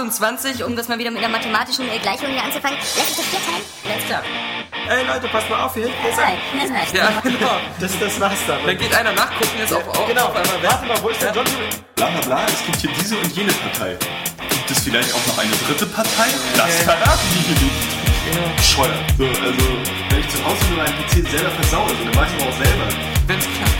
28, um das mal wieder mit einer mathematischen äh, Gleichung hier anzufangen. Lass uns das vier teilen. Alles klar. Ey Leute, passt mal auf hier. Das reicht. Das reicht. Ja, genau. Das, das war's dann. Dann geht einer nachgucken, jetzt auf, auf, Genau, auf einmal warte mal, wo ist der John? Bla bla bla, es gibt hier diese und jene Partei. Gibt es vielleicht auch noch eine dritte Partei? Das verraten die hier nicht. Scheuer. So, also, wenn ich zu Hause nur meinen PC selber versaue, so, dann weiß ich aber auch selber. Wenn's klappt.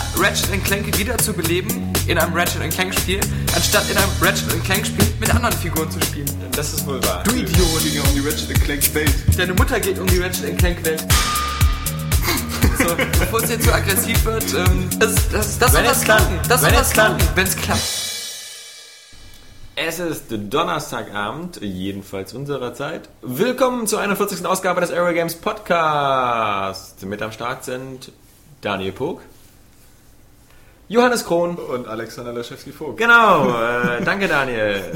Ratchet Clank wieder zu beleben in einem Ratchet Clank Spiel, anstatt in einem Ratchet Clank Spiel mit anderen Figuren zu spielen. Das ist wohl wahr. Du Idiot! ging um die Ratchet Clank Welt. Deine Mutter geht um die Ratchet Clank Welt. So, bevor es jetzt zu aggressiv wird, ähm, das, das, das Wenn soll klappt. klappen. Das soll Wenn was es klappt. klappen, wenn es klappt. Es ist Donnerstagabend, jedenfalls unserer Zeit. Willkommen zur 41. Ausgabe des Aero Games Podcast. Mit am Start sind Daniel Pog, Johannes Krohn. Und Alexander Laschewski-Vogt. Genau, äh, danke Daniel.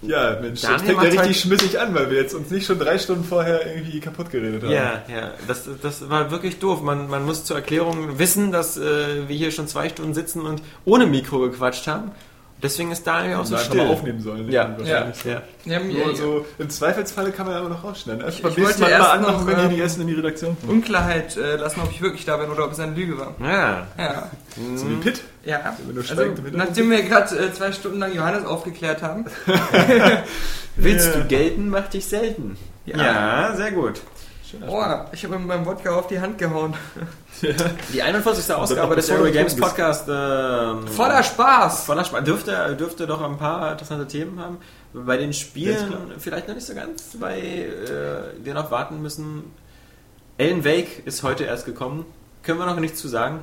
Ja, Mensch, Daniel das fängt ja richtig halt- schmissig an, weil wir jetzt uns nicht schon drei Stunden vorher irgendwie kaputt geredet haben. Ja, ja, das, das war wirklich doof. Man, man muss zur Erklärung wissen, dass äh, wir hier schon zwei Stunden sitzen und ohne Mikro gequatscht haben. Deswegen ist Daniel auch so still. mal aufnehmen sollen. Ja, wahrscheinlich. ja. Ja, mir, Nur so, Im Zweifelsfalle kann man ja immer noch rausschneiden. Einfach Ich beim nächsten wollte Mal erst mal anmachen, noch, wenn die ähm, ersten in die Redaktion kommen. Unklarheit äh, lassen, ob ich wirklich da bin oder ob es eine Lüge war. Ja. Ja. So wie Pitt. Ja. Wenn du Also, nachdem wir gerade äh, zwei Stunden lang Johannes aufgeklärt haben. Willst Ja. du gelten, mach dich selten. Ja. sehr gut. Oh, ich habe mit meinem Wodka auf die Hand gehauen. Die 41. Ausgabe des Aero du Games. Podcast. Ähm, Voller Spaß! voller Spaß. Dürfte, dürfte doch ein paar interessante Themen haben. Bei den Spielen vielleicht noch nicht so ganz, weil äh, wir noch warten müssen. Alan Wake ist heute erst gekommen. Können wir noch nichts zu sagen.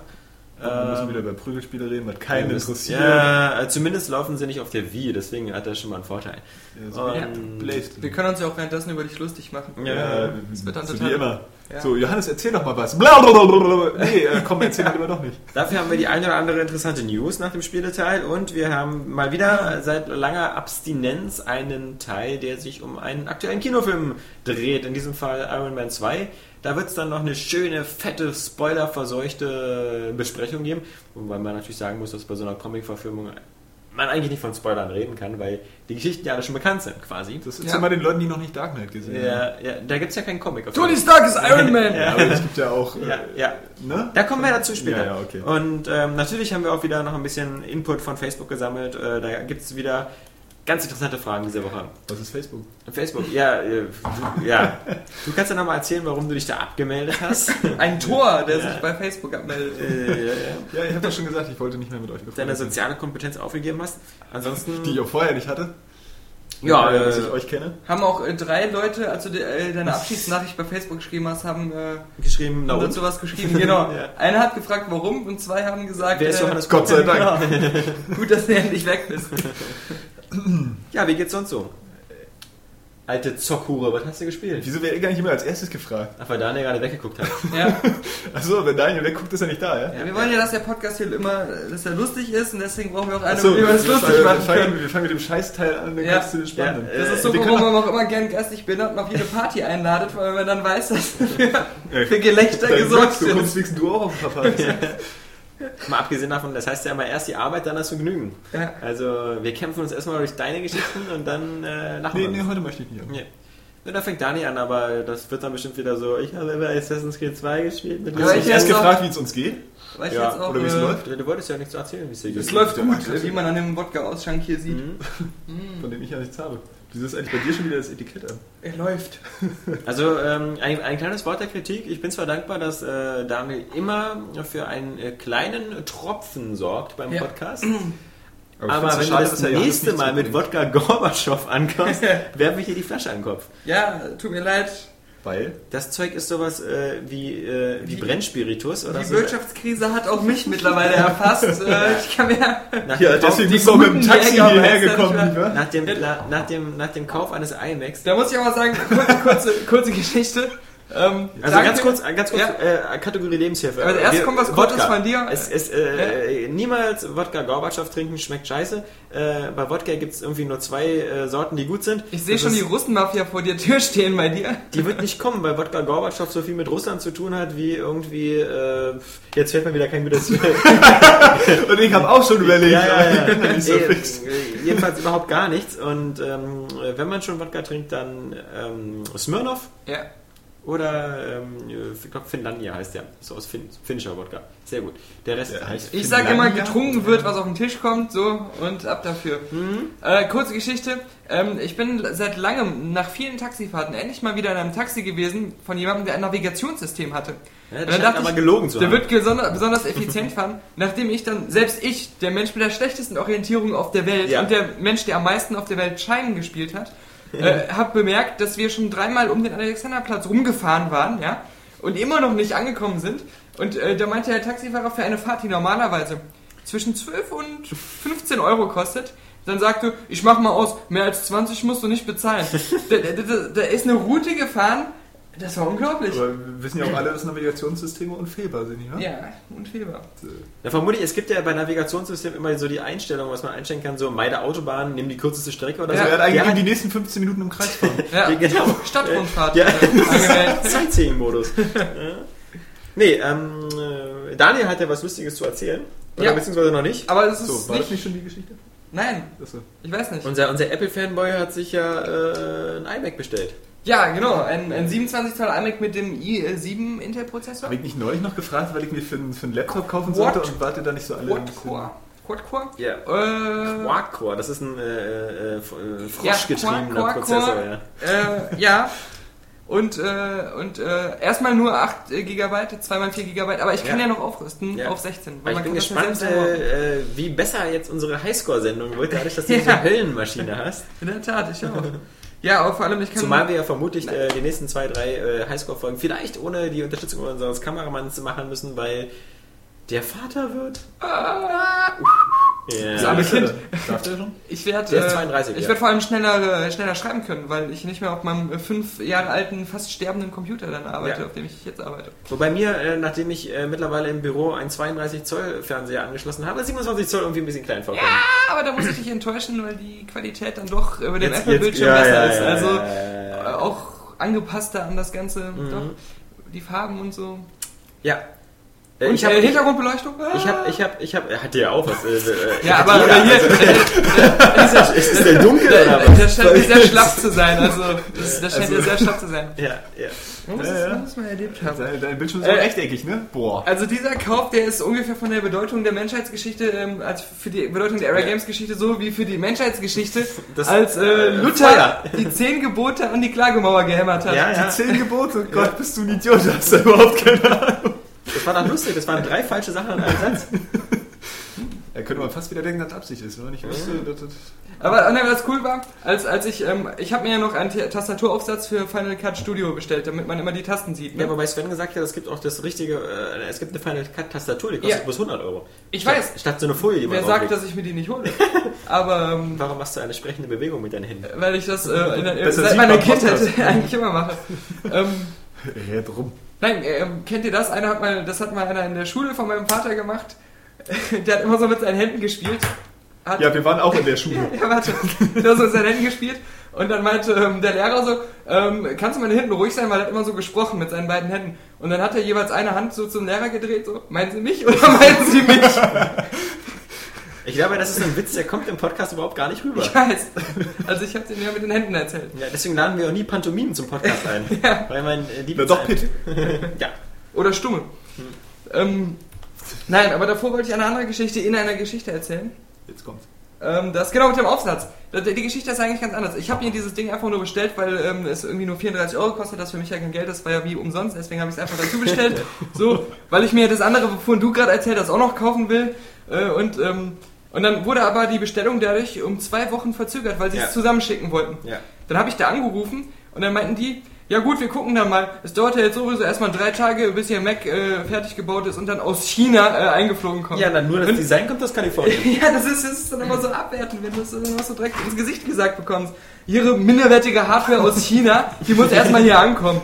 Wir müssen Ähm, wieder über Prügelspiele reden, was keinen müssen- interessiert. Ja, äh, zumindest laufen sie nicht auf der Wii, deswegen hat das schon mal einen Vorteil. Ja, so Blazed. Wir können uns ja auch währenddessen über dich lustig machen. Ja, das wird dann so total- wie immer. Ja. So, Johannes, erzähl doch mal was. Blablabla. Nee, äh, komm, erzähl lieber doch nicht. Dafür haben wir die eine oder andere interessante News nach dem Spieleteil und wir haben mal wieder seit langer Abstinenz einen Teil, der sich um einen aktuellen Kinofilm dreht. In diesem Fall Iron Man 2. Da wird es dann noch eine schöne, fette, spoilerverseuchte Besprechung geben. Wobei man natürlich sagen muss, dass bei so einer Comic-Verfilmung man eigentlich nicht von Spoilern reden kann, weil die Geschichten ja alle schon bekannt sind, quasi. Das ist Ja. immer den Leuten, die noch nicht Dark Knight gesehen haben. Ja, ja, da gibt es ja keinen Comic. auf Tony Stark ist Iron Man! Ja, aber es gibt ja auch. Äh, Ja, ja. Ne? Da kommen wir dazu später. Ja, ja, okay. Und ähm, natürlich haben wir auch wieder noch ein bisschen Input von Facebook gesammelt. Äh, da gibt es wieder ganz interessante Fragen diese Woche. Was ist Facebook? Facebook, ja, äh, du, ja. Du kannst ja nochmal erzählen, warum du dich da abgemeldet hast. Ein Tor, der sich bei Facebook abmeldet. äh, ja, ja. Ja, ich habe doch schon gesagt, ich wollte nicht mehr mit euch befreundet Deine soziale Kompetenz aufgegeben hast. Ansonsten. Die ich auch vorher nicht hatte. ja, äh, dass ich euch kenne. Haben auch äh, drei Leute, als du de, äh, deine Abschiedsnachricht bei Facebook geschrieben hast, haben, äh, geschrieben, na dazu was geschrieben. Genau. Ja. Einer hat gefragt, warum, und zwei haben gesagt, Wer ist äh, Johannes Gott sei? Dank. gut, dass du endlich weg bist. Ja, wie geht's sonst so? Alte Zockhure, was hast du gespielt? Wieso wäre ich gar nicht immer als erstes gefragt? Ach, weil Daniel gerade weggeguckt hat. Ja. Achso, wenn Daniel wegguckt, ist er nicht da, ja? ja, wir wollen ja, dass der Podcast hier immer, dass er lustig ist und deswegen brauchen wir auch einen, dem wir uns wir, lustig machen fangen, können. wir fangen mit dem Scheißteil an, dann Ja. kommst du den Spannenden. Ja, Das ist so, wir warum man auch immer gern geistig behindert auf jede Party einladet, weil man dann weiß, dass für, für Gelächter gesorgt Glück, du kommst ist. du auch auf den Papa. Mal abgesehen davon, das heißt ja immer erst die Arbeit, dann das Vergnügen. Ja. Also wir kämpfen uns erstmal durch deine Geschichten und dann äh, lachen Nee, wir. nee, heute möchte ich nicht. Ja. Ja, da fängt Dani an, aber das wird dann bestimmt wieder so, ich habe immer Assassin's Creed 2 gespielt. Mit Du Ja, hast ich mich erst gefragt, wie es uns geht. Weil ich Ja, jetzt auch, oder wie es äh, läuft. Du wolltest ja nichts zu erzählen, wie es dir geht. Es läuft gut, wie man an dem Wodka-Ausschank hier sieht. Mhm. Von dem ich ja nichts habe. Wieso ist eigentlich bei dir schon wieder das Etikett an? Er läuft. Also ähm, ein, ein kleines Wort der Kritik. Ich bin zwar dankbar, dass äh, Daniel immer für einen äh, kleinen Tropfen sorgt beim Ja. Podcast. Aber so wenn schade, du das nächste Mal mit. Wodka Gorbatschow ankommst, werfe ich dir die Flasche an den Kopf. Ja, tut mir leid. Weil? Das Zeug ist sowas äh, wie, äh, wie Die- Brennspiritus oder Die so. Wirtschaftskrise hat auch mich mittlerweile erfasst. Äh, ich kann mir Nach, Ja, dem, deswegen die bist du auch mit dem Taxi hierher gekommen, nach, dem, na, nach, dem, nach dem Kauf eines iMacs. Da muss ich auch mal sagen, kurze, kurze Geschichte. Ähm, Also danke. ganz kurz, ganz kurz Ja. äh, Kategorie Lebenshilfe. Also erst kommt was. Kurzes von dir. Es, es, äh, Niemals Wodka Gorbatschow trinken, schmeckt scheiße. Äh, bei Wodka gibt es irgendwie nur zwei äh, Sorten, die gut sind. Ich sehe schon die ist- Russenmafia vor der Tür stehen bei dir. Die wird nicht kommen, weil Wodka Gorbatschow so viel mit Russland zu tun hat, wie irgendwie, äh, jetzt fällt mir wieder kein gutes Und ich habe auch schon überlegt. Ja, ja, ja. so äh, jedenfalls überhaupt gar nichts. Und ähm, wenn man schon Wodka trinkt, dann ähm, Smirnoff Ja. Oder ähm, ich glaube Finlandia heißt der. So aus fin finnischer Wodka. Sehr gut. Der Rest Ja, heißt Ich sage immer, getrunken wird, was auf den Tisch kommt, so und ab dafür. Mhm. Äh, kurze Geschichte. Ähm, ich bin seit langem, nach vielen Taxifahrten, endlich mal wieder in einem Taxi gewesen von jemandem, der ein Navigationssystem hatte. Ja, das scheint aber ich, gelogen zu der haben. wird besonders, besonders effizient fahren, nachdem ich dann, selbst ich, der Mensch mit der schlechtesten Orientierung auf der Welt Ja. und der Mensch, der am meisten auf der Welt Scheinen gespielt hat, äh, habe bemerkt, dass wir schon dreimal um den Alexanderplatz rumgefahren waren, ja, und immer noch nicht angekommen sind. Und äh, da meinte der Taxifahrer für eine Fahrt, die normalerweise zwischen 12 und 15 Euro kostet, dann sagte, ich mach mal aus, mehr als 20 musst du nicht bezahlen. da, da, da, da ist eine Route gefahren, das war unglaublich. Aber wir wissen ja auch alle, dass Navigationssysteme unfehlbar sind, nicht wahr? Ja, unfehlbar. Ja, vermutlich, es gibt ja bei Navigationssystemen immer so die Einstellung, was man einstellen kann, so meide Autobahn, nimm die kürzeste Strecke oder Ja, so. Er hat eigentlich Der die nächsten 15 Minuten im Kreis fahren. Ja, Ja, genau. Stadtrundfahrt Ja. äh. Sightseeing-Modus. ja. Nee, ähm, äh, Daniel hat ja was Lustiges zu erzählen. Oder Ja. beziehungsweise noch nicht. Aber das ist So, war nicht, das nicht schon die Geschichte? Nein, ich weiß nicht. Unser, unser Apple-Fanboy hat sich ja äh, ein iMac bestellt. Ja, genau, ein, ein 27 Zoll iMac mit dem i7 Intel-Prozessor. Habe ich nicht neulich noch gefragt, weil ich mir für, einen- für einen Laptop kaufen Quad- sollte und warte da nicht so alle. Quad-Core. Quad-Core? Ja. Äh, Quark-Core, das ist ein äh, äh, äh, Ja, froschgetriebener Quark- Prozessor. Ja. äh, ja. Und, äh, und äh, erstmal nur 8 GB, 2x4 GB, aber ich kann ja, Ja. noch aufrüsten Ja. auf 16. Aber ich man bin ja gespannt, äh, äh, wie besser jetzt unsere Highscore-Sendung wird, dadurch, dass du Ja. diese Höllenmaschine hast. In der Tat, ich auch. ja, aber vor allem, ich kann... Zumal wir ja vermutlich äh, die nächsten zwei, drei äh, Highscore-Folgen vielleicht ohne die Unterstützung unseres Kameramanns machen müssen, weil der Vater wird. Ah. Ja. Das arme Kind. Darf der schon? Ich werde Der ist 32, ich ja. werd vor allem schneller, äh, schneller schreiben können, weil ich nicht mehr auf meinem äh, fünf Jahre alten, fast sterbenden Computer dann arbeite, Ja. auf dem ich jetzt arbeite. Wobei mir, äh, nachdem ich äh, mittlerweile im Büro einen 32 Zoll Fernseher angeschlossen habe, 27 Zoll irgendwie ein bisschen klein vorkommen. Ja, aber da muss ich dich enttäuschen, weil die Qualität dann doch über dem Jetzt- Apple-Bildschirm ja, besser ja, ist. ja, Also ja, ja, ja. äh, auch angepasster an das Ganze, Mhm. doch, die Farben und so. Ja. Äh, Und ich habe äh, Hintergrundbeleuchtung? ich habe ich habe ich habe hat dir ja auch was äh, äh, Ja, aber jeder, hier, also, ist es denn dunkel oder der, was? der scheint mir sehr schlaff zu sein. Also, das, das scheint Also- mir sehr schlaff zu sein. Ja, ja. Muss, Ja, ja. man erlebt haben. Dein, dein Bildschirm ist Äh, auch rechteckig, ne? Boah. Also dieser Kauf, der ist ungefähr von der Bedeutung der Menschheitsgeschichte, ähm, als für die Bedeutung der Era Ja. Games Geschichte so wie für die Menschheitsgeschichte, Das, als äh, äh, Luther Feuer. die zehn Gebote an die Klagemauer gehämmert hat. Ja, ja. Die zehn Gebote, Gott, bist du ein Idiot, hast du überhaupt keine Ahnung. Das war doch lustig, das waren drei falsche Sachen in einem Satz. Da könnte man fast wieder denken, dass das Absicht ist, wenn man nicht wusste, dass das... Aber ne, was cool war, als, als ich, ähm, ich habe mir ja noch einen T- Tastaturaufsatz für Final Cut Studio bestellt, damit man immer die Tasten sieht. Ne? Ja, wobei Sven gesagt hat, es gibt auch das richtige, äh, es gibt eine Final Cut Tastatur, die kostet Ja. bloß 100 Euro. Ich statt, weiß. Statt so eine Folie, die man Wer sagt, dass ich mir die nicht hole? Aber ähm, Warum machst du eine sprechende Bewegung mit deinen Händen? weil ich das äh, in der, Besser seit meiner Kindheit eigentlich immer mache. ähm, Ja, drum. Nein, ähm, kennt ihr das? Einer hat mal, das hat mal einer in der Schule von meinem Vater gemacht. Der hat immer so mit seinen Händen gespielt. Hat, Ja, wir waren auch in der Schule. ja, warte. Der hat so mit seinen Händen gespielt. Und dann meinte ähm, der Lehrer so, ähm, kannst du meine Hinten ruhig sein, weil er hat immer so gesprochen mit seinen beiden Händen. Und dann hat er jeweils eine Hand so zum Lehrer gedreht, so, meinen Sie mich oder meinen Sie mich? Ich glaube, das ist ein Witz, der kommt im Podcast überhaupt gar nicht rüber. Ich weiß. Also ich habe den ja mit den Händen erzählt. Ja, deswegen laden wir auch nie Pantomimen zum Podcast ein. Ja. Weil mein äh, Na doch, Pitt. Ja. Oder Stumme. Ähm, nein, aber davor wollte ich eine andere Geschichte in einer Geschichte erzählen. Jetzt kommt's. Ähm, das genau mit dem Aufsatz. Die die Geschichte ist eigentlich ganz anders. Ich habe mir dieses Ding einfach nur bestellt, weil ähm, es irgendwie nur 34 Euro kostet. Das für mich ja kein Geld, das war ja wie umsonst. Deswegen habe ich es einfach dazu bestellt. so, weil ich mir das andere, wovon du gerade erzählt hast, auch noch kaufen will. Äh, und, ähm, und dann wurde aber die Bestellung dadurch um zwei Wochen verzögert, weil sie Ja. es zusammenschicken wollten. Ja. Dann habe ich da angerufen und dann meinten die, ja gut, wir gucken dann mal. Es dauert ja jetzt sowieso erstmal drei Tage, bis hier Mac äh, fertig gebaut ist und dann aus China äh, eingeflogen kommt. Ja, dann nur das Und- Design kommt aus Kalifornien. Ja, das ist, das ist dann immer so abwertend, wenn du es dann immer so direkt ins Gesicht gesagt bekommst. Ihre minderwertige Hardware aus China, die muss erstmal hier ankommen.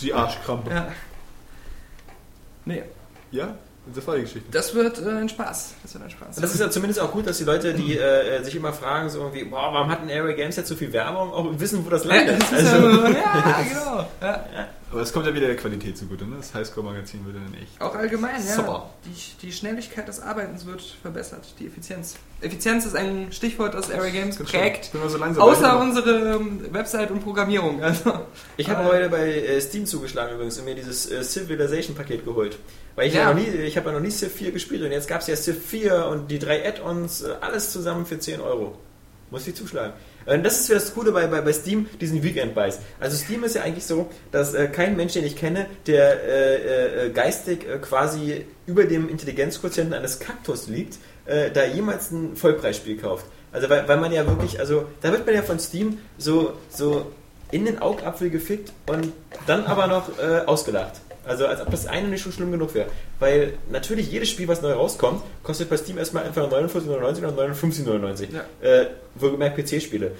Die Arschkrampe. Ja. Nee, Ja? Das war die Geschichte. das wird äh, ein Spaß. Das wird ein Spaß. Und das ist ja zumindest auch gut, dass die Leute, die äh, sich immer fragen, so irgendwie, boah, warum hat ein Area Games jetzt so viel Werbung, auch wissen, wo das ja, landet. das ist Also, ja, ja, genau. Ja. Aber es kommt ja wieder der Qualität zugute, ne? Das Highscore-Magazin wird dann echt. Auch allgemein, ja. Super. Die, die Schnelligkeit des Arbeitens wird verbessert, die Effizienz. Effizienz ist ein Stichwort, das Area Games prägt. So langsam Außer weiter- unsere ähm, Website und Programmierung. Also, ich habe heute bei äh, Steam zugeschlagen übrigens und mir dieses äh, Civilization-Paket geholt. Weil ich ja, Ja. noch nie, ich habe ja noch nie Civ 4 gespielt und jetzt gab es ja Civ 4 und die drei Add-ons, äh, alles zusammen für 10 Euro. Muss ich zuschlagen. Und das ist für das Coole bei, bei, bei Steam, diesen Weekend-Buys. Also Steam ist ja eigentlich so, dass äh, kein Mensch, den ich kenne, der äh, äh, geistig äh, quasi über dem Intelligenzquotienten eines Kaktus liegt, äh, da jemals ein Vollpreisspiel kauft. Also weil, weil man ja wirklich, also da wird man ja von Steam so, so in den Augapfel gefickt und dann aber noch äh, ausgelacht. Also als ob das eine nicht schon schlimm genug wäre. Weil natürlich jedes Spiel, was neu rauskommt, kostet bei Steam erstmal einfach 49,99 oder 59,99. Ja. Äh, wohlgemerkt PC-Spiele.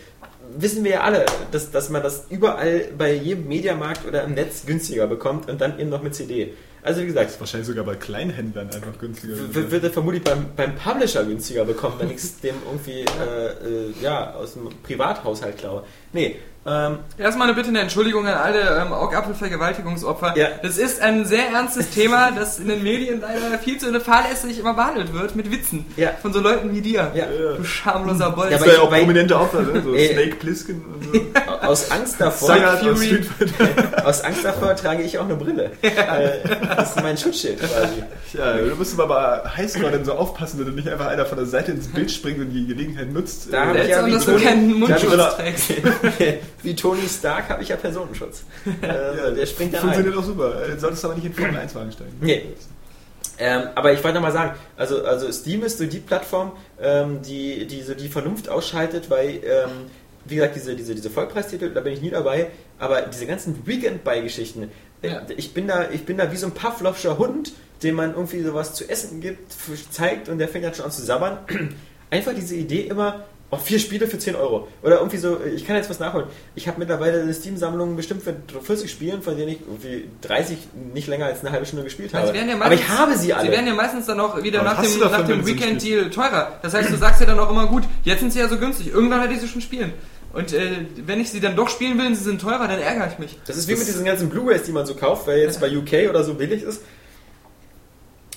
Wissen wir ja alle, dass, dass man das überall bei jedem Mediamarkt oder im Netz günstiger bekommt und dann eben noch mit CD. Also wie gesagt, Wahrscheinlich sogar bei Kleinhändlern einfach günstiger. wird er vermutlich beim, beim Publisher günstiger bekommen, wenn ich es dem irgendwie äh, äh, ja, aus dem Privathaushalt klaue. Nee, ähm, erstmal eine Bitte eine Entschuldigung an alle ähm, Augapfelvergewaltigungsopfer. Ja. Das ist ein sehr ernstes Thema, das in den Medien leider viel zu fahrlässig immer behandelt wird, mit Witzen. Ja. Von so Leuten wie dir. Ja. Du schamloser Bolz. Ja, Das aber war ja ich- auch prominente Opfer, ne? So Ey. Snake Plissken und so. aus Angst davor... Aus. Aus Angst davor trage ich auch eine Brille. Äh, das ist mein Schutzschild quasi. Ja, du musst aber bei Highscore dann so aufpassen, dass du nicht einfach einer von der Seite ins Bild springt und die Gelegenheit nutzt. Da Äh, ich ja dass du keinen Mundschutz trägst. Wie Tony Stark habe ich ja Personenschutz. Äh, der springt dann ein. Funktioniert auch super. Äh, Solltest aber nicht in Formel 1 Wagen steigen. Nee. Ähm, aber ich wollte noch mal sagen, also, also Steam ist so die Plattform, ähm, die, die so die Vernunft ausschaltet, weil, ähm, wie gesagt, diese, diese, diese Vollpreistitel, da bin ich nie dabei, aber diese ganzen Weekend-Buy-Geschichten, äh, Ja. ich, bin da, ich bin da wie so ein Pavlovscher Hund, dem man irgendwie sowas zu essen gibt, zeigt und der fängt dann schon an zu sabbern. Einfach diese Idee immer, oh, vier Spiele für 10 Euro. Oder irgendwie so, ich kann jetzt was nachholen. Ich habe mittlerweile eine Steam-Sammlung bestimmt für 40 Spielen, von denen ich irgendwie 30 nicht länger als eine halbe Stunde gespielt habe. Werden ja Aber meistens- ich habe sie alle. Sie werden ja meistens dann auch wieder Aber nach dem, nach dem Weekend-Deal teurer. Das heißt, du sagst ja dann auch immer gut, jetzt sind sie ja so günstig. Irgendwann werde ich sie schon spielen. Und äh, wenn ich sie dann doch spielen will und sie sind teurer, dann ärgere ich mich. Das ist wie mit diesen ganzen Blu-rays, die man so kauft, weil jetzt bei UK oder so billig ist.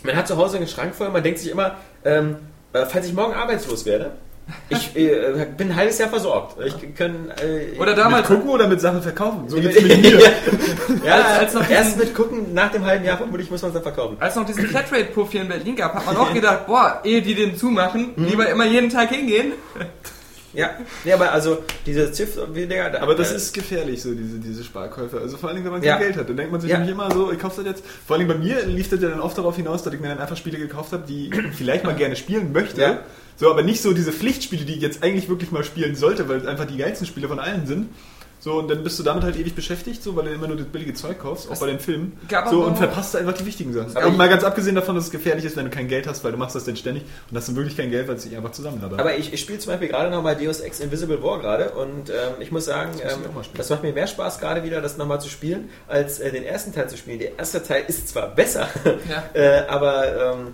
Man hat zu Hause einen Schrank voll, man denkt sich immer, ähm, äh, falls ich morgen arbeitslos werde, ich äh, bin ein halbes Jahr versorgt. Ich kann, äh, Oder Mit damals, gucken oder mit Sachen verkaufen? So mit, geht's mit mir. ja, Als- als noch erst mit gucken, nach dem halben Jahr vermutlich muss man es dann verkaufen. als noch diesen Flatrate-Puff hier in Berlin gab, hat man auch gedacht, boah, ehe die den zumachen, Mhm. lieber immer jeden Tag hingehen. Ja, nee, aber also diese Ziff, wie der, Aber das äh, ist gefährlich, so diese, diese Sparkäufe. Also vor allem, wenn man Ja. kein Geld hat. Dann denkt man sich Ja. nämlich immer so, ich kaufe das jetzt. Vor allem bei mir lief das ja dann oft darauf hinaus, dass ich mir dann einfach Spiele gekauft habe, die ich vielleicht mal gerne spielen möchte. Ja. So, aber nicht so diese Pflichtspiele, die ich jetzt eigentlich wirklich mal spielen sollte, weil es einfach die geilsten Spiele von allen sind. So, und dann bist du damit halt ewig beschäftigt, so, weil du immer nur das billige Zeug kaufst, auch bei den Filmen. So, und verpasst einfach die wichtigen Sachen. Aber mal ganz abgesehen davon, dass es gefährlich ist, wenn du kein Geld hast, weil du machst das dann ständig und hast dann wirklich kein Geld, weil es sich einfach zusammenlabert. Aber ich, ich spiele zum Beispiel gerade nochmal Deus Ex Invisible War gerade und ähm, ich muss sagen, Das ähm, das macht mir mehr Spaß gerade wieder, das nochmal zu spielen, als äh, den ersten Teil zu spielen. Der erste Teil ist zwar besser, Ja. äh, aber ähm,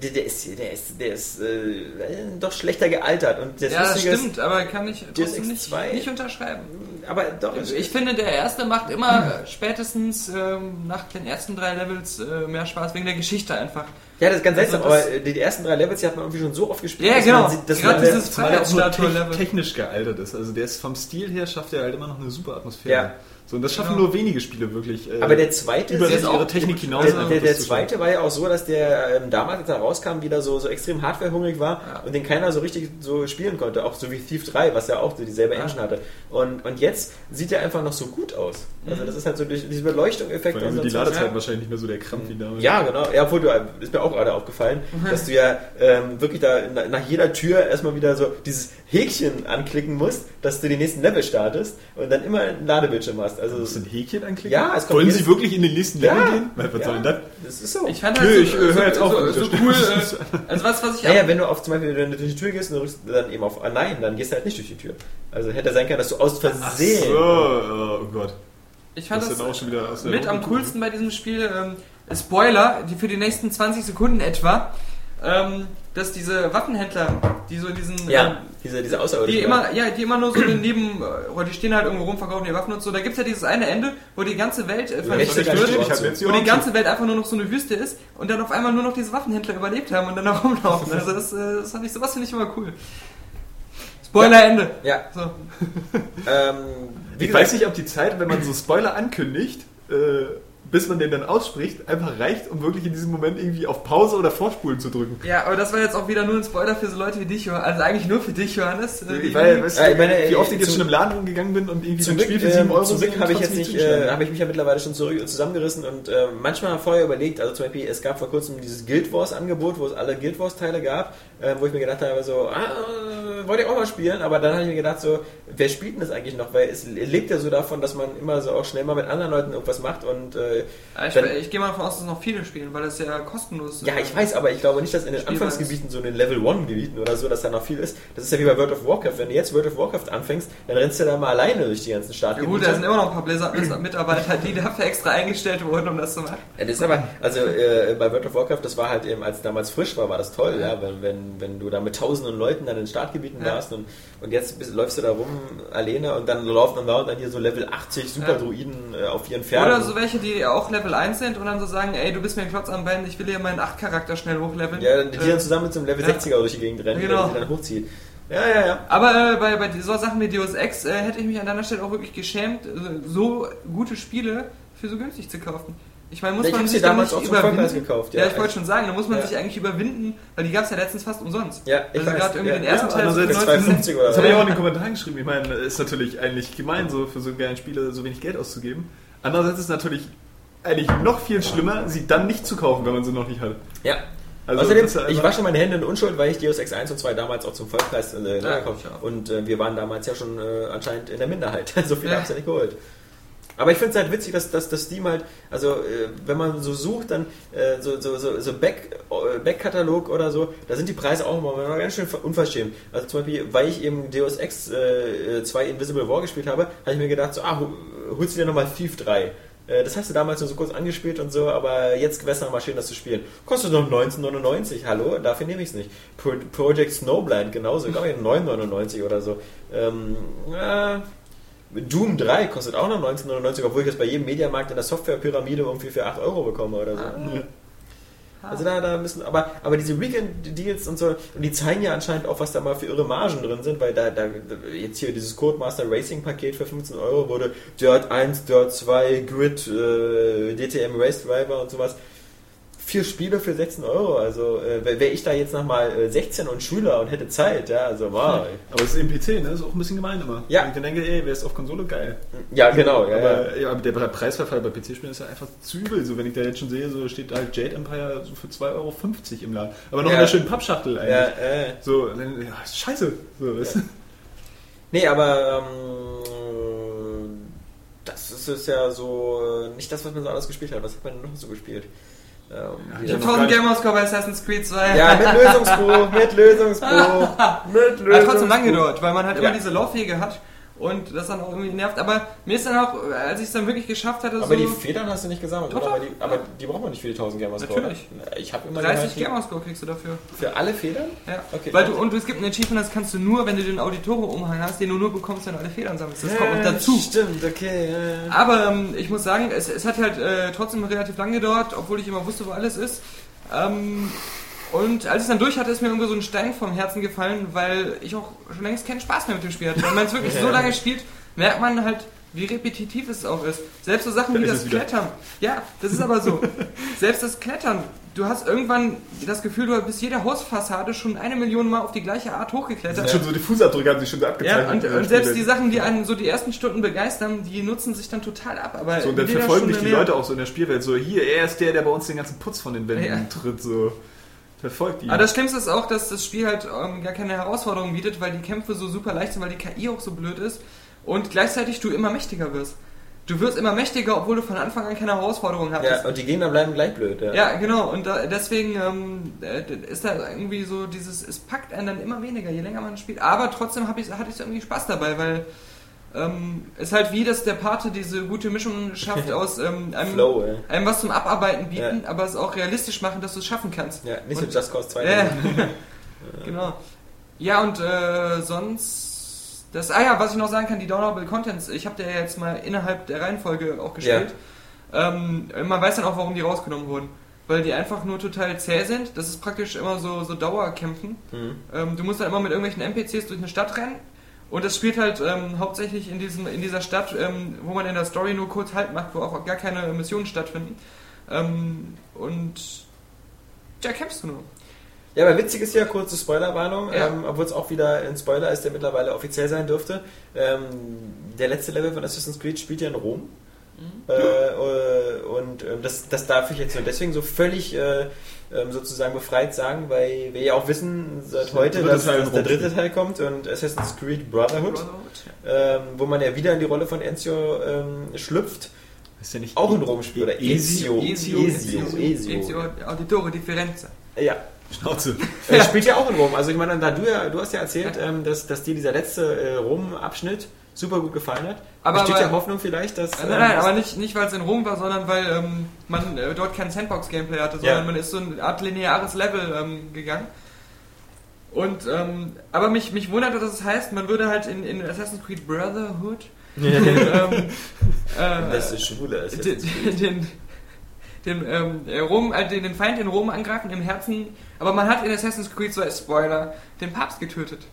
der, der ist, der ist, der ist äh, doch schlechter gealtert. Und das ja, das stimmt, aber kann ich Deus trotzdem Ex nicht, 2. nicht unterschreiben. Ist, aber doch, Ich finde, der erste macht immer äh, spätestens ähm, nach den ersten drei Levels äh, mehr Spaß, wegen der Geschichte einfach. ja, das ist ganz Also seltsam, das- aber die, die ersten drei Levels, die hat man irgendwie schon so oft gespielt, Ja, dass genau. man sieht, dass Gerade man, dieses Freiheitsstatue-Level. tech- technisch gealtert ist. Also der ist vom Stil her schafft er halt immer noch eine super Atmosphäre. Ja. So, und das schaffen Genau. nur wenige Spiele wirklich. äh, aber der zweite über ist ihre Technik hinaus. Der, einfach der, der zweite war ja auch so, dass der ähm, damals, als er rauskam, wieder so, so extrem hardwarehungrig war Ja. und den keiner so richtig so spielen konnte. Auch so wie Thief 3, was ja auch so dieselbe Ja. Engine hatte. Und, und jetzt sieht er einfach noch so gut aus. Also Mhm. das ist halt so durch diese und sind die so. Ladezeiten Ja. wahrscheinlich nicht mehr so der Krampf wie damals. Ja, genau. Ja, obwohl du, ist mir auch gerade aufgefallen, dass du ja ähm, wirklich da na- nach jeder Tür erstmal wieder so dieses Häkchen anklicken musst, dass du den nächsten Level startest und dann immer einen Ladebildschirm hast. Also Musst du ein Häkchen anklicken? Ja, es kommt Wollen Sie wirklich in den nächsten Level Ja. gehen? Was Ja. soll denn das? das ist so. Ich fand Nö, halt ich, so, äh, so, jetzt auf so, so cool. Äh, also was, was ich Naja, wenn du auf zum Beispiel wenn du durch die Tür gehst und du drückst dann eben auf Nein, dann gehst du halt nicht durch die Tür. Also hätte sein können, dass du aus Versehen. So, oh Gott. Ich fand Das das, auch mit am coolsten bei diesem Spiel, ähm, Spoiler, die für die nächsten 20 Sekunden etwa, ähm, dass diese Waffenhändler, die so diesen, ähm, Ja, diese, diese Außerirdischen. die immer, ja, die immer nur so neben, äh, die stehen halt irgendwo rum, verkaufen die Waffen und so. Da gibt's ja dieses eine Ende, wo die ganze Welt äh, vernichtet wird, wo die ganze Welt einfach nur noch so eine Wüste ist und dann auf einmal nur noch diese Waffenhändler überlebt haben und dann da rumlaufen. Also das, äh, das fand ich, sowas finde ich immer cool. Spoiler Ende. Ja, So. ähm, wie Ich gesagt, weiß nicht, ob die Zeit, wenn man so Spoiler ankündigt, äh, bis man den dann ausspricht, einfach reicht, um wirklich in diesem Moment irgendwie auf Pause oder Vorspulen zu drücken. Ja, aber das war jetzt auch wieder nur ein Spoiler für so Leute wie dich, Johannes. Also eigentlich nur für dich, Johannes. Äh, Weil, weißt du, Ja, ich meine, wie oft ich jetzt schon im Laden rumgegangen bin und irgendwie Zum Glück, Spiel für 7 ähm, Euro zum Glück habe ich jetzt nicht, äh, habe ich mich ja mittlerweile schon zurück, zusammengerissen und äh, manchmal vorher überlegt, also zum Beispiel, es gab vor kurzem dieses Guild Wars Angebot, wo es alle Guild Wars Teile gab, äh, wo ich mir gedacht habe, so, ah, wollte ich auch mal spielen, aber dann habe ich mir gedacht, so, wer spielt denn das eigentlich noch? Weil es lebt ja so davon, dass man immer so auch schnell mal mit anderen Leuten irgendwas macht und äh, Ja, ich, ich gehe mal davon aus, dass noch viele spielen, weil das ja kostenlos Ja, äh, ich weiß, aber ich glaube nicht, dass in den Spielbar Anfangsgebieten, so in den Level 1 Gebieten oder so, dass da noch viel ist. Das ist ja wie bei World of Warcraft. Wenn du jetzt World of Warcraft anfängst, dann rennst du da mal alleine durch die ganzen Ja Startgebiete. gut, da sind immer noch ein paar Blizzard-Mitarbeiter, die dafür extra eingestellt wurden, um das zu machen. Ja, das ist aber, also äh, bei World of Warcraft, das war halt eben, als damals frisch war, war das toll, ja, wenn, wenn, wenn du da mit tausenden Leuten an den Startgebieten Ja. warst und, und jetzt bist, läufst du da rum alleine und dann laufen dann laufen dann hier so Level 80 Superdruiden äh, auf ihren Pferden. Oder so welche, die auch Level 1 sind und dann so sagen, ey, du bist mir ein Klotz am Bein, ich will hier meinen 8-Charakter schnell hochleveln. ja, die Äh, dann zusammen mit so einem Level ja. 60er durch die Gegend rennen, Genau. der dann hochzieht. Ja, ja, ja. Aber äh, bei, bei so Sachen wie Deus Ex äh, hätte ich mich an deiner Stelle auch wirklich geschämt, so gute Spiele für so günstig zu kaufen. Ich meine, muss Ich man sich damals nicht auch zum Vollpreis überwinden? gekauft, Ja, ja. ich wollte schon sagen, da muss man Ja. sich eigentlich überwinden, weil die gab es ja letztens fast umsonst. Ja, ich also weiß. gerade irgendwie Ja, den ersten ja, Teil so für andererseits 19 2,50 oder Das so. habe ich auch in den Kommentaren geschrieben. Ich meine, ist natürlich eigentlich gemein, so für so geile Spiele so wenig Geld auszugeben. Andererseits ist es natürlich eigentlich noch viel schlimmer, sie dann nicht zu kaufen, wenn man sie noch nicht hat. Ja. Also Außerdem, ja ich wasche meine Hände in Unschuld, weil ich Deus Ex 1 und 2 damals auch zum Vollpreis äh, Ja, gekauft auch. Und äh, wir waren damals ja schon äh, anscheinend in der Minderheit. so viel Ja. hab's ja nicht geholt. Aber ich finde es halt witzig, dass, dass, dass Steam halt, also äh, wenn man so sucht, dann äh, so, so, so, so Back, äh, Back-Katalog oder so, da sind die Preise auch immer ganz schön ver- unverschämt. Also zum Beispiel, weil ich eben Deus Ex äh, 2 Invisible War gespielt habe, habe ich mir gedacht, so, ah, holst du dir nochmal Thief 3. Äh, Das hast du damals nur so kurz angespielt und so, aber jetzt wäre es noch mal schön, das zu spielen. Kostet noch 19,99. Hallo, dafür nehme ich es nicht. Pro Project Snowblind genauso, glaube ich 9,99 oder so. Ähm, äh, Doom 3 kostet auch noch 19,99, obwohl ich das bei jedem Mediamarkt in der Softwarepyramide irgendwie für 8 Euro bekomme oder so. Also da, da müssen, aber, aber diese Weekend-Deals und so, und die zeigen ja anscheinend auch, was da mal für irre Margen drin sind, weil da, da jetzt hier dieses Codemaster Racing Paket für 15 Euro wurde Dirt 1, Dirt 2, Grid, äh, DTM Race Driver und sowas. Vier Spiele für 16 Euro, also äh, wäre ich da jetzt nochmal äh, 16 und Schüler und hätte Zeit, ja, also wow. Aber es ist eben PC, ne? Ist auch ein bisschen gemein immer. Ja. Und ich dann denke, ey, wer ist auf Konsole geil. Ja, genau, ja, ja. aber, ja. aber der Preisverfall bei PC-Spielen ist ja einfach zu übel. So, wenn ich da jetzt schon sehe, so steht da halt Jade Empire so für 2,50 Euro im Laden. Aber noch Ja. in der schönen Pappschachtel eigentlich. ja äh, So, dann, ja, scheiße. So, du? Nee, aber ähm, das ist, ist ja so äh, nicht das, was man so alles gespielt hat. Was hat man denn noch so gespielt? Ähm, Ich wieder hab noch 1000 gar Gamerscore bei Assassin's Creed 2. Ja, mit Lösungsbuch, mit Lösungsbuch, mit Lösungsbuch. Hat trotzdem lang gedauert, weil man halt immer Ja. diese Laufwege hat und das dann auch irgendwie nervt. Aber mir ist dann auch, als ich es dann wirklich geschafft hatte, Aber so die Federn hast du nicht gesammelt, Doch. Aber die, aber die brauchen wir nicht für die 1000 Gamerscore. Natürlich. Ich habe immer 30 gehört, Gamerscore kriegst du dafür. Für alle Federn? Ja. Okay. Weil du, und es gibt ein Achievement, das kannst du nur, wenn du den Auditore-Umhang hast, den du nur bekommst, wenn du alle Federn sammelst. Das kommt noch dazu. Stimmt, okay. ja, ja. Aber ähm, ich muss sagen, es, es hat halt äh, trotzdem relativ lang gedauert, obwohl ich immer wusste, wo alles ist. Ähm, und als ich es dann durch hatte, ist mir irgendwie so ein Stein vom Herzen gefallen, weil ich auch schon längst keinen Spaß mehr mit dem Spiel hatte. Wenn man es wirklich so lange spielt, merkt man halt, wie repetitiv es auch ist. Selbst so Sachen Da wie das. Klettern. Ja, das ist aber so. Selbst das Klettern du hast irgendwann das Gefühl, du bist jede Hausfassade schon eine Million Mal auf die gleiche Art hochgeklettert. Schon so die Fußabdrücke haben sich schon so abgezeichnet. Ja, und, und selbst die Sachen, die einen so die ersten Stunden begeistern, die nutzen sich dann total ab. Aber So, und dann jeder verfolgen dich die. Leute auch so in der Spielwelt. So, hier, er ist der, der bei uns den ganzen Putz von den Wänden Ja. tritt. So, verfolgt ihn. Aber das Schlimmste ist auch, dass das Spiel halt ähm, gar keine Herausforderung bietet, weil die Kämpfe so super leicht sind, weil die KI auch so blöd ist und gleichzeitig du immer mächtiger wirst. Du wirst immer mächtiger, obwohl du von Anfang an keine Herausforderung hattest. Ja, und die Gegner bleiben gleich blöd. Ja. Ja, genau. Und da, deswegen ähm, äh, ist da irgendwie so dieses, es packt einen dann immer weniger, je länger man spielt. Aber trotzdem ich, hatte ich irgendwie Spaß dabei, weil ähm, es halt wie, dass der Pate diese gute Mischung schafft aus ähm, einem, Flow, ja. einem was zum Abarbeiten bieten, Ja. aber es auch realistisch machen, dass du es schaffen kannst. Ja, nicht Und- so Just Cause 2. Ja, genau. Ja, und äh, sonst. Das, ah ja, was ich noch sagen kann, die Downloadable Contents, ich habe der ja jetzt mal innerhalb der Reihenfolge auch gespielt. Ähm, man weiß dann auch, warum die rausgenommen wurden. Weil die einfach nur total zäh sind. Das ist praktisch immer so, so Dauerkämpfen. Mhm. Ähm, du musst dann immer mit irgendwelchen NPCs durch eine Stadt rennen. Und das spielt halt ähm, hauptsächlich in, diesem, in dieser Stadt, ähm, wo man in der Story nur kurz Halt macht, wo auch gar keine Missionen stattfinden. Ähm, und ja, kämpfst du nur. Ja, aber witzig ist ja, kurze Spoilerwarnung, Ja. ähm, obwohl es auch wieder ein Spoiler ist, der mittlerweile offiziell sein dürfte. Ähm, der letzte Level von Assassin's Creed spielt ja in Rom. Mhm. Äh, äh, und äh, das, das darf ich jetzt nur deswegen so völlig äh, ähm, sozusagen befreit sagen, weil wir ja auch wissen seit heute, dass, dass der dritte. Teil kommt und Assassin's Creed Brotherhood, Brotherhood, ähm, wo man ja wieder in die Rolle von Ezio ähm, schlüpft, ist ja nicht auch in Rom spielt. Oder Ezio. Ezio, Ezio. Ezio, Ezio. Auditore Differenza. Ja, Schnauze. Er spielt ja auch in Rom. Also ich meine, da du ja, du hast ja erzählt, ähm, dass, dass dir dieser letzte äh, Rom-Abschnitt super gut gefallen hat. Aber- Besteht ja Hoffnung vielleicht, dass... Nein, nein, ähm, aber nicht, nicht weil es in Rom war, sondern weil ähm, man äh, dort kein Sandbox-Gameplay hatte, sondern Ja. man ist so eine Art lineares Level ähm, gegangen. Und, ähm, aber mich, mich wundert, dass es heißt, man würde halt in, in Assassin's Creed Brotherhood ähm, äh, das ist schwule. Das den, den, den, ähm, äh, Rom, äh, den, den Feind in Rom angreifen, im Herzen. Aber man hat in Assassin's Creed, so als Spoiler, den Papst getötet.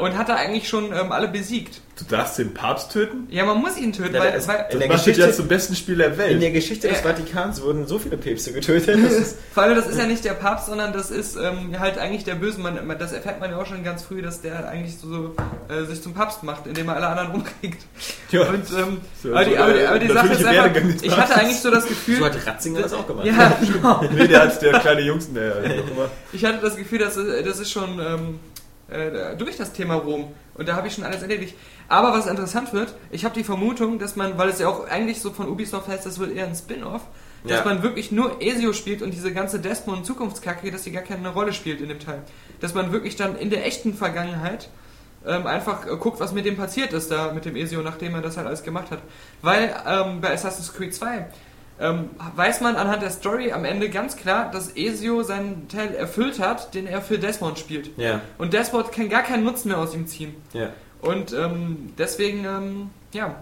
Und hat da eigentlich schon ähm, alle besiegt. Du darfst den Papst töten? Ja, man muss ihn töten, Ja, weil, der ist- weil In der Geschichte- ja zum besten Spiel der In Welt. der Geschichte des Ja. Vatikans wurden so viele Päpste getötet. Vor allem, das ist ja nicht der Papst, sondern das ist ähm, halt eigentlich der Böse. Man, man- das erfährt man ja auch schon ganz früh, dass der eigentlich so, so äh, sich zum Papst macht, indem er alle anderen umkriegt. Ja. Und, ähm, So, aber, die, aber, die, der aber die Sache ist einfach, ich hatte eigentlich so das Gefühl, so hat Ratzinger das auch gemacht. ja, genau. Nee, der hat der kleine Jungs, der. Ich hatte das Gefühl, dass äh, das ist schon ähm, äh, durch das Thema Rom. Und da habe ich schon alles erledigt. Aber was interessant wird, ich habe die Vermutung, dass man, weil es ja auch eigentlich so von Ubisoft heißt, das wird eher ein Spin-off, dass Ja. man wirklich nur Ezio spielt und diese ganze Desmond Zukunftskacke, dass die gar keine Rolle spielt in dem Teil. Dass man wirklich dann in der echten Vergangenheit ähm, einfach äh, guckt, was mit dem passiert ist da mit dem Ezio, nachdem er das halt alles gemacht hat. Weil ähm, bei Assassin's Creed 2 ähm, weiß man anhand der Story am Ende ganz klar, dass Ezio seinen Teil erfüllt hat, den er für Desmond spielt. Ja, Und Desmond kann gar keinen Nutzen mehr aus ihm ziehen. ja. Und ähm, deswegen, ähm, ja.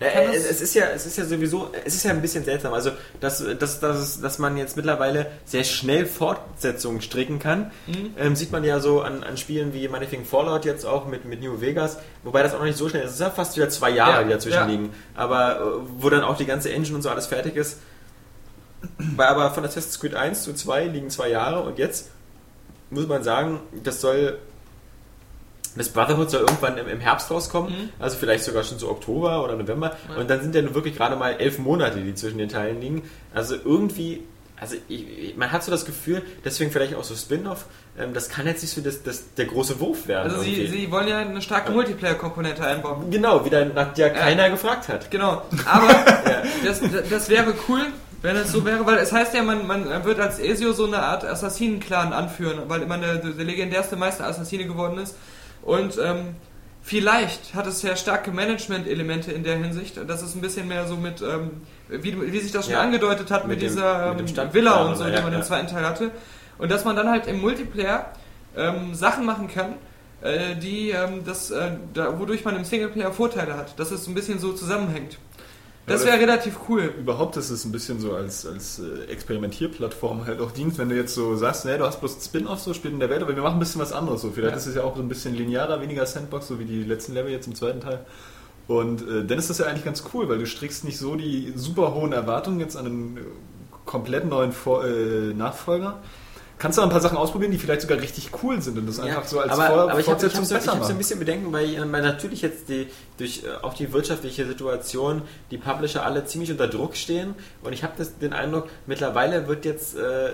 Ja, Kann äh, es ist ja, es ist ja sowieso, es ist ja ein bisschen seltsam. Also, dass, dass, dass, dass man jetzt mittlerweile sehr schnell Fortsetzungen stricken kann, Mhm. ähm, sieht man ja so an, an Spielen wie meinetwegen Fallout jetzt auch mit, mit New Vegas, wobei das auch noch nicht so schnell ist. Es ist ja fast wieder zwei Jahre, Ja, die dazwischen ja. liegen. Aber äh, wo dann auch die ganze Engine und so alles fertig ist. Bei, aber von Assassin's Creed 1 zu 2 liegen zwei Jahre und jetzt muss man sagen, das soll das Brotherhood soll irgendwann im, im Herbst rauskommen, Mhm. also vielleicht sogar schon so Oktober oder November. Ja. Und dann sind ja nur wirklich gerade mal elf Monate, die zwischen den Teilen liegen. Also irgendwie, also ich, man hat so das Gefühl, deswegen vielleicht auch so Spin-off, ähm, das kann jetzt nicht so das, das, der große Wurf werden. Also sie, sie wollen ja eine starke Multiplayer-Komponente einbauen. genau, wieder nach der keiner gefragt hat. Genau. Aber das, das wäre cool, wenn es so wäre, weil es heißt ja, man, man wird als Ezio so eine Art Assassinen-Clan anführen, weil immer der, der legendärste Meister Assassine geworden ist. Und ähm, vielleicht hat es sehr starke Management-Elemente in der Hinsicht. Das ist ein bisschen mehr so mit, ähm, wie, wie sich das schon Ja. angedeutet hat, mit, Mit dem- dieser mit ähm, Villa und so, die ja, man im ja. zweiten Teil hatte. Und dass man dann halt im Multiplayer ähm, Sachen machen kann, äh, die ähm, das, äh, da, wodurch man im Singleplayer Vorteile hat, dass es ein bisschen so zusammenhängt. Das wäre relativ cool. Überhaupt ist es ein bisschen so als, als äh, Experimentierplattform halt auch dient, wenn du jetzt so sagst, ne, du hast bloß Spin-off so, spielt in der Welt, aber wir machen ein bisschen was anderes so. Vielleicht Ja. ist es ja auch so ein bisschen linearer, weniger Sandbox, so wie die letzten Level jetzt im zweiten Teil. Und äh, dann ist das ja eigentlich ganz cool, weil du strickst nicht so die super hohen Erwartungen jetzt an ein äh, komplett neuen Vor äh, Nachfolger. Kannst du ein paar Sachen ausprobieren, die vielleicht sogar richtig cool sind und das einfach so als aber, Vor aber ich habe Fortsetzung hab so, ich hab so ein bisschen Bedenken, weil, äh, weil natürlich jetzt die, durch äh, auch die wirtschaftliche Situation die Publisher alle ziemlich unter Druck stehen und ich habe den Eindruck, mittlerweile wird jetzt äh,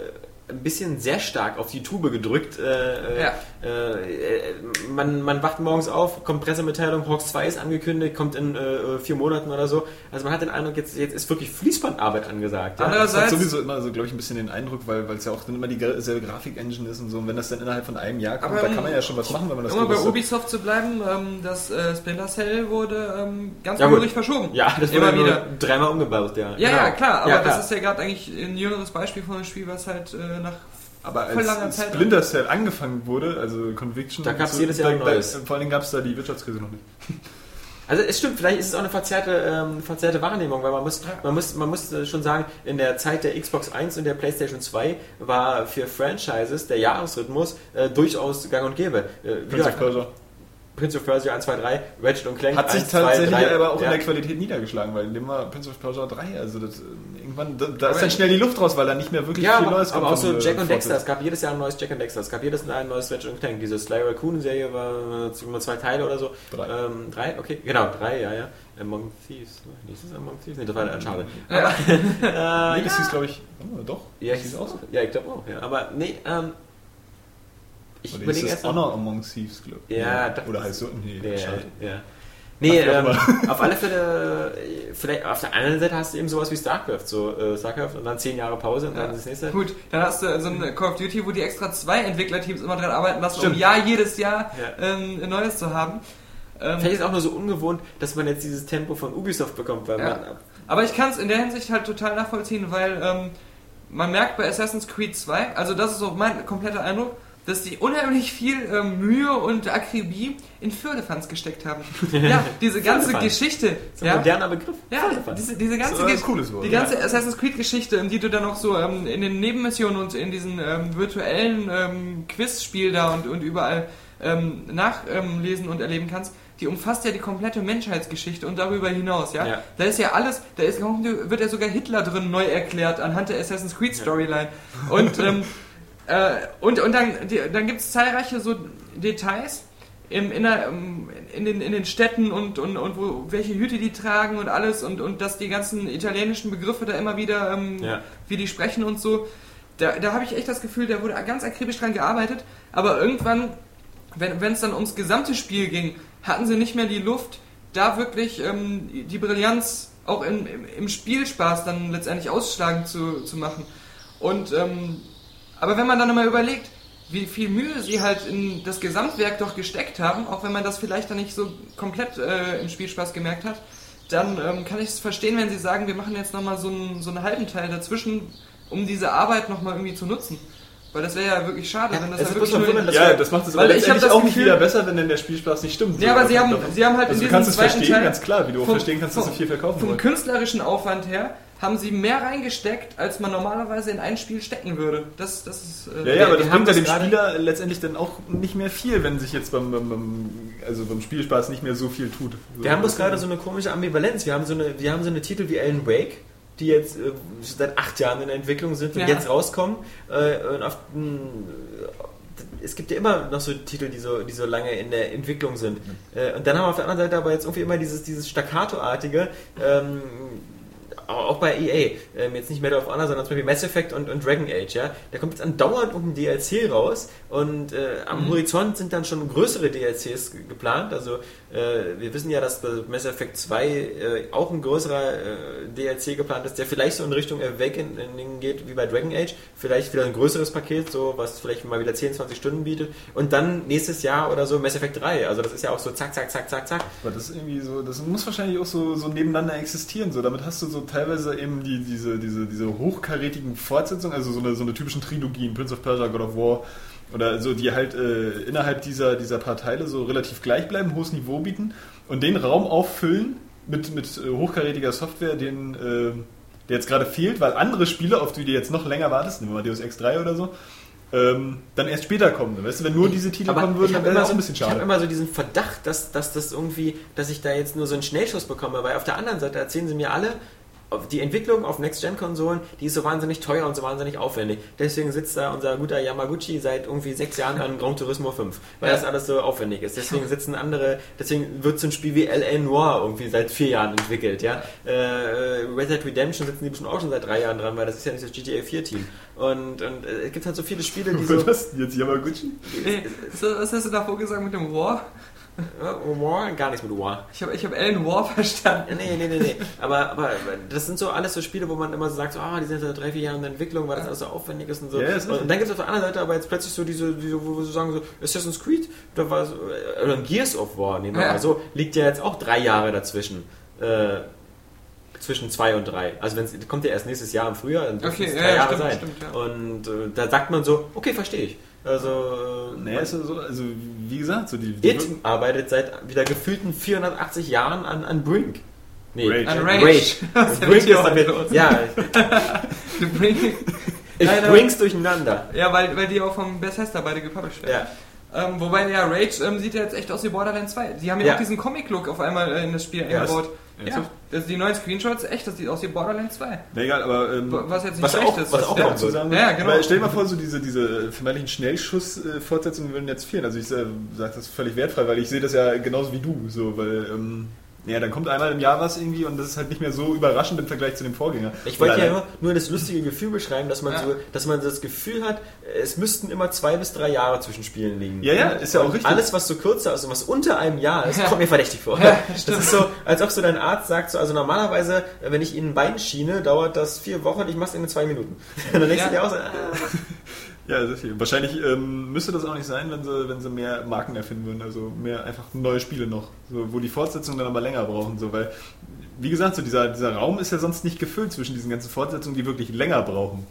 ein bisschen sehr stark auf die Tube gedrückt. Äh, Ja. äh, äh, man, man wacht morgens auf, kommt Pressemitteilung, Hawks 2 ist angekündigt, kommt in äh, vier Monaten oder so. Also man hat den Eindruck, jetzt, jetzt ist wirklich Fließbandarbeit angesagt. Ja? Das hat Andererseits, sowieso immer so, glaube ich, ein bisschen den Eindruck, weil weil es ja auch dann immer dieselbe Grafik-Engine ist und so. Und wenn das dann innerhalb von einem Jahr kommt, Aber, da ähm, kann man ja schon was machen, wenn man das um mal bei. Ubisoft zu bleiben, ähm, das äh, Splinter Cell wurde ähm, ganz Ja, gut. verschoben. Ja, das immer wurde wieder. dreimal umgebaut, ja. Ja, Genau. ja, klar, aber Ja, klar. das ist ja gerade eigentlich ein jüngeres Beispiel von einem Spiel, was halt äh, nach Aber als Splinter Cell angefangen wurde, also Conviction, Da gab's so, jedes Jahr da, neues. Da, vor allen Dingen gab es da die Wirtschaftskrise noch nicht. Also es stimmt, vielleicht ist es auch eine verzerrte, ähm, verzerrte Wahrnehmung, weil man muss, man muss, man muss äh, schon sagen, in der Zeit der Xbox 1 und der PlayStation 2 war für Franchises der Jahresrhythmus äh, durchaus gang und gäbe. Äh, wie Prince of gesagt, Persia. Prince of Persia 1, 2, 3, Ratchet und Clank Hat sich 1, 2, tatsächlich 3, aber auch ja. in der Qualität niedergeschlagen, weil in dem war Prince of Persia 3, also das, äh, irgendwann, da, da ist dann schnell die Luft raus, weil da nicht mehr wirklich Ja, viel aber, Neues aber auch so äh, Jack und Dexter. Es gab jedes Jahr ein neues Jack und Dexter. Es gab jedes Jahr ein neues Ratchet und Clank. Diese Sly Raccoon-Serie war äh, immer zwei Teile oder so. Drei. Ähm, drei? Okay, genau, drei, ja, ja. Among Thieves. Ne? Nicht das Among Thieves? Nee, das war ein Schade. Ja. Äh, Nee, das hieß, glaube ich, oh, doch. Ja, ich, hieß auch ja, ich glaube auch. Ja. Aber nee, ähm, ich überlege erst. Honor Among Thieves, glaube ich. Ja, das- Oder heißt so, nee, Ja, schade. ja. Nee, ja, ähm, auf alle Fälle, äh, vielleicht auf der anderen Seite hast du eben sowas wie StarCraft, so äh, StarCraft und dann zehn Jahre Pause und Ja. dann das nächste. Gut, dann hast du so ein Call of Duty, wo die extra zwei Entwicklerteams immer dran arbeiten lassen, Stimmt. um ja jedes Jahr Ja. ähm, ein Neues zu haben. Ähm, Vielleicht ist es auch nur so ungewohnt, dass man jetzt dieses Tempo von Ubisoft bekommt, weil Ja. man Aber ich kann es in der Hinsicht halt total nachvollziehen, weil ähm, man merkt bei Assassin's Creed 2, also das ist auch mein kompletter Eindruck, dass die unheimlich viel ähm, Mühe und Akribie in Firlefanz gesteckt haben. ja, diese ganze. Geschichte. so ein ja, moderner Begriff. ja, diese, diese ganze, Das ist cooles Wort, die ja. ganze Assassin's Creed Geschichte, die du dann auch so ähm, in den Nebenmissionen und in diesen ähm, virtuellen ähm, Quizspiel da und, und überall ähm, nachlesen und erleben kannst, die umfasst ja die komplette Menschheitsgeschichte und darüber hinaus, ja. Ja. Da ist ja alles, da ist, wird ja sogar Hitler drin neu erklärt anhand der Assassin's Creed Storyline. Und, ähm, äh, und, und dann, die, dann gibt es zahlreiche so Details im, in, der, in, den, in den Städten und, und, und wo, welche Hüte die tragen und alles und, und dass die ganzen italienischen Begriffe da immer wieder, ähm, Ja. wie die sprechen und so. Da, da habe ich echt das Gefühl, da wurde ganz akribisch dran gearbeitet, aber irgendwann, wenn es dann ums gesamte Spiel ging, hatten sie nicht mehr die Luft, da wirklich ähm, die Brillanz auch im, im, im Spielspaß dann letztendlich ausschlagend zu, zu machen. Und ähm, aber wenn man dann mal überlegt, wie viel Mühe sie halt in das Gesamtwerk doch gesteckt haben, auch wenn man das vielleicht dann nicht so komplett äh, im Spielspaß gemerkt hat, dann ähm, kann ich es verstehen, wenn sie sagen, wir machen jetzt nochmal so einen, so einen halben Teil dazwischen, um diese Arbeit nochmal irgendwie zu nutzen. Weil das wäre ja wirklich schade, Ja, wenn das ja wirklich nur... verwundern, dass Ja, das macht es aber letztendlich das auch nicht wieder besser, wenn denn der Spielspaß nicht stimmt. Ja, aber sie haben, sie haben halt also in du kannst diesem es zweiten verstehen, Teil ganz klar, wie du auch vom- verstehen kannst, dass sie viel verkaufen Vom wollen. künstlerischen Aufwand her haben sie mehr reingesteckt, als man normalerweise in ein Spiel stecken würde. Das, das ist... äh, Ja, ja, aber das haben bringt ja dem Spieler letztendlich dann auch nicht mehr viel, wenn sich jetzt beim, beim, beim, also beim Spielspaß nicht mehr so viel tut. Wir haben bloß gerade so eine komische Ambivalenz. Wir haben so eine, wir haben so eine Titel wie Alan Wake, die jetzt äh, seit acht Jahren in der Entwicklung sind und Ja. jetzt rauskommen. Äh, und auf, mh, es gibt ja immer noch so Titel, die so, die so lange in der Entwicklung sind. Äh, und dann haben wir auf der anderen Seite aber jetzt irgendwie immer dieses, dieses Staccato-artige, ähm, auch bei EA, ähm, jetzt nicht Medal of Honor, sondern zum Beispiel Mass Effect und, und Dragon Age, ja, da kommt jetzt andauernd irgendein DLC raus und äh, am Horizont sind dann schon größere DLCs ge- geplant, also wir wissen ja, dass Mass Effect 2 äh, auch ein größerer äh, DLC geplant ist, der vielleicht so in Richtung Awakening geht wie bei Dragon Age, vielleicht wieder ein größeres Paket, so was vielleicht mal wieder 10, 20 Stunden bietet und dann nächstes Jahr oder so Mass Effect 3, also das ist ja auch so zack, zack, zack, zack, zack. Aber das ist irgendwie so, das muss wahrscheinlich auch so, so nebeneinander existieren. So, damit hast du so teilweise eben die, diese, diese, diese hochkarätigen Fortsetzungen, also so eine, so eine typischen Trilogien, Prince of Persia, God of War, oder so, die halt äh, innerhalb dieser, dieser paar Teile so relativ gleich bleiben, hohes Niveau bieten und den Raum auffüllen mit, mit äh, hochkarätiger Software, den, äh, der jetzt gerade fehlt, weil andere Spiele, auf die du jetzt noch länger wartest, nehmen wir mal Deus Ex 3 oder so, ähm, dann erst später kommen. Weißt du, wenn nur diese Titel Aber kommen würden, ich dann habe wäre das so, auch ein bisschen ich hab schade. immer so diesen Verdacht, dass, dass das irgendwie, dass ich da jetzt nur so einen Schnellschuss bekomme, weil auf der anderen Seite erzählen sie mir alle, die Entwicklung auf Next-Gen-Konsolen, die ist so wahnsinnig teuer und so wahnsinnig aufwendig. Deswegen sitzt da unser guter Yamaguchi seit irgendwie sechs Jahren an Gran Turismo 5, weil Ja. das alles so aufwendig ist. Deswegen sitzen andere, deswegen wird so ein Spiel wie L.A. Noir irgendwie seit vier Jahren entwickelt, ja. Äh, Red Dead Redemption sitzen die bestimmt auch schon seit drei Jahren dran, weil das ist ja nicht das GTA 4-Team. Und, und äh, es gibt halt so viele Spiele, die so... Was ist denn jetzt Yamaguchi? So, was hast du davor gesagt mit dem War? Äh, War? Gar nichts mit War. Ich habe ich hab Alan War verstanden. Nee, nee, nee, nee. Aber, aber das sind so alles so Spiele, wo man immer so sagt, so, ah, die sind seit drei, vier Jahren in der Entwicklung, weil das alles so aufwendig ist und so. Ja, und dann gibt es auf der anderen Seite aber jetzt plötzlich so diese, diese wo wir so sagen, so Assassin's Creed, da war äh, oder Gears of War, nehmen wir Ja. mal so, liegt ja jetzt auch drei Jahre dazwischen. Äh, zwischen zwei und drei. Also wenn es kommt ja erst nächstes Jahr im Frühjahr, dann Okay, drei ja, Jahre stimmt, sein. stimmt, ja. Und äh, da sagt man so, okay, verstehe ich. Also äh, Naja, ist so, also wie gesagt, so die. die It arbeitet seit wieder gefühlten 480 Jahren an, an Brink. Nee, Rage. An Rage. Rage. Denn Brink ist damit, ja, Du bring- ich Nein, aber- bring's durcheinander. Ja, weil, weil die auch vom Bethesda beide gepublished werden. Ja. Ähm, wobei, ja, Rage ähm, sieht ja jetzt echt aus wie Borderlands 2. Die haben ja, Ja. auch diesen Comic-Look auf einmal äh, in das Spiel Ja, eingebaut. Ja, das, die neuen Screenshots, echt, das sieht aus wie Borderlands 2. Na egal, aber. Ähm, Was jetzt nicht Was schlecht auch- ist. was auch ja. so. zusammen. Ja, genau. Weil stell dir mal vor, so diese, diese vermeintlichen Schnellschuss-Fortsetzungen würden jetzt fehlen. Also ich äh, sage das völlig wertfrei, weil ich sehe das ja genauso wie du. So, weil, ähm, ja, dann kommt einmal im Jahr was irgendwie und das ist halt nicht mehr so überraschend im Vergleich zu dem Vorgänger. Ich wollte ja nur, nur das lustige Gefühl beschreiben, dass man Ja. so, dass man das Gefühl hat, es müssten immer zwei bis drei Jahre zwischen Spielen liegen. Ja, ja, ist ja auch Und richtig. Alles, was so kürzer ist und was unter einem Jahr ist, Ja. kommt mir verdächtig vor. Ja, das ist so, als ob so dein Arzt sagt, so, also normalerweise, wenn ich Ihnen ein Bein schiene, dauert das vier Wochen, ich mach's in zwei Minuten. Und dann denkst du dir auch so, ah, Ja, sicher. Wahrscheinlich ähm, müsste das auch nicht sein, wenn sie, wenn sie mehr Marken erfinden würden. Also mehr einfach neue Spiele noch, so, wo die Fortsetzungen dann aber länger brauchen. So, weil, wie gesagt, so dieser, dieser Raum ist ja sonst nicht gefüllt zwischen diesen ganzen Fortsetzungen, die wirklich länger brauchen.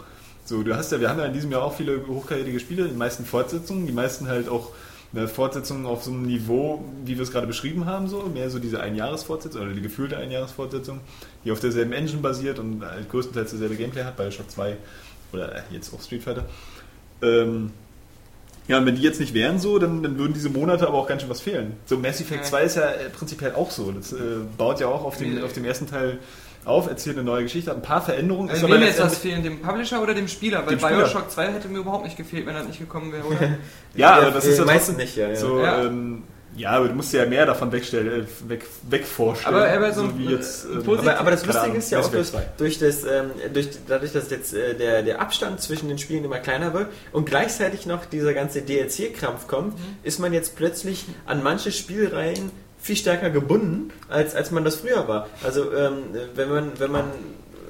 So, du hast ja, wir haben ja in diesem Jahr auch viele hochkarätige Spiele, die meisten Fortsetzungen, die meisten halt auch eine Fortsetzung auf so einem Niveau, wie wir es gerade beschrieben haben, so mehr so diese Einjahresfortsetzung oder die gefühlte Einjahresfortsetzung, die auf derselben Engine basiert und halt größtenteils dasselbe Gameplay hat, Bioshock 2 oder äh, jetzt auch Street Fighter. Ähm, ja, und wenn die jetzt nicht wären so, dann, dann würden diese Monate aber auch ganz schön was fehlen. So Mass Effect Ja. 2 ist ja äh, prinzipiell auch so. Das äh, baut ja auch auf dem, Ja. auf dem ersten Teil auf, erzählt eine neue Geschichte, hat ein paar Veränderungen. Also wem jetzt was fehlen, dem Publisher oder dem Spieler? Weil Dem Spieler. Bioshock 2 hätte mir überhaupt nicht gefehlt, wenn er nicht gekommen wäre, oder? Ja, Ja, aber das ist ja meistens trotzdem nicht, ja, ja. So, Ja. Ähm, ja, aber du musst ja mehr davon wegstellen, äh, weg, wegvorstellen. Aber- aber so ein- jetzt, ein ähm, Posit- Aber, aber das Lustige ist ja auch durch, Effect 2. durch das, ähm, durch, dadurch, dass jetzt äh, der, der Abstand zwischen den Spielen immer kleiner wird und gleichzeitig noch dieser ganze DLC-Krampf kommt, Mhm. ist man jetzt plötzlich an manche Spielreihen viel stärker gebunden, als, als man das früher war. Also ähm, wenn man, wenn man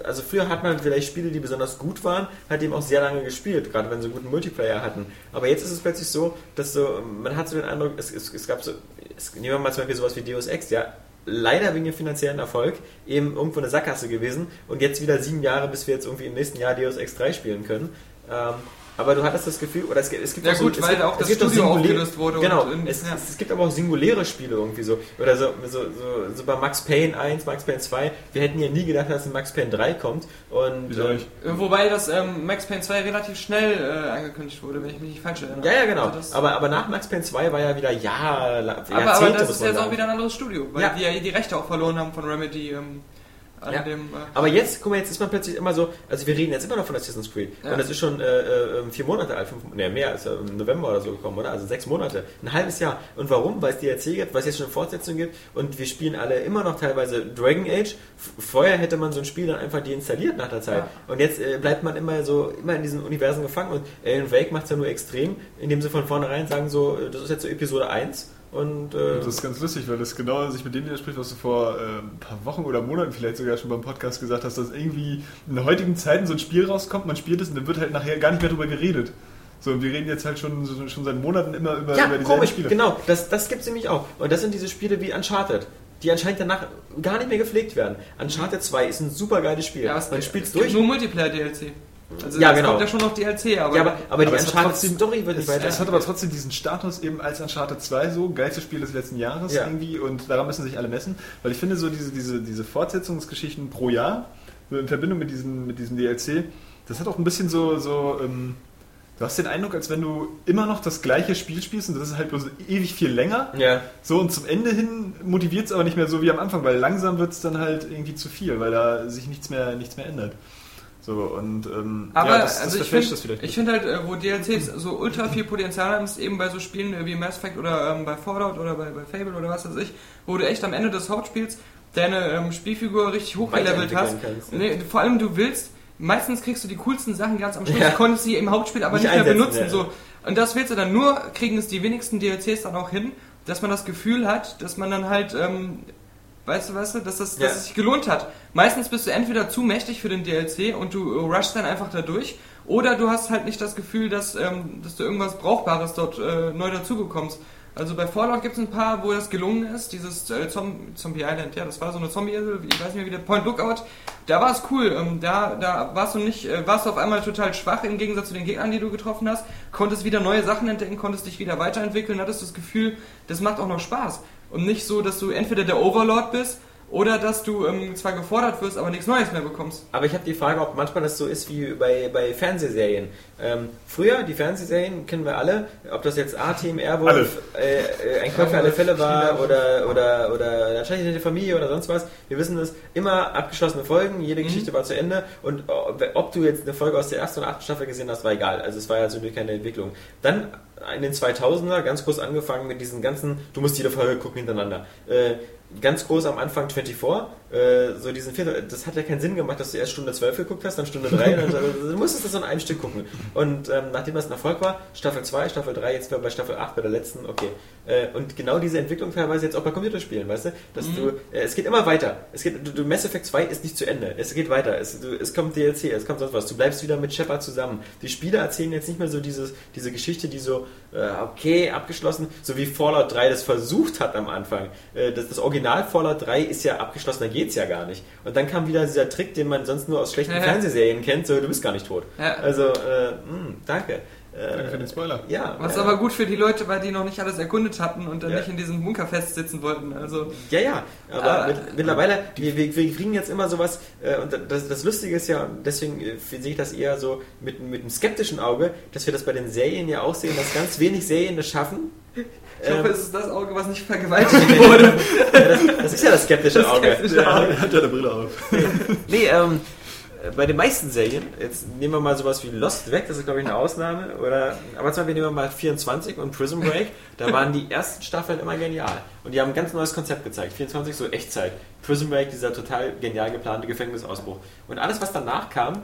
also früher hat man vielleicht Spiele, die besonders gut waren, hat eben auch sehr lange gespielt, gerade wenn sie einen guten Multiplayer hatten. Aber jetzt ist es plötzlich so, dass so, man hat so den Eindruck, es, es, es gab so, es, nehmen wir mal zum Beispiel sowas wie Deus Ex, ja, leider wegen dem finanziellen Erfolg eben irgendwo eine Sackgasse gewesen und jetzt wieder sieben Jahre, bis wir jetzt irgendwie im nächsten Jahr Deus Ex 3 spielen können. Ähm, aber du hattest das Gefühl, oder es gibt, es gibt Ja auch gut, so, weil es gibt, auch das es gibt Studio aufgelöst wurde Genau, und in- es, ja. es, es gibt aber auch singuläre Spiele irgendwie so. Oder so, so, so, so bei Max Payne 1, Max Payne 2. Wir hätten ja nie gedacht, dass ein Max Payne 3 kommt. Und, ähm? Äh, Wobei das ähm, Max Payne 2 relativ schnell äh, angekündigt wurde, wenn ich mich nicht falsch erinnere. Ja, ja, genau. Also das- aber, aber nach Max Payne 2 war ja wieder Jahr, Jahrzehnte, aber, aber das ist jetzt auch wieder ein anderes Studio, weil Ja. die ja die Rechte auch verloren haben von Remedy ähm, an Ja. dem. Äh, Aber jetzt, guck mal, jetzt ist man plötzlich immer so, also wir reden jetzt immer noch von Assassin's Creed. Ja. Und das ist schon äh, äh, vier Monate alt, fünf, ne, mehr, ist ja im November oder so gekommen, oder? Also sechs Monate, ein halbes Jahr. Und warum? Weil es DLC gibt, weil es jetzt schon eine Fortsetzung gibt und wir spielen alle immer noch teilweise Dragon Age. Vorher hätte man so ein Spiel dann einfach deinstalliert nach der Zeit. Ja. Und jetzt äh, bleibt man immer so, immer in diesen Universen gefangen und Alan Wake macht es ja nur extrem, indem sie von vornherein sagen so, äh, das ist jetzt so Episode 1 und, äh, Das ist ganz lustig, weil das genau sich mit dem widerspricht, was du vor äh, ein paar Wochen oder Monaten vielleicht sogar schon beim Podcast gesagt hast, dass irgendwie in heutigen Zeiten so ein Spiel rauskommt, man spielt es und dann wird halt nachher gar nicht mehr drüber geredet. So, und wir reden jetzt halt schon, so- schon seit Monaten immer über, Ja, über dieselben komisch, Spiele. genau. Das, das gibt es nämlich auch. Und das sind diese Spiele wie Uncharted, die anscheinend danach gar nicht mehr gepflegt werden. Uncharted 2 ist ein super geiles Spiel. ja, es, Man es spielt gibt durch. nur Multiplayer-DLC. Also Ja, es genau. kommt ja schon noch DLC, aber, ja, aber, aber, die Aber es hat Uncharted trotzdem- Story wird nicht Es, weiter. es hat aber trotzdem diesen Status eben als Uncharted 2 so, geilstes Spiel des letzten Jahres Ja. irgendwie und daran müssen sich alle messen, weil ich finde so diese, diese, diese Fortsetzungsgeschichten pro Jahr so in Verbindung mit diesem, mit diesem DLC, das hat auch ein bisschen so, so ähm, du hast den Eindruck, als wenn du immer noch das gleiche Spiel spielst und das ist halt bloß ewig viel länger. Ja. So, und zum Ende hin motiviert es aber nicht mehr so wie am Anfang, weil langsam wird es dann halt irgendwie zu viel, weil da sich nichts mehr, nichts mehr ändert. So, und ähm, Aber ja, das, das also ich verfälscht finde, das ich finde halt, äh, wo DLCs so ultra viel Potenzial haben, ist eben bei so Spielen wie Mass Effect oder ähm, bei Fallout oder bei, bei Fable oder was weiß ich, wo du echt am Ende des Hauptspiels deine ähm, Spielfigur richtig hochgelevelt hast. Kannst. Nee, vor allem du willst, meistens kriegst du die coolsten Sachen ganz am Schluss, Ja. konntest sie im Hauptspiel aber Nicht nicht, mehr benutzen. ja. So. Und das willst du dann nur, kriegen es die wenigsten DLCs dann auch hin, dass man das Gefühl hat, dass man dann halt, ähm, weißt du, weißt du, dass das, Ja. dass es sich gelohnt hat. Meistens bist du entweder zu mächtig für den DLC und du äh, rushst dann einfach da durch, oder du hast halt nicht das Gefühl, dass, ähm, dass du irgendwas Brauchbares dort äh, neu dazu bekommst. Also bei Fallout gibt es ein paar, wo das gelungen ist. Dieses äh, Zom Zombie Island, ja, das war so eine Zombie-Insel, ich weiß nicht mehr wie der Point Lookout. Da war es cool. Ähm, da, da warst du nicht, äh, warst du auf einmal total schwach im Gegensatz zu den Gegnern, die du getroffen hast. Konntest wieder neue Sachen entdecken, konntest dich wieder weiterentwickeln, hattest das Gefühl, das macht auch noch Spaß. Und nicht so, dass du entweder der Overlord bist oder dass du ähm, zwar gefordert wirst, aber nichts Neues mehr bekommst. Aber ich habe die Frage, ob manchmal das so ist wie bei, bei Fernsehserien. Ähm, früher, die Fernsehserien kennen wir alle, ob das jetzt A-Team, Airwolf, äh, äh, ein Kopf für alle Fälle war oder, oder, oder wahrscheinlich eine Familie oder sonst was. Wir wissen es, immer abgeschlossene Folgen, jede Geschichte war zu Ende und ob, ob du jetzt eine Folge aus der ersten oder achten Staffel gesehen hast, war egal. Also es war ja so keine Entwicklung. Dann in den 2000er, ganz groß angefangen mit diesen ganzen, du musst jede Folge gucken hintereinander. Äh, ganz groß am Anfang 24, äh, so diesen Vier, das hat ja keinen Sinn gemacht, dass du erst Stunde 12 geguckt hast, dann Stunde 3, und dann, du musstest das so in einem Stück gucken. Und ähm, nachdem das ein Erfolg war, Staffel 2, Staffel 3, jetzt bei Staffel 8, bei der letzten, okay. Äh, und genau diese Entwicklung teilweise jetzt auch bei Computerspielen, weißt du, dass du, äh, es geht immer weiter. Es geht, du, du, Mass Effect 2 ist nicht zu Ende, es geht weiter, es, du, es kommt DLC, es kommt sonst was, du bleibst wieder mit Shepard zusammen. Die Spiele erzählen jetzt nicht mehr so dieses, diese Geschichte, die so, äh, okay, abgeschlossen, so wie Fallout 3 das versucht hat am Anfang. Äh, das, das Original Fallout 3 ist ja abgeschlossen, da geht's ja gar nicht. Und dann kam wieder dieser Trick, den man sonst nur aus schlechten Ja. Fernsehserien kennt, so du bist gar nicht tot. Ja. Also, äh, mh, danke. Äh, Danke für den Spoiler. Ja. Was äh, aber gut für die Leute war, die noch nicht alles erkundet hatten und dann Ja. nicht in diesem Bunker festsitzen wollten. Also Ja, ja, aber Ah. mit, mittlerweile, wir, wir, wir kriegen jetzt immer sowas, äh, und das, das Lustige ist ja, und deswegen äh, sehe ich das eher so mit, mit einem skeptischen Auge, dass wir das bei den Serien ja auch sehen, dass ganz wenig Serien das schaffen. Ich hoffe, Ähm, es ist das Auge, was nicht vergewaltigt wurde. das, das ist ja das skeptische Das Auge. skeptische Auge. Hat ja eine Brille auf. Nee, ähm, äh, bei den meisten Serien, jetzt nehmen wir mal sowas wie Lost weg, das ist glaube ich eine Ausnahme, oder, aber zum Beispiel nehmen wir mal 24 und Prison Break, da waren die ersten Staffeln immer genial. Und die haben ein ganz neues Konzept gezeigt. 24 so Echtzeit. Prison Break, dieser total genial geplante Gefängnisausbruch. Und alles, was danach kam,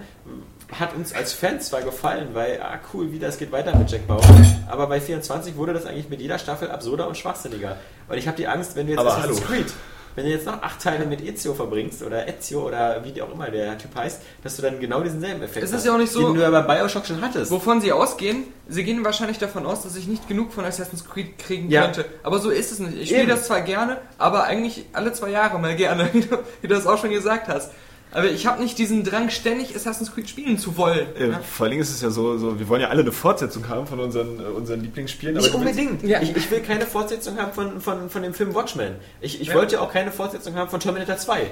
hat uns als Fans zwar gefallen, weil, ah cool, wie das geht weiter mit Jack Bauer, aber bei 24 wurde das eigentlich mit jeder Staffel absurder und schwachsinniger. Und ich habe die Angst, wenn wir jetzt Aber Assassin's. Creed wenn du jetzt noch acht Teile mit Ezio verbringst oder Ezio oder wie auch immer der Typ heißt, dass du dann genau diesen selben Effekt ist hast, ja auch nicht so- den du ja bei Bioshock schon hattest. Wovon sie ausgehen, sie gehen wahrscheinlich davon aus, dass ich nicht genug von Assassin's Creed kriegen Ja. könnte. Aber so ist es nicht. Ich spiele das zwar gerne, aber eigentlich alle zwei Jahre mal gerne, du, wie du das auch schon gesagt hast. Aber ich habe nicht diesen Drang, ständig Assassin's Creed spielen zu wollen. Äh, Ja. Vor allen Dingen ist es ja so, so, wir wollen ja alle eine Fortsetzung haben von unseren, äh, unseren Lieblingsspielen. Nicht unbedingt. Ja. Ich, ich will keine Fortsetzung haben von, von, von dem Film Watchmen. Ich, ich Ja. wollte auch keine Fortsetzung haben von Terminator 2. Äh,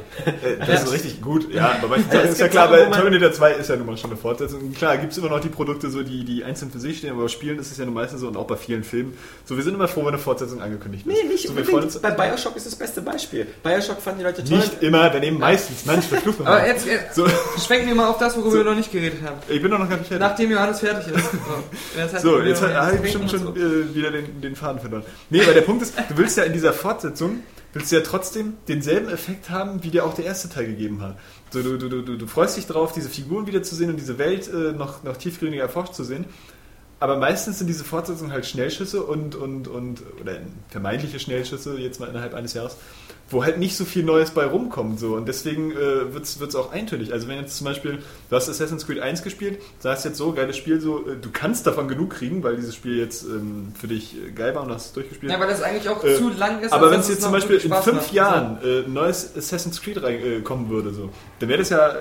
Das ist richtig gut. Ja, aber Ja, Sachen es ist ja klar, weil Terminator 2 ist ja nun mal schon eine Fortsetzung. Klar, gibt es immer noch die Produkte, so, die, die einzeln für sich stehen, aber bei Spielen ist es ja nun meistens so und auch bei vielen Filmen. So, wir sind immer froh, wenn eine Fortsetzung angekündigt ist. Nee, nicht so, unbedingt. Bei Bioshock ist das beste Beispiel. Bioshock fanden die Leute toll. nicht immer, daneben meistens. Mensch, verflucht Aber nochmal. jetzt, jetzt So, schwenken wir mal auf das, worüber wir noch nicht geredet haben. ich bin doch noch gar nicht fertig. Nachdem Johannes fertig ist. So, So, jetzt habe ich schon so. äh, wieder den, den Faden verloren. Nee, weil der Punkt ist, du willst ja in dieser Fortsetzung, willst du ja trotzdem denselben Effekt haben, wie dir auch der erste Teil gegeben hat. So, du, du, du, du freust dich drauf, diese Figuren wiederzusehen und diese Welt äh, noch, noch tiefgründiger erforscht zu sehen. Aber meistens sind diese Fortsetzungen halt Schnellschüsse und, und, und oder vermeintliche Schnellschüsse, jetzt mal innerhalb eines Jahres, wo halt nicht so viel Neues bei rumkommt. So. Und deswegen äh, wird es auch eintönig. Also wenn jetzt zum Beispiel, du hast Assassin's Creed 1 gespielt, sagst jetzt so, geiles Spiel, so, äh, du kannst davon genug kriegen, weil dieses Spiel jetzt ähm, für dich äh, geil war und hast es durchgespielt. Ja, weil das eigentlich auch Äh, zu lang ist. Aber wenn es jetzt zum Beispiel in fünf macht. Jahren äh, ein neues Assassin's Creed reinkommen äh, würde, so, dann wäre das ja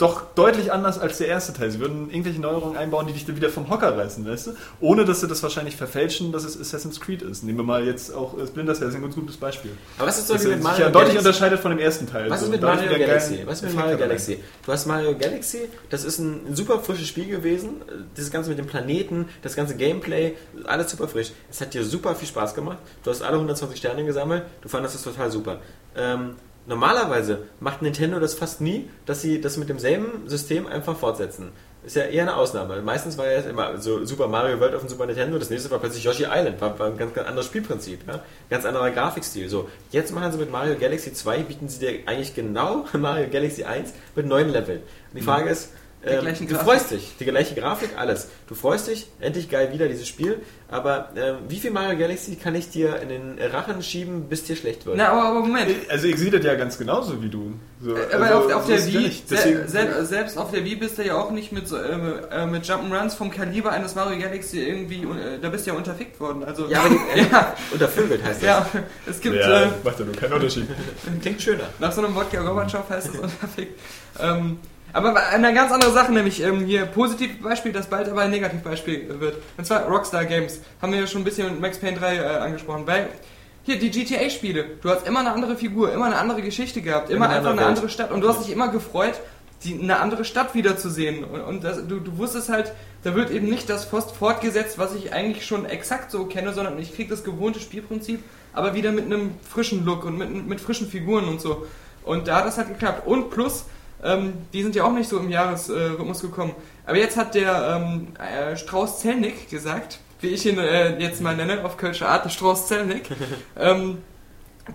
doch deutlich anders als der erste Teil. Sie würden irgendwelche Neuerungen einbauen, die dich dann wieder vom Hocker reißen, weißt du? Ohne, dass sie das wahrscheinlich verfälschen, dass es Assassin's Creed ist. Nehmen wir mal jetzt auch äh, Splinter Cell, das ist ein ganz gutes Beispiel. Aber was ist zum Das sich mit ja Mario deutlich Galaxy? unterscheidet von dem ersten Teil. Was So, ist mit Mario Galaxy? Was ist mit Mario. Galaxy? Du hast Mario Galaxy, das ist ein super frisches Spiel gewesen. Dieses Ganze mit dem Planeten, das ganze Gameplay, alles super frisch. Es hat dir super viel Spaß gemacht. Du hast alle 120 Sterne gesammelt. Du fandest das total super. Ähm, normalerweise macht Nintendo das fast nie, dass sie das mit demselben System einfach fortsetzen. Ist ja eher eine Ausnahme. Meistens war ja immer so Super Mario World auf dem Super Nintendo, das nächste war plötzlich Yoshi Island, war, war ein ganz, ganz anderes Spielprinzip, ja? ganz anderer Grafikstil. So, jetzt machen sie mit Mario Galaxy 2, bieten sie dir eigentlich genau Mario Galaxy 1 mit neuen Leveln. Und die Frage ist, ähm, gleichen du Grafik. freust dich, die gleiche Grafik, alles. Du freust dich, endlich geil wieder dieses Spiel, aber ähm, wie viel Mario Galaxy kann ich dir in den Rachen schieben, bis dir schlecht wird? Na, aber, aber Moment. Also ich sehe das ja ganz genauso wie du. So, Aber also, auf, auf der Wii, se sel selbst auf der Wii bist du ja auch nicht mit, so, äh, äh, mit Jump'n'Runs vom Kaliber eines Mario Galaxy irgendwie, äh, da bist du ja unterfickt worden. Also, Ja, aber die, ja, Untervögelt heißt das. ja, es gibt, ja, äh, macht ja nur keinen Unterschied. Klingt schöner. nach so einem Wodka Gorbatschow heißt es unterfickt. Ähm, aber eine ganz andere Sache, nämlich ähm, hier positiv Beispiel, das bald aber ein Negativbeispiel wird. Und zwar Rockstar Games. Haben wir ja schon ein bisschen mit Max Payne 3 äh, angesprochen. Weil hier die GTA-Spiele, du hast immer eine andere Figur, immer eine andere Geschichte gehabt, immer Immer einfach eine Welt. andere Stadt. Und du hast dich immer gefreut, die, eine andere Stadt wiederzusehen. Und, und das, du, du wusstest halt, da wird eben nicht das Post fortgesetzt, was ich eigentlich schon exakt so kenne, sondern ich krieg das gewohnte Spielprinzip, aber wieder mit einem frischen Look und mit, mit frischen Figuren und so. Und da hat das halt geklappt. Und plus, ähm, die sind ja auch nicht so im Jahresrhythmus gekommen. Aber jetzt hat der ähm, äh, Strauß Zellnick gesagt, wie ich ihn äh, jetzt mal nenne, auf Kölsche Art, der Strauß Zellnick, ähm,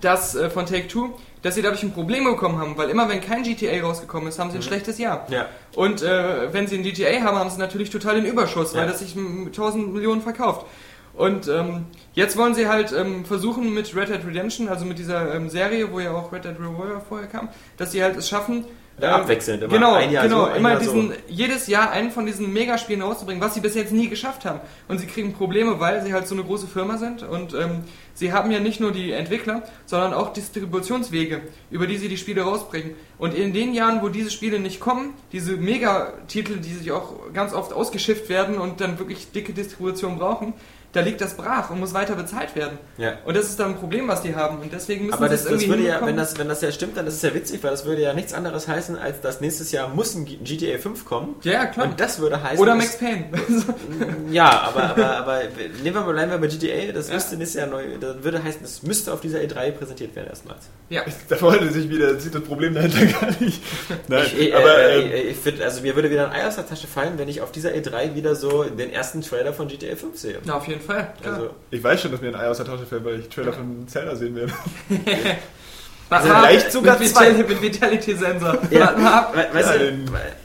dass äh, von Take-Two, dass sie dadurch ein Problem bekommen haben, weil immer wenn kein GTA rausgekommen ist, haben sie ein schlechtes Jahr. Ja. Und äh, wenn sie ein GTA haben, haben sie natürlich total den Überschuss, weil Ja. das sich mit 1000 Millionen verkauft. Und ähm, jetzt wollen sie halt ähm, versuchen mit Red Dead Redemption, also mit dieser ähm, Serie, wo ja auch Red Dead Revolver vorher kam, dass sie halt es schaffen, äh, abwechselnd, immer genau, ein Jahr genau, so, ein immer Jahr diesen, so. jedes Jahr einen von diesen Megaspielen rauszubringen, was sie bis jetzt nie geschafft haben. Und sie kriegen Probleme, weil sie halt so eine große Firma sind und ähm, sie haben ja nicht nur die Entwickler, sondern auch Distributionswege, über die sie die Spiele rausbringen. Und in den Jahren, wo diese Spiele nicht kommen, diese Megatitel, die sich auch ganz oft ausgeschifft werden und dann wirklich dicke Distribution brauchen, da liegt das brach und muss weiter bezahlt werden. Ja. Und das ist dann ein Problem, was die haben. Und deswegen müssen Aber sie das, es das irgendwie würde ja, wenn das, wenn das ja stimmt, dann ist es ja witzig, weil das würde ja nichts anderes heißen, als dass nächstes Jahr muss ein GTA 5 kommen. ja, klar. Und das würde heißen. Oder Max Payne. Ja, aber, aber, aber nehmen wir mal, bleiben wir bei GTA, das müsste nächstes Jahr neu, das würde heißen, das müsste auf dieser E3 präsentiert werden erstmals. ja. Da wollte sich wieder, sieht das Problem dahinter gar nicht. Nein, Ich, ich, aber äh, ähm, ich, finde, also mir würde wieder ein Ei aus der Tasche fallen, wenn ich auf dieser E3 wieder so den ersten Trailer von GTA 5 sehe. Na, auf jeden Fall. Klar. Also, ich weiß schon, dass mir ein Ei aus der Tasche fällt, weil ich Trailer von Zelda sehen werde. Also vielleicht sogar mit, zwei. Vital, mit Vitality-Sensor. ja, weißt, Ja, du,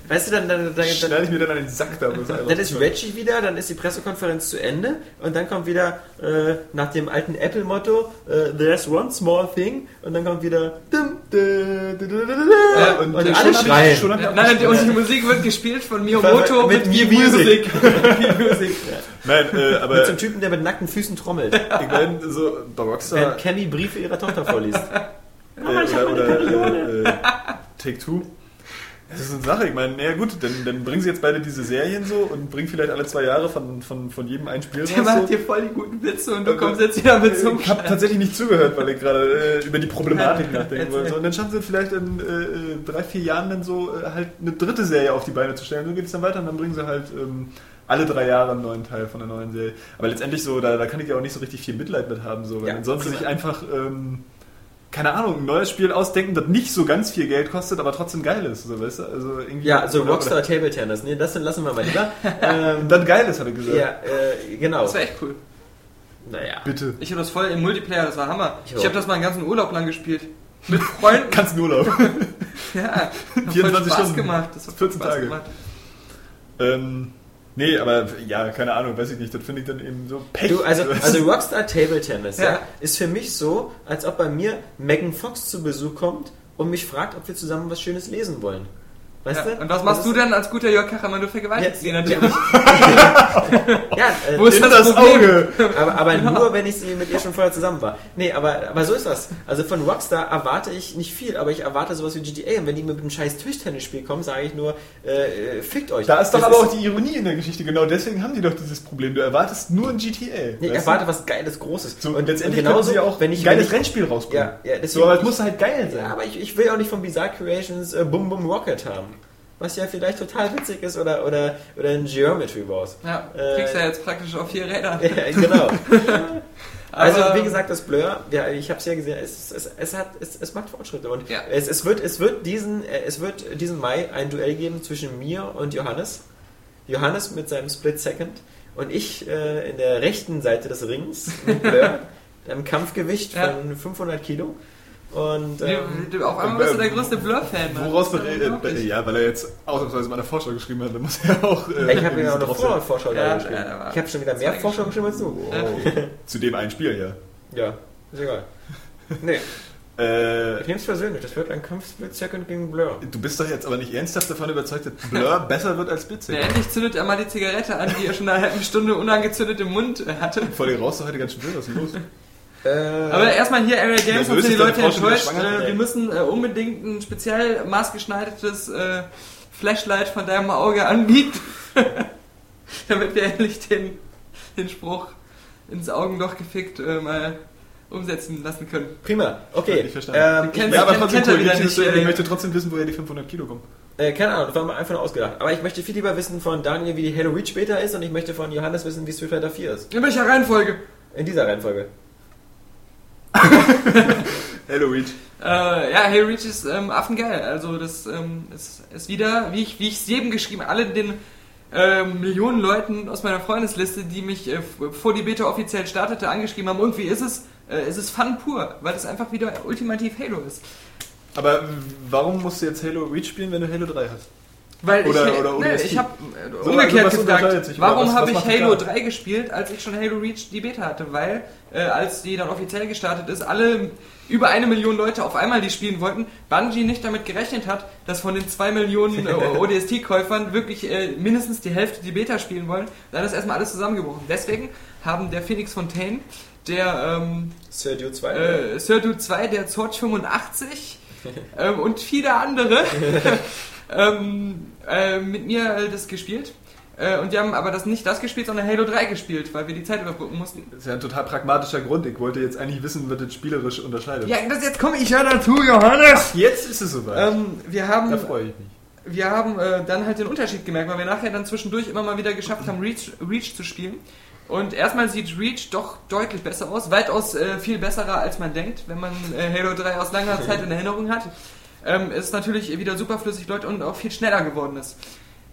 weißt du, dann, dann, dann, dann, Schneide ich mir dann an den Sack da. Dann ist Reggie wieder, dann ist die Pressekonferenz zu Ende und dann kommt wieder äh, nach dem alten Apple-Motto äh, There's one small thing und dann kommt wieder dum, dum, dum, dum, dum, dum, Ja, und, und alle schreien. schon Ja, Nein, und die Musik wird gespielt von Miyamoto Mit mit, Music. Music. Nein, äh, aber Mit so einem Typen, der mit nackten Füßen trommelt, ich meine, so bei Rockstar während Cammy Briefe ihrer Tochter vorliest. äh, oder, oder äh, Take Two. Das ist eine Sache, ich meine, naja gut, dann, dann bringen sie jetzt beide diese Serien so und bringen vielleicht alle zwei Jahre von, von, von jedem ein Spiel Der raus. macht So. dir voll die guten Witze und du kommst jetzt wieder mit so Ich habe tatsächlich nicht zugehört, weil ich gerade äh, über die Problematik nachdenken wollte. Und dann schaffen sie vielleicht in äh, drei, vier Jahren dann so äh, halt eine dritte Serie auf die Beine zu stellen. So geht es dann weiter und dann bringen sie halt ähm, alle drei Jahre einen neuen Teil von der neuen Serie. Aber letztendlich so, da, da kann ich ja auch nicht so richtig viel Mitleid mit haben, so, weil Ja. sie sich einfach, ähm, keine Ahnung, ein neues Spiel ausdenken, das nicht so ganz viel Geld kostet, aber trotzdem geil ist. So, weißt du? also irgendwie Ja, so oder- Rockstar Table Tennis. Nee, das lassen wir mal lieber. ähm, dann geil ist, hat er gesagt. ja, äh, genau. Das war echt cool. Naja. Bitte. Ich habe das voll im Multiplayer, das war Hammer. Ich Ich, habe das mal einen ganzen Urlaub lang gespielt. Mit Freunden. Nur Urlaub. ja, hat voll 24 Spaß Stunden. gemacht. Das hat voll 14 Spaß Tage. gemacht. ähm, nee, aber ja, keine Ahnung, weiß ich nicht. Das finde ich dann eben so Pech. Du, also, also Rockstar Table Tennis ja. Ja. ist für mich so, als ob bei mir Megan Fox zu Besuch kommt und mich fragt, ob wir zusammen was Schönes lesen wollen. Weißt Ja. du? Und was machst du ist- denn als guter Jörg Kachermann? Du vergewaltigst Ja, ihn natürlich. Ja, äh, Wo ist In das, das Problem? Auge! aber, aber nur, wenn ich sie mit ihr schon vorher zusammen war. Nee, aber, aber so ist das. Also von Rockstar erwarte ich nicht viel, aber ich erwarte sowas wie GTA. Und wenn die mit einem scheiß Tischtennisspiel kommen, sage ich nur, äh, äh, fickt euch. Da ist doch Das aber auch die Ironie in der Geschichte. Genau deswegen haben die doch dieses Problem. Du erwartest nur ein GTA. Nee, ich weißt du? erwarte was Geiles, Großes. So, und letztendlich genauso, können sie ja auch wenn ich ein geiles wenn ich- Rennspiel rausbringen. Ja, ja, deswegen- so, aber es muss halt geil sein. Ja, aber ich, ich will auch nicht von Bizarre Creations äh, Bum Bum Rocket haben. Was ja vielleicht total witzig ist oder, oder, oder ein Geometry Wars. Ja, Äh, kriegst ja jetzt praktisch auf vier Räder. Ja, genau. Also, wie gesagt, das Blur, ja, ich habe es ja gesehen, es, es, es, hat, es, es macht Fortschritte. Und Ja. es, es, wird, es, wird diesen, äh, es wird diesen Mai ein Duell geben zwischen mir und Johannes. Johannes mit seinem Split Second und ich äh, in der rechten Seite des Rings mit Blur, einem Kampfgewicht Ja. von 500 Kilo. Und Du- ähm, du- Auf einmal bist du der größte Blur-Fan. Mann. Woraus unglaublich. ja, weil er jetzt ausnahmsweise mal eine Vorschau geschrieben hat, dann muss er auch. Äh, ich habe ja auch eine Vorschau Ja, da geschrieben. ja, ich habe schon wieder mehr Vorschau geschrieben als du. Zu dem einen Spiel, ja. Ja, ist egal. Nee, Äh, ich nehme es persönlich. Das wird ein Kampf Split Second gegen Blur. du bist doch jetzt aber nicht ernsthaft davon überzeugt, dass Blur besser wird als Ja, Blitzig. endlich zündet er mal die Zigarette an, die er schon eine halbe Stunde unangezündet im Mund äh, hatte. Vor dir raus heute ganz schön wild, was ist los? Äh, Aber erstmal hier Area Games, sonst sind die Leute enttäuscht. Äh, wir müssen äh, unbedingt ein speziell maßgeschneidertes äh, Flashlight von deinem Auge anbieten, damit wir endlich den, den Spruch ins Augenloch gefickt äh, mal umsetzen lassen können. Prima, okay. Ich verstanden. Ähm, Kennt- Ja, aber trotzdem cool. wieder Ich, nicht, ich möchte trotzdem wissen, woher die 500 Kilo kommen. äh, keine Ahnung, das war mal einfach nur ausgedacht. Aber ich möchte viel lieber wissen von Daniel, wie die Halo Reach Beta ist und ich möchte von Johannes wissen, wie Street Fighter 4 ist. In welcher Reihenfolge? In dieser Reihenfolge. Hello, Reach. Äh, ja, Hey Reach ist ähm, affengeil. Also das ähm, ist, ist wieder, wie ich wie ich es jedem geschrieben, alle den ähm, Millionen Leuten aus meiner Freundesliste, die mich äh, bevor die Beta offiziell startete, angeschrieben haben. Und wie ist es? Äh, es ist Fun pur, weil es einfach wieder ultimativ Halo ist. Aber warum musst du jetzt Halo Reach spielen, wenn du Halo 3 hast? Weil Oder- ich, oder nee, ODST. ich habe So, umgekehrt also gefragt, oder warum habe ich Halo klar? 3 gespielt, als ich schon Halo Reach die Beta hatte? Weil äh, als die dann offiziell gestartet ist, alle über eine Million Leute auf einmal die spielen wollten, Bungie nicht damit gerechnet hat, dass von den zwei Millionen äh, ODST-Käufern wirklich äh, mindestens die Hälfte die Beta spielen wollen. Dann ist erstmal alles zusammengebrochen. Deswegen haben der Phoenix Fontaine, der ähm, Sir Dude 2. äh, Sir Dude 2, der Zorch 85 ähm, und viele andere ähm, äh, mit mir äh, das gespielt. Äh, und die haben aber das nicht das gespielt, sondern Halo 3 gespielt, weil wir die Zeit überbrücken mussten. Das ist ja ein total pragmatischer Grund. Ich wollte jetzt eigentlich wissen, was das spielerisch unterscheidet. Ja, das, jetzt komme ich ja dazu, Johannes! Jetzt ist es soweit. Ähm, wir haben, da freue ich mich. wir haben äh, dann halt den Unterschied gemerkt, weil wir nachher dann zwischendurch immer mal wieder geschafft haben, Reach, Reach zu spielen. Und erstmal sieht Reach doch deutlich besser aus, weitaus äh, viel besserer als man denkt, wenn man äh, Halo 3 aus langer Zeit in Erinnerung hat. Ähm, ist natürlich wieder superflüssig läuft und auch viel schneller geworden ist.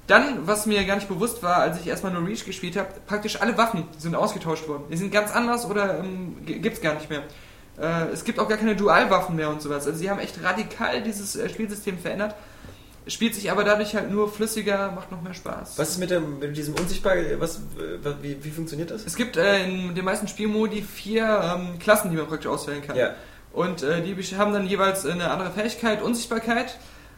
Dann, was mir gar nicht bewusst war, als ich erstmal nur Reach gespielt habe, praktisch alle Waffen sind ausgetauscht worden. Die sind ganz anders oder ähm, gibt's gar nicht mehr. Äh, es gibt auch gar keine Dualwaffen mehr und sowas. Also sie haben echt radikal dieses äh, Spielsystem verändert. Spielt sich aber dadurch halt nur flüssiger, macht noch mehr Spaß. Was ist mit, dem, mit diesem Unsichtbar, was, was, wie, wie funktioniert das? Es gibt äh, in den meisten Spielmodi vier ähm, Klassen, die man praktisch auswählen kann. Ja, Und äh, die haben dann jeweils eine andere Fähigkeit, Unsichtbarkeit,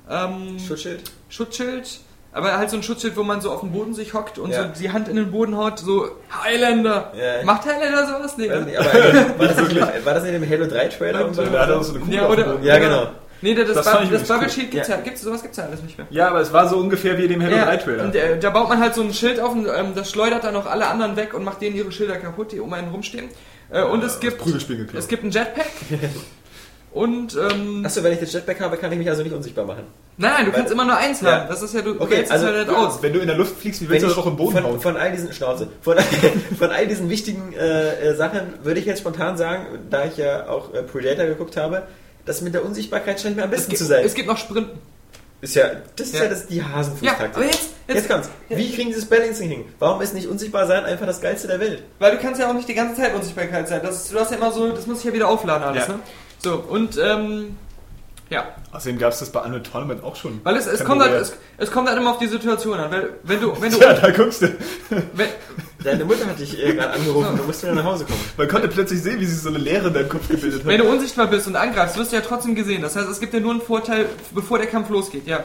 ähm, Schutzschild. Schutzschild, aber halt so ein Schutzschild, wo man so auf dem Boden sich hockt und Ja. so die Hand in den Boden haut, so Highlander. Ja. Macht Highlander sowas? Nee. Weiß ne? nicht, aber war, das nicht, war das nicht im Halo 3 Trailer? und so? Da hat er auch so eine Kugel Ja, oder-. Ja, genau. Nee, das, Das ich das Bubble cool. Shield gibt's Ja. ja, gibt's, sowas gibt's ja alles nicht mehr. Ja, aber es war so ungefähr wie in dem Halo 3 Trailer. und äh, da baut man halt so ein Schild auf und ähm, das schleudert dann auch alle anderen weg und macht denen ihre Schilder kaputt, die um einen rumstehen. Äh, und es gibt Prügelspiel es gibt ein Jetpack und ähm, Achso, wenn ich das Jetpack habe, kann ich mich also nicht unsichtbar machen. nein, nein, du kannst immer nur eins Ja. haben. Das ist ja du Okay, also- es halt nicht aus. Wenn du in der Luft fliegst, wie Wenn willst du ich das auch im Boden von, hauen? von all diesen Schnauze, von, von all diesen wichtigen äh, äh, Sachen würde ich jetzt spontan sagen, da ich ja auch äh, Predator geguckt habe, das mit der Unsichtbarkeit scheint mir am Es besten gibt, zu sein. es gibt noch Sprinten. Ist ja, das ist ja, Ja. das, die Ja, Hasenfußtaktik. aber jetzt, Jetzt jetzt, kommt's. Wie kriegen sie das Balancing hin? Warum ist nicht unsichtbar sein einfach das Geilste der Welt? weil du kannst ja auch nicht die ganze Zeit Unsichtbarkeit sein. Das, du hast ja immer so, das muss ich ja wieder aufladen alles, Ja. ne? So, und ähm, ja, Außerdem gab es das bei Unreal Tournament auch schon. weil es, es, kommt halt, es, es kommt halt immer auf die Situation an. Weil, wenn du, wenn du, Ja, da guckst du. wenn, Deine Mutter hat dich äh, gerade angerufen, du musst wieder nach Hause kommen. Man konnte plötzlich sehen, wie sich so eine Leere in deinem Kopf gebildet wenn hat. du unsichtbar bist und angreifst, wirst du ja trotzdem gesehen. Das heißt, es gibt ja nur einen Vorteil, bevor der Kampf losgeht, ja.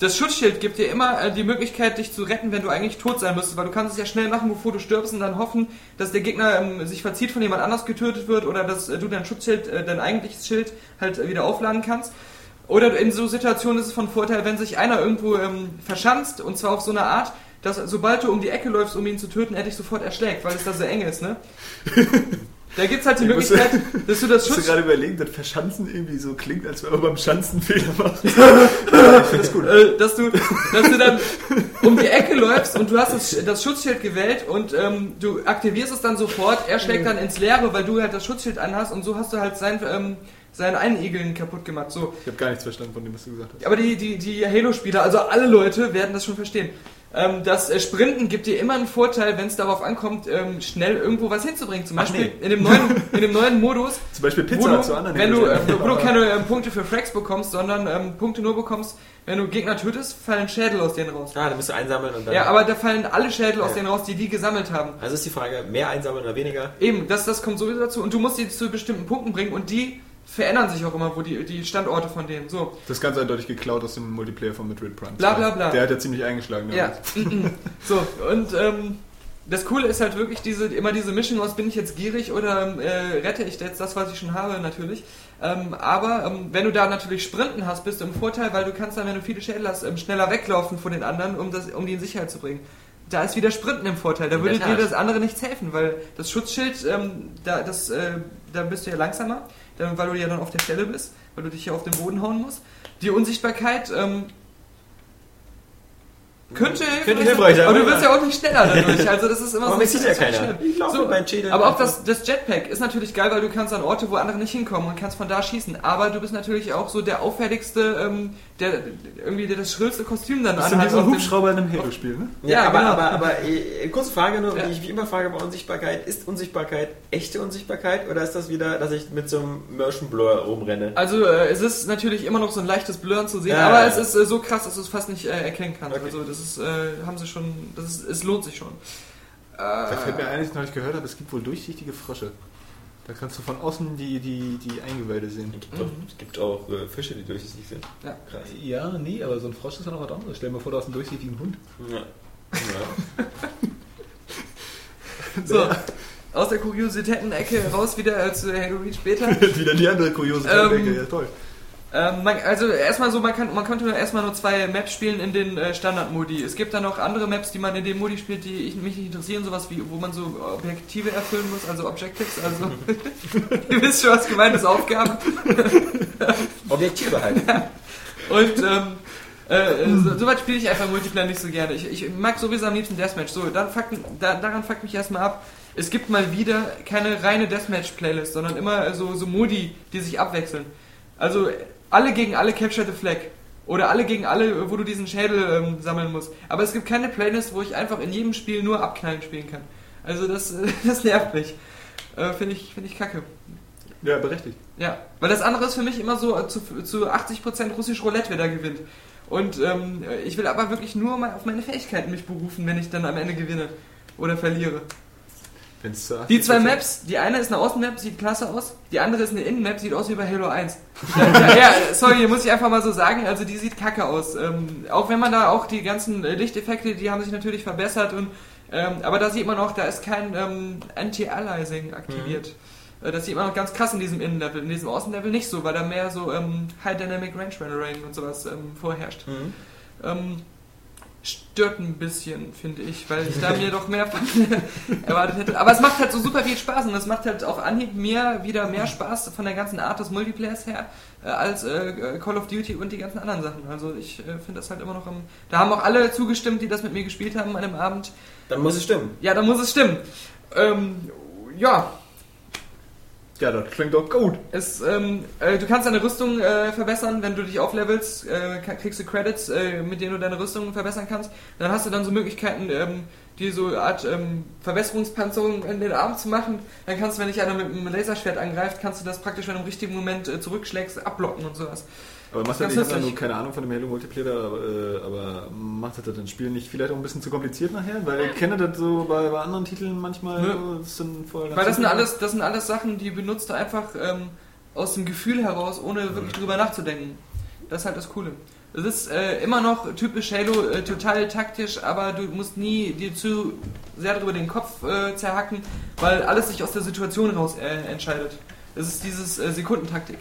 Das Schutzschild gibt dir immer äh, die Möglichkeit, dich zu retten, wenn du eigentlich tot sein müsstest, weil du kannst es ja schnell machen, bevor du stirbst und dann hoffen, dass der Gegner ähm, sich verzieht, von jemand anders getötet wird oder dass äh, du dein Schutzschild, äh, dein eigentliches Schild halt äh, wieder aufladen kannst. Oder in so Situationen ist es von Vorteil, wenn sich einer irgendwo ähm, verschanzt und zwar auf so eine Art, dass sobald du um die Ecke läufst, um ihn zu töten, er dich sofort erschlägt, weil es da so eng ist, ne? Da gibt's halt die Ich muss- Möglichkeit, dass du das Schutz... gerade überlegen, dass Verschanzen irgendwie so klingt, als wenn man beim Schanzen Fehler macht? ich finde das gut. äh, dass du, dass du dann um die Ecke läufst und du hast das, das Schutzschild gewählt und ähm, du aktivierst es dann sofort, er schlägt dann ins Leere, weil du halt das Schutzschild anhast und so hast du halt sein, ähm, seinen Einigeln kaputt gemacht. So. Ich habe gar nichts verstanden von dem, was du gesagt hast. Aber die, die, die Halo-Spieler, also alle Leute werden das schon verstehen. Ähm, das äh, Sprinten gibt dir immer einen Vorteil, wenn es darauf ankommt, ähm, schnell irgendwo was hinzubringen. Zum Beispiel nee. in, dem neuen, in dem neuen Modus, Zum Beispiel Pizza du, zu anderen wenn du, äh, wo du keine ähm, Punkte für Frags bekommst, sondern ähm, Punkte nur bekommst, wenn du Gegner tötest, fallen Schädel aus denen raus. Ah, dann musst du einsammeln und dann. Ja, aber da fallen alle Schädel aus Ja. denen raus, die die gesammelt haben. Also ist die Frage, mehr einsammeln oder weniger? Eben, das, das kommt sowieso dazu. Und du musst die zu bestimmten Punkten bringen und die verändern sich auch immer, wo die, die Standorte von denen. So. Das ist ganz eindeutig geklaut aus dem Multiplayer von Madrid Prime. Bla, bla, bla. Der hat ja ziemlich eingeschlagen. Ja. damals. so, und ähm, das Coole ist halt wirklich diese, immer diese Mischung aus, bin ich jetzt gierig oder äh, rette ich jetzt das, was ich schon habe, natürlich. Ähm, aber ähm, wenn du da natürlich Sprinten hast, bist du im Vorteil, weil du kannst dann, wenn du viele Schädel hast, ähm, schneller weglaufen von den anderen, um, das, um die in Sicherheit zu bringen. Da ist wieder Sprinten im Vorteil. Da In würde dir das andere nichts helfen, weil das Schutzschild, ähm, da, das, äh, da bist du ja langsamer, weil du ja dann auf der Stelle bist, weil du dich ja auf den Boden hauen musst. Die Unsichtbarkeit ähm, könnte, Könnte hilfreich sein, aber du wirst ja auch nicht schneller dadurch. Also das ist immer Aber so. sieht ja keiner. schnell. Ich laufe So, mit meinen Schädeln aber auch das, das Jetpack ist natürlich geil, weil du kannst an Orte, wo andere nicht hinkommen und kannst von da schießen. Aber du bist natürlich auch so der auffälligste, ähm, der irgendwie der das schrillste Kostüm dann Das ist anhat so ein Hubschrauber in einem Halo-Spiel, ne? Ja, Ja, aber, genau. aber, aber äh, kurze Frage nur, Ja. die ich wie immer frage bei Unsichtbarkeit. Ist Unsichtbarkeit echte Unsichtbarkeit oder ist das wieder, dass ich mit so einem Motion Blur rumrenne? Also äh, es ist natürlich immer noch so ein leichtes Blurren zu sehen, Ja, aber ja, es ist äh, so krass, dass du es fast nicht äh, erkennen kannst. Okay. Also das ist, äh, haben sie schon, das ist, es lohnt sich schon. Da fällt Äh, mir ein, dass ich noch nicht gehört habe, es gibt wohl durchsichtige Frösche. Da kannst du von außen die, die, die Eingeweide sehen. Es gibt, doch, es gibt auch äh, Fische, die durchsichtig sind. Ja. Krass. Ja, nee, aber so ein Frosch ist ja noch was anderes. Stell dir mal vor, du hast einen durchsichtigen Hund. Ja. ja. so, aus der Kuriositäten-Ecke raus wieder äh, zu Reach später. Wieder die andere kuriose Ähm. Ja, toll. Ähm, man, also erstmal so, man, kann, man konnte erstmal nur zwei Maps spielen in den äh, Standard-Modi. Es gibt dann noch andere Maps, die man in dem Modi spielt, die ich, mich nicht interessieren, sowas wie, wo man so Objektive erfüllen muss, also Objectives, also ihr wisst schon, was gemeint ist, Aufgaben. Objektive halt. Und ähm, äh, so, soweit spiele ich einfach Multiplayer nicht so gerne. Ich, ich mag sowieso am liebsten Deathmatch. So, dann fuck, da, daran fuckt mich erstmal ab. Es gibt mal wieder keine reine Deathmatch-Playlist, sondern immer so, so Modi, die sich abwechseln. Also alle gegen alle Capture the Flag. Oder alle gegen alle, wo du diesen Schädel ähm, sammeln musst. Aber es gibt keine Playlist, wo ich einfach in jedem Spiel nur abknallen spielen kann. Also das, das nervt mich. Äh, Finde ich, find ich kacke. Ja, berechtigt. Ja, weil das andere ist für mich immer so äh, zu, zu 80% russisch Roulette, wer da gewinnt. Und ähm, ich will aber wirklich nur mal auf meine Fähigkeiten mich berufen, wenn ich dann am Ende gewinne oder verliere. Die zwei 80% Maps, die eine ist eine Außenmap, sieht klasse aus, die andere ist eine Innenmap, sieht aus wie bei Halo 1. Ja, ja, sorry, muss ich einfach mal so sagen, also die sieht kacke aus. Ähm, auch wenn man da auch die ganzen äh, Lichteffekte, die haben sich natürlich verbessert und ähm, aber da sieht man auch, da ist kein ähm, Anti-Aliasing aktiviert. Äh, Das sieht man auch ganz krass in diesem Innenlevel, in diesem Außenlevel nicht so, weil da mehr so ähm, High Dynamic Range Rendering und sowas ähm, vorherrscht. Mhm. Stört ein bisschen, finde ich, weil ich da mir doch mehr von erwartet hätte. Aber es macht halt so super viel Spaß und es macht halt auf Anhieb mir wieder mehr Spaß von der ganzen Art des Multiplayers her äh, als äh, Call of Duty und die ganzen anderen Sachen. Also ich äh, finde das halt immer noch am... Da haben auch alle zugestimmt, die das mit mir gespielt haben an dem Abend. Dann muss es stimmen. Ja, da muss es stimmen. Ähm, ja, Ja, das klingt doch gut. Es, ähm, äh, du kannst deine Rüstung äh, verbessern, wenn du dich auflevelst, äh, kriegst du Credits, äh, mit denen du deine Rüstung verbessern kannst. Dann hast du dann so Möglichkeiten, ähm, die so eine Art ähm, Verwässerungspanzerung in den Arm zu machen. Dann kannst du, wenn dich einer mit einem Laserschwert angreift, kannst du das praktisch, wenn du im richtigen Moment äh, zurückschlägst, abblocken und sowas. Aber macht das nicht, ich habe keine Ahnung von dem Halo Multiplayer, aber, äh, aber macht das das Spiel nicht vielleicht auch ein bisschen zu kompliziert nachher? Weil ich kenne das so bei, bei anderen Titeln manchmal. Nö. So, das sind voll Weil das sind alles, das sind alles Sachen, die benutzt einfach ähm, aus dem Gefühl heraus, ohne wirklich drüber nachzudenken. Das ist halt das Coole. Es ist äh, immer noch typisch Halo, äh, total taktisch, aber du musst nie dir zu sehr darüber den Kopf äh, zerhacken, weil alles sich aus der Situation raus äh, entscheidet. Es ist dieses äh, Sekundentaktik.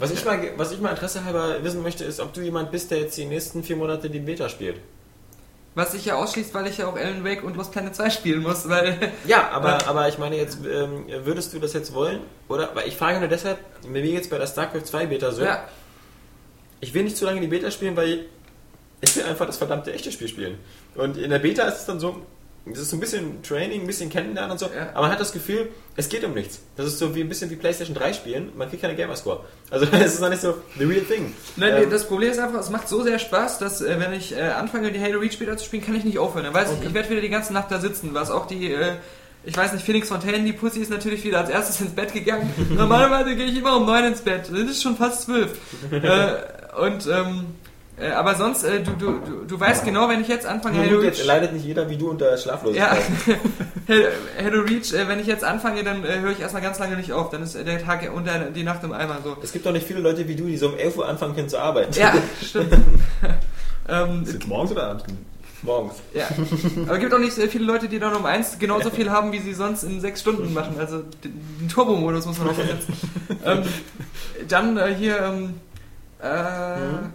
Was ich, mal, was ich mal Interesse halber wissen möchte, ist, ob du jemand bist, der jetzt die nächsten vier Monate die Beta spielt. Was sich ja ausschließt, weil ich ja auch Alan Wake und Lost Planet 2 spielen muss, weil Ja, aber, aber ich meine jetzt, ähm, würdest du das jetzt wollen? Oder? Weil ich frage nur deshalb, mir jetzt bei der StarCraft 2 Beta so, ja, ich will nicht zu lange die Beta spielen, weil ich will einfach das verdammte echte Spiel spielen. Und in der Beta ist es dann so, es ist so ein bisschen Training, ein bisschen Kennenlernen und so, Ja. aber man hat das Gefühl, es geht um nichts. Das ist so wie ein bisschen wie PlayStation 3 spielen, man kriegt keine Gamerscore. Also es ist noch nicht so the real thing. Nein, Ähm, das Problem ist einfach, es macht so sehr Spaß, dass äh, wenn ich äh, anfange, die Halo Reach später zu spielen, kann ich nicht aufhören. Dann weiß ich, ich werde wieder die ganze Nacht da sitzen, was auch die, äh, ich weiß nicht, Phoenix Fontaine, die Pussy ist natürlich wieder als erstes ins Bett gegangen. Normalerweise gehe ich immer um neun ins Bett. Es ist schon fast zwölf. äh, und, ähm, äh, aber sonst, äh, du, du, du, du weißt genau, wenn ich jetzt anfange, Halo gut, jetzt Reach... leidet nicht jeder wie du unter Ja, Schlaflosigkeit. Halo Halo Reach, äh, wenn ich jetzt anfange, dann äh, höre ich erstmal ganz lange nicht auf. Dann ist der Tag und der, die Nacht im Eimer so. Es gibt doch nicht viele Leute wie du, die so um 11 Uhr anfangen können zu arbeiten. Ja, stimmt. ähm, Ist jetzt morgens oder abends? Morgens. Ja, aber es gibt auch nicht so viele Leute, die dann um eins genauso viel haben, wie sie sonst in sechs Stunden machen. Also den Turbo-Modus muss man auch versetzen. ähm, dann äh, hier, ähm, äh,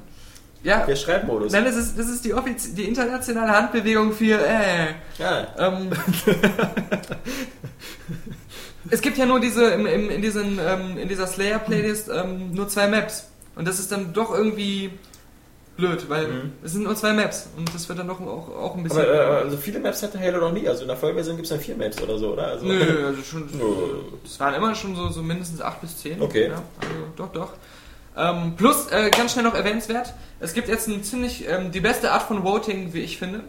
ja, Der Schreibmodus. nein, das ist, das ist die, offiz die internationale Handbewegung für, äh, Ja. ähm, es gibt ja nur diese, im, im, in, diesen, ähm, in dieser Slayer-Playlist ähm, nur zwei Maps. Und das ist dann doch irgendwie blöd, weil Mhm. es sind nur zwei Maps. Und das wird dann doch auch, auch ein bisschen... Aber äh, also viele Maps hatte Halo noch nie. Also in der Vollversion gibt es dann vier Maps oder so, oder? Also, Nö, also schon. Es waren immer schon so, so mindestens 8 bis 10. Okay. Ja, also doch, doch. Ähm, plus, äh, ganz schnell noch erwähnenswert, es gibt jetzt ein ziemlich, ähm, die beste Art von Voting, wie ich finde.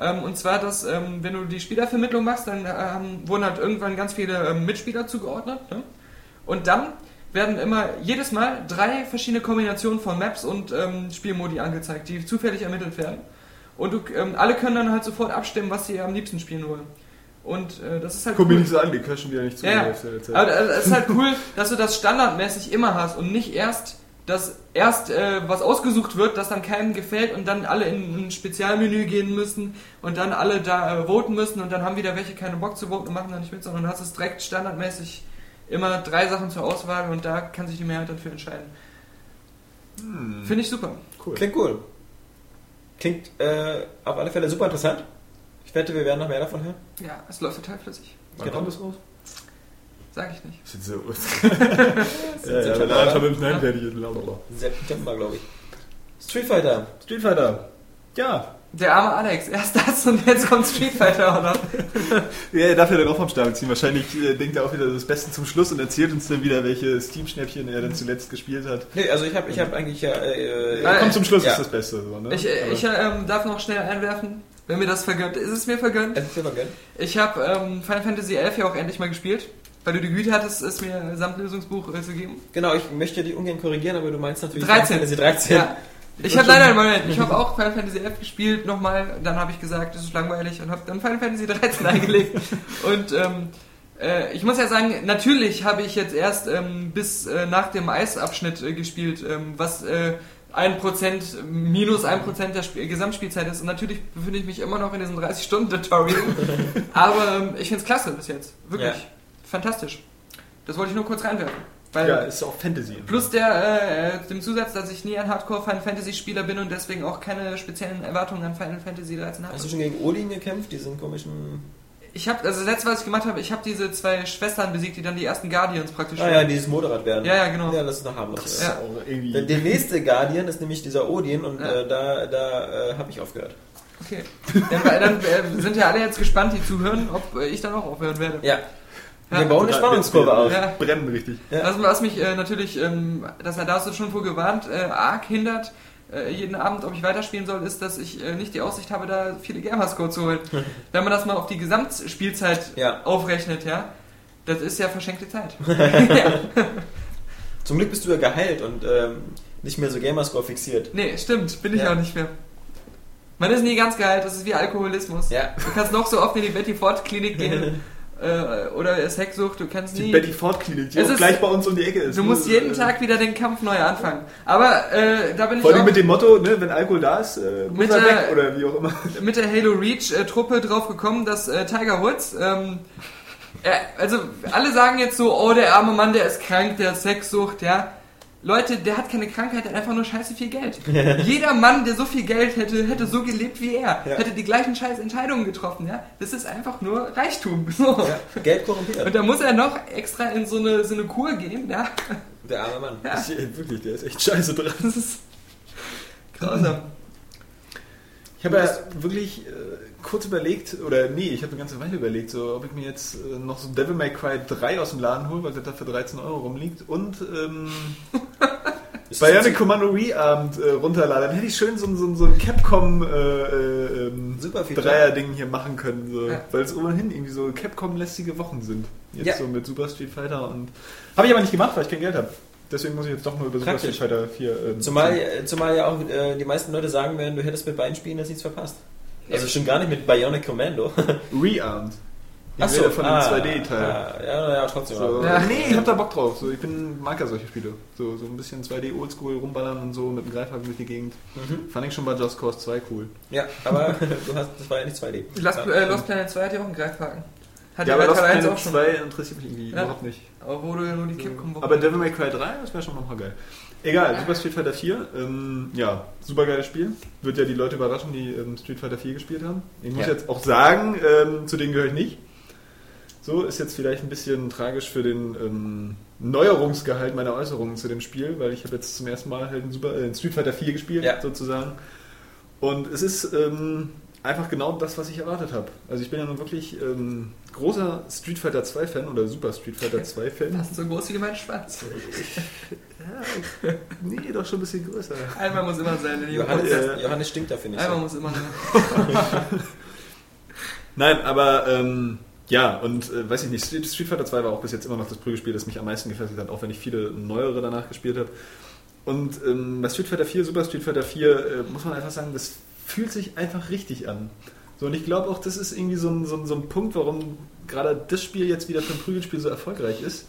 Ähm, und zwar, dass, ähm, wenn du die Spielervermittlung machst, dann ähm, wurden halt irgendwann ganz viele ähm, Mitspieler zugeordnet. Ne? Und dann werden immer jedes Mal drei verschiedene Kombinationen von Maps und ähm, Spielmodi angezeigt, die zufällig ermittelt werden. Und du, ähm, alle können dann halt sofort abstimmen, was sie am liebsten spielen wollen. Und äh, das ist halt Guck mir cool. nicht so an, die schon wieder nicht zu. Ja. Aber es ist halt cool, dass du das standardmäßig immer hast und nicht erst, dass erst äh, was ausgesucht wird, das dann keinem gefällt und dann alle in ein Spezialmenü gehen müssen und dann alle da äh, voten müssen und dann haben wieder welche keine Bock zu voten und machen da nicht mit, sondern du hast es direkt standardmäßig immer drei Sachen zur Auswahl und da kann sich die Mehrheit dann für entscheiden. Finde ich super. cool. Klingt cool. Klingt äh, auf alle Fälle super interessant. Ich wette, wir werden noch mehr davon hören. Ja, es läuft total flüssig. Wann Genau. kommt das raus? Sag ich nicht. Das ist so. ja, ja, der schon mit dem Nein fertig ist. September, glaube ich. Street Fighter. Street Fighter. Ja. Der arme Alex, erst das und jetzt kommt Street Fighter auch noch. Ja, er darf ja dann auch vom Stapel ziehen. Wahrscheinlich äh, denkt er auch wieder das Beste zum Schluss und erzählt uns dann wieder, welche Steam-Schnäppchen er dann zuletzt gespielt hat. Nee, also ich habe ich hab eigentlich ja. Äh, Ah, Kommt zum Schluss, ja. ist das Beste. So, ne? Ich, äh, ich ähm, darf noch schnell einwerfen, wenn mir das vergönnt. Ist es mir vergönnt? Es ist immer gern. Ich habe ähm, Final Fantasy XI ja auch endlich mal gespielt, weil du die Güte hattest, es mir ein Samtlösungsbuch äh, zu geben. Genau, ich möchte dich ungern korrigieren, aber du meinst natürlich 13. Final Fantasy 13. Ja. Ich habe leider, Moment, ich habe auch Final Fantasy XI gespielt, nochmal, dann habe ich gesagt, das ist langweilig und habe dann Final Fantasy 13 eingelegt. Und ähm, äh, ich muss ja sagen, natürlich habe ich jetzt erst ähm, bis äh, nach dem Eisabschnitt äh, gespielt, ähm, was äh, ein Prozent, minus ein Prozent der Sp Gesamtspielzeit ist. Und natürlich befinde ich mich immer noch in diesem 30-Stunden-Tutorial. Aber ähm, ich finde es klasse bis jetzt. Wirklich. Ja. Fantastisch. Das wollte ich nur kurz reinwerfen. Weil ja, ist auch Fantasy. Plus der, äh, dem Zusatz, dass ich nie ein Hardcore Final Fantasy Spieler bin und deswegen auch keine speziellen Erwartungen an Final Fantasy 13 habe. Hast du schon gegen Odin gekämpft, diesen komischen. Ich habe, also das letzte, was ich gemacht habe, ich habe diese zwei Schwestern besiegt, die dann die ersten Guardians praktisch Ah ja, dieses Motorrad werden. Ja, ja, genau. Ja, das ist noch harmlos. Das Ja. auch irgendwie. Der, der nächste Guardian ist nämlich dieser Odin und Ja. äh, da, da äh, habe ich aufgehört. Okay. Dann, dann äh, sind ja alle jetzt gespannt, die zuhören, ob äh, ich dann auch aufhören werde. Ja. Ja. Wir bauen eine Spannungskurve auf. Ja. Brennen richtig. Ja. Was, was mich äh, natürlich, ähm, das da hast du schon vor gewarnt, äh, arg hindert, äh, jeden Abend, ob ich weiterspielen soll, ist, dass ich äh, nicht die Aussicht habe, da viele Gamerscore zu holen. Wenn man das mal auf die Gesamtspielzeit Ja. aufrechnet, ja, das ist ja verschenkte Zeit. Zum Glück bist du ja geheilt und ähm, nicht mehr so Gamerscore fixiert. nee, stimmt, bin ich Ja. auch nicht mehr. Man ist nie ganz geheilt, das ist wie Alkoholismus. Ja. Du kannst noch so oft in die Betty Ford Klinik gehen. äh, oder ist Hexsucht, du kannst Die nie. Betty Ford Klinik, die Es auch ist- gleich bei uns um die Ecke ist. Du musst Äh, jeden Tag wieder den Kampf neu anfangen. Aber äh, da bin ich Vor allem mit dem Motto, ne, wenn Alkohol da ist, äh, muss er weg oder wie auch immer. mit der Halo Reach äh, Truppe drauf gekommen, dass äh, Tiger Woods, ähm, also alle sagen jetzt so, oh der arme Mann, der ist krank, der hat Sexsucht, ja. Leute, der hat keine Krankheit, der hat einfach nur scheiße viel Geld. Jeder Mann, der so viel Geld hätte, hätte so gelebt wie er. Ja. Hätte die gleichen scheiß Entscheidungen getroffen, ja. Das ist einfach nur Reichtum. So. Geld korrumpiert. Und da muss er noch extra in so eine, so eine Kur gehen, ja. Der arme Mann. Ja. Ich, äh, wirklich, der ist echt scheiße dran. Das ist grausam. Ich habe ja wirklich äh, kurz überlegt, oder nee, ich habe eine ganze Weile überlegt, so, ob ich mir jetzt äh, noch so Devil May Cry 3 aus dem Laden hole, weil der da für 13 Euro rumliegt und ähm, Bionic Commando Re-Abend äh, runterladen. Dann hätte ich schön so, ein- so, so ein Capcom äh, äh, ähm. Dreier-Ding hier machen können, so, Ja. weil es ohnehin irgendwie so Capcom-lästige Wochen sind. Jetzt Ja. so mit Super Street Fighter und... Habe ich aber nicht gemacht, weil ich kein Geld habe. Deswegen muss ich jetzt doch nur über Super. Street Fighter 4... Ähm, Zumal, zumal ja auch äh, die meisten Leute sagen werden, du hättest mit beiden Spielen das nichts verpasst. Also schon gar nicht mit Bionic Commando. Re-Armed. Ich Ach so, rede von dem ah, 2D-Teil. ah, Ja, ja, trotzdem. So. Ja. Nee, ich hab da Bock drauf. So, ich bin mag ja solche Spiele. So, so ein bisschen 2D Oldschool rumballern und so mit dem Greifhaken durch die Gegend. Mhm. Fand ich schon bei Just Cause 2 cool. Ja, aber du hast, das war ja nicht 2D. Lost, ja. äh, Lost Planet 2 hat ja auch einen Greifhaken. Hat ja, ja, aber Lost Teil 1 Planet auch schon. 2 interessiert mich irgendwie Ja. überhaupt nicht. Aber wo du ja nur die Capcom Aber Devil May Cry 3, das wäre schon nochmal geil. Egal, Super Street Fighter 4, ähm, ja, super geiles Spiel. Wird ja die Leute überraschen, die ähm, Street Fighter 4 gespielt haben. Ich muss Ja. jetzt auch sagen, ähm, zu denen gehöre ich nicht. So ist jetzt vielleicht ein bisschen tragisch für den ähm, Neuerungsgehalt meiner Äußerungen zu dem Spiel, weil ich habe jetzt zum ersten Mal halt ein, Super, äh, Street Fighter 4 gespielt, Ja. sozusagen. Und es ist ähm, einfach genau das, was ich erwartet habe. Also ich bin ja nun wirklich ähm, großer Street Fighter 2 Fan oder Super Street Fighter 2 Fan. Fast so groß wie mein Schwanz. Nee, doch schon ein bisschen größer. Einmal muss immer sein. Johannes, Ja. Johannes stinkt da, finde ich. Einmal So. muss immer sein. Nein, aber ähm, ja, und äh, weiß ich nicht, Street, Street Fighter 2 war auch bis jetzt immer noch das Prügelspiel, das mich am meisten gefesselt hat, auch wenn ich viele neuere danach gespielt habe. Und ähm, bei Street Fighter 4, Super Street Fighter 4, äh, muss man einfach sagen, das fühlt sich einfach richtig an. So, und ich glaube auch, das ist irgendwie so ein, so, ein, so ein Punkt, warum gerade das Spiel jetzt wieder für ein Prügelspiel so erfolgreich ist.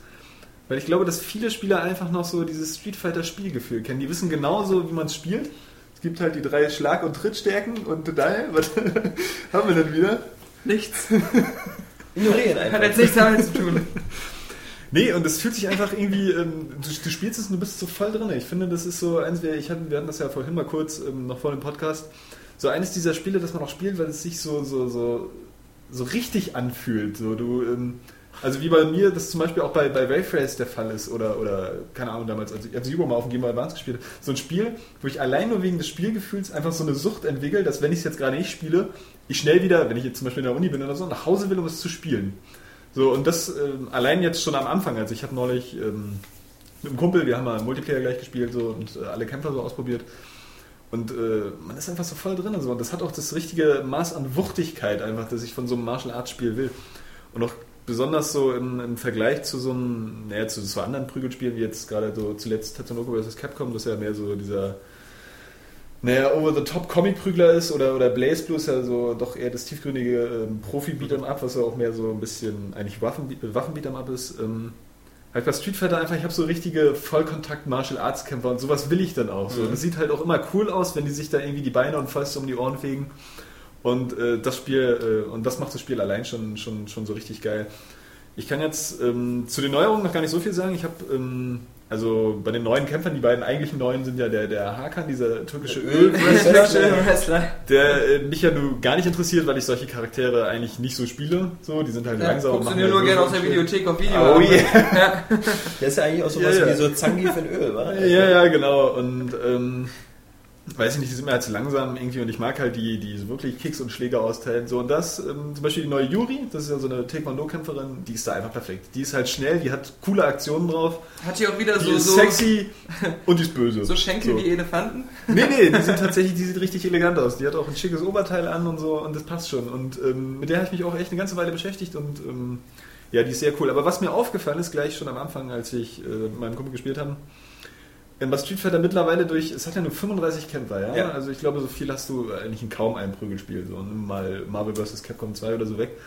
Weil ich glaube, dass viele Spieler einfach noch so dieses Street Fighter Spielgefühl kennen. Die wissen genauso, wie man es spielt. Es gibt halt die drei Schlag- und Trittstärken und da, was haben wir denn wieder? Nichts. Ignorieren einfach. Hat jetzt nichts damit zu tun. Nee, und es fühlt sich einfach irgendwie, ähm, du, du spielst es und du bist so voll drin. Ich finde, das ist so eins, wir, ich hatten, wir hatten das ja vorhin mal kurz, ähm, noch vor dem Podcast, so eines dieser Spiele, das man auch spielt, weil es sich so, so, so, so richtig anfühlt. So, du, ähm, also wie bei mir das zum Beispiel auch bei, bei Wayface der Fall ist oder, oder keine Ahnung, damals, als ich F-Zero mal auf dem Game Boy Advance gespielt habe. So ein Spiel, wo ich allein nur wegen des Spielgefühls einfach so eine Sucht entwickle, dass wenn ich es jetzt gerade nicht spiele, ich schnell wieder, wenn ich jetzt zum Beispiel in der Uni bin oder so, nach Hause will, um es zu spielen. So, und das ähm, allein jetzt schon am Anfang. Also ich habe neulich ähm, mit einem Kumpel, wir haben mal Multiplayer gleich gespielt so, und äh, alle Kämpfer so ausprobiert. Und äh, man ist einfach so voll drin. So. Und das hat auch das richtige Maß an Wuchtigkeit einfach, das ich von so einem Martial Arts Spiel will. Und auch besonders so im, im Vergleich zu so einem, naja, zu so anderen Prügelspielen, wie jetzt gerade so zuletzt Tatsunoko vs. Capcom, das ja mehr so dieser naja, Over-the-Top-Comic-Prügler ist oder, oder Blaze Blue ist ja so doch eher das tiefgründige ähm, Profi-Beat'em-up, was ja auch mehr so ein bisschen eigentlich Waffen, Waffen-Beat'em-up ist. Ähm, halt bei Street Fighter einfach, ich habe so richtige Vollkontakt-Martial-Arts-Kämpfer und sowas will ich dann auch. So. Mhm. Das sieht halt auch immer cool aus, wenn die sich da irgendwie die Beine und Fäuste um die Ohren fegen. Und äh, das Spiel, äh, und das macht das Spiel allein schon, schon, schon so richtig geil. Ich kann jetzt ähm, zu den Neuerungen noch gar nicht so viel sagen. Ich habe, ähm, also bei den neuen Kämpfern, die beiden eigentlichen neuen sind ja der, der Hakan, dieser türkische Öl. Wrestler. Der äh, mich ja nur gar nicht interessiert, weil ich solche Charaktere eigentlich nicht so spiele. So, die sind halt Ja, langsam. guckst du machen dir nur gerne aus der. Videothek auf Video. Oh an. yeah. Der ist ja eigentlich auch sowas Ja, ja. wie so Zangief in Öl, wa? Ja, ja, genau. Und ähm, weiß ich nicht, die sind mir halt zu langsam irgendwie und ich mag halt die, die so wirklich Kicks und Schläge austeilen. So, und das, ähm, zum Beispiel die neue Yuri, das ist ja so eine Taekwondo-Kämpferin, die ist da einfach perfekt. Die ist halt schnell, die hat coole Aktionen drauf, Hat die auch wieder die so, ist so, sexy und die ist böse. so Schenkel So. wie Elefanten? Nee, nee, die sind tatsächlich, die sieht richtig elegant aus. Die hat auch ein schickes Oberteil an und so und das passt schon. Und ähm, mit der habe ich mich auch echt eine ganze Weile beschäftigt und ähm, ja, die ist sehr cool. Aber was mir aufgefallen ist, gleich schon am Anfang, als ich äh, mit meinem Kumpel gespielt habe, ähm, bei Street Fighter mittlerweile durch, es hat ja nur 35 Kämpfer, ja? Ja. Also ich glaube, so viel hast du eigentlich in kaum einem Prügelspiel, so nimm mal Marvel vs. Capcom 2 oder so weg.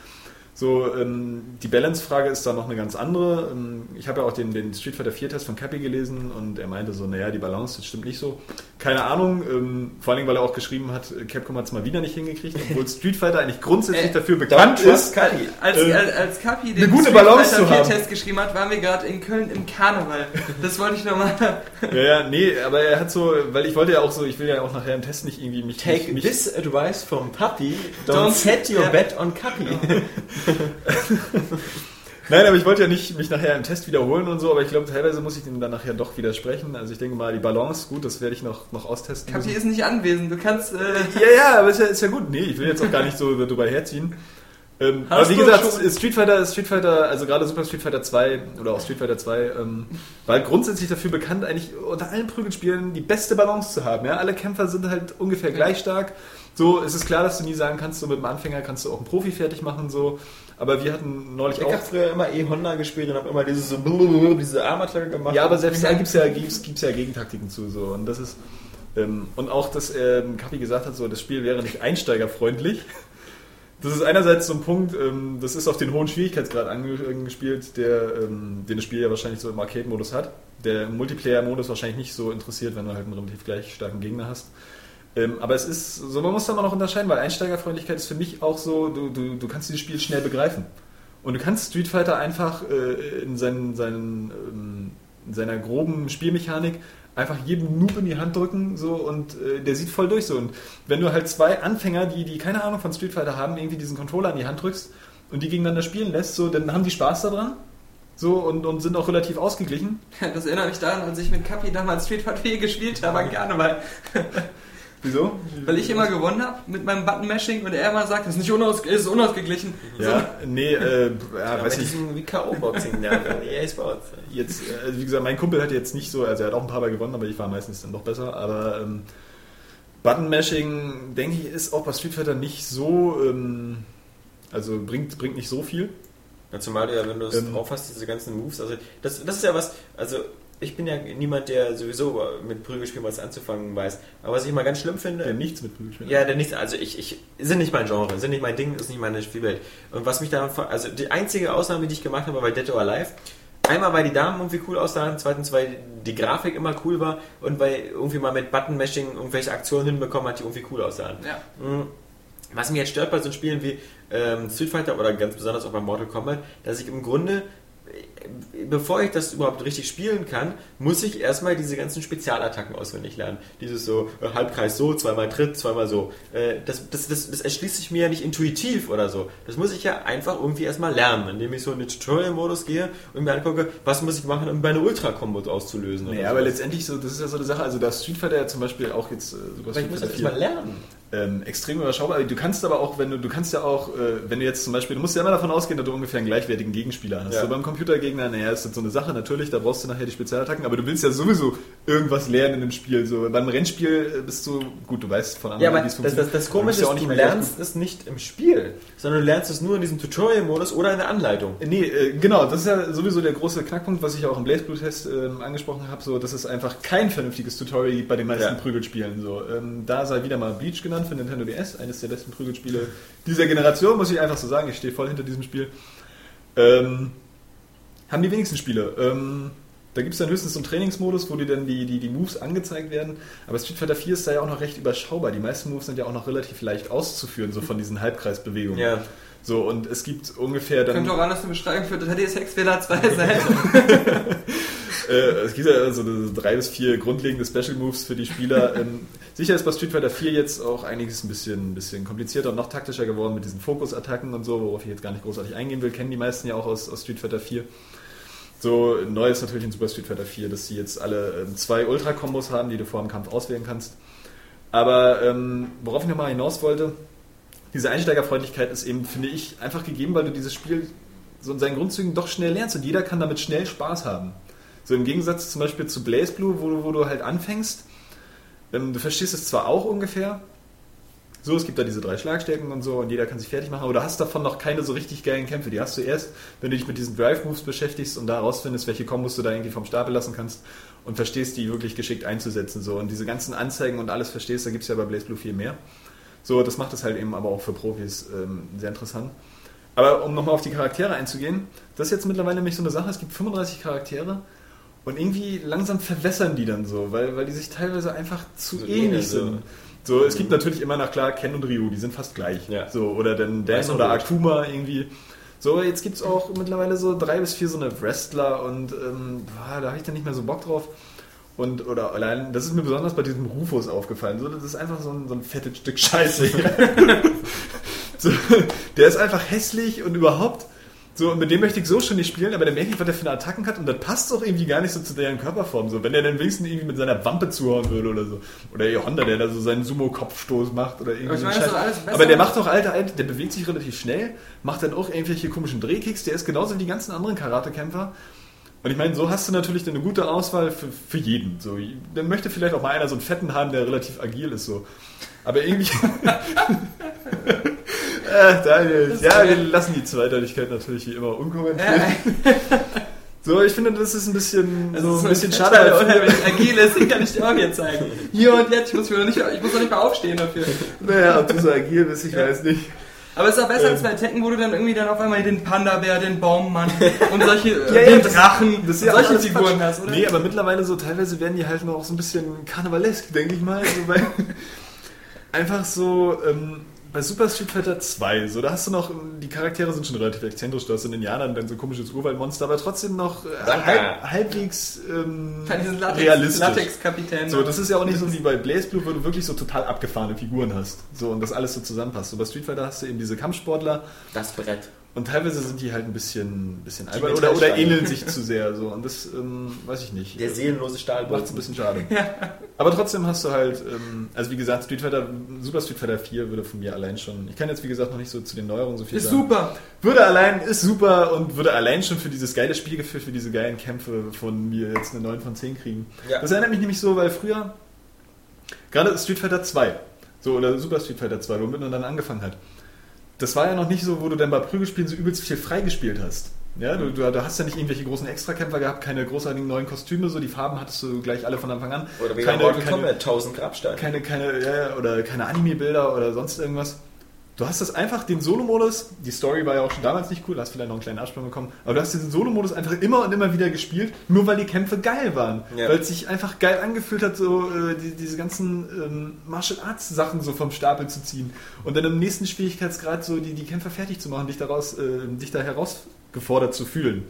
So, ähm, die Balance-Frage ist da noch eine ganz andere. Ähm, ich habe ja auch den, den Street Fighter 4-Test von Cappy gelesen und er meinte so, naja, die Balance, das stimmt nicht so. Keine Ahnung, ähm, vor allem, weil er auch geschrieben hat, Capcom hat es mal wieder nicht hingekriegt, obwohl Street Fighter eigentlich grundsätzlich Äh, dafür bekannt ist. Kapi. Als, Äh, als, als Kapi den Street Balance Fighter zu haben. 4 Test geschrieben hat, waren wir gerade in Köln im Karneval. Das wollte ich nochmal. Ja, ja, nee, aber er hat so, weil ich wollte ja auch so, ich will ja auch nachher im Test nicht irgendwie mich, Take mich, this advice from Puppy. Don't, Don't- set your ja. bet on Kapi. Nein, aber ich wollte ja nicht mich nachher im Test wiederholen und so, aber ich glaube, teilweise muss ich dem dann nachher doch widersprechen. Also ich denke mal, die Balance, gut, das werde ich noch, noch austesten. Kapi ist nicht anwesend. Du kannst. Äh, Ja, ja, aber ist ja, ist ja gut. Nee, ich will jetzt auch gar nicht so drüber herziehen. Ähm, aber wie gesagt, schon- Street Fighter, Street Fighter, also gerade Super Street Fighter 2 oder auch Street Fighter 2, ähm, war grundsätzlich dafür bekannt, eigentlich unter allen Prügelspielen die beste Balance zu haben. Ja? Alle Kämpfer sind halt ungefähr gleich stark. So, es ist klar, dass du nie sagen kannst, so mit dem Anfänger kannst du auch einen Profi fertig machen, so. Aber wir hatten neulich Ich auch habe früher immer eh Honda gespielt und habe immer dieses so diese Armattacke gemacht. Ja, aber selbst da gibt es ja, gibt's, gibt's ja Gegentaktiken zu. So. Und das ist. Ähm, und auch, dass ähm, Kapi gesagt hat, so, das Spiel wäre nicht einsteigerfreundlich. Das ist einerseits so ein Punkt, ähm, das ist auf den hohen Schwierigkeitsgrad ange- angespielt, der, ähm, den das Spiel ja wahrscheinlich so im Arcade-Modus hat. Der Multiplayer-Modus wahrscheinlich nicht so interessiert, wenn du halt einen relativ gleich starken Gegner hast. Ähm, aber es ist so, man muss da mal noch unterscheiden, weil Einsteigerfreundlichkeit ist für mich auch so, du, du, du kannst dieses Spiel schnell begreifen. Und du kannst Street Fighter einfach äh, in, seinen, seinen, ähm, in seiner groben Spielmechanik einfach jedem Noob in die Hand drücken so und äh, der sieht voll durch so. Und wenn du halt zwei Anfänger, die, die keine Ahnung von Street Fighter haben, irgendwie diesen Controller in die Hand drückst und die gegeneinander spielen lässt, so, dann haben die Spaß daran. So und, und sind auch relativ ausgeglichen. das erinnert mich daran, als ich mit Kapi damals Street Fighter 4 gespielt habe an Karneval. Wieso? Weil ich immer gewonnen habe mit meinem Button-Mashing und er immer sagt, das ist nicht unaus ist unausgeglichen. Ja, nee, äh, ja, ja, weiß diesem wie K.O.-Boxing von EA Sports. Jetzt, also wie gesagt, mein Kumpel hat jetzt nicht so, also er hat auch ein paar Mal gewonnen, aber ich war meistens dann doch besser. Aber ähm, Button-Mashing, denke ich, ist auch bei Street Fighter nicht so, ähm, also bringt, bringt nicht so viel. Ja, zumal du ja, wenn du es Ähm. drauf hast, diese ganzen Moves, also das, das ist ja was, also ich bin ja niemand, der sowieso mit Prügelspielen was anzufangen weiß. Aber was ich mal ganz schlimm finde, Der nichts mit Prügelspielen. Ja, der nichts, also ich, ich, sind nicht mein Genre, sind nicht mein Ding, ist nicht meine Spielwelt. Und was mich da, also die einzige Ausnahme, die ich gemacht habe, war Dead or Alive. Einmal, weil die Damen irgendwie cool aussahen, zweitens, weil die Grafik immer cool war und weil irgendwie mal mit Button-Mashing irgendwelche Aktionen hinbekommen hat, die irgendwie cool aussahen. Ja. Mhm. Was mich jetzt stört bei so Spielen wie ähm, Street Fighter oder ganz besonders auch bei Mortal Kombat, dass ich im Grunde, bevor ich das überhaupt richtig spielen kann, muss ich erstmal diese ganzen Spezialattacken auswendig lernen. Dieses so äh, Halbkreis so, zweimal Tritt, zweimal so. Äh, das, das, das, das erschließt sich mir ja nicht intuitiv oder so. Das muss ich ja einfach irgendwie erstmal lernen, indem ich so in den Tutorial-Modus gehe und mir angucke, was muss ich machen, um meine Ultra-Kombos auszulösen. Naja, aber sowas. letztendlich so, das ist ja so eine Sache, also da ist Street Fighter ja zum Beispiel auch jetzt äh, Aber ich Street muss Fighter das 4 erstmal lernen. ähm, extrem überschaubar. Du kannst aber auch, wenn du, du kannst ja auch, äh, wenn du jetzt zum Beispiel, du musst ja immer davon ausgehen, dass du ungefähr einen gleichwertigen Gegenspieler hast. Ja. So beim Computergegner, naja, ist das so eine Sache, natürlich, da brauchst du nachher die Spezialattacken, aber du willst ja sowieso irgendwas lernen in dem Spiel. So beim Rennspiel äh, bist du, gut, du weißt von anderen, aber wie es das, das, funktioniert. das Du Komische ist, du lernst es nicht im Spiel, sondern du lernst es nur in diesem Tutorial-Modus oder in der Anleitung. Nee, äh, genau, das ist ja sowieso der große Knackpunkt, was ich auch im Blaze Blue Test ähm, angesprochen habe, so, dass es einfach kein vernünftiges Tutorial gibt bei den meisten Ja. Prügelspielen. So. Ähm, da sei wieder mal Bleach genannt für Nintendo DS, eines der besten Prügelspiele dieser Generation, muss ich einfach so sagen. Ich stehe voll hinter diesem Spiel. Ähm, haben die wenigsten Spiele. Ähm, da gibt es dann höchstens so einen Trainingsmodus, wo dir dann die, die, die Moves angezeigt werden. Aber Street Fighter 4 ist da ja auch noch recht überschaubar. Die meisten Moves sind ja auch noch relativ leicht auszuführen, so von diesen Halbkreisbewegungen. Ja. So, und es gibt ungefähr dann. Könnte auch anders eine Beschreibung für DSX-Fehler 2 sein. Äh, es gibt ja also so drei bis vier grundlegende Special Moves für die Spieler. ähm, sicher ist bei Street Fighter 4 jetzt auch einiges ein bisschen, ein bisschen komplizierter und noch taktischer geworden mit diesen Fokusattacken und so, worauf ich jetzt gar nicht großartig eingehen will. Kennen die meisten ja auch aus, aus Street Fighter 4. So, neu ist natürlich in Super Street Fighter 4, dass sie jetzt alle ähm, zwei Ultra-Kombos haben, die du vor dem Kampf auswählen kannst. Aber ähm, worauf ich nochmal hinaus wollte, diese Einsteigerfreundlichkeit ist eben, finde ich, einfach gegeben, weil du dieses Spiel so in seinen Grundzügen doch schnell lernst und jeder kann damit schnell Spaß haben. So im Gegensatz zum Beispiel zu Blaze Blue, wo du, wo du halt anfängst, ähm, du verstehst es zwar auch ungefähr, so, es gibt da diese drei Schlagstärken und so und jeder kann sich fertig machen, aber du hast davon noch keine so richtig geilen Kämpfe. Die hast du erst, wenn du dich mit diesen Drive-Moves beschäftigst und da rausfindest, welche Kombos du da irgendwie vom Stapel lassen kannst und verstehst, die wirklich geschickt einzusetzen. So. Und diese ganzen Anzeigen und alles verstehst, da gibt es ja bei Blaze Blue viel mehr. So, das macht es halt eben aber auch für Profis ähm, sehr interessant. Aber um nochmal auf die Charaktere einzugehen, das ist jetzt mittlerweile nämlich so eine Sache, es gibt 35 Charaktere und irgendwie langsam verwässern die dann so, weil, weil die sich teilweise einfach zu So ähnlich sind. So, es gibt natürlich immer noch klar Ken und Ryu, die sind fast gleich. Ja. So, oder dann Dan Weiß oder. Akuma irgendwie. So, aber jetzt gibt es auch mittlerweile so drei bis vier so eine Wrestler und ähm, boah, da habe ich dann nicht mehr so Bock drauf. Und, oder allein, das ist mir besonders bei diesem Rufus aufgefallen. So, das ist einfach so ein, so ein fettes Stück Scheiße. so, der ist einfach hässlich und überhaupt. So, und mit dem möchte ich so schon nicht spielen, aber der merkt nicht, was der für eine Attacken hat und das passt auch irgendwie gar nicht so zu deren Körperform. So, wenn der dann wenigstens irgendwie mit seiner Wampe zuhauen würde oder so. Oder ihr Honda, der da so seinen Sumo-Kopfstoß macht oder irgendwie so meine, Scheiß. Aber der macht doch, alter, alter, der bewegt sich relativ schnell, macht dann auch irgendwelche komischen Drehkicks, der ist genauso wie die ganzen anderen Karatekämpfer. Und ich meine, so hast du natürlich eine gute Auswahl für, für jeden. So, dann möchte vielleicht auch mal einer so einen Fetten haben, der relativ agil ist. So. Aber irgendwie. äh, Daniel, ja, wir lassen die Zweideutigkeit natürlich wie immer unkommentiert. So, ich finde, das ist ein bisschen, Das so ein bisschen schade. weil unheimlich agil ist, den kann ich dir auch jetzt zeigen. Hier und jetzt, ich muss, mir doch nicht, ich muss doch nicht mal aufstehen dafür. Naja, ob du so agil bist, ich weiß nicht. Aber es ist auch besser Ähm. als bei Tekken, wo du dann irgendwie dann auf einmal den Panda-Bär, den Baummann und solche, Ja, ja, den das- Drachen, Das ja solche Figuren hast, oder? Nee, aber mittlerweile so teilweise werden die halt noch so ein bisschen karnevalesk, denke ich mal. So einfach so ähm, bei Super Street Fighter 2, so da hast du noch, die Charaktere sind schon relativ exzentrisch, du hast so einen Indianer und dann so ein komisches Urwaldmonster, aber trotzdem noch äh, halb, halbwegs ähm, Latex, realistisch. Latex-Kapitän. So, das ist ja auch nicht so wie bei Blaze Blue, wo du wirklich so total abgefahrene Figuren hast. So, und das alles so zusammenpasst. So, bei Street Fighter hast du eben diese Kampfsportler, Das Brett. Und teilweise sind die halt ein bisschen, bisschen albern oder, oder ähneln sich zu sehr. So. Und das ähm, weiß ich nicht. Der seelenlose Macht es ein bisschen schade. Aber trotzdem hast du halt, ähm, also wie gesagt, Street Fighter, Super Street Fighter 4 würde von mir allein schon, ich kann jetzt wie gesagt noch nicht so zu den Neuerungen so viel ist sagen. super. Würde allein, ist super und würde allein schon für dieses geile Spielgefühl, für diese geilen Kämpfe von mir jetzt eine 9 von 10 kriegen. Ja. Das erinnert mich nämlich so, weil früher, gerade Street Fighter 2, so oder Super Street Fighter 2, womit man dann angefangen hat, das war ja noch nicht so, wo du dann bei Prügelspielen so übelst viel freigespielt hast. Ja, du, du, du hast ja nicht irgendwelche großen Extrakämpfer gehabt, keine großartigen neuen Kostüme, so die Farben hattest du gleich alle von Anfang an. Oder wie keine, Mortal keine, Kombat, 1000 Grabsteine. keine, keine, ja, oder keine Anime-Bilder oder sonst irgendwas. Du hast das einfach, den Solo-Modus, die Story war ja auch schon damals nicht cool, hast vielleicht noch einen kleinen Absprung bekommen, aber du hast diesen Solo-Modus einfach immer und immer wieder gespielt, nur weil die Kämpfe geil waren. Ja. Weil es sich einfach geil angefühlt hat, so äh, die, diese ganzen ähm, Martial Arts-Sachen so vom Stapel zu ziehen und dann im nächsten Schwierigkeitsgrad so die, die Kämpfe fertig zu machen, dich, daraus, äh, dich da herausgefordert zu fühlen.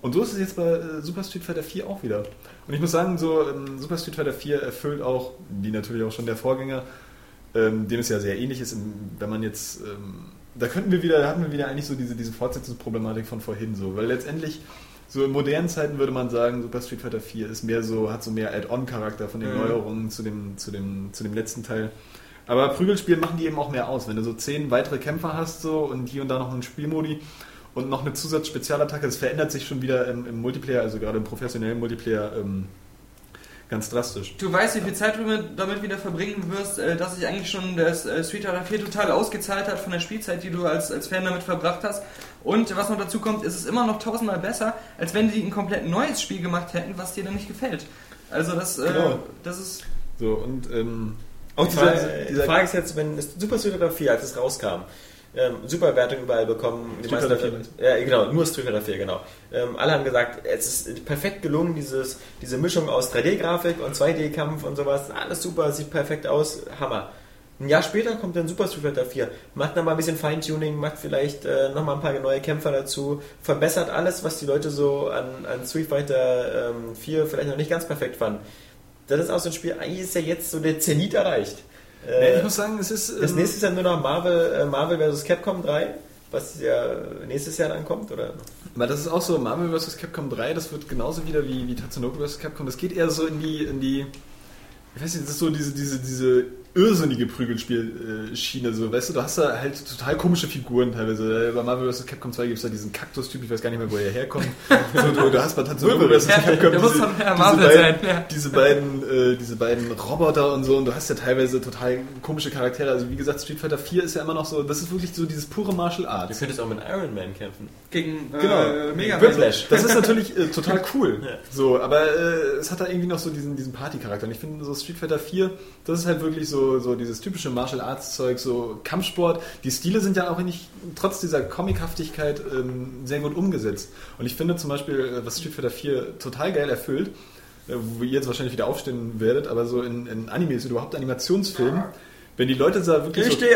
Und so ist es jetzt bei äh, Super Street Fighter 4 auch wieder. Und ich muss sagen, so ähm, Super Street Fighter 4 erfüllt auch, wie natürlich auch schon der Vorgänger, ähm, dem es ja sehr ähnlich ist, wenn man jetzt, ähm, da könnten wir wieder, da hatten wir wieder eigentlich so diese, diese Fortsetzungsproblematik von vorhin so, weil letztendlich so in modernen Zeiten würde man sagen, Super Street Fighter 4 ist mehr so, hat so mehr Add-on-Charakter von den Mhm. Neuerungen zu dem, zu, dem, zu dem letzten Teil. Aber Prügelspielen machen die eben auch mehr aus. Wenn du so zehn weitere Kämpfer hast so und hier und da noch einen Spielmodi und noch eine Zusatzspezialattacke, das verändert sich schon wieder im, im Multiplayer, also gerade im professionellen Multiplayer, ähm, ganz drastisch. Du weißt, wie viel Zeit du mit, damit wieder verbringen wirst, äh, dass sich eigentlich schon das äh, Street Fighter 4 total ausgezahlt hat von der Spielzeit, die du als, als Fan damit verbracht hast. Und was noch dazu kommt, ist es immer noch tausendmal besser, als wenn die ein komplett neues Spiel gemacht hätten, was dir dann nicht gefällt. Also das, äh, Genau. das ist... So, und ähm, Auch dieser- die Frage, die dieser- Frage ist jetzt, wenn es Super Street Fighter 4, als es rauskam, ähm, super Wertung überall bekommen. Die meisten Leute- 4 Ja, genau, nur Street Fighter 4, genau. Ähm, alle haben gesagt, es ist perfekt gelungen, dieses, diese Mischung aus 3D-Grafik und 2D-Kampf und sowas. Alles super, sieht perfekt aus, Hammer. Ein Jahr später kommt dann Super Street Fighter 4, macht nochmal ein bisschen Feintuning, macht vielleicht äh, nochmal ein paar neue Kämpfer dazu, verbessert alles, was die Leute so an, an Street Fighter ähm, 4 vielleicht noch nicht ganz perfekt fanden. Das ist auch so ein Spiel, eigentlich ist ja jetzt so der Zenit erreicht. Äh, ich muss sagen, es ist. das ähm, nächste ist ja nur noch Marvel, äh, Marvel vs. Capcom 3, was ja nächstes Jahr dann kommt, oder? Weil das ist auch so, Marvel vs. Capcom 3, das wird genauso wieder wie, wie Tatsunoko vs. Capcom. Das geht eher so in die, in die ich weiß nicht, das ist so diese, diese, diese irrsinnige Prügelspielschiene, so, weißt du, du hast da halt total komische Figuren teilweise. Bei Marvel vs. Capcom 2 gibt es da diesen Kaktus-Typ, ich weiß gar nicht mehr, wo er herkommt. so, du, du hast bei Tatsunoko vs. Capcom diese, diese, Marvel beiden, sein, ja. diese, beiden, äh, diese beiden Roboter und so, und du hast ja teilweise total komische Charaktere. Also wie gesagt, Street Fighter 4 ist ja immer noch so, das ist wirklich so dieses pure Martial Arts. Du könntest auch mit Iron Man kämpfen. Gegen äh, Genau. Mega Whiplash. Das ist natürlich äh, total cool. Ja. So, aber äh, es hat da irgendwie noch so diesen, diesen Party-Charakter. Und ich finde, so Street Fighter 4, das ist halt wirklich so so, so dieses typische Martial Arts Zeug, so Kampfsport. Die Stile sind ja auch nicht, trotz dieser Comichaftigkeit, ähm, sehr gut umgesetzt. Und ich finde zum Beispiel, äh, was Street Fighter 4 total geil erfüllt, äh, wo ihr jetzt wahrscheinlich wieder aufstehen werdet, aber so in, in Animes oder überhaupt Animationsfilmen, wenn die Leute da wirklich Ich so.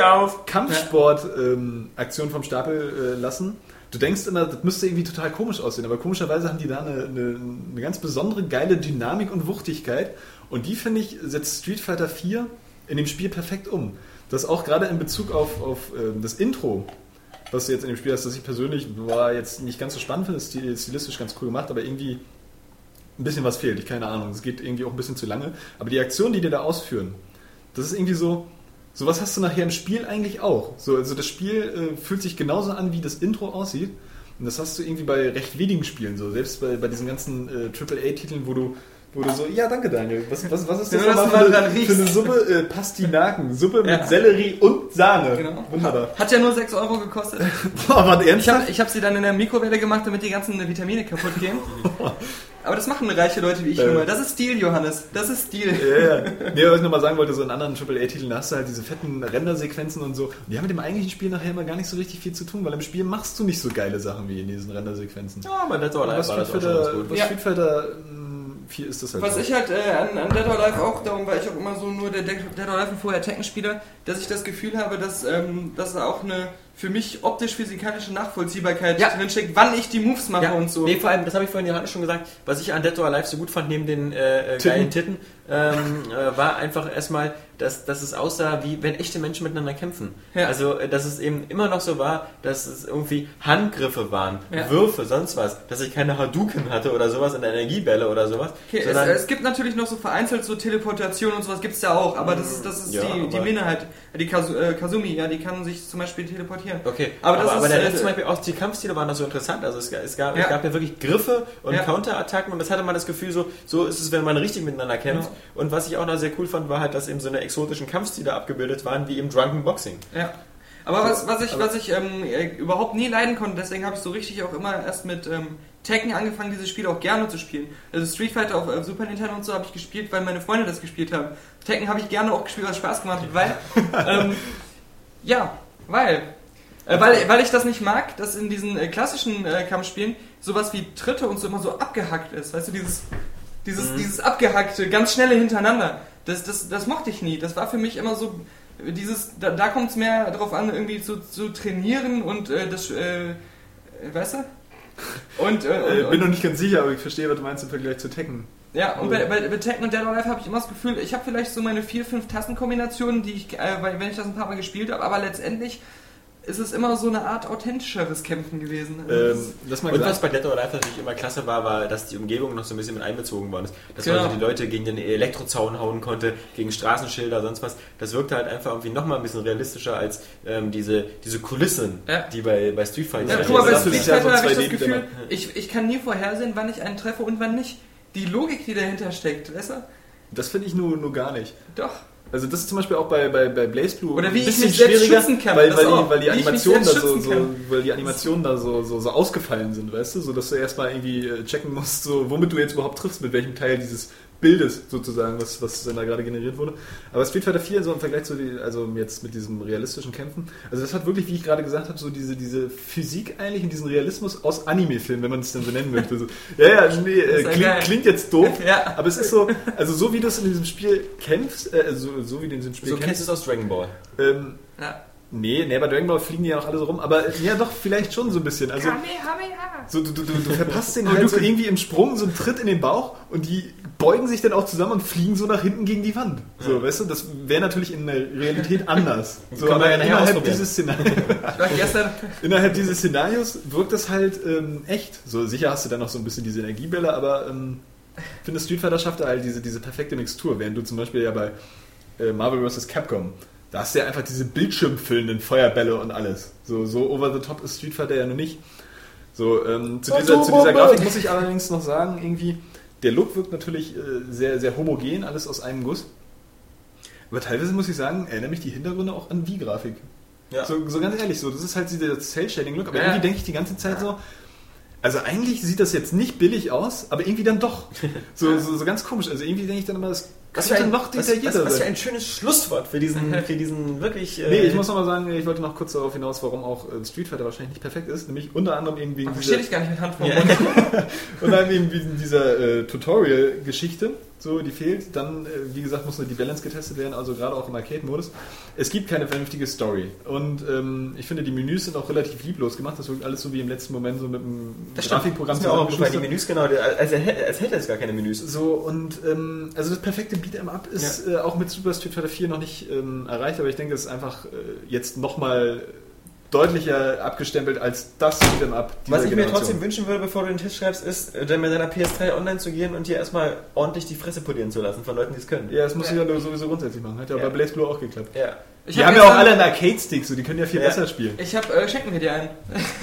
Kampfsport-Aktionen vom Stapel äh, lassen. Du denkst immer, das müsste irgendwie total komisch aussehen, aber komischerweise haben die da eine, eine, eine ganz besondere geile Dynamik und Wuchtigkeit. Und die, finde ich, setzt Street Fighter 4 in dem Spiel perfekt um. Das auch gerade in Bezug auf, auf ähm, das Intro, was du jetzt in dem Spiel hast, das ich persönlich war jetzt nicht ganz so spannend finde, ist stil- stilistisch ganz cool gemacht, aber irgendwie ein bisschen was fehlt. Ich keine Ahnung. Es geht irgendwie auch ein bisschen zu lange. Aber die Aktionen, die die da ausführen, das ist irgendwie so. Sowas hast du nachher im Spiel eigentlich auch. So, also das Spiel äh, fühlt sich genauso an, wie das Intro aussieht. Und das hast du irgendwie bei recht wenigen Spielen so. Selbst bei, bei diesen ganzen äh, AAA-Titeln, wo du, wo du so, ja danke Daniel, was, was, was ist das Ja, du für, eine- für eine. Suppe? Äh, Pastinaken. Suppe mit Ja. Sellerie und Sahne. Genau. Wunderbar. Hat ja nur 6 Euro gekostet. Boah, war Ich ernsthaft? habe ich hab sie dann in der Mikrowelle gemacht, damit die ganzen Vitamine kaputt gehen. Aber das machen reiche Leute wie ich Äh. nun mal. Das ist Stil, Johannes. Das ist Stil. Ja, ja. Nee, was ich nochmal sagen wollte, so in anderen AAA-Titeln hast du halt diese fetten Rendersequenzen und so. Und die haben mit dem eigentlichen Spiel nachher immer gar nicht so richtig viel zu tun, weil im Spiel machst du nicht so geile Sachen wie in diesen Rendersequenzen. Ja, aber war das Fighter, gut. was Ja. Street Fighter 4 ist das halt Was so. ich halt äh, an, an Dead or Alive auch, darum war ich auch immer so nur der Dead Dead or Alive und vorher Tekken-Spieler, dass ich das Gefühl habe, dass, ähm, dass da auch eine für mich optisch-physikalische Nachvollziehbarkeit Ja. drinsteckt, wann ich die Moves mache Ja, und so. Nee, vor allem, das habe ich vorhin Johannes schon gesagt, was ich an Dead or Alive so gut fand, neben den äh, äh, Titten. geilen Titten, ähm, äh, war einfach erstmal, dass, dass es aussah, wie wenn echte Menschen miteinander kämpfen. Ja. Also, äh, dass es eben immer noch so war, dass es irgendwie Handgriffe waren, Ja. Würfe, sonst was, dass ich keine Hadouken hatte oder sowas in der Energiebälle oder sowas. Okay, es, es gibt natürlich noch so vereinzelt so Teleportation und sowas gibt's ja auch, aber das ist, das ist Ja, die, die aber- Minderheit. Die Kazu, äh, Kazumi, ja, die kann sich zum Beispiel teleportieren. Okay, Aber aber, das aber, ist, der äh, zum Beispiel auch die Kampfstile waren noch so interessant. Also es, es, gab, Ja. es gab ja wirklich Griffe und. Counterattacken und das hatte man das Gefühl, so, so ist es, wenn man richtig miteinander kämpft. Und was ich auch noch sehr cool fand, war halt, dass eben so eine exotischen Kampfstile abgebildet waren, wie im Drunken Boxing. Ja. Aber was, was ich, was ich ähm, äh, überhaupt nie leiden konnte, deswegen habe ich so richtig auch immer erst mit ähm, Tekken angefangen, diese Spiele auch gerne zu spielen. Also Street Fighter auf äh, Super Nintendo und so habe ich gespielt, weil meine Freunde das gespielt haben. Tekken habe ich gerne auch gespielt, was Spaß gemacht hat, weil, ähm, ja, weil, äh, weil, weil ich das nicht mag, dass in diesen äh, klassischen äh, Kampfspielen sowas wie Tritte und so immer so abgehackt ist. Weißt du, dieses, dieses, dieses abgehackte, ganz schnelle hintereinander. Das, das, das mochte ich nie. Das war für mich immer so, dieses, da, da kommt es mehr darauf an, irgendwie zu, zu trainieren und äh, das, äh, äh, weißt du? Und, äh, und, bin noch nicht ganz sicher, aber ich verstehe, was du meinst im Vergleich zu Tekken. ja, und bei, bei, bei Tekken und Dead or Alive habe ich immer das Gefühl, ich habe vielleicht so meine vier, fünf Tastenkombinationen, die ich, äh, wenn ich das ein paar Mal gespielt habe, aber letztendlich ist es immer so eine Art authentischeres Kämpfen gewesen. Also das- Ähm, mal Und was bei Dead or Alive natürlich immer klasse war, war, dass die Umgebung noch so ein bisschen mit einbezogen worden ist. Dass Genau. man so die Leute gegen den Elektrozaun hauen konnte, gegen Straßenschilder, sonst was. Das wirkte halt einfach irgendwie nochmal ein bisschen realistischer als ähm, diese, diese Kulissen, Ja. die bei, bei Street Fighter Ja, Ja, guck mal, bei Street ist Fighter habe ich das 2D Gefühl, ich, ich kann nie vorhersehen, wann ich einen treffe und wann nicht. Die Logik, die dahinter steckt, weißt du? Das finde ich nur, nur gar nicht. Doch. Also das ist zum Beispiel auch bei, bei, bei Blaze Blue Oder wie ein ich bisschen mich selbst schützen kann, weil, weil, die, weil die ich Animationen da so, so, weil die Animationen da so, so, so ausgefallen sind, weißt du, so dass du erstmal irgendwie äh, checken musst, so womit du jetzt überhaupt triffst, mit welchem Teil dieses Bildes sozusagen, was, was dann da gerade generiert wurde. Aber Street Fighter 4 so im Vergleich zu die, also jetzt mit diesem realistischen Kämpfen, also das hat wirklich, wie ich gerade gesagt habe, so diese, diese Physik eigentlich und diesen Realismus aus Anime-Filmen, wenn man es denn so nennen möchte. So, ja, ja, nee, äh, klingt, klingt jetzt doof, Ja. aber es ist so, also so wie du es in diesem Spiel kämpfst, äh, so, so wie du in diesem Spiel So kämpfst, kennst du es aus Dragon Ball. ähm, Ja. nee, nee, bei Dragon Ball fliegen die ja auch alle so rum, aber äh, ja doch, vielleicht schon so ein bisschen. Also, so, du, du, du, du verpasst den halt so irgendwie im Sprung so einen Tritt in den Bauch und die beugen sich dann auch zusammen und fliegen so nach hinten gegen die Wand. So, weißt du, das wäre natürlich in der Realität anders. So, Kann man aber ja innerhalb dieses, Szenar Ich war gestern, innerhalb dieses Szenarios wirkt das halt ähm, echt. So, sicher hast du dann noch so ein bisschen diese Energiebälle, aber ähm, ich finde, Street Fighter schafft da halt diese, diese perfekte Mixtur, während du zum Beispiel ja bei äh, Marvel vs. Capcom, da hast du ja einfach diese bildschirmfüllenden Feuerbälle und alles. So, so over the top ist Street Fighter ja noch nicht. So, ähm, zu, dieser, zu dieser Grafik muss ich allerdings noch sagen, irgendwie, der Look wirkt natürlich äh, sehr, sehr homogen, alles aus einem Guss. Aber teilweise muss ich sagen, erinnere mich die Hintergründe auch an Wii-Grafik. Ja. So, so ganz ehrlich, so, das ist halt dieser Cell-Shading-Look, aber Ja. irgendwie denke ich die ganze Zeit so, also eigentlich sieht das jetzt nicht billig aus, aber irgendwie dann doch. So, so, so ganz komisch. Also irgendwie denke ich dann immer, das Was für ein, noch was, was, was für ein schönes Schlusswort für diesen, für diesen wirklich. Äh, Nee, ich muss noch mal sagen, ich wollte noch kurz darauf hinaus, warum auch äh, Street Fighter wahrscheinlich nicht perfekt ist. Nämlich unter anderem eben wegen Verstehe ich gar nicht mit Hand vor. Mund. und dann eben wegen dieser äh, Tutorial-Geschichte, so die fehlt. Dann, äh, wie gesagt, muss nur die Balance getestet werden, also gerade auch im Arcade-Modus. Es gibt keine vernünftige Story. Und ähm, ich finde, die Menüs sind auch relativ lieblos gemacht. Das wirkt alles so wie im letzten Moment so mit einem das. Grafikprogramm Das ist mir auch aufgefallen, die. Menüs genau, als, als, hätte es gar keine Menüs. So, und ähm, also das perfekte Beat'em Up ist äh, auch mit Super Street Fighter 4 noch nicht ähm, erreicht, aber ich denke, es ist einfach äh, jetzt nochmal deutlicher abgestempelt als das Beat'em Up dieser Was ich mir Generation. trotzdem wünschen würde, bevor du den Test schreibst, ist, äh, dann mit deiner PS3 online zu gehen und dir erstmal ordentlich die Fresse polieren zu lassen von Leuten, die es können. Ja, das muss ich ja sowieso grundsätzlich machen. Hat ja, Ja. bei Blaze Blue auch geklappt. Ja. Ich Die hab haben ja auch alle einen Arcade-Stick, so die können ja viel Ja. besser spielen. Ich hab, äh, schenken wir dir einen.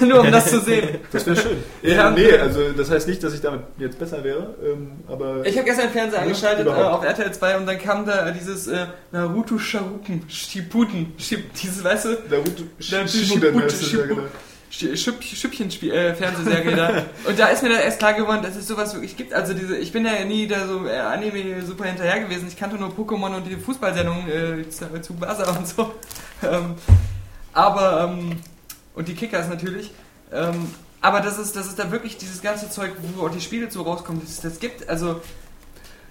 Nur um das zu sehen. Das wäre schön. Ja. ja, nee, also das heißt nicht, dass ich damit jetzt besser wäre, ähm, aber Ich habe gestern den Fernseher Ja, angeschaltet äh, auf RTL 2 und dann kam da dieses äh, Naruto Sharuken, Shippuden, Ship, dieses, weißt du, Naruto Shippuden genau. Sch- Schüpp, Schüppchenspiel, äh, Fernsehserie da. Und da ist mir dann erst klar geworden, dass es sowas wirklich gibt. Also diese, ich bin ja nie da so äh, Anime super hinterher gewesen. Ich kannte nur Pokémon und die Fußballsendungen äh, zu, zu und so. Ähm, aber, ähm, und die Kickers natürlich. Ähm, aber das ist, das ist da wirklich dieses ganze Zeug, wo auch die Spiele so rauskommen, das, das gibt. Also,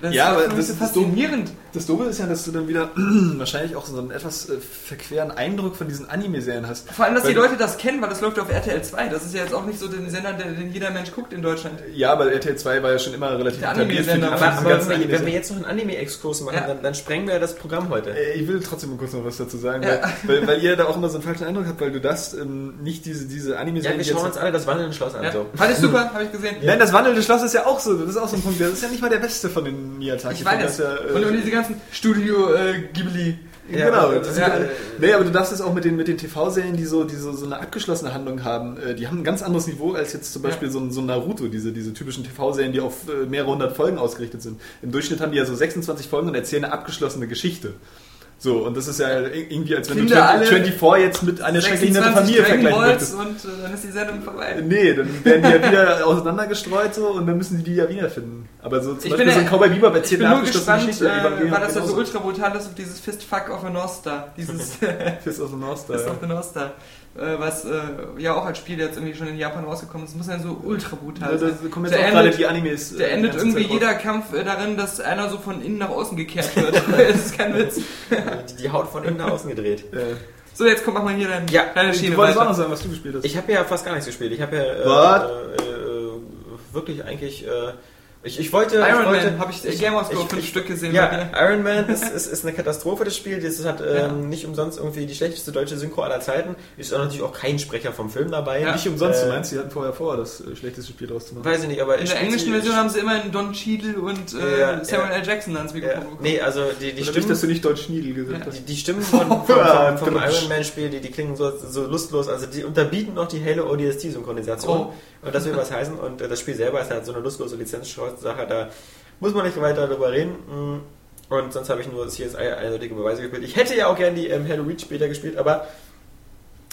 das Ja, aber das so ist das Dumme. faszinierend. Das Doofe ist ja, dass du dann wieder wahrscheinlich auch so einen etwas äh, verqueren Eindruck von diesen Anime-Serien hast. Vor allem, dass die Weil- Leute das kennen, weil das läuft auf RTL 2. Das ist ja jetzt auch nicht so den Sender, der, den jeder Mensch guckt in Deutschland. Ja, aber RTL 2 war ja schon immer relativ Der etabliert für die- Anime-Sender. für Aber, aber wenn, wir, wenn wir jetzt noch einen Anime-Exkurs machen, Ja. dann, dann sprengen wir das Programm heute. Äh, Ich will trotzdem mal kurz noch was dazu sagen, Ja. weil, weil, weil ihr da auch immer so einen falschen Eindruck habt, weil du das ähm, nicht diese, diese Ja, Anime-Serien wir die schauen jetzt- uns alle das wandelnde Schloss an. Ja. So. Fand ich super, habe ich gesehen. Nein, das wandelnde Schloss ist ja auch so, das ist auch so ein Punkt, das ist ja nicht mal der beste von den Miyazaki. Ich weiß. Das ja, äh, und, und diese ganzen Studio äh, Ghibli. Ja, genau, ja, ja, äh, nee, aber du darfst es auch mit den, mit den TV-Serien, die so, die so, so eine abgeschlossene Handlung haben, äh, die haben ein ganz anderes Niveau als jetzt zum Beispiel so, ein, so ein Naruto, diese, diese typischen TV-Serien, die auf äh, mehrere hundert Folgen ausgerichtet sind. Im Durchschnitt haben die ja so 26 Folgen und erzählen eine abgeschlossene Geschichte. So, und das ist ja irgendwie, als wenn Kinder du alle 24 jetzt mit einer schrecklichen Familie 26 Dragon vergleichen möchtest. und äh, dann ist die Sendung vorbei. Nee, dann werden die ja wieder auseinandergestreut so und dann müssen die die ja wiederfinden. Aber so zum Ich Beispiel bin so ein Cowboy Bebop Ich erzählt bin eine nur gespannt, äh, war das ja so ultra brutal ist auf dieses Fist Fuck of the North Star. Dieses Fist of the North Star. Fist of the North Star. Äh, was äh, ja auch als Spiel jetzt irgendwie schon in Japan rausgekommen ist. Das muss ja so ultra brutal Ja, sein. da kommen jetzt Der auch gerade endet- die Animes. äh, Der die endet irgendwie Zeit raus. jeder Kampf äh, darin, dass einer so von innen nach außen gekehrt wird. das ist kein Witz. Die, die Haut von innen nach außen gedreht. Äh, So, jetzt komm, mach mal hier deine Ja, deine du Schiene wolltest auch noch sagen, was du gespielt hast. Ich habe ja fast gar nichts gespielt. Ich habe ja äh, äh, äh, wirklich eigentlich. Ich, ich wollte. Iron ich wollte, Man habe ich, ich Game of Thrones fünf Stück gesehen. Ja. Iron Man ist, ist, ist eine Katastrophe, das Spiel. Das hat ähm, nicht umsonst irgendwie die schlechteste deutsche Synchro aller Zeiten. Ist auch natürlich auch kein Sprecher vom Film dabei. Ja. Nicht umsonst, du Äh, meinst, sie hatten vorher vor, das äh, schlechteste Spiel draus zu machen. Weiß ich nicht, aber In der englischen Version haben sie immerhin Don Cheadle und äh, Ja, Samuel ja. L. Jackson ans ja, Mikrofon bekommen. Nee, also die, die Oder Stimmen. nicht, dass du nicht Deutsch Schniedel gesagt Die, hast. die Stimmen von, vom, vom, Ja, vom. Iron Man Spiel, die, die klingen so, so lustlos, also die unterbieten noch die helle ODST-Synchronisation. Oh. Und das will was heißen. Und äh, das Spiel selber ist halt so eine lustlose Lizenzsache, da muss man nicht weiter darüber reden. Mm. Und sonst habe ich nur CSI eindeutige Beweise gespielt. Ich hätte ja auch gerne die ähm, Halo Reach später gespielt, aber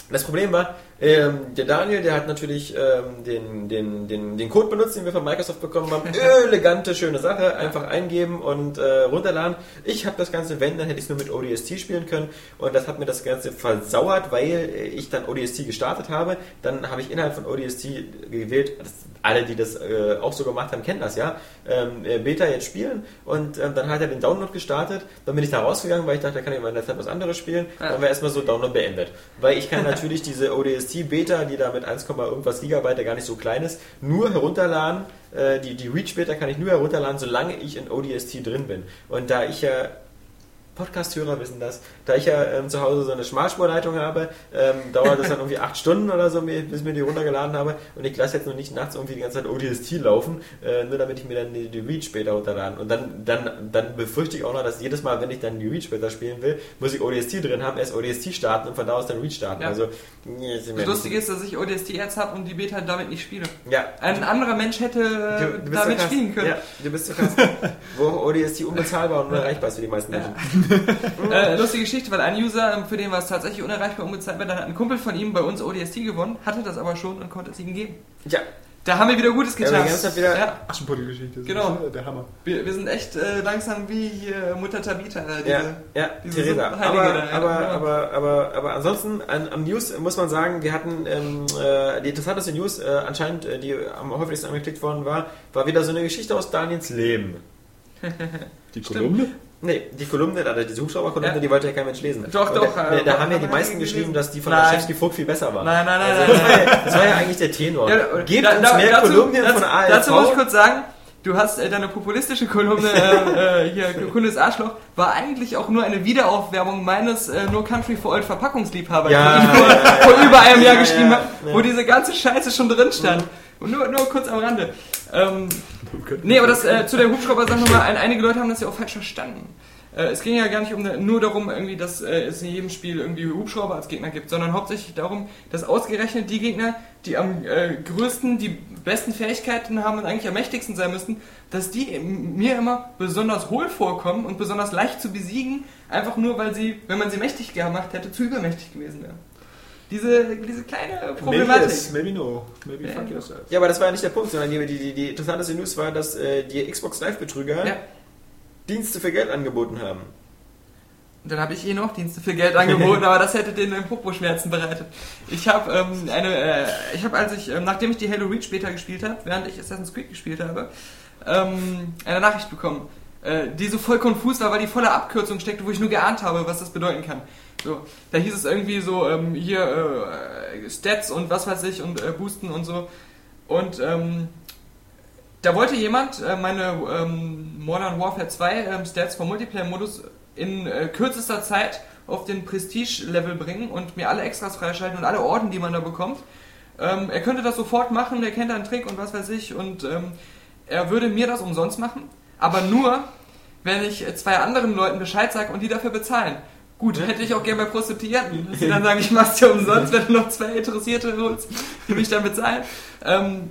das Problem war, ähm, der Daniel, der hat natürlich ähm, den, den, den, den Code benutzt, den wir von Microsoft bekommen haben. Elegante, schöne Sache. Einfach eingeben und äh, runterladen. Ich habe das Ganze, wenn, dann hätte ich es nur mit ODST spielen können. Und das hat mir das Ganze versauert, weil ich dann ODST gestartet habe. Dann habe ich innerhalb von ODST gewählt, alle, die das äh, auch so gemacht haben, kennen das ja, ähm, äh, Beta jetzt spielen. Und ähm, dann hat er den Download gestartet. Dann bin ich da rausgegangen, weil ich dachte, da kann ich mal in der Zeit was anderes spielen. Dann war erstmal so Download beendet. Weil ich kann natürlich diese ODST-Beta, die da mit 1, irgendwas Gigabyte, gar nicht so klein ist, nur herunterladen. Äh, die, die Reach-Beta kann ich nur herunterladen, solange ich in ODST drin bin. Und da ich ja Podcast-Hörer wissen das. Da ich ja ähm, zu Hause so eine Schmalspurleitung habe, ähm, dauert es dann irgendwie acht Stunden oder so, bis ich mir die runtergeladen habe. Und ich lasse jetzt noch nicht nachts irgendwie die ganze Zeit ODST laufen, äh, nur damit ich mir dann die, die Reach später runterladen. Und dann, dann, dann befürchte ich auch noch, dass jedes Mal, wenn ich dann die Reach später spielen will, muss ich ODST drin haben, erst ODST starten und von da aus dann Reach starten. Ja. Also, nee, ist mir Das Lustige ist, dass ich ODST jetzt habe und die Beta damit nicht spiele. ja, Ein anderer Mensch hätte Du, du damit so spielen können. Ja, du bist so krass. Wo ODST unbezahlbar und unerreichbar ist für die meisten Menschen. Äh, lustige Geschichte, weil ein User, ähm, für den war es tatsächlich unerreichbar unbezahlbar, dann hat ein Kumpel von ihm bei uns ODST gewonnen, hatte das aber schon und konnte es ihm geben. Ja, Da haben wir wieder Gutes Ja, getan. aber ganz wieder- ja. Aschenputtel-Geschichte. Genau. äh, Der Hammer. wir, wir sind echt äh, langsam wie hier Mutter Tabita. Äh, diese, Ja, ja, diese Theresa. Heilige Aber, da, ja. aber, Ja. aber, aber, aber ansonsten an, am News muss man sagen, wir hatten ähm, äh, die interessanteste News, äh, anscheinend, äh, die am häufigsten angeklickt worden war, war wieder so eine Geschichte aus Daniels Leben. Die Kolumne? Nee, die Kolumne, also diese Hubschrauberkolumne, Ja. die wollte ja kein Mensch lesen. Doch, Und doch, Da, äh, da haben ja die meisten geschrieben, dass die von Nein. Laschewski Vogt viel besser war. Nein, nein, nein, Also, nein, das, war nein. ja, das war ja eigentlich der Tenor. Ja, Gebt da- uns da- mehr dazu, Kolumnen dazu, von ALV. Dazu muss ich kurz sagen, du hast äh, deine populistische Kolumne äh, äh, hier, Kundes Arschloch, war eigentlich auch nur eine Wiederaufwärmung meines äh, No Country for Old Verpackungsliebhaber, Ja, den ich vor, ja, ja, vor über einem Jahr Ja, geschrieben habe, wo diese ganze Scheiße schon drin stand. Und nur, nur kurz am Rande. Ähm, nee, aber das äh, zu der Hubschrauber-Sache nochmal, ein, einige Leute haben das ja auch falsch verstanden. Äh, es ging ja gar nicht um, nur darum, irgendwie, dass äh, es in jedem Spiel irgendwie Hubschrauber als Gegner gibt, sondern hauptsächlich darum, dass ausgerechnet die Gegner, die am äh, größten, die besten Fähigkeiten haben und eigentlich am mächtigsten sein müssten, dass die mir immer besonders hohl vorkommen und besonders leicht zu besiegen, einfach nur, weil sie, wenn man sie mächtig gemacht hätte, zu übermächtig gewesen wären. Diese, diese kleine Maybe Problematik. yes, maybe no. Maybe Ja. fuck yourself. Ja, aber das war ja nicht der Punkt, sondern die, die, die, die interessanteste News war, dass äh, die Xbox Live-Betrüger Ja. Dienste für Geld angeboten haben. Und dann habe ich eh noch Dienste für Geld angeboten, aber das hätte denen Popo-Schmerzen bereitet. Ich habe ähm, eine, äh, ich habe als ich, ähm, nachdem ich die Halo Reach später gespielt habe, während ich Assassin's Creed gespielt habe, ähm, eine Nachricht bekommen, äh, die so voll konfus war, weil die voller Abkürzung steckte, wo ich nur geahnt habe, was das bedeuten kann. So, da hieß es irgendwie so, ähm, hier äh, Stats und was weiß ich und äh, Boosten und so. Und ähm, da wollte jemand äh, meine ähm, Modern Warfare 2 ähm, Stats vom Multiplayer-Modus in äh, kürzester Zeit auf den Prestige-Level bringen und mir alle Extras freischalten und alle Orden, die man da bekommt. Ähm, er könnte das sofort machen, er kennt einen Trick und was weiß ich und ähm, er würde mir das umsonst machen, aber nur, wenn ich äh, zwei anderen Leuten Bescheid sage und die dafür bezahlen. Gut, hätte ich auch gerne bei Prostituierten, dass sie dann sagen, ich mach's dir umsonst, wenn du noch zwei Interessierte holst, die mich dann bezahlen. Ähm,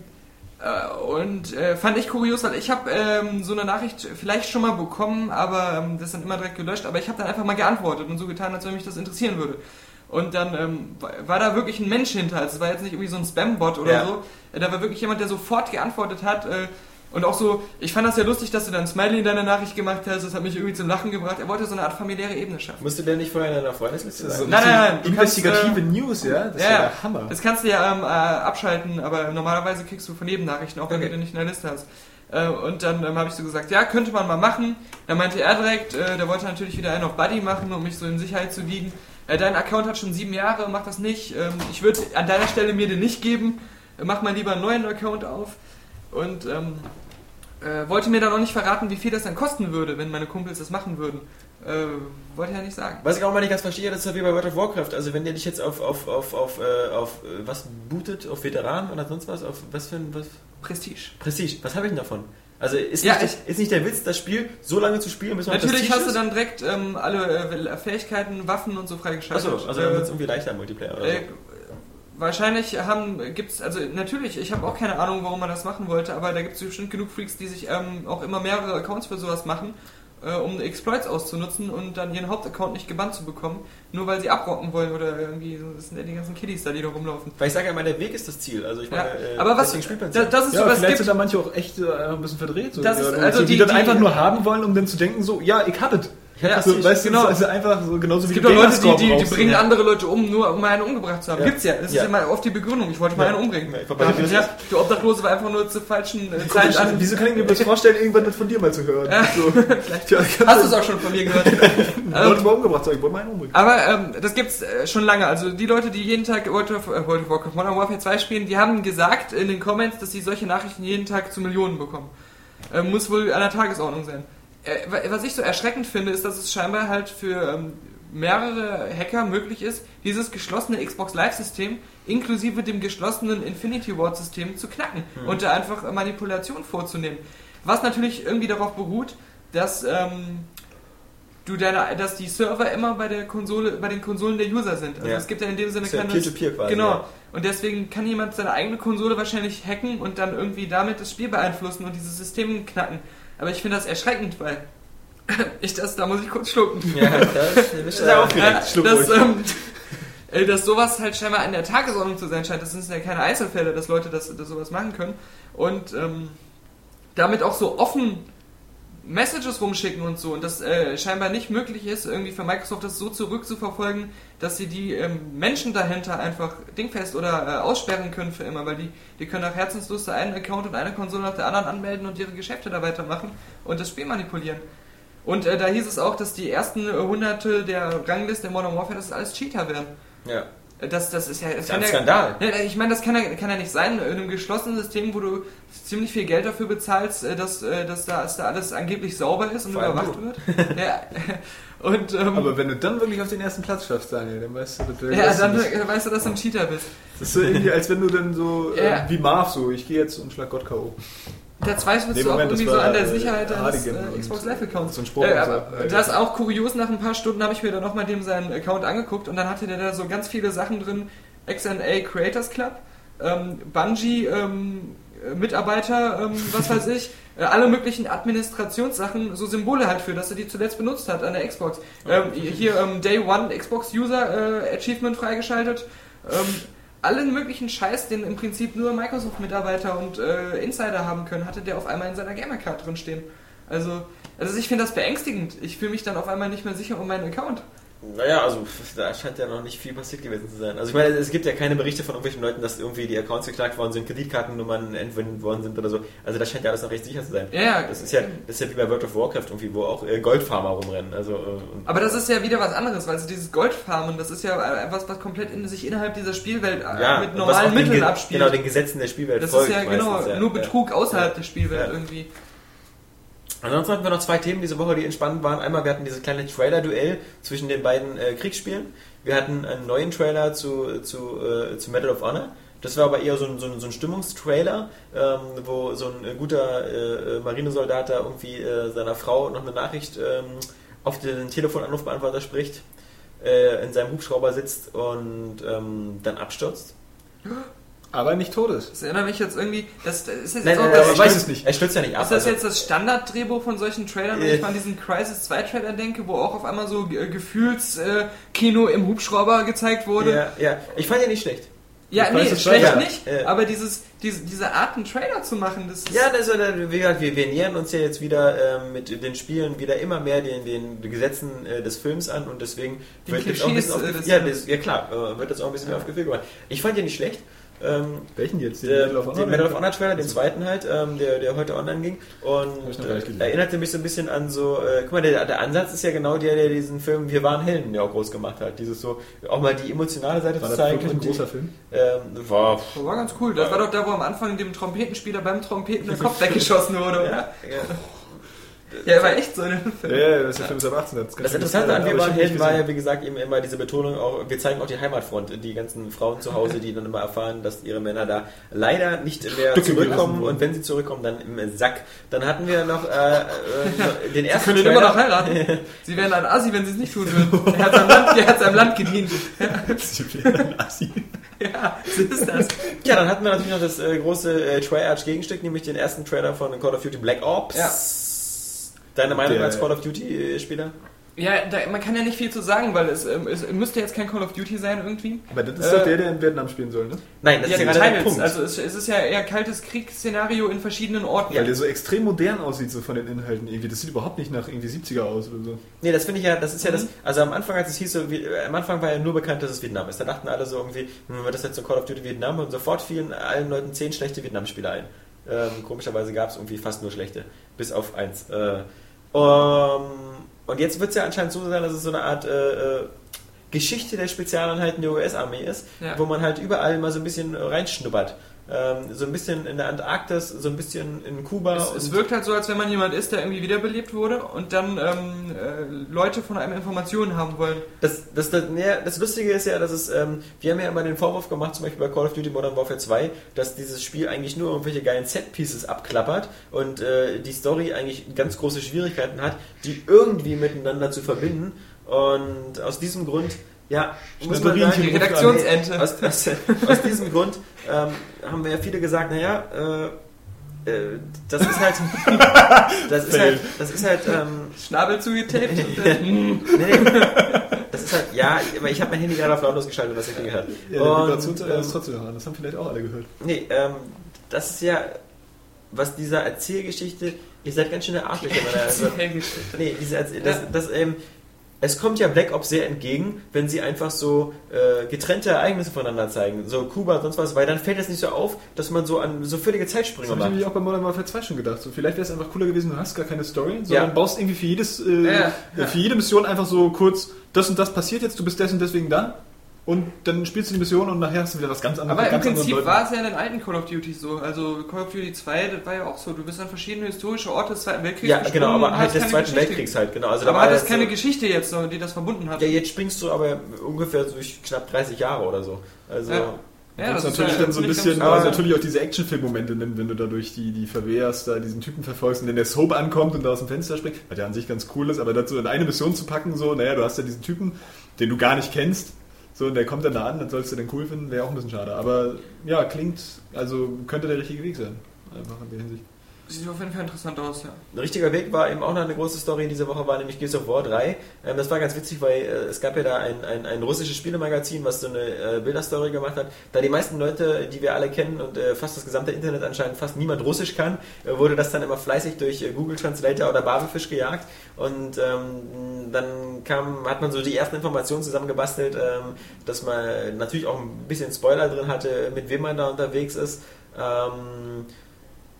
äh, und äh, fand ich kurios, weil ich habe ähm, so eine Nachricht vielleicht schon mal bekommen, aber ähm, das dann immer direkt gelöscht. Aber ich habe dann einfach mal geantwortet und so getan, als wenn mich das interessieren würde. Und dann ähm, war, da wirklich ein Mensch hinter. Also es war jetzt nicht irgendwie so ein Spam-Bot oder Ja. so. Da war wirklich jemand, der sofort geantwortet hat. Äh, und auch so, ich fand das ja lustig, dass du dann Smiley in deiner Nachricht gemacht hast. Das hat mich irgendwie zum Lachen gebracht. Er wollte so eine Art familiäre Ebene schaffen. Musst du denn nicht vorher in deiner Freundesliste So sein? Nein, nein, nein, Investigative kannst, News, ja? Das ist ja, ja ja. der Hammer. Das kannst du ja ähm, äh, abschalten, aber normalerweise kriegst du von Nebennachrichten, auch wenn Okay. du nicht in der Liste hast. Äh, und dann ähm, habe ich so gesagt, ja, könnte man mal machen. Dann meinte er direkt, äh, der wollte natürlich wieder einen auf Buddy machen, um mich so in Sicherheit zu wiegen. Äh, dein Account hat schon sieben Jahre, mach das nicht. Ähm, ich würde an deiner Stelle mir den nicht geben. Äh, mach mal lieber einen neuen Account auf. Und ähm, äh, wollte mir dann auch nicht verraten, wie viel das dann kosten würde, wenn meine Kumpels das machen würden. Äh, wollte er nicht sagen. Was ich auch mal nicht ganz verstehe, das ist ja wie bei World of Warcraft. Also wenn der dich jetzt auf, auf, auf, auf, äh, auf äh, was bootet, auf Veteran oder sonst was, auf was für ein was? Prestige. Prestige, was habe ich denn davon? Also ist, Ja, nicht, ist nicht der Witz, das Spiel so lange zu spielen, bis man Natürlich hast du dann direkt ähm, alle äh, Fähigkeiten, Waffen und so freigeschaltet. Achso, also dann äh, wird es irgendwie leichter im Multiplayer oder äh, so. Wahrscheinlich haben gibt's also natürlich, ich habe auch keine Ahnung, warum man das machen wollte, aber da gibt es bestimmt genug Freaks, die sich ähm, auch immer mehrere Accounts für sowas machen, äh, um Exploits auszunutzen und dann ihren Hauptaccount nicht gebannt zu bekommen, nur weil sie abrocken wollen oder irgendwie so, das sind ja die ganzen Kiddies da, die da rumlaufen. Weil ich sage ja immer, der Weg ist das Ziel. Also ich Ja. meine, äh, aber was deswegen spielt man da, das ist Ja, so was vielleicht gibt, sind da manche auch echt äh, ein bisschen verdreht. So, Das ja, ist- so, also die, die- das die- einfach nur haben wollen, um dann zu denken, so, ja, ich hab es. Ja, so, ich- weißt du, genau. es ist einfach so genauso es wie gibt auch Leute, die, die, die bringen Ja. andere Leute um, nur um einen umgebracht zu haben. Ja. Gibt's ja. Das Ja. ist immer oft die Begründung. Ich wollte mal einen umbringen. Ja, ich du Obdachlose war einfach nur zur falschen äh, Zeit Komisch, an. Wieso kann ich mir das vorstellen, irgendwann das von dir mal zu hören? So. Ich Hast du es auch schon von mir gehört? Leute mal umgebracht, so, ich wollte meinen umbringen. Aber ähm, das gibt's äh, schon lange. Also die Leute, die jeden Tag World of, äh, World of Warcraft Modern Warfare 2 spielen, die haben gesagt in den Comments, dass sie solche Nachrichten jeden Tag zu Millionen bekommen. Äh, muss wohl an der Tagesordnung sein. Äh, wa- was ich so erschreckend finde, ist, dass es scheinbar halt für ähm, mehrere Hacker möglich ist, dieses geschlossene Xbox Live-System inklusive dem geschlossenen Infinity Ward-System zu knacken und da einfach äh, Manipulation vorzunehmen. Was natürlich irgendwie darauf beruht, dass ähm, du deine, dass die Server immer bei der Konsole, bei den Konsolen der User sind. Also Ja. es gibt ja in dem Sinne ja keine. Quasi, Genau. ja. Und deswegen kann jemand seine eigene Konsole wahrscheinlich hacken und dann irgendwie damit das Spiel beeinflussen und dieses System knacken. Aber ich finde das erschreckend, weil ich das, da muss ich kurz schlucken. Ja, das ist ja Äh, aufgeregt. Schluck das, ähm, äh, dass sowas halt scheinbar an der Tagesordnung zu sein scheint. Das sind ja keine Einzelfälle, dass Leute das, das sowas machen können. Und ähm, damit auch so offen Messages rumschicken und so und das äh, scheinbar nicht möglich ist, irgendwie für Microsoft das so zurückzuverfolgen, dass sie die ähm, Menschen dahinter einfach dingfest oder äh, aussperren können für immer, weil die, die können nach Herzenslust einen Account und eine Konsole nach der anderen anmelden und ihre Geschäfte da weitermachen und das Spiel manipulieren. Und äh, da hieß es auch, dass die ersten hunderte der Rangliste in Modern Warfare, dass das alles Cheater wären. Ja. Das, das ist ja, das ist ein Skandal. Ja, ich meine, das kann ja, kann ja nicht sein. In einem geschlossenen System, wo du ziemlich viel Geld dafür bezahlst, äh, dass, äh, dass, da, dass da alles angeblich sauber ist und Vor überwacht wird. ja. Und, ähm, Aber wenn du dann wirklich auf den ersten Platz schaffst, Daniel, dann weißt du, dann ja, weißt du dann nicht. äh, weißt du, dass du ein Cheater bist. Das ist so irgendwie, als wenn du dann so, Ja. äh, wie Marv so, ich gehe jetzt und schlag Gott K.O. Da zweifelst Nee, du auch irgendwie so an der äh, Sicherheit Hardigan äh, Xbox Live Accounts. so ein Spruch Äh, das ist auch kurios, nach ein paar Stunden habe ich mir dann nochmal dem seinen Account angeguckt und dann hatte der da so ganz viele Sachen drin. XNA Creators Club, ähm, Bungie ähm, äh, Mitarbeiter, ähm, was weiß ich, äh, alle möglichen Administrationssachen, so Symbole halt für, dass er die zuletzt benutzt hat an der Xbox. Ähm, hier ähm, Day One Xbox User äh, Achievement freigeschaltet. Allen möglichen Scheiß, den im Prinzip nur Microsoft-Mitarbeiter und äh, Insider haben können, hatte der auf einmal in seiner Gamercard drin stehen. Also, also ich finde das beängstigend. Ich fühle mich dann auf einmal nicht mehr sicher um meinen Account. Naja, also da scheint ja noch nicht viel passiert gewesen zu sein. Also ich meine, es gibt ja keine Berichte von irgendwelchen Leuten, dass irgendwie die Accounts geklagt worden sind, Kreditkartennummern entwendet worden sind oder so. Also das scheint ja alles noch recht sicher zu sein. Ja, ja. Das ist ja, das ist ja wie bei World of Warcraft irgendwie, wo auch äh, Goldfarmer rumrennen. Also, äh, Aber das ist ja wieder was anderes, weil so dieses Goldfarmen, das ist ja etwas, was komplett in sich innerhalb dieser Spielwelt äh, ja, mit normalen Mitteln abspielt. Genau, den Gesetzen der Spielwelt das folgt ist ja genau ja. nur Betrug außerhalb der Spielwelt irgendwie. Ansonsten hatten wir noch zwei Themen diese Woche, die entspannend waren. Einmal, wir hatten dieses kleine Trailer-Duell zwischen den beiden äh, Kriegsspielen. Wir hatten einen neuen Trailer zu, zu, äh, zu Medal of Honor. Das war aber eher so ein, so ein, so ein Stimmungstrailer, ähm, wo so ein äh, guter äh, äh, Marinesoldat da irgendwie äh, seiner Frau noch eine Nachricht ähm, auf den Telefonanrufbeantworter spricht, äh, in seinem Hubschrauber sitzt und ähm, dann abstürzt. Aber nicht Todes. Das erinnert mich jetzt irgendwie, das, das ist jetzt Nein, auch nein, das, aber ich er weiß es nicht. Er stürzt ja nicht ab. Ist das also- jetzt das Standarddrehbuch von solchen Trailern, wenn Äh. ich mal an diesen Crisis 2 Trailer denke, wo auch auf einmal so äh, Gefühlskino im Hubschrauber gezeigt wurde? ja, ja, ich fand ihn nicht schlecht. Ja, Ich nee, weiß schlecht ja. nicht, Ja. aber dieses, diese, diese Art, einen Trailer zu machen, das ist... Ja, also, wie gesagt, wir, wir nähern uns ja jetzt wieder ähm, mit den Spielen wieder immer mehr den, den Gesetzen äh, des Films an und deswegen wird jetzt auch ein bisschen auf äh, ja, das, ja klar, äh, wird jetzt auch ein bisschen mehr auf Gefühl gemacht. Ich fand den nicht schlecht. Ähm, Welchen jetzt? Den der, Medal of Honor? den Medal of Honor Trailer, den zweiten halt, ähm, der, der heute online ging. Und äh, erinnerte mich so ein bisschen an so, äh, guck mal, der, der Ansatz ist ja genau der, der diesen Film Wir waren Helden ja auch groß gemacht hat. Dieses so, auch mal die emotionale Seite War zu das zeigen. wirklich ein die, großer Film? ähm, war, Das war ganz cool. Das war doch da, wo am Anfang dem Trompetenspieler beim Trompeten der Kopf weggeschossen wurde, oder? ja, Ja, ja. ja war echt so ein Ja, Film. ja, das ist der Film ist ab 18. Das, Das Interessante an Wir waren Helden war ja, wie gesagt, eben immer diese Betonung, auch, wir zeigen auch die Heimatfront, die ganzen Frauen zu Hause, die dann immer erfahren, dass ihre Männer da leider nicht mehr Stücke zurückkommen und wenn sie zurückkommen, dann im Sack. Dann hatten wir noch äh, äh, den Sie ersten können immer noch Trailer. heiraten. Sie wären ein Assi, wenn sie es nicht tun würden. Er hat seinem Land, er hat seinem Land gedient. Ja, so ist das. Ja, dann hatten wir natürlich noch das äh, große äh, Tri-Arch-Gegenstück, nämlich den ersten Trailer von Call of Duty Black Ops. Ja. Deine Meinung Der- als Call of Duty-Spieler? Ja, da, man kann ja nicht viel zu sagen, weil es, ähm, es müsste jetzt kein Call of Duty sein irgendwie. Aber das ist Äh, doch der, der in Vietnam spielen soll, ne? Nein, das ja, ist ja gerade der. Punkt. Also es, es ist ja eher kaltes Kriegsszenario in verschiedenen Orten. Weil der so extrem modern aussieht, so von den Inhalten irgendwie. Das sieht überhaupt nicht nach irgendwie 70er aus oder so. Nee, das finde ich ja, das ist ja Mhm. das, also am Anfang, als es hieß, so, wie, äh, am Anfang war ja nur bekannt, dass es Vietnam ist. Da dachten alle so irgendwie, hm, wird das jetzt so Call of Duty Vietnam? Und sofort fielen allen Leuten zehn schlechte Vietnam-Spieler ein. Ähm, komischerweise gab es irgendwie fast nur schlechte, bis auf eins. Äh, um, und jetzt wird es ja anscheinend so sein, dass es so eine Art äh, äh, Geschichte der Spezialeinheiten der US-Armee ist, Ja. wo man halt überall mal so ein bisschen reinschnuppert. Ähm, so ein bisschen in der Antarktis, so ein bisschen in Kuba. Es, es wirkt halt so, als wenn man jemand ist, der irgendwie wiederbelebt wurde und dann ähm, äh, Leute von einem Informationen haben wollen. Das, das, das, ja, das Lustige ist ja, dass es, ähm, wir haben ja immer den Vorwurf gemacht, zum Beispiel bei Call of Duty Modern Warfare 2, dass dieses Spiel eigentlich nur irgendwelche geilen Set-Pieces abklappert und äh, die Story eigentlich ganz große Schwierigkeiten hat, die irgendwie miteinander zu verbinden. Und aus diesem Grund, ja, muss man sagen, Die Redaktionsente. aus, aus, aus diesem Grund ähm, haben wir ja viele gesagt, naja, äh, äh, das ist halt, das ist halt, das ist halt, ähm, Schnabel zugetaped Nee, nee. das ist halt, ja, aber ich habe mein Handy gerade auf lautlos geschaltet das hat gehört. Ja, der Und, Vibrationsalarm ist ähm, trotzdem noch an. Das haben vielleicht auch alle gehört. Nee, ähm, das ist ja, was dieser Erzählgeschichte, ihr seid ganz schöne Arschlöcher. wenn ihr- also, nee, diese, Erzähl- das, das, ähm, es kommt ja Black Ops sehr entgegen, wenn sie einfach so äh, getrennte Ereignisse voneinander zeigen, so Kuba und sonst was, weil dann fällt es nicht so auf, dass man so an so völlige Das Zeitsprünge habe ich macht. nämlich auch bei Modern Warfare 2 schon gedacht. So, vielleicht wäre es einfach cooler gewesen, du hast gar keine Story, sondern Ja. baust irgendwie für jedes, äh, Ja, ja. für jede Mission einfach so kurz, das und das passiert jetzt, du bist des und deswegen da. Und dann spielst du die Mission und nachher hast du wieder was ganz anderes. Aber im ganz anderen Prinzip war es ja in den alten Call of Duty so. Also Call of Duty 2, das war ja auch so. Du bist an verschiedene historische Orte des Zweiten Weltkriegs Ja, genau, aber halt des Zweiten Geschichte. Weltkriegs halt, genau. Also da aber war hat das keine so, Geschichte jetzt, so, die das verbunden hat. Ja, jetzt springst du aber ungefähr durch knapp 30 Jahre oder so. Also, Ja. Ja, das ist ist natürlich ja dann so ein bisschen, aber- natürlich auch diese Actionfilm-Momente, wenn, wenn du da durch die, die Verwehrs da diesen Typen verfolgst und dann der Soap ankommt und da aus dem Fenster springt, was ja an sich ganz cool ist, aber dazu in eine Mission zu packen, so, naja, du hast ja diesen Typen, den du gar nicht kennst, so, und der kommt dann da an, dann sollst du den cool finden, wäre auch ein bisschen schade. Aber ja, klingt, also könnte der richtige Weg sein. Einfach in der Hinsicht. Sieht auf jeden Fall interessant aus, ja. Ein richtiger Weg war eben auch noch eine große Story diese Woche, war nämlich Gears of War 3. Ähm, das war ganz witzig, weil äh, es gab ja da ein, ein, ein russisches Spielemagazin, was so eine äh, Bilderstory gemacht hat. Da die meisten Leute, die wir alle kennen und äh, fast das gesamte Internet anscheinend fast niemand Russisch kann, äh, wurde das dann immer fleißig durch äh, Google Translator oder Babelfisch gejagt. Und ähm, dann kam, hat man so die ersten Informationen zusammengebastelt, ähm, dass man natürlich auch ein bisschen Spoiler drin hatte, mit wem man da unterwegs ist. Ähm,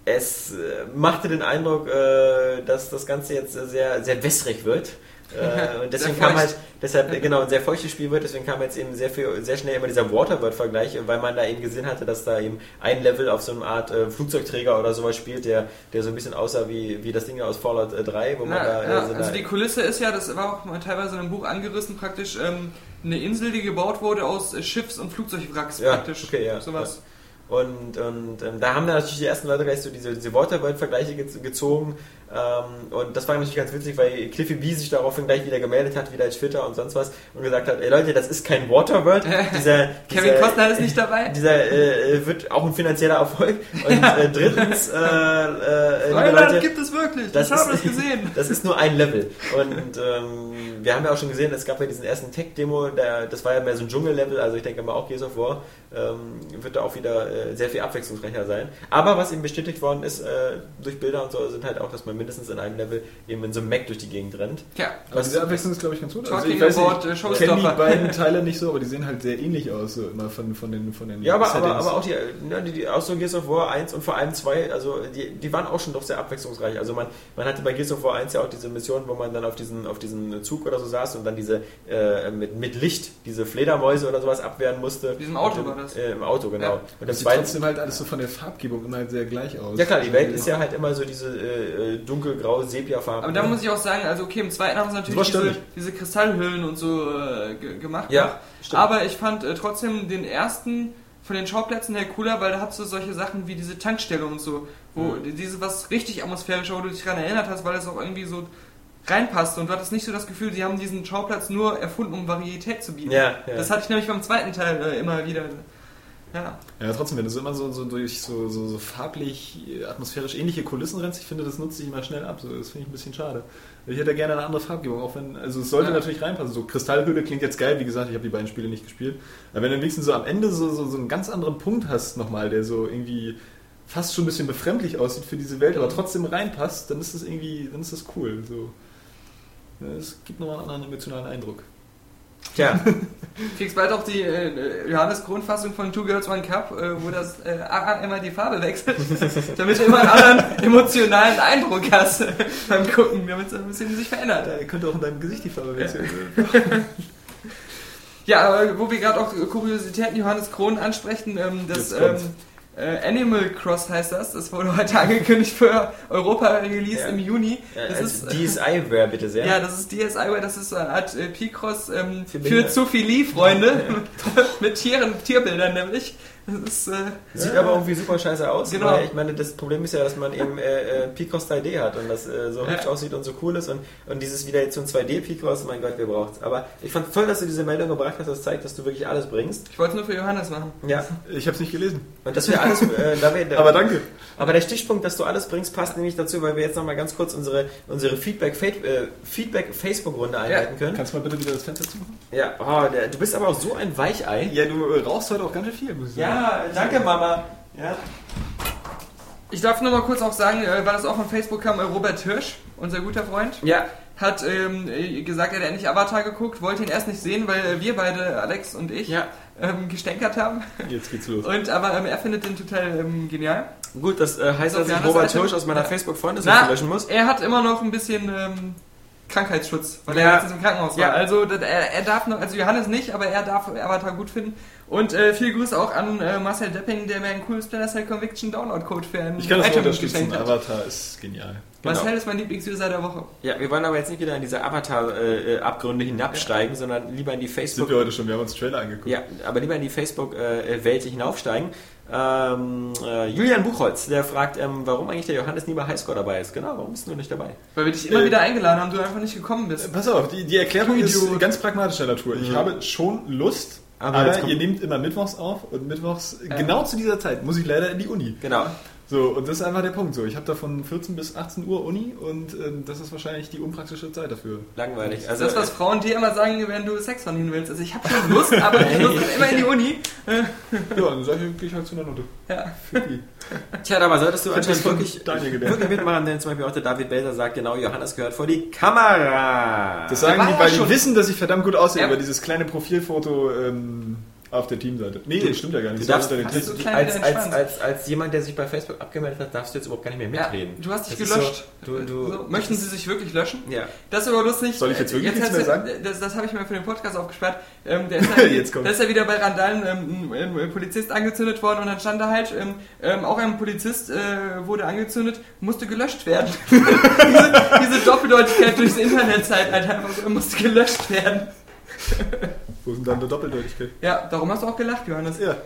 es äh, machte den Eindruck, äh, dass das Ganze jetzt sehr, sehr wässrig wird. Äh, und deswegen kam halt, deshalb, äh, genau, ein sehr feuchtes Spiel wird, deswegen kam jetzt eben sehr viel, sehr schnell immer dieser Waterworld-Vergleich, weil man da eben gesehen hatte, dass da eben ein Level auf so einer Art äh, Flugzeugträger oder sowas spielt, der, der so ein bisschen aussah wie, wie das Ding aus Fallout äh, 3, wo man Na, da, ja, äh, so also da- die Kulisse ist ja, das war auch mal teilweise in einem Buch angerissen, praktisch ähm, eine Insel, die gebaut wurde aus äh, Schiffs- und Flugzeugwracks Ja, praktisch. okay, ja, Sowas. Und, und ähm, da haben dann natürlich die ersten Leute gleich so diese, diese Waterworld-Vergleiche ge gezogen. Ähm, und das war natürlich ganz witzig, weil Cliffy B sich daraufhin gleich wieder gemeldet hat, wieder als Twitter und sonst was, und gesagt hat, ey Leute, das ist kein Waterworld. Dieser, Kevin dieser, Costner ist nicht dabei. Dieser äh, wird auch ein finanzieller Erfolg. Und äh, drittens, äh, äh, Leute, gibt es wirklich. das ich habe das gesehen. das ist nur ein Level. Und ähm, wir haben ja auch schon gesehen, es gab ja diesen ersten Tech-Demo, das war ja mehr so ein Dschungel-Level, also ich denke mal auch Gears of War ähm, wird da auch wieder äh, sehr viel abwechslungsreicher sein. Aber was eben bestätigt worden ist, äh, durch Bilder und so, sind halt auch, dass man mindestens in einem Level eben in so einem Mac durch die Gegend rennt. Ja, Aber Was- diese Abwechslung ist, glaube ich, ganz gut. Also ich weiß about, nicht, äh, ich kenne die beiden Teile nicht so, aber die sehen halt sehr ähnlich aus, so immer von, von den, von den Ja, aber, aber, aber auch die, ne, die, die auch so Gears of War 1 und vor allem 2, also die, die waren auch schon doch sehr abwechslungsreich. Also man, man hatte bei Gears of War 1 ja auch diese Mission, wo man dann auf diesen, auf diesen Zug oder so saß und dann diese äh, mit, mit Licht, diese Fledermäuse oder sowas abwehren musste. Diesem Auto und, war das. Äh, Im Auto, genau. Ja. Und im das sieht trotzdem halt alles so von der Farbgebung immer halt sehr gleich aus. ja klar, die Welt ist ja halt immer so diese äh, äh, dunkelgraue Sepia-Farbe. aber da muss ich auch sagen, also okay, im zweiten haben sie Das natürlich diese, diese Kristallhüllen und so äh, ge gemacht. Ja, noch. stimmt. aber ich fand äh, trotzdem den ersten von den Schauplätzen her cooler, weil da hast du solche Sachen wie diese Tankstelle und so, wo Mhm. diese was richtig atmosphärisch, wo du dich daran erinnert hast, weil es auch irgendwie so reinpasst und du hattest nicht so das Gefühl, sie haben diesen Schauplatz nur erfunden, um Varietät zu bieten. Ja, ja. Das hatte ich nämlich beim zweiten Teil äh, immer wieder. Ja. Ja, trotzdem, wenn du so immer so, so durch so, so, so farblich, atmosphärisch ähnliche Kulissen rennst, ich finde, das nutzt sich immer schnell ab. So, das finde ich ein bisschen schade. Ich hätte gerne eine andere Farbgebung, auch wenn, also es sollte Ja. natürlich reinpassen. So Kristallhülle klingt jetzt geil, wie gesagt, ich habe die beiden Spiele nicht gespielt. Aber wenn du wenigstens so am Ende so, so, so einen ganz anderen Punkt hast nochmal, der so irgendwie fast schon ein bisschen befremdlich aussieht für diese Welt, aber trotzdem reinpasst, dann ist das irgendwie, dann ist das cool. So. Es gibt nochmal einen anderen emotionalen Eindruck. Tja, Kriegst bald auch die äh, Johannes Grundfassung von Two Girls One Cup, äh, wo das äh, AA immer die Farbe wechselt, damit du immer einen anderen emotionalen Eindruck hast beim Gucken, damit es ein bisschen sich verändert. Da könnte auch in deinem Gesicht die Farbe wechseln. Ja, aber wo wir gerade auch Kuriositäten Johannes Krohn ansprechen, ähm, das ähm, äh, Animal Cross heißt das, das wurde heute angekündigt für Europa Release Ja. im Juni. äh, Das als ist, DSI-Ware bitte sehr. Ja, das ist DSiWare, das ist eine Art äh, P-Cross ähm, Für für Behinderte. Zoophilie-Freunde mit Tieren, Tierbildern nämlich. Das ist, äh, Sieht aber irgendwie super scheiße aus. Genau. Weil ich meine, das Problem ist ja, dass man eben äh, äh, Picross 3D hat und das äh, so Ja. hübsch aussieht und so cool ist und, und dieses wieder jetzt so ein 2D Picross, mein Gott, wir braucht's. Aber ich fand toll, dass du diese Meldung gebracht hast, das zeigt, dass du wirklich alles bringst. ich wollte es nur für Johannes machen. Ja. Ich habe es nicht gelesen. Und dass wir alles, äh, da wir, Aber danke. Aber der Stichpunkt, dass du alles bringst, passt nämlich dazu, weil wir jetzt nochmal ganz kurz unsere, unsere Feedback, äh, Feedback einleiten können. Kannst du mal bitte wieder das Fenster zumachen? Ja, oh, der, du bist aber auch so ein Weichei. Ja, du rauchst heute auch ganz schön viel, muss ich sagen. Ja, danke Mama. Ja. Ich darf nur mal kurz auch sagen, äh, weil das auch von Facebook kam, äh, Robert Hirsch, unser guter Freund, Ja, hat ähm, äh, gesagt, er hat endlich Avatar geguckt, wollte ihn erst nicht sehen, weil wir beide, Alex und ich, ja. ähm, gestänkert haben. Jetzt geht's los. Und aber ähm, er findet den total ähm, genial. Gut, das äh, heißt, dass ich Robert Hirsch aus meiner Ja. Facebook-Freundesliste löschen muss. er hat immer noch ein bisschen ähm, Krankheitsschutz, weil Ja. er jetzt im Krankenhaus Ja. war. Also das- er, er darf noch, also Johannes nicht, aber er darf Avatar gut finden. Und äh, viel Grüße auch an äh, Marcel Depping, der mir einen coolen Splinter Cell Conviction Download-Code für ein Ich kann das nur Item unterstützen. Avatar ist genial. Genau. Marcel ist mein Lieblingsuser der Woche. Ja, wir wollen aber jetzt nicht wieder in diese Avatar-Abgründe hinabsteigen, sondern lieber in die Sind Facebook... wir heute schon, wir haben uns Trailer angeguckt. Ja, aber lieber in die Facebook-Welt hinaufsteigen. Ähm, äh, Julian Buchholz, der fragt, ähm, warum eigentlich der Johannes nie bei Highscore dabei ist. Genau, warum bist du nicht dabei? Weil wir dich immer Äh, wieder eingeladen haben, du einfach nicht gekommen bist. Pass auf, die, die Erklärung ist ganz pragmatischer Natur. Ich Mhm. habe schon Lust, Aber aber, ihr nehmt immer mittwochs auf und mittwochs, Ja. genau zu dieser Zeit, muss ich leider in die Uni. Genau. So, und das ist einfach der Punkt. So, ich habe da von 14 bis 18 Uhr Uni und ähm, das ist wahrscheinlich die unpraktische Zeit dafür. Langweilig. Also, das, was Frauen dir immer sagen, wenn du Sex von ihnen willst. Also ich habe schon Lust, aber ich muss immer in die Uni. Ja, dann sag ich, gehe ich halt zu einer Note. Ja. Für die. Tja, dabei solltest du Ich anscheinend wirklich, wirklich mitmachen, denn zum Beispiel auch der David Belser sagt, genau, Johannes gehört vor die Kamera. Das sagen die, weil die wissen, dass ich verdammt gut aussehe Ja. über dieses kleine Profilfoto ähm, auf der Teamseite. Nee, Du- das stimmt ja gar nicht. Du So darfst, den hast du klein als, als, als, als jemand, der sich bei Facebook abgemeldet hat, darfst du jetzt überhaupt gar nicht mehr Ja, mitreden. du hast dich Das gelöscht. So, du, du, So, möchten Sie sich wirklich löschen? Ja. Das ist aber lustig. Soll ich jetzt wirklich nichts hast mehr du- sagen? Das, das habe ich mir für den Podcast aufgespart. Ähm, der ist ja, Jetzt kommt's. Da ist ja wieder bei Randallen ähm, ein, ein Polizist angezündet worden und dann stand da halt, ähm, ähm, auch ein Polizist äh, wurde angezündet, musste gelöscht werden. diese, diese Doppeldeutigkeit durchs Internet halt einfach so, musste gelöscht werden. Wo ist denn dann der Doppeldeutigkeit? Ja, darum hast du auch gelacht, Johannes. Ja,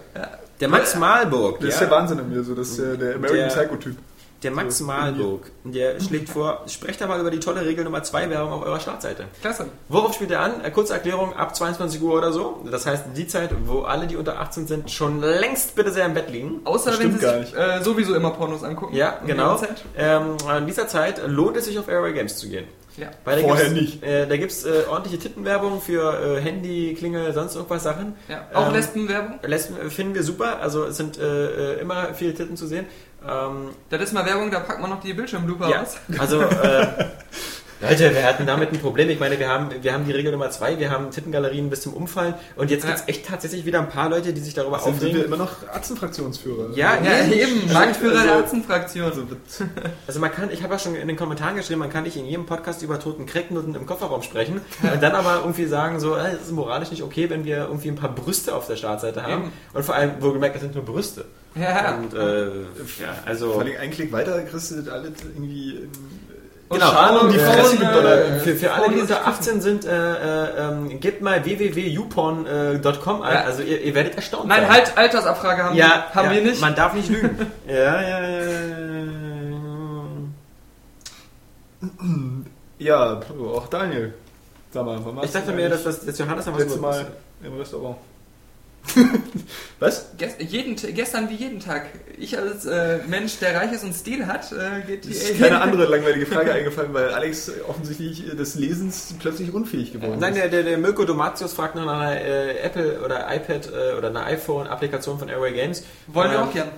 Der Max Malburg, das ist ja, der Wahnsinn an mir, so das ist der, der American Psycho-Typ. der Max So, Malburg, der schlägt vor, sprecht da mal über die tolle Regel Nummer 2 Werbung auf eurer Startseite. Klasse. Worauf spielt er an? Äh, Kurze Erklärung, ab 22 Uhr oder so. Das heißt, die Zeit, wo alle, die unter 18 sind, schon längst bitte sehr im Bett liegen. Außer wenn stimmt sie gar sich äh, sowieso immer Pornos angucken. Ja, genau. Uhrzeit. Ähm, in dieser Zeit lohnt es sich auf Airway Games zu gehen. Ja. Weil da Vorher gibt's, nicht. Äh, da gibt es äh, ordentliche Tittenwerbung für äh, Handy, Klingel, sonst irgendwas Sachen. ja. Auch Ähm, Lesbenwerbung. Lesben äh, finden wir super, also es sind äh, äh, immer viele Titten zu sehen. Ähm, Das ist mal Werbung, da packt man noch die Bildschirmlupe ja, raus. also äh, Leute, wir hatten damit ein Problem. Ich meine, wir haben, wir haben die Regel Nummer zwei, wir haben Tittengalerien bis zum Umfallen und jetzt Ja. gibt es echt tatsächlich wieder ein paar Leute, die sich darüber Sind wir aufregen. immer noch Atzenfraktionsführer? Ja, Ja, eben, Marktführer Also- der Atzenfraktion. Also, Also man kann, ich habe ja schon in den Kommentaren geschrieben, man kann nicht in jedem Podcast über toten Cracknutten im Kofferraum sprechen und dann aber irgendwie sagen, so, äh, es ist moralisch nicht okay, wenn wir irgendwie ein paar Brüste auf der Startseite haben. Eben. Und vor allem, wohlgemerkt, das sind nur Brüste. Ja, Und äh, ja, also vor allem einen Klick weiter kriegst du das alles irgendwie in, Und Genau, Schale die und Frauen, mit äh, Dollar. für, für alle, die die unter sich 18 sind, äh, äh, ähm, gebt mal www.youporn.com ein. Ja. Also ihr, ihr werdet erstaunt Nein, sein. halt, Altersabfrage haben, Ja, wir, haben ja, wir nicht. Man darf nicht lügen. ja, ja, ja, ja. Auch Daniel. Sag mal, wann Ich dachte mir, dass das, Johannes noch was letzte über- Mal im Restaurant. Was? Gest, jeden, gestern wie jeden Tag. Ich als äh, Mensch, der reich ist und Stil hat, äh, geht die ist keine andere langweilige Frage eingefallen, weil Alex offensichtlich des Lesens plötzlich unfähig geworden Nein, ist. der, der, der Mirko Domatius fragt nach einer äh, Apple oder iPad äh, oder einer iPhone-Applikation von Airway Games. Wollen wir Ähm, auch gern.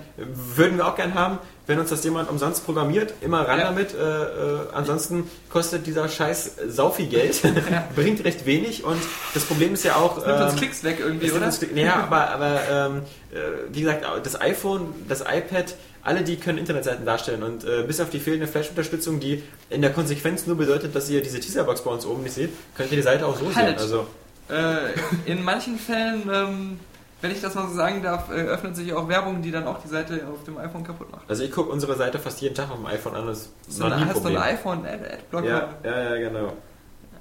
Würden wir auch gern haben, wenn uns das jemand umsonst programmiert. Immer ran Ja. damit. Äh, äh, ansonsten kostet dieser Scheiß sau viel Geld, bringt recht wenig und das Problem ist ja auch... Nimmt uns ähm, Klicks weg irgendwie, es oder? nimmt uns- Ja, aber, aber ähm, äh, wie gesagt, das iPhone, das iPad, alle die können Internetseiten darstellen und äh, bis auf die fehlende Flash-Unterstützung, die in der Konsequenz nur bedeutet, dass ihr diese Teaserbox bei uns oben nicht seht, könnt ihr die Seite auch so Halt. sehen. Also, Äh, in manchen Fällen, ähm, wenn ich das mal so sagen darf, äh, öffnet sich auch Werbung, die dann auch die Seite auf dem iPhone kaputt macht. also ich gucke unsere Seite fast jeden Tag auf dem iPhone an, das ist So, noch nie hast du ein iPhone Ad Adblocker? Ja, ja, ja, genau.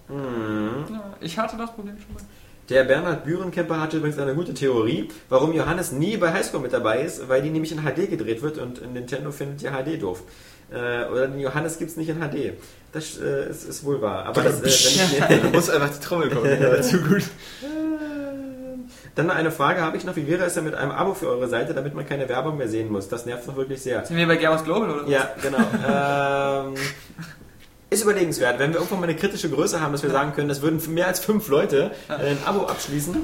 Hm. Ja, ich hatte das Problem schon mal. Der Bernhard Bürenkemper hatte übrigens eine gute Theorie, warum Johannes nie bei Highscore mit dabei ist, weil die nämlich in HD gedreht wird und Nintendo findet ja HD doof. Äh, oder den Johannes gibt es nicht in HD. Das äh, ist, ist wohl wahr. Aber das, äh, wenn ich, muss einfach die Trommel kommen. Ja, zu gut. Dann noch eine Frage habe ich noch. Wie wäre es denn mit einem Abo für eure Seite, damit man keine Werbung mehr sehen muss? Das nervt doch wirklich sehr. Sind wir bei Gamers Global oder was? Ja, genau. ähm, ist überlegenswert. Wenn wir irgendwann mal eine kritische Größe haben, dass wir sagen können, das würden mehr als fünf Leute äh, ein Abo abschließen,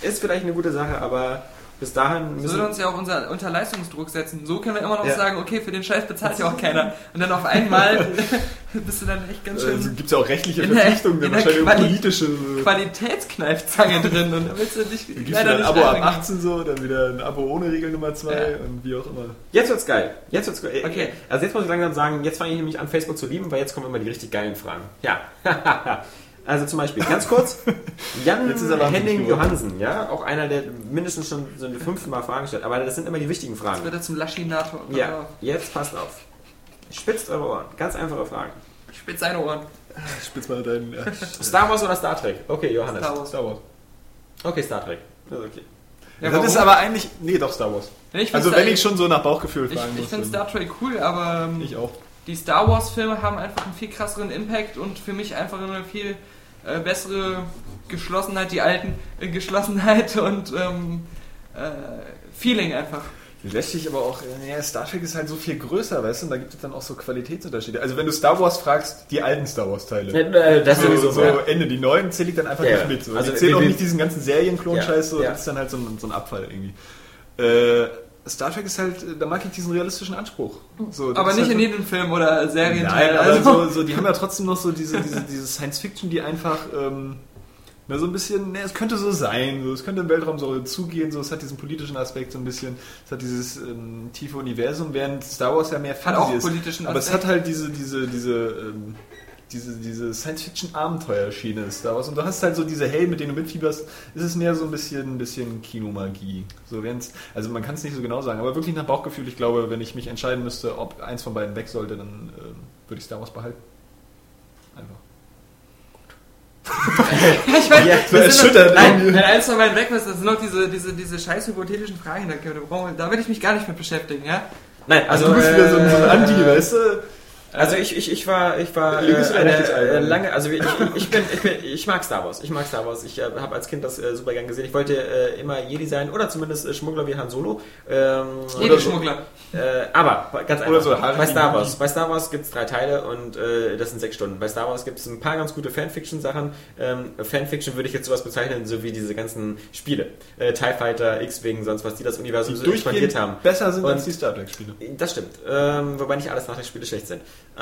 ist vielleicht eine gute Sache, aber bis dahin Das müssen würde uns ja auch unser, unter Leistungsdruck setzen. So können wir immer noch Ja. sagen, okay, für den Scheiß bezahlt ja auch keiner. Und dann auf einmal bist du dann echt ganz schön Also gibt es ja auch rechtliche Verpflichtungen, in dann wahrscheinlich auch Quali- politische. Qualitätskneifzange drin. Und da willst du dich Dann gibst du leider ein Abo ab reinbringen. 18 so, dann wieder ein Abo ohne Regel Nummer 2 Ja. und wie auch immer. Jetzt wird's geil. Jetzt wird's geil. Okay. Also jetzt muss ich langsam sagen, jetzt fange ich nämlich an, Facebook zu lieben, weil jetzt kommen immer die richtig geilen Fragen. Ja. also zum Beispiel, ganz kurz, Jan Jetzt ist Henning. Johansen, ja, auch einer, der mindestens schon so die fünfte Mal Fragen stellt, aber das sind immer die wichtigen Fragen. Wird er zum Laschinator. Ja, jetzt passt auf. Spitzt eure Ohren. Ganz einfache Fragen. Spitz seine Ohren. Spitz mal deinen. Ja. Star Wars oder Star Trek? Okay, Johannes. Star Wars. Star Wars. Okay, Star Trek. Das ist okay. Ja, das ist warum? aber eigentlich. Nee, doch, Star Wars. Ich find's Also, wenn ich schon so nach Bauchgefühl Ich, fragen ich muss. finde dann- Star Trek cool, aber ähm, Ich auch. die Star Wars Filme haben einfach einen viel krasseren Impact und für mich einfach eine viel äh, bessere Geschlossenheit, die alten äh, Geschlossenheit und ähm, äh, Feeling einfach. Lässt sich aber auch, ja, Star Trek ist halt so viel größer, weißt du, und da gibt es dann auch so Qualitätsunterschiede. Also wenn du Star Wars fragst, die alten Star Wars Teile. Äh, Das so, sowieso. so ja. Ende, die neuen zähle ich dann einfach Ja, nicht mit. So. also ich zähle auch nicht diesen ganzen Serienklon-Scheiß, so, Ja, ja. das ist dann halt so ein, so ein Abfall irgendwie. Äh, Star Trek ist halt, da mag ich diesen realistischen Anspruch. So, das Aber nicht halt in jedem Film oder Serienteil. Nein, aber also. so, so, die haben ja trotzdem noch so diese, diese, diese Science-Fiction, die einfach ähm, na, so ein bisschen, ne, es könnte so sein, so, es könnte im Weltraum so zugehen, so, es hat diesen politischen Aspekt so ein bisschen, es hat dieses ähm, tiefe Universum, während Star Wars ja mehr Hat auch Fantasy ist. politischen Aber es Aspekt. hat halt diese, diese, diese, ähm, diese, diese Science-Fiction-Abenteuerschiene Star Wars. Und du hast halt so diese Helden, mit denen du mitfieberst, ist es mehr so ein bisschen, ein bisschen Kinomagie. So, also man kann es nicht so genau sagen, aber wirklich nach Bauchgefühl, ich glaube, wenn ich mich entscheiden müsste, ob eins von beiden weg sollte, dann ähm, würde ich Star Wars behalten. Einfach. ich meine, Ja, so erschüttert noch, nein, irgendwie. wenn eins von meinen weg ist, das sind noch diese, diese, diese scheiß hypothetischen Fragen, da, da, da will ich mich gar nicht mit beschäftigen, ja? Nein, also, Also, du bist wieder so ein, so ein äh, Anti, weißt du? Also ich, ich, ich war, ich war äh, ein eine, äh, lange, also ich, ich, bin, ich, bin, ich mag Star Wars. Ich mag Star Wars. Ich äh, habe als Kind das äh, super gern gesehen. Ich wollte äh, immer Jedi sein oder zumindest äh, Schmuggler wie Han Solo. Ähm, so. Schmuggler. Äh, aber ganz einfach. Oder so Harry bei Star. Wars. Bei Star Wars gibt es drei Teile und äh, das sind sechs Stunden. Bei Star Wars gibt es ein paar ganz gute Fanfiction-Sachen. Ähm, Fanfiction würde ich jetzt sowas bezeichnen, so wie diese ganzen Spiele. Äh, TIE Fighter, X-Wing, sonst was, die das Universum Die so expandiert haben. besser sind als Und- die Star Trek-Spiele. Das stimmt. Ähm, wobei nicht alle Star Trek-Spiele schlecht sind. Äh,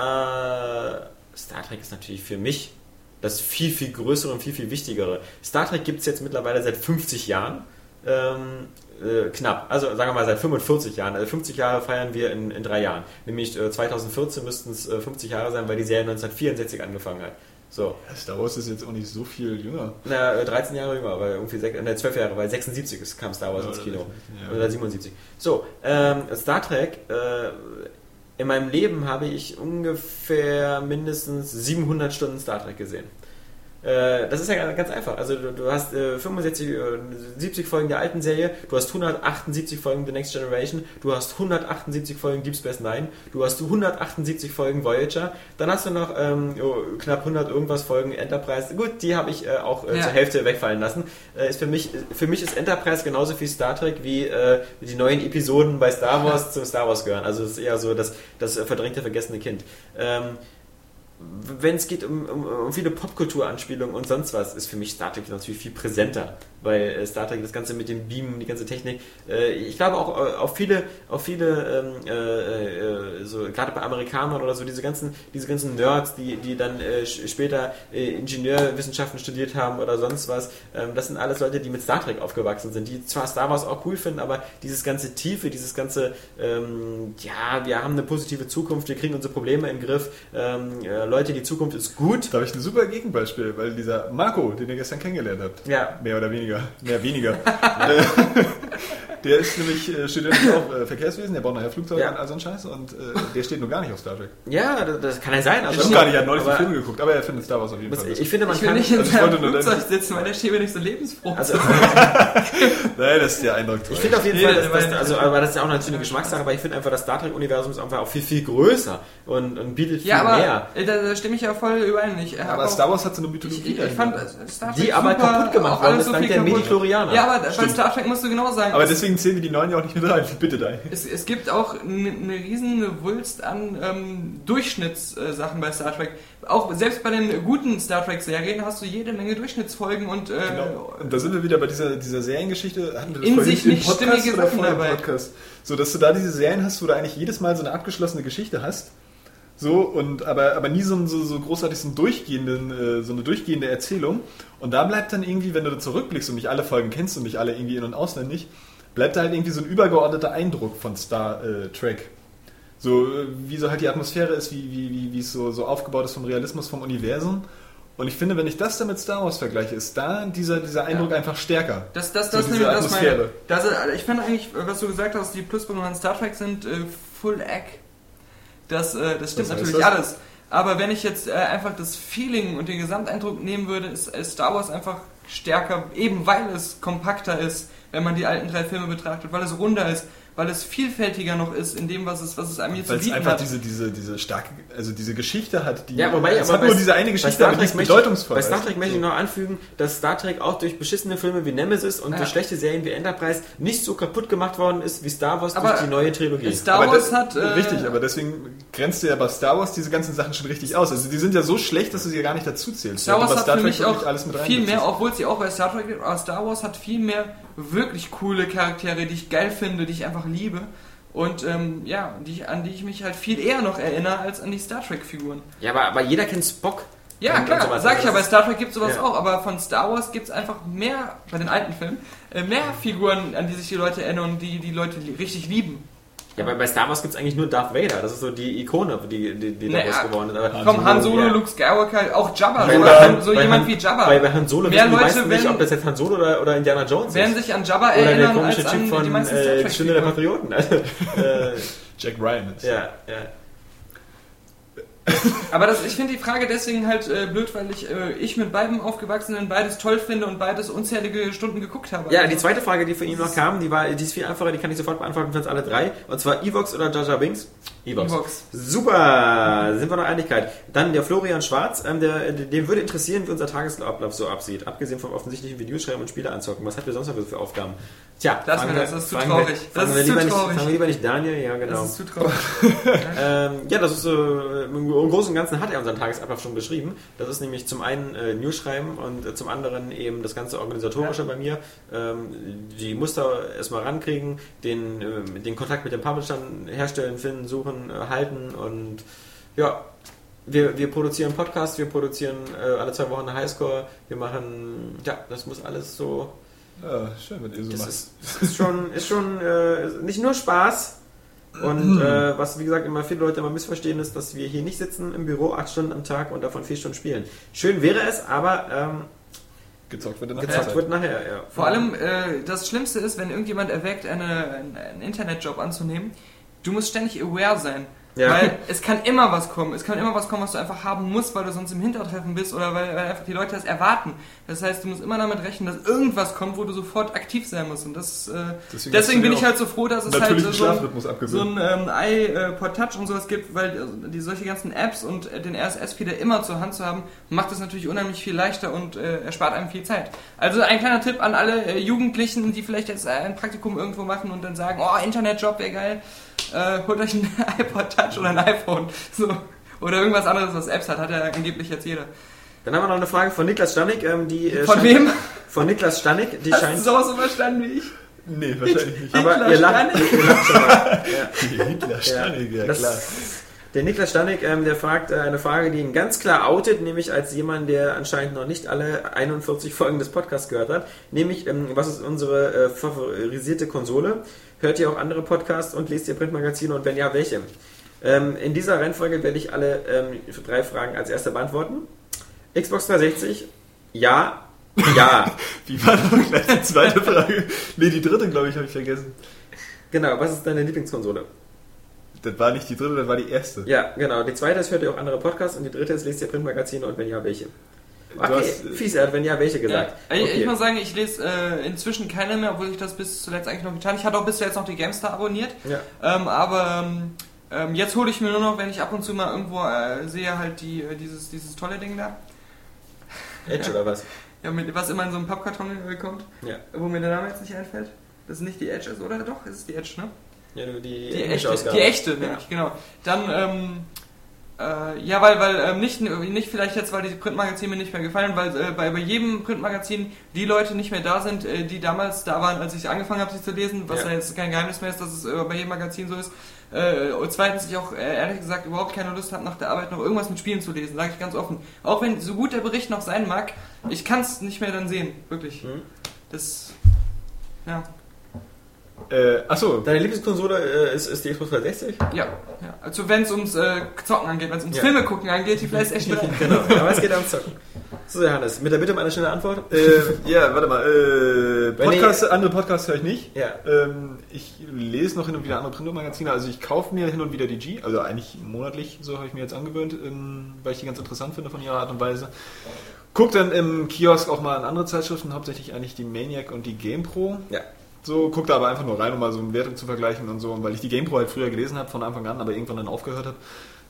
Star Trek ist natürlich für mich das viel, viel größere und viel, viel wichtigere. Star Trek gibt es jetzt mittlerweile seit 50 Jahren. Ähm, äh, knapp. Also sagen wir mal seit 45 Jahren. Also 50 Jahre feiern wir in, in drei Jahren. Nämlich äh, 2014 müssten es äh, 50 Jahre sein, weil die Serie 1964 angefangen hat. So. Star Wars ist jetzt auch nicht so viel jünger. Na, äh, 13 Jahre jünger, weil irgendwie sech, ne, 12 Jahre, weil 76 ist, kam Star Wars Ja, ins Kino. ja. Oder 77. So, ähm, Star Trek, äh, in meinem Leben habe ich ungefähr mindestens 700 Stunden Star Trek gesehen. Äh, Das ist ja ganz einfach. Also du, hast äh, 65, äh, 70 Folgen der alten Serie, du hast 178 Folgen The Next Generation, du hast 178 Folgen Deep Space Nine, du hast 178 Folgen Voyager, dann hast du noch ähm, oh, knapp 100 irgendwas Folgen Enterprise. Gut, die habe ich äh, auch äh, Ja. zur Hälfte wegfallen lassen. Äh, ist für mich für mich ist Enterprise genauso viel Star Trek wie äh, die neuen Episoden bei Star Wars zum Star Wars gehören. Also es ist eher so das das äh, verdrängte vergessene Kind. Ähm, wenn es geht um, um, um viele Popkultur-Anspielungen und sonst was, ist für mich Star Trek natürlich viel präsenter, weil äh, Star Trek das Ganze mit dem Beamen, die ganze Technik, äh, ich glaube auch äh, auf viele, auf viele, ähm, äh, äh, so gerade bei Amerikanern oder so diese ganzen, diese ganzen Nerds, die, die dann äh, später Ingenieurwissenschaften studiert haben oder sonst was, ähm, das sind alles Leute, die mit Star Trek aufgewachsen sind, die zwar Star Wars auch cool finden, aber dieses ganze Tiefe, dieses ganze, ähm, ja, wir haben eine positive Zukunft, wir kriegen unsere Probleme im Griff, ähm, äh, Leute, die Zukunft ist gut. Da habe ich ein super Gegenbeispiel, weil dieser Marco, den ihr gestern kennengelernt habt, Ja. mehr oder weniger, mehr weniger, Der ist nämlich äh, Student auf äh, Verkehrswesen, der baut nachher Flugzeuge Ja. und all so ein Scheiß und äh, der steht nur gar nicht auf Star Trek. Ja, das, das kann ja sein. Ich Also, habe gar nicht, er hat neulich aber- den Film geguckt, aber er findet Star Wars auf jeden Fall. ich finde, man Ich kann. nicht in also ich seinem Flugzeug sitzen, weil der Schäbe nicht so lebensfroh Also, Nein, das ist der Eindruck. ich finde auf jeden Fall, dass, weil- dass, also, aber das ist ja auch natürlich eine Geschmackssache, aber ich finde einfach, das Star Trek-Universum ist einfach auch viel, viel größer und, und bietet viel Ja, aber mehr. äh, da, da stimme ich ja voll überein. Ich, hab aber auch- Star Wars hat so eine Ich, Mythologie ich, ich fand äh, Star Die Trek aber super, kaputt gemacht auch worden alles ist so dank der kaputt. Midi-Chlorianer. Ja, aber bei. Star Trek musst du genau sagen. Aber es- deswegen zählen wir die neuen ja auch nicht mit rein. Bitte dein. Es, es gibt auch eine ne riesen Wulst an ähm, Durchschnittssachen bei Star Trek. Auch selbst bei den guten Star Trek-Serien hast du jede Menge Durchschnittsfolgen und äh, Genau. Und da sind wir wieder bei dieser, dieser Seriengeschichte. Hatten wir das In vorhin sich nicht stimmige oder Sachen dabei. Podcast? So, dass du da diese Serien hast, wo du eigentlich jedes Mal so eine abgeschlossene Geschichte hast. So, und aber, aber nie so, ein- so, so großartig so, durchgehenden, äh, so eine durchgehende Erzählung. Und da bleibt dann irgendwie, wenn du da zurückblickst und nicht alle Folgen kennst und nicht alle irgendwie in- und auswendig, bleibt da halt irgendwie so ein übergeordneter Eindruck von Star äh, Trek. So, äh, wie so halt die Atmosphäre ist, wie, wie, wie, wie es so, so aufgebaut ist vom Realismus, vom Universum. Und ich finde, wenn ich das dann mit Star Wars vergleiche, ist da dieser, dieser Eindruck einfach stärker. Das, das, So das diese nämlich das meine. Das, ist- ich finde eigentlich, was du gesagt hast, die Pluspunkte an Star Trek sind äh, Full Egg. Das, äh, das stimmt heißt natürlich das? alles. Aber wenn ich jetzt äh, einfach das Feeling und den Gesamteindruck nehmen würde, ist, ist Star Wars einfach stärker, eben weil es kompakter ist, wenn man die alten drei Filme betrachtet, weil es runder ist, weil es vielfältiger noch ist in dem, was es, was es einem hier zu Weil es bieten einfach hat. diese, diese, diese starke, also diese Geschichte hat, die. Ja, wobei, es aber hat nur diese eine Geschichte, Star aber die ist bedeutungsvoll. Bei Star Trek möchte ich noch anfügen, dass Star Trek auch durch beschissene Filme wie Nemesis und Ja. durch schlechte Serien wie Enterprise nicht so kaputt gemacht worden ist wie Star Wars Aber durch die neue Trilogie. Star aber Wars das, hat. Äh, richtig, aber deswegen grenzt du ja bei Star Wars diese ganzen Sachen schon richtig aus. Also die sind ja so schlecht, dass du sie ja gar nicht dazu zählst. Star Ja, Wars aber hat Star für Trek mich wirklich auch viel mehr, obwohl sie auch bei Star Trek, aber Star Wars hat viel mehr wirklich coole Charaktere, die ich geil finde, die ich einfach liebe. Und ähm, ja, die, an die ich mich halt viel eher noch erinnere als an die Star Trek-Figuren. ja, aber, aber jeder kennt Spock. Ja, klar, sowas. sag ich Also ja, bei das Star Trek gibt es sowas Ja. auch, aber von Star Wars gibt es einfach mehr, bei den alten Filmen, äh, mehr Figuren, an die sich die Leute erinnern und die die Leute richtig lieben. Ja, aber bei Star Wars gibt es eigentlich nur Darth Vader. Das ist so die Ikone, die, die, die Naja, daraus geworden ist. Aber Komm, Han Solo, ja. Luke Skywalker, auch Jabba, Bei- so, bei- so bei jemand Han- wie Jabba. Bei, bei Han Solo Mehr wissen die Leute meisten nicht, werden- ob das jetzt Han Solo oder, oder Indiana Jones werden ist. sich an Jabba Oder der erinnern komische als an Typ von die meisten äh, Stunde der. Patrioten. Also, äh, Jack Ryan ist. ja, ja. Aber das, ich finde die Frage deswegen halt äh, blöd, weil ich, äh, ich mit beiden Aufgewachsenen beides toll finde und beides unzählige Stunden geguckt habe. Ja, Also, die zweite Frage, die von ihm noch kam, die war, die ist viel einfacher, die kann ich sofort beantworten für uns alle drei. Und zwar Evox oder Jar Binks? Evox. Evox. Super, sind wir noch Einigkeit. Dann der Florian Schwarz, ähm, der, dem würde interessieren, wie unser Tagesablauf so absieht. Abgesehen vom offensichtlichen Videoschreiben und Spiele anzocken. Was hat wir sonst noch für Aufgaben? Tja, Lass mir das, das ist zu traurig. Wir, Das ist zu traurig. Nicht, fragen wir lieber nicht Daniel, ja genau. Das ist zu traurig. Ähm, ja, das ist äh, im Großen und Ganzen hat er unseren Tagesablauf schon beschrieben. Das ist nämlich zum einen äh, News schreiben und äh, zum anderen eben das ganze organisatorische bei mir. Ähm, die Muster erstmal rankriegen, den, äh, den Kontakt mit den Publishern herstellen, finden, suchen, äh, halten und ja. Wir, wir produzieren Podcasts, wir produzieren äh, alle zwei Wochen eine Highscore, wir machen, ja, das muss alles so Ja, schön, wenn ihr so das macht. ist, das ist schon, ist schon äh, nicht nur Spaß. Und äh, was, wie gesagt, immer viele Leute immer missverstehen, ist, dass wir hier nicht sitzen im Büro acht Stunden am Tag und davon vier Stunden spielen. Schön wäre es, aber ähm, gezockt wird der gezockt wird nachher, ja. Vor allem, äh, das Schlimmste ist, wenn irgendjemand erwägt, eine, einen Internetjob anzunehmen, du musst ständig aware sein. Ja. Weil es kann immer was kommen. Es kann immer was kommen, was du einfach haben musst, weil du sonst im Hintertreffen bist oder weil, weil einfach die Leute das erwarten. Das heißt, du musst immer damit rechnen, dass irgendwas kommt, wo du sofort aktiv sein musst. Und das, äh, Deswegen deswegen, bin ich halt so froh, dass es halt so ein, so ein ähm, iPod Touch und sowas gibt, weil also, die solche ganzen Apps und äh, den RSS-Feeder immer zur Hand zu haben, macht es natürlich unheimlich viel leichter und äh, erspart einem viel Zeit. Also ein kleiner Tipp an alle äh, Jugendlichen, die vielleicht jetzt äh, ein Praktikum irgendwo machen und dann sagen, oh, Internetjob wäre geil, äh, holt euch ein iPod Touch oder ein iPhone. So. Oder irgendwas anderes, was Apps hat, hat ja angeblich jetzt jeder. Dann haben wir noch eine Frage von Niklas Stanik, ähm, die äh, Von wem? Von Niklas Stanik, die Hast du scheint. auch so verstanden wie ich? Nee, wahrscheinlich nicht. Aber Hitler ihr lacht, ihr lacht schon mal. Ja. Hitler Stanik, ja, Das- klar. Der Niklas Stanik, ähm, der fragt äh, eine Frage, die ihn ganz klar outet, nämlich als jemand, der anscheinend noch nicht alle 41 Folgen des Podcasts gehört hat. Nämlich, ähm, was ist unsere äh, favorisierte Konsole? Hört ihr auch andere Podcasts und lest ihr Printmagazine und wenn ja, welche? Ähm, in dieser Reihenfolge werde ich alle ähm, drei Fragen als erste beantworten. Xbox 360, ja, Ja, Wie war noch gleich die zweite Frage? Nee, die dritte, glaube ich, habe ich vergessen. genau. Was ist deine Lieblingskonsole? Das war nicht die dritte, das war die erste. Ja, genau. Die zweite ist, hört ihr auch andere Podcasts und die dritte ist, lest ihr Printmagazine und wenn ja, welche. Okay, hast, äh, fies, er hat wenn ja, welche gesagt. Ja, ich, okay. ich muss sagen, ich lese äh, inzwischen keine mehr, obwohl ich das bis zuletzt eigentlich noch getan habe. Ich hatte auch bis zuletzt noch die GameStar abonniert. Ja. Ähm, aber ähm, ähm, jetzt hole ich mir nur noch, wenn ich ab und zu mal irgendwo äh, sehe, halt die, äh, dieses, dieses tolle Ding da. Edge oder was? Ja, mit, was immer in so einem Pappkarton kommt, Ja. wo mir der Name jetzt nicht einfällt. Das ist nicht die Edge ist, oder? Doch, es ist die Edge, ne? Ja, du, die, Die echte, Ausgabe. die echte, Ja. nämlich, genau. Dann, ähm, äh, ja, weil, weil ähm, nicht, nicht vielleicht jetzt, weil die Printmagazine mir nicht mehr gefallen, weil äh, bei, bei jedem Printmagazin die Leute nicht mehr da sind, äh, die damals da waren, als ich angefangen habe, sie zu lesen, was Ja. ja, jetzt kein Geheimnis mehr ist, dass es bei jedem Magazin so ist. Äh, und zweitens, ich auch äh, ehrlich gesagt überhaupt keine Lust habe, nach der Arbeit noch irgendwas mit Spielen zu lesen, sage ich ganz offen. Auch wenn so gut der Bericht noch sein mag, ich kann es nicht mehr dann sehen, wirklich. Mhm. Das, ja, Äh, achso, Deine Lieblingskonsole äh, ist, ist die Xbox 360? ja, ja. Also wenn es ums äh, Zocken angeht, wenn es ums Ja. Filme gucken angeht, die PlayStation 3. Genau, aber es geht ums Zocken. So, Johannes, mit der Bitte um eine schnelle Antwort. äh, ja, warte mal. Äh, Wenn Podcasts, andere Podcasts höre ich nicht. Ja. Ähm, ich lese noch hin und wieder andere Printmagazine. Also ich kaufe mir hin und wieder die G, also eigentlich monatlich, so habe ich mir jetzt angewöhnt, ähm, weil ich die ganz interessant finde von ihrer Art und Weise. Guck dann im Kiosk auch mal an andere Zeitschriften, hauptsächlich eigentlich die Maniac und die GamePro. Ja. So, guck da aber einfach nur rein, um mal so eine Wertung zu vergleichen und so. Und weil ich die GamePro halt früher gelesen habe von Anfang an, aber irgendwann dann aufgehört habe.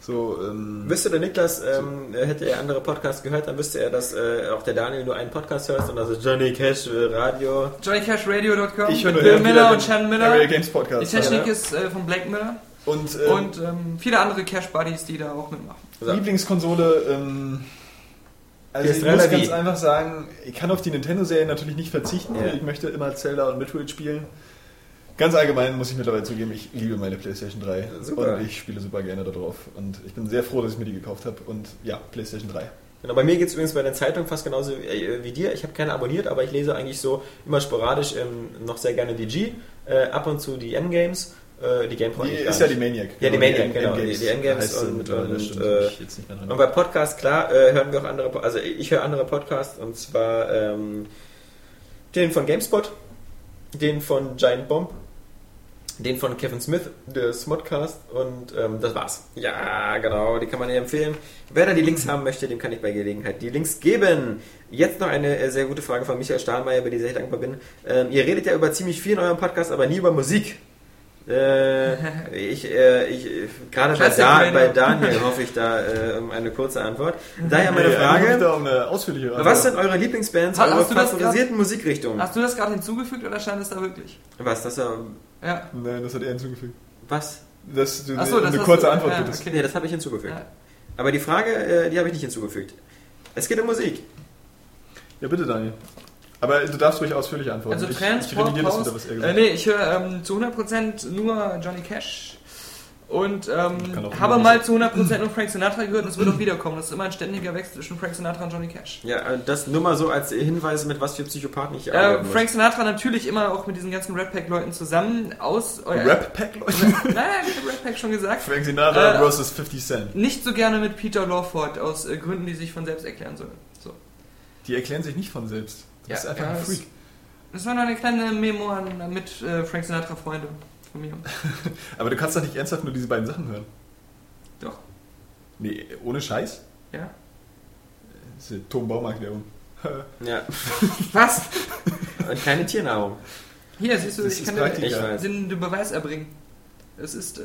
So, ähm, Wüsste der Niklas, ähm, hätte er andere Podcasts gehört, dann wüsste er, dass äh, auch der Daniel nur einen Podcast hört und das ist Johnny Cash Radio. JohnnyCashRadio.com ich höre nur Bill Miller und Shannon Miller. Area Games Die Podcast. Technik Ja. ist äh, von Blake Miller Und, ähm, und ähm, viele andere Cash-Buddies, die da auch mitmachen. So. Lieblingskonsole, ähm, also PS3 ich muss ganz einfach sagen, ich kann auf die Nintendo-Serie natürlich nicht verzichten. Ja. Ich möchte immer Zelda und Metroid spielen. Ganz allgemein muss ich mittlerweile zugeben, ich liebe meine PlayStation 3 Super. und ich spiele super gerne darauf. Und ich bin sehr froh, dass ich mir die gekauft habe. Und ja, PlayStation 3. Genau, bei mir geht es übrigens bei der Zeitung fast genauso äh, wie dir. Ich habe keine abonniert, aber ich lese eigentlich so immer sporadisch ähm, noch sehr gerne die G, äh, ab und zu die M-Games, äh, die GamePro Die eigentlich ist ja die. Maniac. Ja, die Maniac, M- genau, die- die M-Games und- und, äh. Und bei Podcasts, klar, äh, hören wir auch andere, also ich höre andere Podcasts und zwar ähm, den von GameSpot, den von Giant Bomb, den von Kevin Smith, der Smodcast und ähm, das war's. Ja, genau, die kann man dir empfehlen. Wer da die Links haben möchte, dem kann ich bei Gelegenheit die Links geben. Jetzt noch eine äh, sehr gute Frage von Michael Stahlmeier, über die ich sehr dankbar bin. Ähm, ihr redet ja über ziemlich viel in eurem Podcast, aber nie über Musik. Äh, ich, äh, ich, gerade bei, da, bei Daniel hoffe ich da äh, um eine kurze Antwort. Daher meine Frage, da um eine ausführliche Antwort. was sind eure Lieblingsbands, Hast- eure favorisierten Musikrichtungen? Hast du das gerade hinzugefügt oder stand es da wirklich? Was, das, äh, Ja. Nein, das hat er hinzugefügt. was? Dass du Ach so, das eine kurze du- Antwort ja, bittest. okay. Nee, das habe ich hinzugefügt. Ja. Aber die Frage, äh, die habe ich nicht hinzugefügt. Es geht um Musik. Ja, bitte, Daniel. Aber du darfst ruhig ausführlich antworten. Also ich, Transport ich revidiere das wieder, was er Äh, gesagt hat. nee, ich höre ähm, zu 100% nur Johnny Cash. Und Kann ähm, habe mal zu 100% nur Frank Sinatra gehört und es wird auch wiederkommen. Das ist immer ein ständiger Wechsel zwischen Frank Sinatra und Johnny Cash. Ja, äh, das nur mal so als Hinweis, mit was für Psychopathen ich Äh, arbeiten muss. Frank Sinatra natürlich immer auch mit diesen ganzen Red Pack-Leuten zusammen aus. Ja. Rap-Pack, Leute? Nein, nein, ich habe Red Pack schon gesagt. Frank Sinatra Äh, versus 50 Cent. Nicht so gerne mit Peter Lawford aus äh, Gründen, die sich von selbst erklären sollen. So. Die erklären sich nicht von selbst. Du Ja, bist einfach ja, ein das- Freak. Das war nur eine kleine Memo an, mit äh, Frank Sinatra-Freunde von mir. Aber du kannst doch nicht ernsthaft nur diese beiden Sachen hören. Doch, Nee, ohne Scheiß? ja. Das ist eine Tom Baumarkt-Werbung. Ja, Was? und keine Tiernahrung. Hier, siehst du, Das ich kann dir. Ich den Beweis erbringen. Es ist, äh,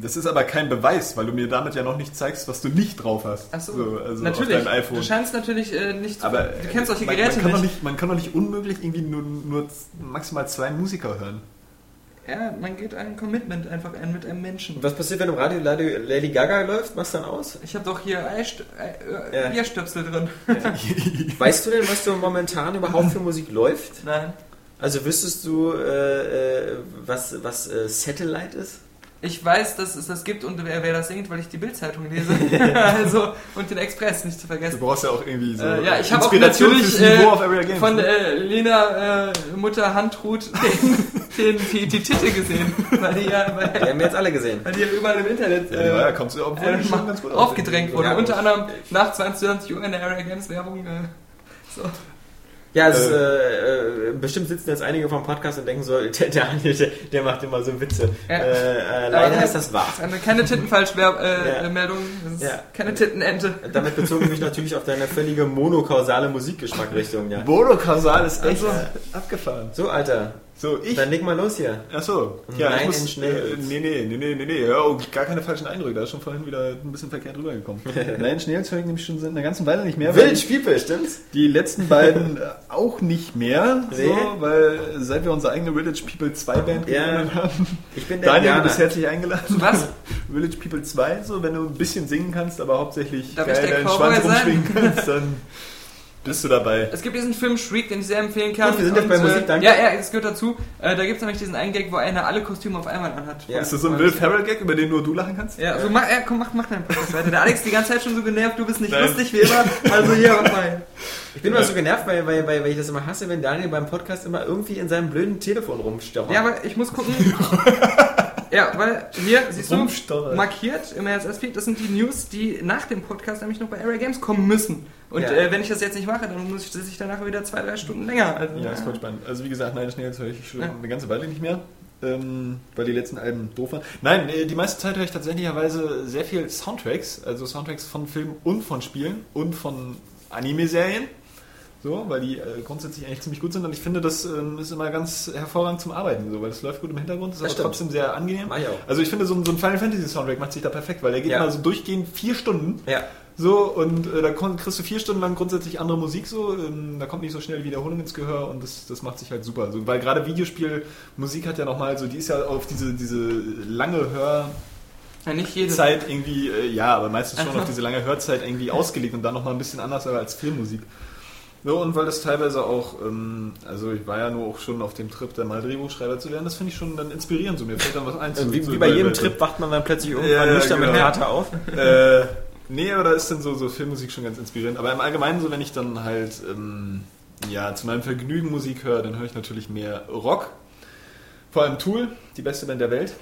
Das ist aber kein Beweis, weil du mir damit ja noch nicht zeigst, was du nicht drauf hast. ach so, also natürlich. auf deinem iPhone. Du scheinst natürlich äh, nicht zu, aber du kennst solche man, Geräte man kann nicht. Doch nicht. Man kann doch nicht unmöglich irgendwie nur, nur maximal zwei Musiker hören. Ja, man geht ein Commitment einfach ein mit einem Menschen. Was passiert, wenn im Radio Lady Gaga läuft? Machst du dann aus? Ich habe doch hier Eierst äh, Ja. äh, Eierstöpsel drin. Weißt du denn, was so momentan überhaupt für Musik läuft? Nein. Also wüsstest du, äh, äh, was, was äh, Satellite ist? Ich weiß, dass es das gibt und wer, wer das singt, weil ich die Bildzeitung lese. also, und den Express nicht zu Du vergessen. brauchst ja auch irgendwie so Äh, ja, ich habe auch Inspiration natürlich äh, von ne? äh, Lena äh, Mutter Handrut den, den, die, die Titel gesehen, weil die ja, Die weil, haben wir jetzt alle gesehen. weil die ja überall im Internet ja, die war ja äh, kommt so, obwohl äh, die schon ganz gut aufgedrängt wurde. Ja, Unter anderem nach 22 Uhr in der Area Games Werbung. Äh, so. Ja, es ist, äh, äh, bestimmt sitzen jetzt einige vom Podcast und denken so, der Daniel, der, der macht immer so Witze. Ja. Äh, äh, leider ist das wahr. Keine Tintenfalschmeldung, äh, Ja. Meldung. das ist Ja. keine Tintenente. Damit bezog ich mich natürlich auf deine völlige monokausale Musikgeschmackrichtung, ja. Bodo-Kausal ist echt Also- abgefahren. So, Alter, So, ich. dann leg mal los hier. Achso. Nein, ich muss, schnell. äh, nee, nee, nee, nee, nee, nee. Ja, oh, gar keine falschen Eindrücke. Da ist schon vorhin wieder ein bisschen verkehrt rübergekommen. Nein, Schnells höre ich nämlich schon seit einer ganzen Weile nicht mehr. Wild People, stimmt's? Die letzten beiden äh, auch nicht mehr. Nee. So, weil seit wir unsere eigene Village People 2 Band Ja. gegründet haben. Ich bin der Daniel, du bist herzlich eingeladen. Was? Village People 2, so, wenn du ein bisschen singen kannst, aber hauptsächlich Darf geil deinen Schwanz sein? rumschwingen kannst, dann bist du dabei. Es gibt diesen Film Shriek, den ich sehr empfehlen kann. Gut, wir sind jetzt bei Musik, äh, danke. Ja, ja, das gehört dazu. Äh, da gibt es nämlich diesen einen Gag, wo einer alle Kostüme auf einmal anhat. Ja. Ist das so ein Will Ferrell-Gag, über den nur du lachen kannst? Ja, also mach, ja, komm, mach, mach deinen Podcast weiter. Der Alex ist die ganze Zeit schon so genervt, du bist nicht Nein. lustig wie immer. Also hier, mach mal. Ich bin immer so genervt, weil, weil, weil, weil ich das immer hasse, wenn Daniel beim Podcast immer irgendwie in seinem blöden Telefon rumstochert. Ja, aber ich muss gucken. ja, weil hier, siehst du, markiert im RSS-Feed, das sind die News, die nach dem Podcast nämlich noch bei Area Games kommen müssen. Und Ja. äh, wenn ich das jetzt nicht mache, dann muss ich, sitze ich danach wieder zwei, drei Stunden länger. Also, Ja, ist voll spannend. Also wie gesagt, nein, Schnell höre ich schon Ja. eine ganze Weile nicht mehr, ähm, weil die letzten Alben doof waren. Nein, äh, die meiste Zeit höre ich tatsächlicherweise sehr viel Soundtracks, also Soundtracks von Filmen und von Spielen und von Anime-Serien. So, weil die äh, grundsätzlich eigentlich ziemlich gut sind und ich finde, das ähm, ist immer ganz hervorragend zum Arbeiten, so, weil es läuft gut im Hintergrund, ist aber stimmt. trotzdem sehr angenehm. Mach ich auch. Also ich finde, so ein, so ein Final Fantasy Soundtrack macht sich da perfekt, weil der geht Ja. mal so durchgehend vier Stunden. Ja. So, und äh, da kriegst du vier Stunden lang grundsätzlich andere Musik so, ähm, da kommt nicht so schnell Wiederholung ins Gehör und das, das macht sich halt super. Also, weil gerade Videospielmusik hat ja nochmal so, die ist ja auf diese, diese lange ja, nicht jede. Hörzeit irgendwie, äh, ja, aber meistens schon auf diese lange Hörzeit irgendwie ausgelegt und dann nochmal ein bisschen anders als Filmmusik. So, und weil das teilweise auch, ähm, also ich war ja nur auch schon auf dem Trip, da mal Drehbuchschreiber zu werden, das finde ich schon dann inspirierend, so mir fällt dann was ein. zu- Also wie, zu- wie bei jedem Trip wacht man dann plötzlich irgendwann Ja, ja, nüchtern mit genau. Kater auf. äh, nee, aber da ist dann so, so Filmmusik schon ganz inspirierend. Aber im Allgemeinen so, wenn ich dann halt ähm, ja, zu meinem Vergnügen Musik höre, dann höre ich natürlich mehr Rock. Vor allem Tool, die beste Band der Welt.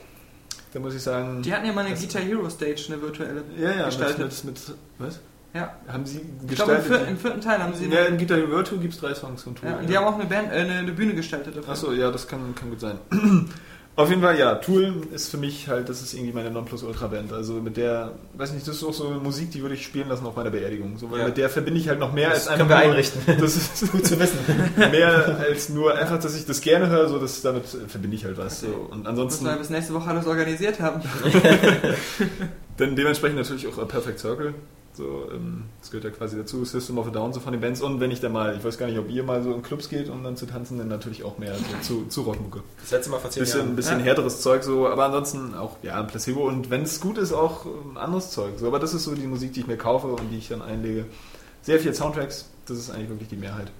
Da muss ich sagen. Die hatten ja mal eine Guitar Hero Stage, eine virtuelle. ja, ja, gestaltet. Mit, mit, mit, was? Ja. Haben sie Ich glaube, im, gestaltet? vier, im vierten Teil haben sie ja, in Guitar Hero 2 gibt es drei Songs von Tool. ja, und die haben auch eine, Band, äh, eine, Bühne gestaltet dafür. Achso, ja, das kann, kann gut sein. Auf jeden Fall, ja, Tool ist für mich halt, das ist irgendwie meine Nonplusultra-Band. Also mit der, weiß nicht, das ist auch so Musik, die würde ich spielen lassen auf meiner Beerdigung. So, weil Ja. mit der verbinde ich halt noch mehr Das als können wir nur- einrichten. Das ist gut zu wissen. mehr als nur einfach, dass ich das gerne höre, so das, damit verbinde ich halt was. So. Und Müssen ansonsten wir bis nächste Woche alles organisiert haben. dann dementsprechend natürlich auch A Perfect Circle. So, ähm, das gehört ja quasi dazu, System of a Down, so von den Bands. Und wenn ich da mal, ich weiß gar nicht, ob ihr mal so in Clubs geht, um dann zu tanzen, dann natürlich auch mehr so zu, zu Rockmucke. Das letzte Mal vor zehn bisschen, Jahren. bisschen Ja. härteres Zeug so, aber ansonsten auch ja ein Placebo und wenn es gut ist auch ähm, anderes Zeug. So, aber das ist so die Musik, die ich mir kaufe und die ich dann einlege. Sehr viel Soundtracks, das ist eigentlich wirklich die Mehrheit.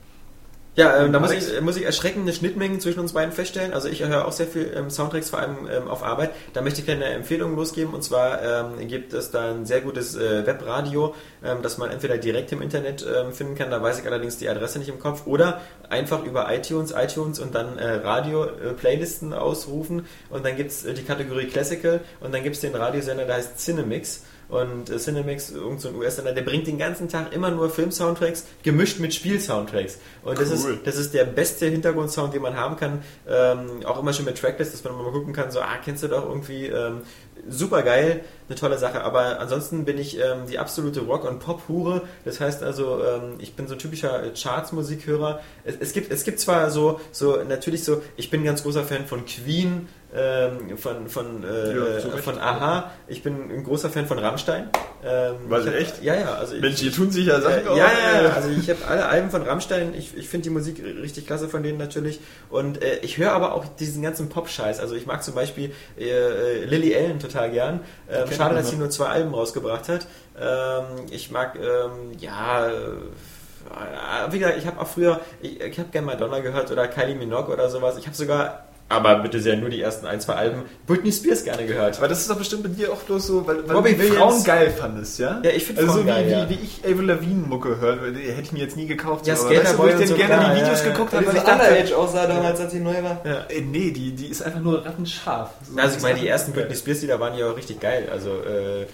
Ja, ähm, da muss ich, muss ich erschreckende Schnittmengen zwischen uns beiden feststellen. Also ich höre auch sehr viel ähm, Soundtracks, vor allem ähm, auf Arbeit. Da möchte ich eine Empfehlung losgeben. Und zwar ähm, gibt es da ein sehr gutes äh, Webradio, ähm, das man entweder direkt im Internet ähm, finden kann, da weiß ich allerdings die Adresse nicht im Kopf, oder einfach über iTunes, iTunes und dann äh, Radio-Playlisten ausrufen. Und dann gibt es äh, die Kategorie Classical und dann gibt es den Radiosender, der heißt Cinemix. Und äh, Cinemix, irgend so ein US-Sender, der bringt den ganzen Tag immer nur Film-Soundtracks gemischt mit Spiel-Soundtracks. Und das, ist, Cool. das ist der beste Hintergrundsound, den man haben kann. Ähm, auch immer schon mit Tracklist, dass man mal gucken kann, so, ah, kennst du doch irgendwie, ähm, super geil, eine tolle Sache. Aber ansonsten bin ich ähm, die absolute Rock- und Pop-Hure. Das heißt also, ähm, ich bin so ein typischer äh, Charts-Musikhörer. Es, es, gibt, es gibt zwar so, so, natürlich so, ich bin ein ganz großer Fan von Queen, ähm, von, von, äh, Ja, von Aha. Ich bin ein großer Fan von Rammstein. Ähm, Was, hab- echt? Ja, ja. Also ich, Mensch, hier tun sich ja Sachen äh, auf. ja, ja, ja, also ich habe alle Alben von Rammstein, ich, ich finde die Musik richtig klasse von denen natürlich und äh, ich höre aber auch diesen ganzen Pop-Scheiß, also ich mag zum Beispiel äh, äh, Lily Allen total gern, ähm, schade, dass sie nur zwei Alben rausgebracht hat, ähm, ich mag, ähm, ja, äh, wie gesagt, ich habe auch früher, ich, ich habe gerne Madonna gehört oder Kylie Minogue oder sowas, ich habe sogar, aber bitte sehr nur die ersten ein, zwei Alben, Britney Spears gerne gehört. Aber das ist doch bestimmt bei dir auch bloß so, weil, weil Robbie du. Frauen geil fandest, ja? Ja, ich find Also so Frauen wie, geil, wie, ja. wie ich Avril Lavigne Mucke höre, die hätte ich mir jetzt nie gekauft. Ja, so, aber weißt du, wo Skaterboy ich denn so, gerne klar, die Videos ja, ja. geguckt Weil habe, weil ich dachte, Underage aussah damals, als sie neu war. Ja. Ey, nee, die, die ist einfach nur rattenscharf. So, Also ich meine, die ersten. Britney Spears Lieder waren ja auch richtig geil. Also äh,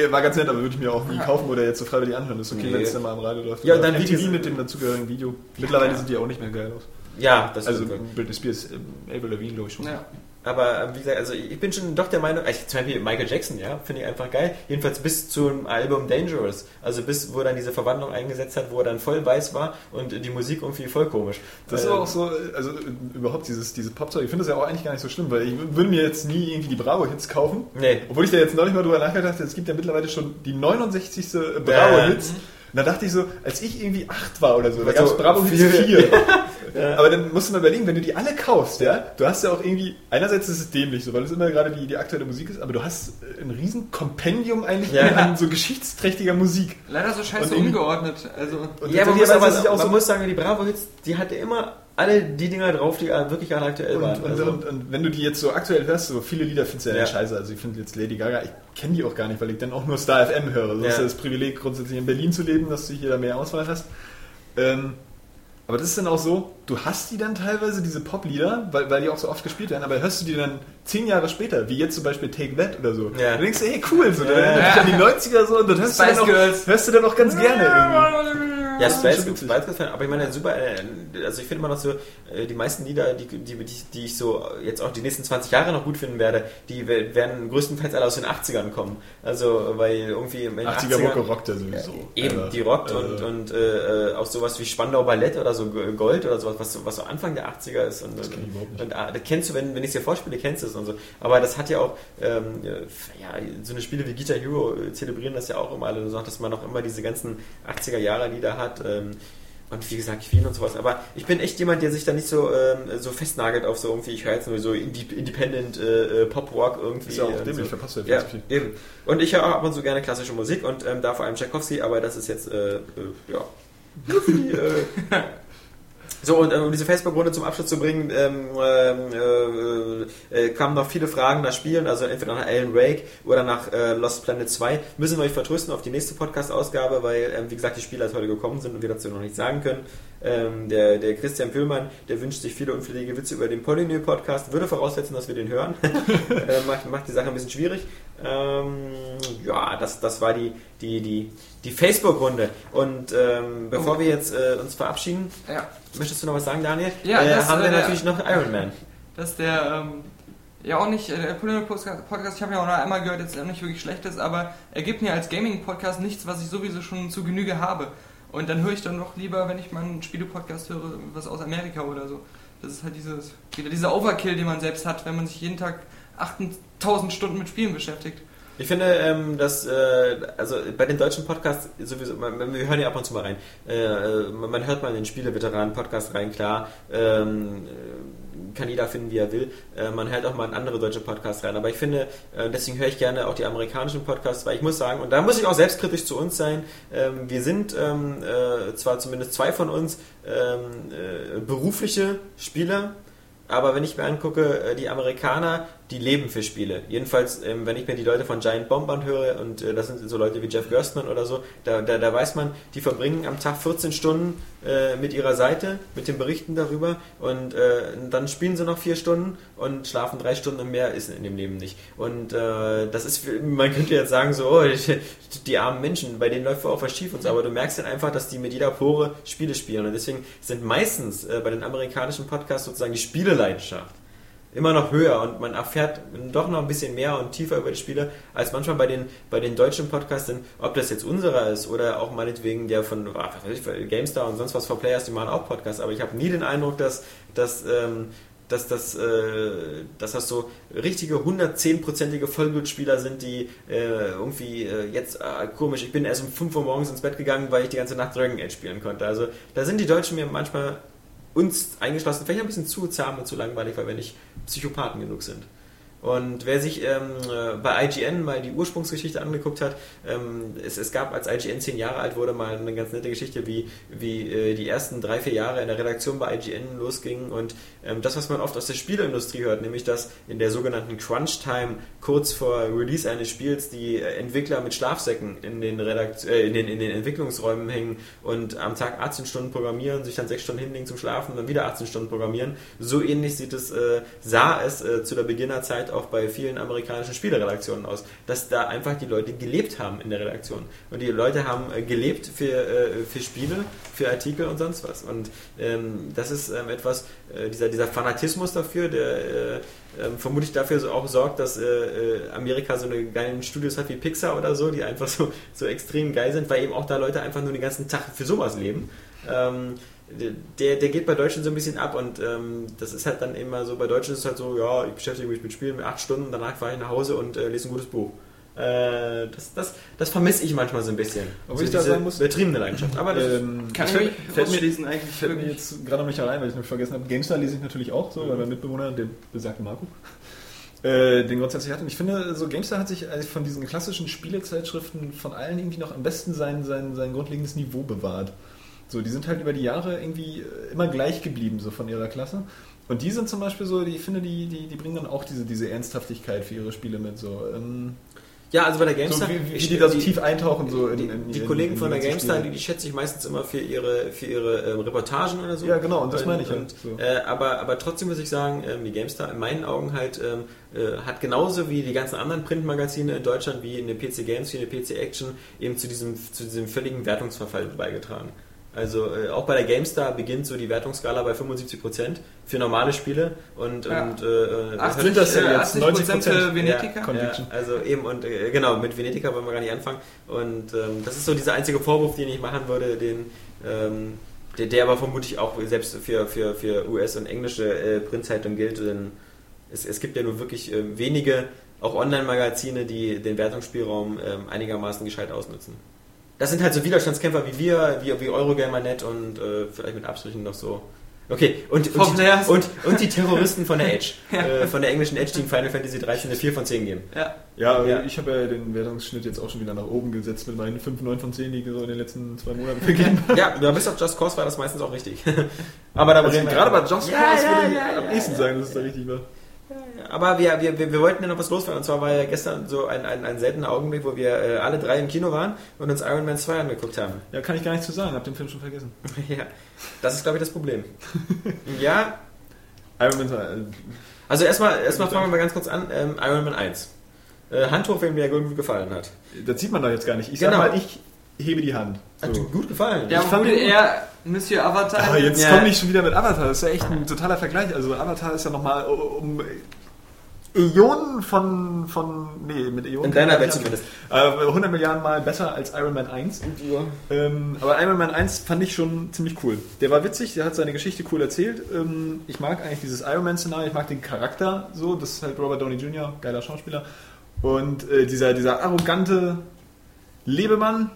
Ja, war ganz nett, aber würde ich mir auch nie kaufen oder jetzt so freiwillig anhören. Ist okay, Nee. wenn es dann mal am Radio läuft. Ja, dann wie mit dem dazugehörigen Video. Mittlerweile sind die auch nicht mehr geil aus. Ja, das Also stimmt. Britney Spears, ähm, Avril Lavigne, glaube ich schon. Ja. Aber ähm, wie gesagt, also ich bin schon doch der Meinung, also zum Beispiel Michael Jackson, ja, finde ich einfach geil. Jedenfalls bis zum Album Dangerous. Also bis, wo er dann diese Verwandlung eingesetzt hat, wo er dann voll weiß war und die Musik irgendwie voll komisch. Das ist Ähm, auch so, also äh, überhaupt dieses, diese Popzeug, ich finde das ja auch eigentlich gar nicht so schlimm, weil ich würde mir jetzt nie irgendwie die Bravo-Hits kaufen. Nee. Obwohl ich da jetzt neulich mal drüber nachgedacht habe, es gibt ja mittlerweile schon die 69. Bravo-Hits. Und da dachte ich so, als ich irgendwie acht war oder so, da gab es Also Bravo-Hits vier. 4. Aber dann musst du mal überlegen, wenn du die alle kaufst, ja, du hast ja auch irgendwie, einerseits ist es dämlich, so, weil es immer gerade die, die aktuelle Musik ist, aber du hast äh, ein riesen Kompendium eigentlich Ja. an so geschichtsträchtiger Musik. Leider so scheiße Und ungeordnet. Also, Und Ja, aber man muss, aber, auch man so- muss sagen, die Bravo-Hits, die hatte immer alle die Dinger drauf, die wirklich alle aktuell waren. Und, und, Also- und, und wenn du die jetzt so aktuell hörst, so viele Lieder findest du ja, Ja. scheiße. Also ich finde jetzt Lady Gaga, ich kenne die auch gar nicht, weil ich dann auch nur Star FM höre. Das ist Ja. ja das Privileg, grundsätzlich in Berlin zu leben, dass du hier da mehr Auswahl hast. Ähm, aber das ist dann auch so, du hast die dann teilweise, diese Pop-Lieder, weil, weil die auch so oft gespielt werden, aber hörst du die dann zehn Jahre später, wie jetzt zum Beispiel Take That oder so. Ja. Dann denkst du, hey cool, so, dann Ja. dich an die 90er so und dann hörst, du dann, auch, Girls. hörst du dann auch ganz gerne irgendwie. Ja, Das Spice Girls, aber ich meine, super, äh, also ich finde immer noch so, äh, die meisten Lieder, die, die, die, ich so jetzt auch die nächsten 20 Jahre noch gut finden werde, die we- werden größtenteils alle aus den 80ern kommen. Also, weil irgendwie in den 80er 80ern Mucke rockt ja sowieso. Eben, Alter. die rockt Äh, und, und äh, auch sowas wie Spandau Ballett oder so Gold oder sowas, was, so- was so Anfang der 80er ist. Und, überhaupt nicht. und ah, das kennst du, wenn, wenn ich es dir vorspiele, kennst du es und so. Aber das hat ja auch, ähm, ja, so eine Spiele wie Guitar Hero äh, zelebrieren das ja auch immer alle, dass man auch immer diese ganzen 80er Jahre Lieder hat. Ähm, und wie gesagt, Queen und sowas. Aber ich bin echt jemand, der sich da nicht so, ähm, so festnagelt auf so irgendwie, ich höre jetzt nur so Independent äh, äh, Pop-Rock irgendwie. Ist ja auch und dämlich, so. verpasst du ja Ja, viel. eben. Und ich höre auch ab und zu gerne klassische Musik und ähm, da vor allem Tchaikovsky, aber das ist jetzt, äh, äh, ja, nur für die, äh, So, und ähm, um diese Facebook-Runde zum Abschluss zu bringen, ähm, äh, äh, kamen noch viele Fragen nach Spielen, also entweder nach Alan Wake oder nach äh, Lost Planet 2. Müssen wir euch vertrösten auf die nächste Podcast-Ausgabe, weil, ähm, wie gesagt, die Spiele heute gekommen sind und wir dazu noch nichts sagen können. Ähm, der, der Christian Püllmann, der wünscht sich viele unflätige Witze über den Polynö-Podcast, würde voraussetzen, dass wir den hören. äh, macht, macht die Sache ein bisschen schwierig. Ähm, ja, das, das war die, die, die, die Facebook-Runde. Und ähm, bevor wir jetzt äh, uns verabschieden, ja. Möchtest du noch was sagen, Daniel? Ja, äh, das, haben wir äh, natürlich noch Iron Man. dass der ähm, ja auch nicht, äh, der Polino Podcast, ich habe ja auch noch einmal gehört, jetzt auch nicht wirklich schlecht ist, aber er gibt mir als Gaming-Podcast nichts, was ich sowieso schon zu Genüge habe. Und dann höre ich dann doch lieber, wenn ich mal einen Spiele-Podcast höre, was aus Amerika oder so. Das ist halt dieses, wieder dieser Overkill, den man selbst hat, wenn man sich jeden Tag 8000 Stunden mit Spielen beschäftigt. Ich finde, ähm, dass, äh, also bei den deutschen Podcasts sowieso, man, wir hören ja ab und zu mal rein. Äh, man, man hört mal in den Spieleveteranen-Podcast rein, klar. Ähm, äh, kann jeder finden, wie er will. Äh, man hört auch mal in andere deutsche Podcasts rein. Aber ich finde, äh, deswegen höre ich gerne auch die amerikanischen Podcasts, weil ich muss sagen, und da muss ich auch selbstkritisch zu uns sein, ähm, wir sind ähm, äh, zwar zumindest zwei von uns ähm, äh, berufliche Spieler, aber wenn ich mir angucke, äh, die Amerikaner, die leben für Spiele. Jedenfalls, ähm, wenn ich mir die Leute von Giant Bomb anhöre, und äh, das sind so Leute wie Jeff Gerstmann oder so, da, da, da weiß man, die verbringen am Tag 14 Stunden äh, mit ihrer Seite, mit den Berichten darüber, und äh, dann spielen sie noch vier Stunden und schlafen drei Stunden und mehr ist in dem Leben nicht. Und äh, das ist, man könnte jetzt sagen, so, oh, die armen Menschen, bei denen läuft auch was schief und so, aber du merkst dann einfach, dass die mit jeder Pore Spiele spielen. Und deswegen sind meistens äh, bei den amerikanischen Podcasts sozusagen die Spieleleidenschaft immer noch höher und man erfährt doch noch ein bisschen mehr und tiefer über die Spiele als manchmal bei den, bei den deutschen Podcasts, sind, ob das jetzt unserer ist oder auch meinetwegen der von ah, weiß ich, GameStar und sonst was for Players, die machen auch Podcasts, aber ich habe nie den Eindruck, dass, dass, ähm, dass, das, äh, dass das so richtige 110-prozentige Vollblutspieler sind, die äh, irgendwie äh, jetzt äh, komisch, ich bin erst um 5 Uhr morgens ins Bett gegangen, weil ich die ganze Nacht Dragon Age spielen konnte. Also da sind die Deutschen mir manchmal uns eingeschlossen, vielleicht ein bisschen zu zahm und zu langweilig, weil wir nicht Psychopathen genug sind. Und wer sich ähm, äh, bei IGN mal die Ursprungsgeschichte angeguckt hat, ähm, es, es gab, als IGN zehn Jahre alt wurde, mal eine ganz nette Geschichte, wie, wie äh, die ersten drei, vier Jahre in der Redaktion bei IGN losgingen und ähm, das, was man oft aus der Spieleindustrie hört, nämlich dass in der sogenannten Crunch-Time kurz vor Release eines Spiels die äh, Entwickler mit Schlafsäcken in den, Redakt äh, in, den, in den Entwicklungsräumen hängen und am Tag 18 Stunden programmieren, sich dann sechs Stunden hinlegen zum Schlafen und dann wieder 18 Stunden programmieren. So ähnlich sieht es, äh, sah es äh, zu der Beginnerzeit halt auch bei vielen amerikanischen Spieleredaktionen aus, dass da einfach die Leute gelebt haben in der Redaktion. Und die Leute haben äh, gelebt für, äh, für Spiele, für Artikel und sonst was. Und ähm, das ist ähm, etwas, äh, dieser, dieser Fanatismus dafür, der äh, ähm, vermutlich dafür so auch sorgt, dass äh, äh, Amerika so eine geilen Studios hat wie Pixar oder so, die einfach so, so extrem geil sind, weil eben auch da Leute einfach nur den ganzen Tag für sowas leben. Ähm, der, der geht bei Deutschen so ein bisschen ab und ähm, das ist halt dann immer so, bei Deutschen ist es halt so, ja, ich beschäftige mich mit Spielen mit acht Stunden, danach fahre ich nach Hause und äh, lese ein gutes Buch. Äh, das, das, das vermisse ich manchmal so ein bisschen. Obwohl so ich da sagen muss- Übertriebene Leidenschaft. Aber das Ähm, Kann ich fällt, fällt, mir, eigentlich fällt mir jetzt gerade noch nicht rein, weil ich noch vergessen habe. GameStar lese ich natürlich auch so, weil mein Mitbewohner, der besagte Marco, äh, den grundsätzlich hat. Und ich finde, so GameStar hat sich also von diesen klassischen Spielezeitschriften von allen irgendwie noch am besten sein, sein, sein grundlegendes Niveau bewahrt. So, die sind halt über die Jahre irgendwie äh, immer gleich geblieben, so von ihrer Klasse. Und die sind zum Beispiel so, die, ich finde, die, die, die bringen dann auch diese, diese Ernsthaftigkeit für ihre Spiele mit. So, ähm, ja, also bei der so GameStar. wie, wie ich- die da so tief eintauchen, so in, die, in, die in, Kollegen in von der GameStar, die, die schätze ich meistens immer für ihre, für ihre ähm, Reportagen oder so. Ja, genau, und das meine ich halt, Und, so. äh, aber, aber trotzdem muss ich sagen, ähm, die GameStar in meinen Augen halt ähm, äh, hat genauso wie die ganzen anderen Printmagazine in Deutschland, wie in der PC Games, wie in der PC Action, eben zu diesem, zu diesem völligen Wertungsverfall beigetragen. Also äh, auch bei der GameStar beginnt so die Wertungsskala bei 75% für normale Spiele und, Ja. und äh, 80, sind das denn äh, jetzt? 80 für 90%? Venetica? ja. Ja, also eben und äh, genau, mit Venetica wollen wir gar nicht anfangen. Und ähm, das ist so dieser einzige Vorwurf, den ich machen würde, den ähm, der, der aber vermutlich auch selbst für, für, für US- und englische äh, Printzeitungen gilt. Denn es, es gibt ja nur wirklich äh, wenige, auch Online-Magazine, die den Wertungsspielraum ähm, einigermaßen gescheit ausnutzen. Das sind halt so Widerstandskämpfer wie wir, wie, wie Eurogamer.net und äh, vielleicht mit Abstrichen noch so. Okay, und, und, die, und, und die Terroristen von der Edge, äh, von der englischen Edge, die im Final Fantasy 13 eine 4 von 10 geben. Ja. Ja, Ja. ich habe ja den Wertungsschnitt jetzt auch schon wieder nach oben gesetzt mit meinen 5, 9 von 10, die ich so in den letzten zwei Monaten vergeben. Ja, ja, bis auf Just Cause war das meistens auch richtig. aber da Also reden wir- gerade bei Just Cause Ja, ja, würde ich ja, am ja, ja. sagen, dass es da richtig war. Aber wir, wir, wir, wollten ja noch was loswerden. Und zwar war ja gestern so ein, ein, ein seltener Augenblick, wo wir äh, alle drei im Kino waren und uns Iron Man 2 angeguckt haben. Ja, kann ich gar nicht zu sagen, habe den Film schon vergessen. ja, das ist, glaube ich, das Problem. ja, Iron Man 2, äh, also erstmal, erstmal fangen wir mal ganz kurz an. Ähm, Iron Man 1. Äh, Hand hoch, wem der gut gefallen hat. das sieht man doch jetzt gar nicht. Ich Genau. sag mal, ich hebe die Hand. Hat So. dir gut gefallen. Ja, Ich fand wurde ihn gut. er Monsieur Avatar? Aber jetzt Ja. komm nicht schon wieder mit Avatar. Das ist ja echt ein totaler Vergleich. Also Avatar ist ja nochmal um Ionen von, von nee, mit Ionen. In deiner ich Welt zumindest. anfangen. Äh, 100 Milliarden Mal besser als Iron Man 1. Ähm, aber Iron Man 1 fand ich schon ziemlich cool. Der war witzig, der hat seine Geschichte cool erzählt. Ähm, ich mag eigentlich dieses Iron Man-Szenario, ich mag den Charakter so. Das ist halt Robert Downey Jr., geiler Schauspieler. Und äh, dieser, dieser arrogante Lebemann,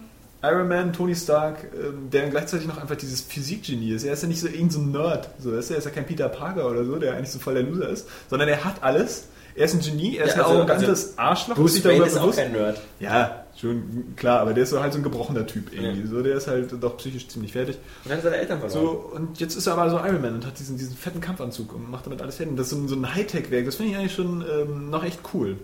Iron Man, Tony Stark, ähm, der dann gleichzeitig noch einfach dieses Physikgenie ist. Er ist ja nicht so irgendein so ein Nerd. So, er ist ja er ist ja kein Peter Parker oder so, der eigentlich so voll der Loser ist, sondern er hat alles. Er ist ein Genie, er ist Ja, ein also- arrogantes Arschloch. Bruce Wayne ist auch bewusst. kein Nerd. Ja, schon klar, aber der ist so halt so ein gebrochener Typ irgendwie. So, der ist halt doch psychisch ziemlich fertig. Und hat seine Eltern verloren. So, und jetzt ist er aber so Iron Man und hat diesen, diesen fetten Kampfanzug und macht damit alles fertig. Und das ist so ein, so ein Hightech-Werk, das finde ich eigentlich schon ähm, noch echt cool.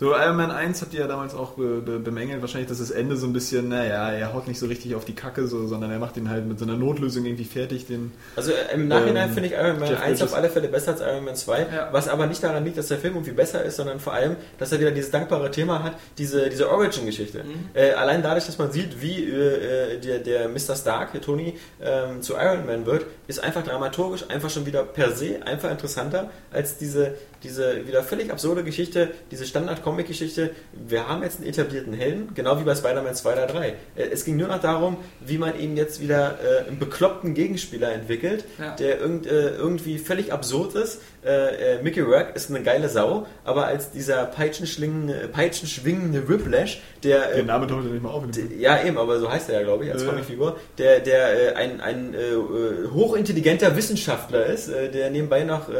So, Iron Man 1 habt ihr ja damals auch be be bemängelt, wahrscheinlich, dass das Ende so ein bisschen, naja, er haut nicht so richtig auf die Kacke, so, sondern er macht ihn halt mit so einer Notlösung irgendwie fertig, den. Also äh, im Nachhinein Ähm, finde ich Iron Man Jeff 1 Bridges. auf alle Fälle besser als Iron Man 2, Ja. was aber nicht daran liegt, dass der Film irgendwie besser ist, sondern vor allem, dass er wieder dieses dankbare Thema hat, diese, diese Origin-Geschichte. Äh, allein dadurch, dass man sieht, wie äh, äh, der, der Mr. Stark, Tony, ähm, zu Iron Man wird, ist einfach dramaturgisch einfach schon wieder per se einfach interessanter als diese, diese wieder völlig absurde Geschichte, diese Standard-Comic-Geschichte. Wir haben jetzt einen etablierten Helden, genau wie bei Spider-Man 2 oder 3. Äh, es ging nur noch darum, wie man eben jetzt wieder äh, einen bekloppten Gegenspieler entwickelt, Ja. der irgend, äh, irgendwie völlig absurd ist. Äh, äh, Mickey Rourke ist eine geile Sau, aber als dieser peitschenschwingende, peitschenschwingende Whiplash, der... Äh, Der Name taucht ja nicht mal auf. Ja, eben, aber so heißt er ja, glaube ich, als Äh. Comicfigur, der, der äh, ein, ein äh, äh, hochintelligenter Wissenschaftler ist, äh, der nebenbei noch äh,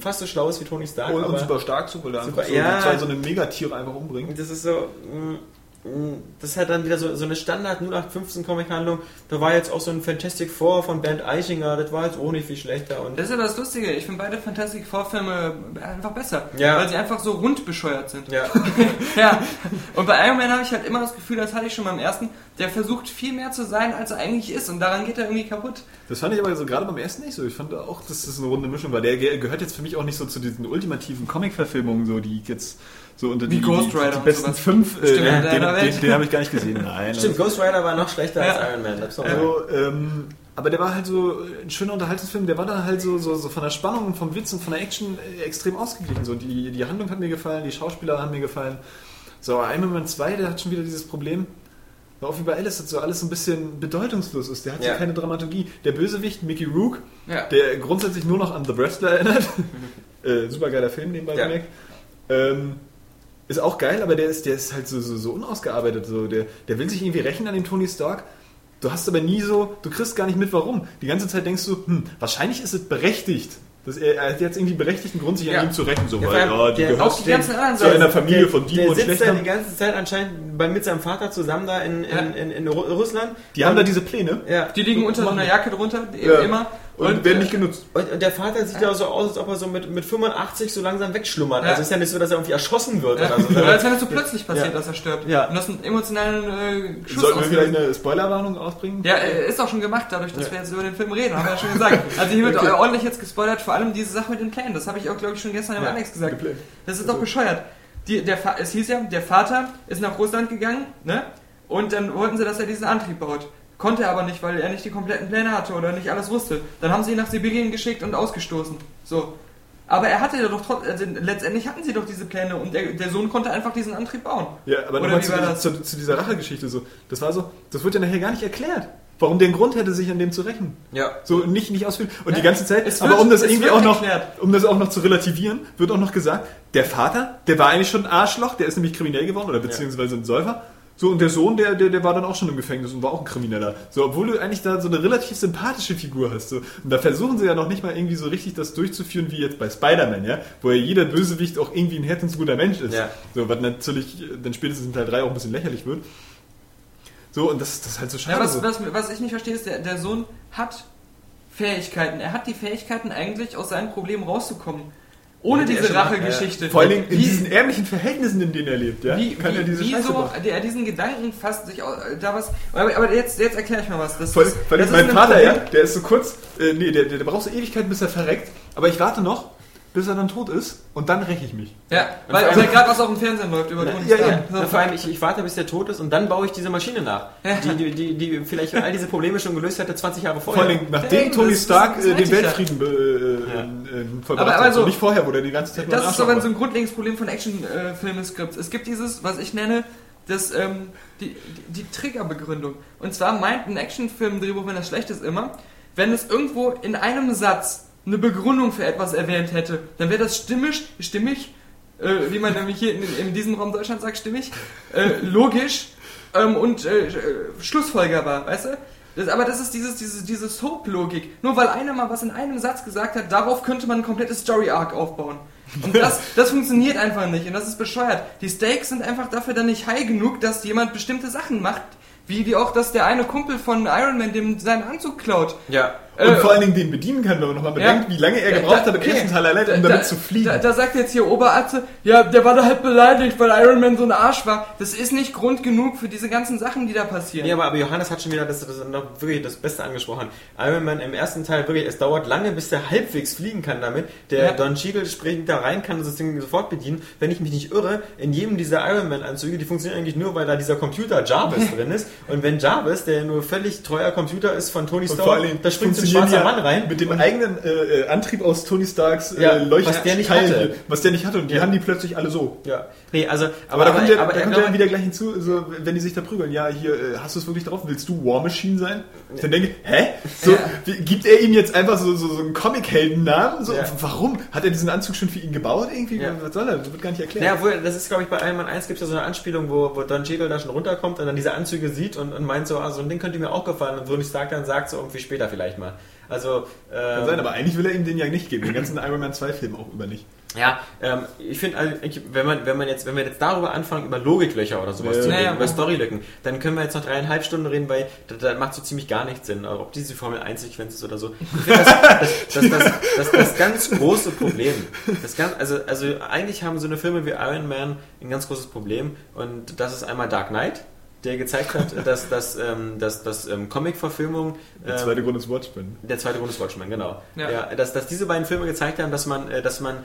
fast so schlau ist wie Tony Stark. Und, und aber super stark so, er Super- einfach so, ja. zwei so eine Megatiere einfach umbringt. das ist so. Mh, das ist halt dann wieder so, so eine Standard 0815 Comic-Handlung. Da war jetzt auch so ein Fantastic Four von Bernd Eichinger, das war jetzt auch nicht viel schlechter. Und Das ist ja das Lustige. Ich finde beide Fantastic Four Filme einfach besser. Ja. Weil sie einfach so rund bescheuert sind. ja. ja. Und bei Iron Man habe ich halt immer das Gefühl, das hatte ich schon beim ersten, der versucht viel mehr zu sein, als er eigentlich ist. Und daran geht er irgendwie kaputt. Das fand ich aber so gerade beim ersten nicht so. Ich fand auch, dass das eine runde Mischung war. Der ge- gehört jetzt für mich auch nicht so zu diesen ultimativen Comic-Verfilmungen, so die jetzt so unter Wie die, Ghost die, Rider die und besten sowas. fünf. Äh, Stimmt, den den, den, habe ich gar nicht gesehen. Nein. Stimmt, Ghost Rider war noch schlechter Ja. als Iron Man. Das Also, ähm, aber der war halt so ein schöner Unterhaltungsfilm, der war dann halt so, so, so von der Spannung und vom Witz und von der Action äh, extrem ausgeglichen. So, die, die Handlung hat mir gefallen, die Schauspieler haben mir gefallen. So, Iron Man 2, der hat schon wieder dieses Problem, auch wie bei Alice, dass so alles so ein bisschen bedeutungslos ist. Der hat Ja. so keine Dramaturgie. Der Bösewicht, Mickey Rook, Ja. der grundsätzlich nur noch an The Wrestler erinnert. äh, super geiler Film, nebenbei Ja. bemerkt. Ähm, ist auch geil, aber der ist, der ist halt so, so, so unausgearbeitet. So. Der, der will sich irgendwie rächen an dem Tony Stark. Du hast aber nie so, du kriegst gar nicht mit, warum. Die ganze Zeit denkst du, hm, wahrscheinlich ist es berechtigt. Dass er, er hat jetzt irgendwie berechtigten Grund, sich Ja. an ihm zu rächen. So, Ja, weil, ja, du der- gehörst Auch die ganzen anderen zu einer. Familie von Dieben der und sitzt Schlechtern. die ganze Zeit anscheinend bei, mit seinem Vater zusammen da in, in, Ja. in, in Ru- Russland. Die haben Und- da diese Pläne Ja. Die liegen unter so einer Jacke drunter, eben Ja. immer. Und, werden äh, nicht genutzt. Und, und der Vater sieht ja so aus, als ob er so mit, mit 85 so langsam wegschlummert. Ja. Also ist ja nicht so, dass er irgendwie erschossen wird Ja. oder so. Oder als wenn es so plötzlich passiert, Ja. dass er stirbt. Ja. Und das einen emotionalen äh, Schuss Sollten wir vielleicht eine Spoilerwarnung ausbringen? Ja, äh, ist auch schon gemacht, dadurch, dass wir jetzt über den Film reden, haben wir ja schon gesagt. Also hier wird Okay. ordentlich jetzt gespoilert, vor allem diese Sache mit den Plänen. Das habe ich auch, glaube ich, schon gestern im Ja, Alex gesagt. Das ist doch bescheuert. Die, der, es hieß ja, der Vater ist nach Russland gegangen, ne? Und dann wollten sie, dass er diesen Antrieb baut. Konnte er aber nicht, weil er nicht die kompletten Pläne hatte oder nicht alles wusste. Dann haben sie ihn nach Sibirien geschickt und ausgestoßen. So. Aber er hatte ja doch trotzdem, also letztendlich hatten sie doch diese Pläne und der, der Sohn konnte einfach diesen Antrieb bauen. Ja, aber nochmal zu, zu, zu dieser Rachegeschichte so. Das war so, das wird ja nachher gar nicht erklärt. Warum der einen Grund hätte, sich an dem zu rächen. Ja. So nicht, nicht ausführen. Und Ja, die ganze Zeit, es aber wird- um das irgendwie wird auch noch, erklärt. um das auch noch zu relativieren, wird auch noch gesagt, der Vater, der war eigentlich schon ein Arschloch, der ist nämlich kriminell geworden oder beziehungsweise ein Säufer. So, und der Sohn, der, der, der war dann auch schon im Gefängnis und war auch ein Krimineller. So, obwohl du eigentlich da so eine relativ sympathische Figur hast. So. Und da versuchen sie ja noch nicht mal irgendwie so richtig das durchzuführen, wie jetzt bei Spider-Man, ja, wo ja jeder Bösewicht auch irgendwie ein herzensguter Mensch ist. Ja. So, was natürlich dann spätestens in Teil 3 auch ein bisschen lächerlich wird. So, und das, das ist halt so schade. Ja, was, was, was ich nicht verstehe, ist, der, der Sohn hat Fähigkeiten. Er hat die Fähigkeiten eigentlich aus seinen Problemen rauszukommen. Ohne diese Rachegeschichte. Vor allen Dingen in Wie- diesen ärmlichen Verhältnissen, in denen er lebt, ja, Wie, kann wie, er diese Scheiße machen. der diesen Gedanken fasst, sich au- da was. Aber, aber jetzt, jetzt erkläre ich mal was. Das, Vor, ist- vor allem das mein Vater, Problem. ja, der ist so kurz, äh, nee, der, der, der braucht so Ewigkeiten, bis er verreckt, aber ich warte noch, bis er dann tot ist und dann räche ich mich. Ja, weil, vor allem- weil gerade was auf dem Fernsehen läuft über Tony ja, Stark. ja. So. Ja, vor allem, ich, ich warte, bis der tot ist und dann baue ich diese Maschine nach. Ja. Die, die, die, die vielleicht all diese Probleme schon gelöst hätte 20 Jahre Vor vorher. allen Dingen, nachdem Eben, Tony das- Stark das äh, meinte den. Weltfrieden be, äh, äh, vollbracht Aber- aber hat. so- und nicht vorher, wo der die ganze Zeit Das ist aber so ein grundlegendes Problem von Actionfilmen-Skripts. Es gibt dieses, was ich nenne, das, ähm, die, die, die Triggerbegründung. Und zwar meint ein Actionfilm-Drehbuch, wenn das schlecht ist, immer, wenn es irgendwo in einem Satz eine Begründung für etwas erwähnt hätte, dann wäre das stimmig, stimmig, äh, wie man nämlich hier in, in diesem Raum Deutschland sagt, stimmig, äh, logisch ähm, und äh, äh, schlussfolgerbar, weißt du? Das, aber das ist dieses, diese, diese Soap-Logik. Nur weil einer mal was in einem Satz gesagt hat, darauf könnte man ein komplettes Story-Arc aufbauen. Und das, das funktioniert einfach nicht und das ist bescheuert. Die Stakes sind einfach dafür dann nicht high genug, dass jemand bestimmte Sachen macht, wie, wie auch, dass der eine Kumpel von Iron Man dem seinen Anzug klaut. Ja. Und Äh, vor allen Dingen den bedienen kann, wenn man nochmal bedenkt, wie lange er Ja, gebraucht da- hat im okay. ersten Teil allein, um Da- damit da- zu fliegen. Da, da sagt jetzt hier Oberarzt, ja, der war da halt beleidigt, weil Iron Man so ein Arsch war. Das ist nicht Grund genug für diese ganzen Sachen, die da passieren. Nee, aber, aber Johannes hat schon wieder das, das noch wirklich das Beste angesprochen. Iron Man im ersten Teil wirklich, es dauert lange, bis der halbwegs fliegen kann damit. Der Ja. Don Cheadle springt da rein, kann das Ding sofort bedienen. Wenn ich mich nicht irre, in jedem dieser Iron Man Anzüge, die funktionieren eigentlich nur, weil da dieser Computer Jarvis drin ist. Und wenn Jarvis, der nur völlig treuer Computer ist von Tony Stark, da springt ein schwarzer Mann rein. Mit dem eigenen äh, Antrieb aus Tony Starks äh, Ja, Leucht- was der nicht Teil- hatte. Was der nicht hatte. Und die Ja. haben die plötzlich alle so. Ja, nee, also, Aber, da kommt ja, aber da kommt ja wieder gleich hinzu, so, wenn die sich da prügeln, ja, hier, äh, hast du es wirklich drauf? Willst du War Machine sein? Dann denke ich, hä? So, Ja. gibt er ihm jetzt einfach so, so, so einen Comic-Helden-Namen? So, Ja. Warum? Hat er diesen Anzug schon für ihn gebaut irgendwie? Ja. Was soll er? Das wird gar nicht erklärt. Ja, obwohl, das ist, glaube ich, bei Iron Man 1 gibt es ja so eine Anspielung, wo, wo Don Cheadle da schon runterkommt und dann diese Anzüge sieht und, und meint so, ah, so ein Ding könnte mir auch gefallen und Tony Stark dann sagt so irgendwie später vielleicht mal. Also, Kann ähm, sein, aber eigentlich will er ihm den ja nicht geben. Den ganzen Iron Man 2 Film auch über nicht. Ja, ähm, ich finde, also, wenn man, wenn man jetzt, wenn wir jetzt darüber anfangen, über Logiklöcher oder sowas Ja. zu reden, Ja, ja. über Storylücken, dann können wir jetzt noch dreieinhalb Stunden reden, weil da, da macht so ziemlich gar nichts Sinn, ob diese Formel 1 Sequenz ist oder so. Ich finde, das, das, das, das, das, das ganz große Problem, das ganz, also, also eigentlich haben so eine Filme wie Iron Man ein ganz großes Problem und das ist einmal Dark Knight, der gezeigt hat, dass, dass, ähm, dass, dass ähm, Comic-Verfilmung Der ähm, zweite Grund ist Watchmen. der zweite Grund ist Watchmen, genau. Ja. Ja. dass, dass diese beiden Filme gezeigt haben, dass man, äh, dass man,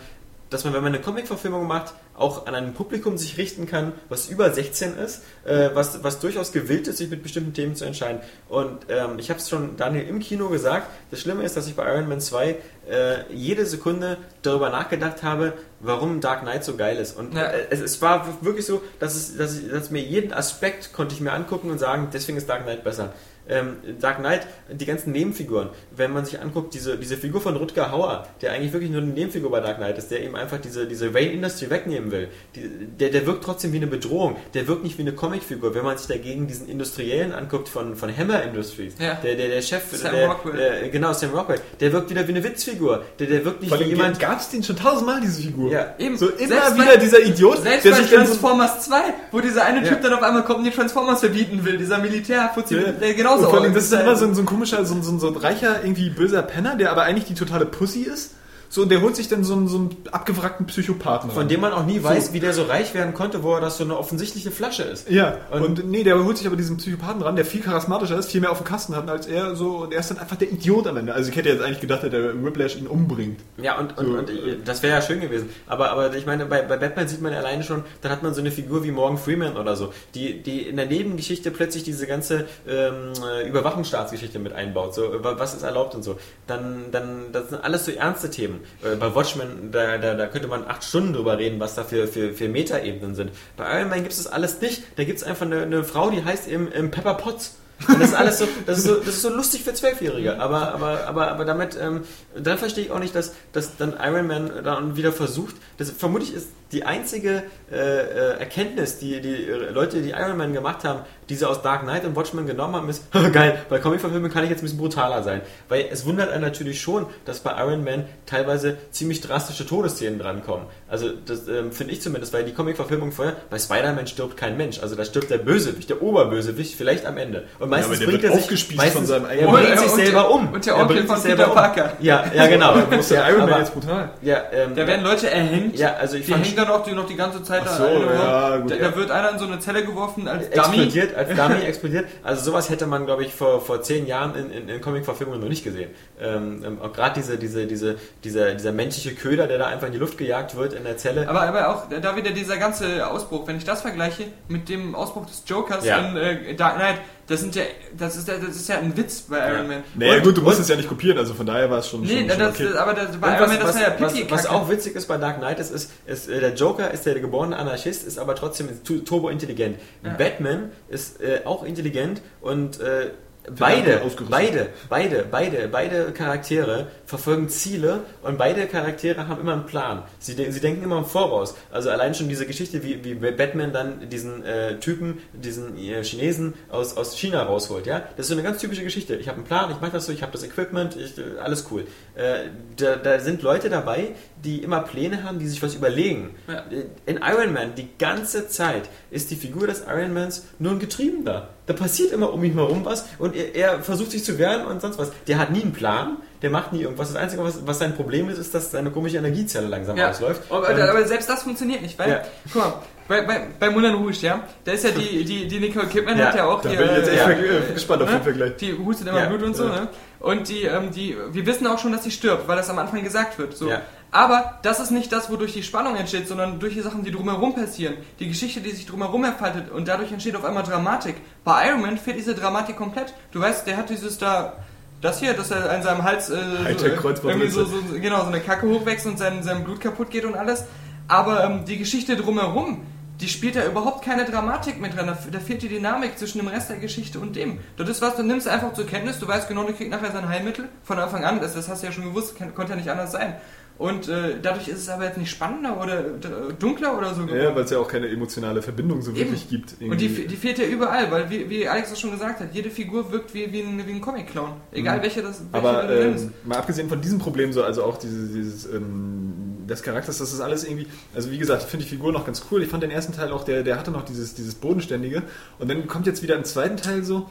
dass man, wenn man eine Comic-Verfilmung macht, auch an ein Publikum sich richten kann, was über 16 ist, äh, was, was durchaus gewillt ist, sich mit bestimmten Themen zu entscheiden. Und ähm, ich habe es schon Daniel im Kino gesagt, das Schlimme ist, dass ich bei Iron Man 2 äh, jede Sekunde darüber nachgedacht habe, warum Dark Knight so geil ist. Und Ja. äh, es, es war wirklich so, dass, es, dass, ich, dass mir jeden Aspekt konnte ich mir angucken und sagen, deswegen ist Dark Knight besser. Ähm, Dark Knight, die ganzen Nebenfiguren, wenn man sich anguckt, diese, diese Figur von Rutger Hauer, der eigentlich wirklich nur eine Nebenfigur bei Dark Knight ist, der eben einfach diese, diese Wayne Industry wegnehmen will, die, der, der wirkt trotzdem wie eine Bedrohung, der wirkt nicht wie eine Comicfigur. Wenn man sich dagegen diesen Industriellen anguckt von, von Hammer Industries, Ja. der, der, der Chef, Sam der, Rockwell. Der, genau, Sam Rockwell, der wirkt wieder wie eine Witzfigur, der, der wirkt nicht Vor wie jemand... gab es den schon tausendmal, diese Figur. Ja, Eben. So immer Selbst wieder bei- dieser Idiot, Selbst der bei sich Transformers 2, wo dieser eine Ja. Typ dann auf einmal kommt und die Transformers verbieten will, dieser Militärfuzzi, Ja. der genauso allem, das ist immer so ein, so ein komischer, so so, ein, so ein reicher, irgendwie böser Penner, der aber eigentlich die totale Pussy ist. So, und der holt sich dann so einen, so einen abgewrackten Psychopathen von ran. dem man auch nie weiß, wie der so reich werden konnte, wo er das so eine offensichtliche Flasche ist. Ja, Und- und, nee, der holt sich aber diesen Psychopathen ran, der viel charismatischer ist, viel mehr auf dem Kasten hat als er so, und er ist dann einfach der Idiot am Ende. Also ich hätte jetzt eigentlich gedacht, dass der Whiplash ihn umbringt. Ja, und, und, So, und äh, das wäre ja schön gewesen. Aber, aber ich meine, bei, bei Batman sieht man alleine schon, dann hat man so eine Figur wie Morgan Freeman oder so, die, die in der Nebengeschichte plötzlich diese ganze ähm, äh, Überwachungsstaatsgeschichte mit einbaut. So, was ist erlaubt und so. Dann, dann, das sind alles so ernste Themen. Äh, bei Watchmen, da, da, da könnte man acht Stunden drüber reden, was da für, für, für Metaebenen sind. Bei Iron Man gibt es das alles nicht. Da gibt es einfach eine, eine Frau, die heißt eben ähm, Pepper Potts. Und das ist alles so, das ist so, das ist so lustig für Zwölfjährige. Aber, aber, aber, aber damit, ähm, dann verstehe ich auch nicht, dass, dass dann Iron Man dann wieder versucht, das vermutlich ist die einzige äh, äh, Erkenntnis, die die Leute, die Iron Man gemacht haben, die sie aus Dark Knight und Watchmen genommen haben, ist, geil, bei Comicverfilmungen kann ich jetzt ein bisschen brutaler sein. Weil es wundert einen natürlich schon, dass bei Iron Man teilweise ziemlich drastische Todesszenen drankommen. Also das ähm, finde ich zumindest, weil die Comicverfilmung vorher, bei Spider-Man stirbt kein Mensch. Also da stirbt der Bösewicht, der Oberbösewicht, vielleicht am Ende. Und meistens aber der bringt wird er sich meistens, von seinem er bringt Und- sich selber der- um. und der Er Onkel von sich selber Peter um. Parker. Ja, ja genau. Ist Ja, Iron Man aber- jetzt brutal? Ja, ähm, Da werden Leute erhängt. ja, also ich Die hängen dann auch die, noch die ganze Zeit Ach so, da. ja, gut, da, ja. da wird einer in so eine Zelle geworfen als Dummy. explodiert, als Dummy explodiert. Also sowas hätte man, glaube ich, vor, vor zehn Jahren in, in, in Comic-Verfilmungen noch nicht gesehen. Ähm, ähm, auch gerade diese, diese, diese, dieser, dieser menschliche Köder, der da einfach in die Luft gejagt wird in der Zelle. Aber, aber auch da wieder dieser ganze Ausbruch, wenn ich das vergleiche mit dem Ausbruch des Jokers Ja. in äh, Dark Knight, das sind ja, das ist ja, das ist ja ein Witz bei Iron Man. Naja Und- gut, du musst es ja nicht kopieren, also von daher war es schon, Nee, schon, das, schon okay. aber das, bei Und Iron Man, das war ja was, was auch witzig ist bei Dark Knight, ist, ist, ist äh, der Joker ist der geborene Anarchist, ist aber trotzdem tu- turbo-intelligent. Ja. Batman ist äh, auch intelligent und äh, beide, beide, beide, beide, beide Charaktere verfolgen Ziele und beide Charaktere haben immer einen Plan. Sie, de sie denken immer im Voraus. Also allein schon diese Geschichte, wie, wie Batman dann diesen äh, Typen, diesen äh, Chinesen aus, aus China rausholt, ja, das ist so eine ganz typische Geschichte. Ich habe einen Plan, ich mache das so, ich habe das Equipment, ich, alles cool. Äh, da, da sind Leute dabei, die immer Pläne haben, die sich was überlegen. Ja. In Iron Man, die ganze Zeit, ist die Figur des Iron Mans nur ein Getriebener. Da passiert immer um ihn herum was und er, er versucht sich zu wehren und sonst was. Der hat nie einen Plan, der macht nie irgendwas. Das Einzige, was, was sein Problem ist, ist, dass seine komische Energiezelle langsam Ja, ausläuft. aber, aber selbst das funktioniert nicht, weil, Ja. guck mal, bei, bei, bei Moulin Rouge, ja, da ist ja die, die, die Nicole Kidman Ja, hat ja auch Da die, bin ich jetzt echt ja. ver- gespannt auf den ne? Vergleich. die hustet immer Ja, Blut und so, ja. ne? Und die, ähm, die, wir wissen auch schon, dass sie stirbt, weil das am Anfang gesagt wird. So. Ja. Aber das ist nicht das, wodurch die Spannung entsteht, sondern durch die Sachen, die drumherum passieren. Die Geschichte, die sich drumherum entfaltet und dadurch entsteht auf einmal Dramatik. Bei Iron Man fehlt diese Dramatik komplett. Du weißt, der hat dieses da, das hier, dass er an seinem Hals äh, so, Hightech-Kreuzbandritze. irgendwie so, so, genau, so eine Kacke hochwächst und sein, sein Blut kaputt geht und alles. Aber ähm, die Geschichte drumherum, die spielt da überhaupt keine Dramatik mit dran. Da, da fehlt die Dynamik zwischen dem Rest der Geschichte und dem. Das ist was, du nimmst einfach zur Kenntnis, du weißt genau, du kriegst nachher sein Heilmittel von Anfang an. Das, das hast du ja schon gewusst, kann, konnte ja nicht anders sein. Und äh, dadurch ist es aber jetzt nicht spannender oder äh, dunkler oder so Ja, weil es ja auch keine emotionale Verbindung so wirklich Eben. gibt. Und die, irgendwie. die fehlt ja überall, weil wie, wie Alex das schon gesagt hat, jede Figur wirkt wie, wie ein, wie ein Comic-Clown. Egal welche das welche Mhm. Aber ähm, mal abgesehen von diesem Problem, so, also auch dieses, dieses ähm, des Charakters, das ist alles irgendwie, also wie gesagt, finde ich die Figur noch ganz cool. Ich fand den ersten Teil auch, der, der hatte noch dieses, dieses Bodenständige. Und dann kommt jetzt wieder im zweiten Teil so,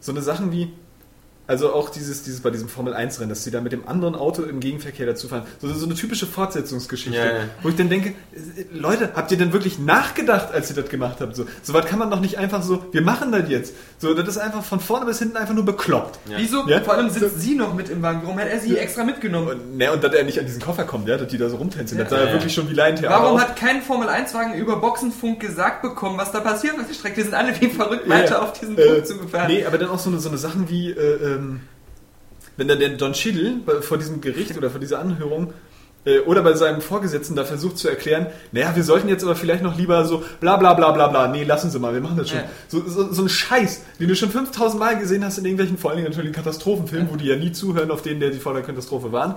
so eine Sachen wie, also auch dieses, dieses bei diesem Formel 1 Rennen, dass sie da mit dem anderen Auto im Gegenverkehr dazu fahren. So, so eine typische Fortsetzungsgeschichte. Ja, ja. Wo ich dann denke, äh, Leute, habt ihr denn wirklich nachgedacht, als ihr das gemacht habt? So, so was kann man doch nicht einfach so, wir machen das jetzt. So, das ist einfach von vorne bis hinten einfach nur bekloppt. Wieso? Ja? Vor allem sitzt sie noch mit im Wagen. Warum hat er sie extra mitgenommen? Und, ne, und dass er nicht an diesen Koffer kommt, ja, dass die da so rumtänzeln. Das sah Ja, wirklich schon wie Laientheater Warum aus. hat kein Formel-1-Wagen über Boxenfunk gesagt bekommen, was da passiert auf der Strecke? Die sind alle wie verrückt weiter ja. auf diesen Äh, Punkt zugefahren. Nee, aber dann auch so eine, so eine Sachen wie, äh, ähm, wenn dann der Don bei- vor diesem Gericht oder vor dieser Anhörung äh, oder bei seinem Vorgesetzten da versucht zu erklären, naja, wir sollten jetzt aber vielleicht noch lieber so bla bla bla bla bla, nee, lassen Sie mal, wir machen das schon. Ja. So, so, so ein Scheiß, den du schon 5000 Mal gesehen hast in irgendwelchen, vor allen Dingen natürlich Katastrophenfilmen, wo die ja nie zuhören auf denen, der die vor der Katastrophe waren.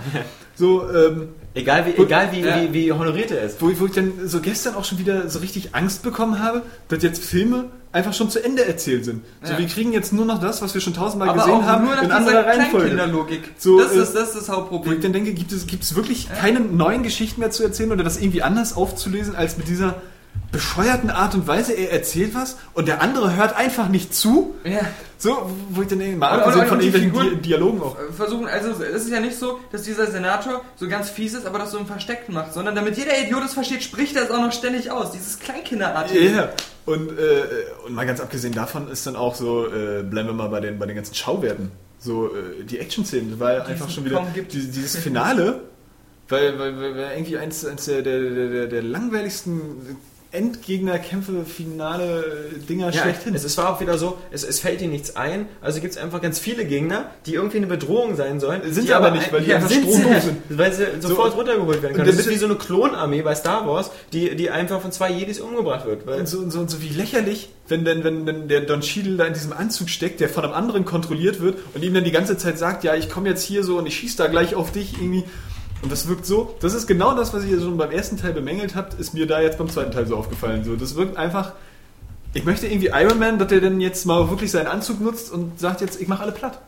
So, ähm, Egal wie, egal wie, Ja. wie, wie honoriert er ist. wo, ich- wo ich dann so gestern auch schon wieder so richtig Angst bekommen habe, dass jetzt Filme einfach schon zu Ende erzählt sind. So, Ja. wir kriegen jetzt nur noch das, was wir schon tausendmal aber gesehen haben, nur nach in anderer Reihenfolge. Kleinkinderlogik. So, das, äh, ist, das ist das Wo ich Hauptproblem. dann denke, gibt es, gibt es wirklich keine neuen Geschichten mehr zu erzählen oder das irgendwie anders aufzulösen als mit dieser bescheuerten Art und Weise? Er erzählt was und der andere hört einfach nicht zu. Ja. So, wo ich dann denke, mal abgesehen von irgendwelchen Figuren- Di Dialogen auch. Äh, versuchen, also es ist ja nicht so, dass dieser Senator so ganz fies ist, aber das so im Versteckten macht, sondern damit jeder Idiot es versteht, spricht er es auch noch ständig aus. Dieses Kleinkinderartige. Ja, und, äh, und mal ganz abgesehen davon ist dann auch so, äh, bleiben wir mal bei den, bei den ganzen Schauwerten. So, äh, die Action-Szenen, weil Die einfach schon wieder gibt. dieses, Finale, weil, weil, weil, weil irgendwie eins, eins der, der, der, der langweiligsten Endgegnerkämpfe, finale Dinger Ja, schlechthin. es, es war auch wieder so, es, es fällt ihnen nichts ein, also gibt es einfach ganz viele Gegner, die irgendwie eine Bedrohung sein sollen. Sind die sie aber nicht, weil die einfach sind sie, stromdoof sind. Weil sie sofort runtergeholt werden können. und Das ist wie so eine Klonarmee bei Star Wars, die, die einfach von zwei Jedis umgebracht wird. Weil Und so, und, so, und so wie lächerlich, wenn, denn, wenn, wenn der Don Cheadle da in diesem Anzug steckt, der von einem anderen kontrolliert wird und ihm dann die ganze Zeit sagt, ja, ich komme jetzt hier so und ich schieße da gleich auf dich irgendwie. Und das wirkt so, das ist genau das, was ihr schon beim ersten Teil bemängelt habt, ist mir da jetzt beim zweiten Teil so aufgefallen. So, das wirkt einfach, ich möchte irgendwie Iron Man, dass der denn jetzt mal wirklich seinen Anzug nutzt und sagt jetzt, ich mache alle platt.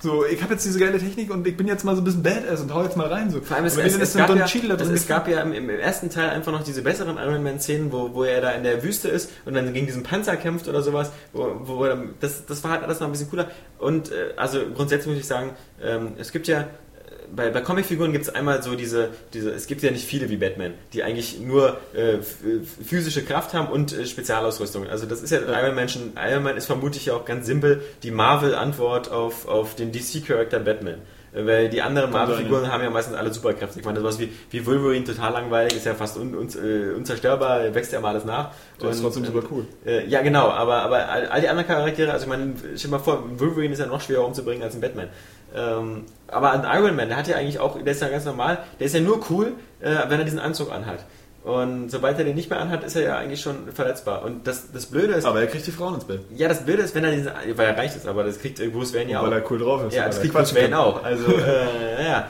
So, ich habe jetzt diese geile Technik und ich bin jetzt mal so ein bisschen Badass und hau jetzt mal rein. So. Vor allem, es, Aber es, es, dann gab ja, da es, es gab ja im, im ersten Teil einfach noch diese besseren Iron Man-Szenen, wo, wo er da in der Wüste ist und dann gegen diesen Panzer kämpft oder sowas. Wo, wo das, das war halt alles noch ein bisschen cooler. Und äh, also grundsätzlich muss ich sagen, ähm, es gibt ja bei, bei Comicfiguren gibt es einmal so diese, diese, es gibt ja nicht viele wie Batman, die eigentlich nur äh, physische Kraft haben und äh, Spezialausrüstung. Also das ist ja Iron Man schon, Iron Man ist vermutlich ja auch ganz simpel die Marvel-Antwort auf, auf den DC-Charakter Batman. Äh, Weil die anderen Marvel-Figuren haben ja meistens alle Superkräfte. Ich meine, sowas wie, wie Wolverine total langweilig, ist ja fast un, un, äh, unzerstörbar, wächst ja mal alles nach. Der ist trotzdem super cool. Äh, ja, genau, aber, aber all, all die anderen Charaktere, also ich meine, stell dir mal vor, Wolverine ist ja noch schwerer umzubringen als ein Batman. Ähm, aber ein Iron Man, der hat ja eigentlich auch, der ist ja ganz normal, der ist ja nur cool, äh, wenn er diesen Anzug anhat. Und sobald er den nicht mehr anhat, ist er ja eigentlich schon verletzbar. Und das, das Blöde ist, Aber er kriegt die Frauen ins Bett. ja, das Blöde ist, wenn er diesen, weil er reicht es, aber das kriegt Bruce Wayne ja weil auch. er cool drauf ist. Ja, weil das kriegt quatschen Bruce Wayne auch. Also, äh, ja.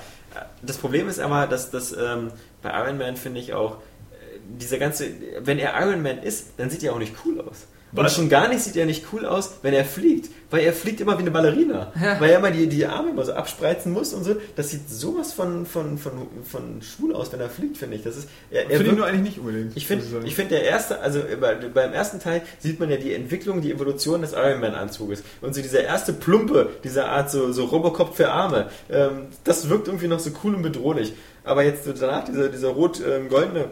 Das Problem ist aber, dass das ähm, bei Iron Man finde ich auch, äh, dieser ganze, wenn er Iron Man ist, dann sieht er auch nicht cool aus. Und schon gar nicht sieht er nicht cool aus, wenn er fliegt. Weil er fliegt immer wie eine Ballerina. Ja. Weil er immer die, die Arme immer so abspreizen muss und so. Das sieht sowas von, von, von, von schwul aus, wenn er fliegt, finde ich. Das ist, er, er Finde nur eigentlich nicht unbedingt. ich finde, ich finde der erste, also bei, beim ersten Teil sieht man ja die Entwicklung, die Evolution des Iron Man Anzuges und so dieser erste Plumpe, dieser Art so, so Robocop für Arme, ähm, das wirkt irgendwie noch so cool und bedrohlich. Aber jetzt danach dieser, dieser rot-goldene,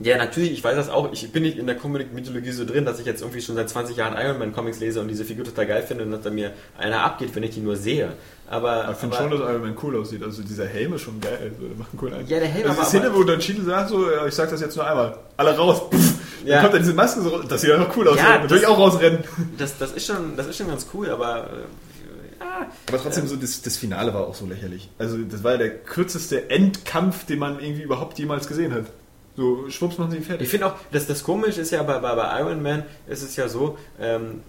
ja natürlich, ich weiß das auch, ich bin nicht in der Comic-Mythologie so drin, dass ich jetzt irgendwie schon seit 20 Jahren Iron Man Comics lese und diese Figur total geil finde und dass da mir einer abgeht, wenn ich die nur sehe. Aber, Ich finde schon, dass Iron Man cool aussieht. Also dieser Helm ist schon geil. Also, der macht einen coolen Eindruck. Ja, der Helm, Also die Szene, wo dann Cheadle sagt so, ich sag das jetzt nur einmal. Alle raus. Pff, Ja. Dann kommt dann diese Maske so, das sieht ja noch cool aus. Ja, Natürlich auch rausrennen. das, das, ist schon, das ist schon ganz cool, aber äh, ja, Aber trotzdem, so das, das Finale war auch so lächerlich. Also das war ja der kürzeste Endkampf, den man irgendwie überhaupt jemals gesehen hat. So, schwupps machen sie ihn fertig. Ich finde auch, dass das komisch ist ja bei, bei, bei Iron Man ist es ja so, ähm,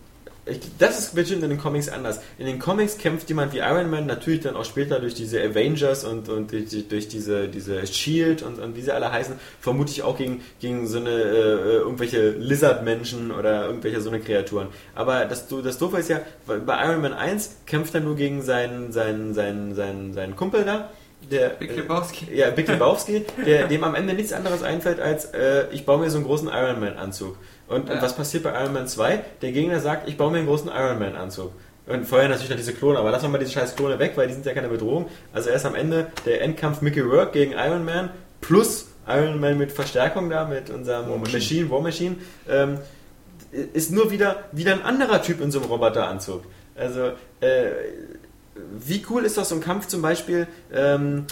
ich, das ist bestimmt in den Comics anders. In den Comics kämpft jemand wie Iron Man natürlich dann auch später durch diese Avengers und, und durch, durch diese, diese Shield und, und wie sie alle heißen, vermutlich auch gegen, gegen so eine äh, irgendwelche Lizard-Menschen oder irgendwelche so eine Kreaturen. Aber das, das Doofe ist ja, bei Iron Man 1 kämpft er nur gegen seinen, seinen, seinen, seinen, seinen Kumpel da. Der, Big Lebowski. ja, Big Lebowski, der, dem am Ende nichts anderes einfällt als, äh, ich baue mir so einen großen Iron Man Anzug. Und, und Ja. was passiert bei Iron Man 2? Der Gegner sagt, ich baue mir einen großen Iron Man Anzug. Und vorher natürlich noch diese Klone, aber lassen wir mal diese scheiß Klone weg, weil die sind ja keine Bedrohung. Also erst am Ende der Endkampf Mickey Rourke gegen Iron Man plus Iron Man mit Verstärkung da, mit unserem War Machine. Machine, War Machine, ähm, ist nur wieder, wieder ein anderer Typ in so einem Roboteranzug. Also, äh, wie cool ist doch so ein Kampf zum Beispiel ähm,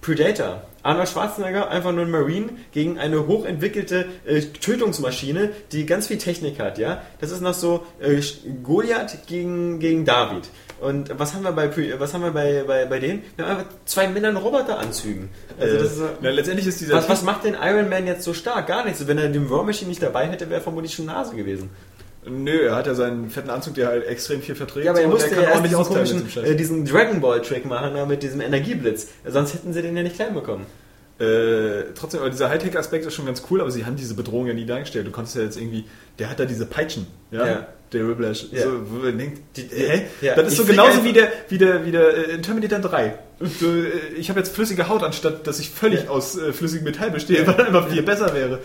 Predator? Arnold Schwarzenegger, einfach nur ein Marine, gegen eine hochentwickelte äh, Tötungsmaschine, die ganz viel Technik hat, ja? Das ist noch so äh, Goliath gegen, gegen David. Und was haben wir bei was haben wir bei, bei, bei denen? Wir haben einfach zwei Männer in Roboteranzügen. Also das ist Äh, na, letztendlich ist dieser was, was macht den Iron Man jetzt so stark? Gar nichts. Wenn er den War Machine nicht dabei hätte, wäre er vermutlich schon Nase gewesen. Nö, er hat ja seinen fetten Anzug, der halt extrem viel verträgt. Ja, aber er musste ja erst diesen komischen, äh, diesen Dragon Ball Trick machen, da mit diesem Energieblitz. Sonst hätten sie den ja nicht klein bekommen. Äh, trotzdem, aber dieser Hightech-Aspekt ist schon ganz cool, aber sie haben diese Bedrohung ja nie dargestellt. Du konntest ja jetzt irgendwie, der hat da diese Peitschen, ja, Ja. der Whiplash, Ja. so, wo man denkt, Die- hä? ja, das ist ich so genauso wie der, wie der, wie der äh, in Terminator 3. So, äh, ich habe jetzt flüssige Haut, anstatt dass ich völlig Ja. aus äh, flüssigem Metall bestehe, weil einfach viel besser wäre.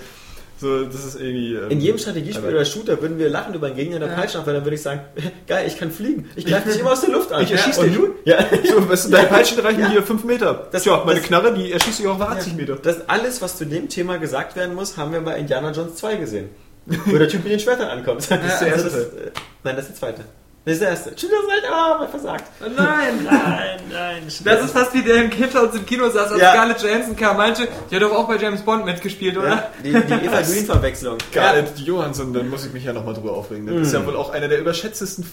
So, das ist irgendwie. ähm, In jedem Strategiespiel aber- oder Shooter würden wir lachen über einen Gegner, der Ja. Peitschen auf, weil dann würde ich sagen, geil, ich kann fliegen. Ich greife dich immer aus der Luft an. Ich erschieß und dich. nun? Ja. So, weißt du, deine Peitschen reichen Ja. hier 5 Meter. Das- Tja, meine das- Knarre, die erschießt sich auch auf 80 Meter. Das alles, was zu dem Thema gesagt werden muss, haben wir bei Indiana Jones 2 gesehen. Wo der Typ mit den Schwertern ankommt. Das ist der erste erste. äh, Nein, das ist der zweite. Das ist der erste. Stimmt, das recht, ah, mal versagt. Nein! Nein, nein. Das ist fast wie der im Kindhaus im Kino saß, als Ja. Scarlett Johansson kam, meinte, die hat doch auch bei James Bond mitgespielt, oder? ja, die, die Eva Green-Verwechslung. Scarlett Johansson, dann muss ich mich ja nochmal drüber aufregen. Das Mhm. ist ja wohl auch eine der überschätztesten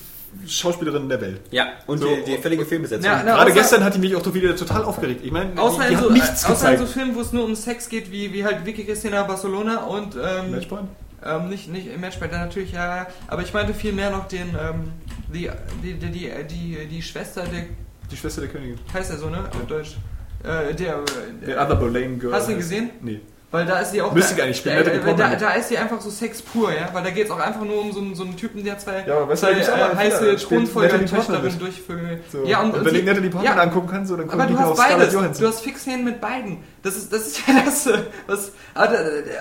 Schauspielerinnen der Welt. Ja, und So, die, die völlige Fehlbesetzung. Ja, na, Gerade außer- gestern hat die mich auch doch wieder total aufgeregt. Ich meine, Außer, die, die in hat so, nichts außer in so Filmen, wo es nur um Sex geht, wie, wie halt Vicky Cristina Barcelona und ähm, Matchpoint? ähm, nicht, nicht im Matchball, dann natürlich, ja, ja, aber ich meinte viel mehr noch den, ähm, die, die, die, die, die, Schwester, der, Die Schwester der Königin. heißt er so, ne, auf Deutsch, äh, der, The Other Boleyn Girl. Hast du ihn gesehen? Nee. Weil da ist sie auch. Müsste gar nicht spielen, Da, da, da, da ist sie einfach so Sex pur, ja. Weil da geht es auch einfach nur um so einen, so einen Typen, der zwei, Ja, aber du, zwei äh, heiße Thronfolgertöchterin mit. durchvögeln. So. Ja, und, und, wenn ich Natalie Portman ja, angucken kann, so, dann gucke ich du auf Scarlett beides. Johansson. Du hast Fixhänden mit beiden. Das ist, das ist ja das, äh, was. Aber,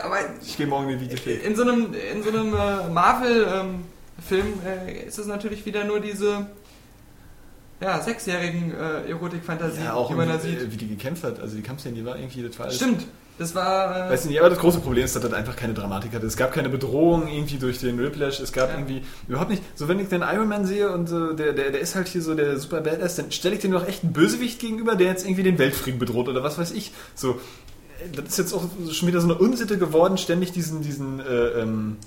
aber ich gehe morgen in die Videothek. in so einem, in so einem äh, Marvel-Film äh, ist es natürlich wieder nur diese ja, sechsjährigen äh, Erotik-Fantasie, Ja, auch die man da sieht. äh, wie die gekämpft hat. Also die Kampfszene, die war irgendwie, das war alles... Stimmt. Das war. Äh, Weiß nicht, aber das große Problem ist, dass das einfach keine Dramatik hatte. Es gab keine Bedrohung irgendwie durch den Whiplash. Es gab Ja. irgendwie überhaupt nicht. So, wenn ich den Iron Man sehe und äh, der, der, der ist halt hier so der super Badass, dann stelle ich den doch echt einen Bösewicht gegenüber, der jetzt irgendwie den Weltfrieden bedroht oder was weiß ich. So, äh, das ist jetzt auch schon wieder so eine Unsitte geworden, ständig diesen, diesen äh, ähm,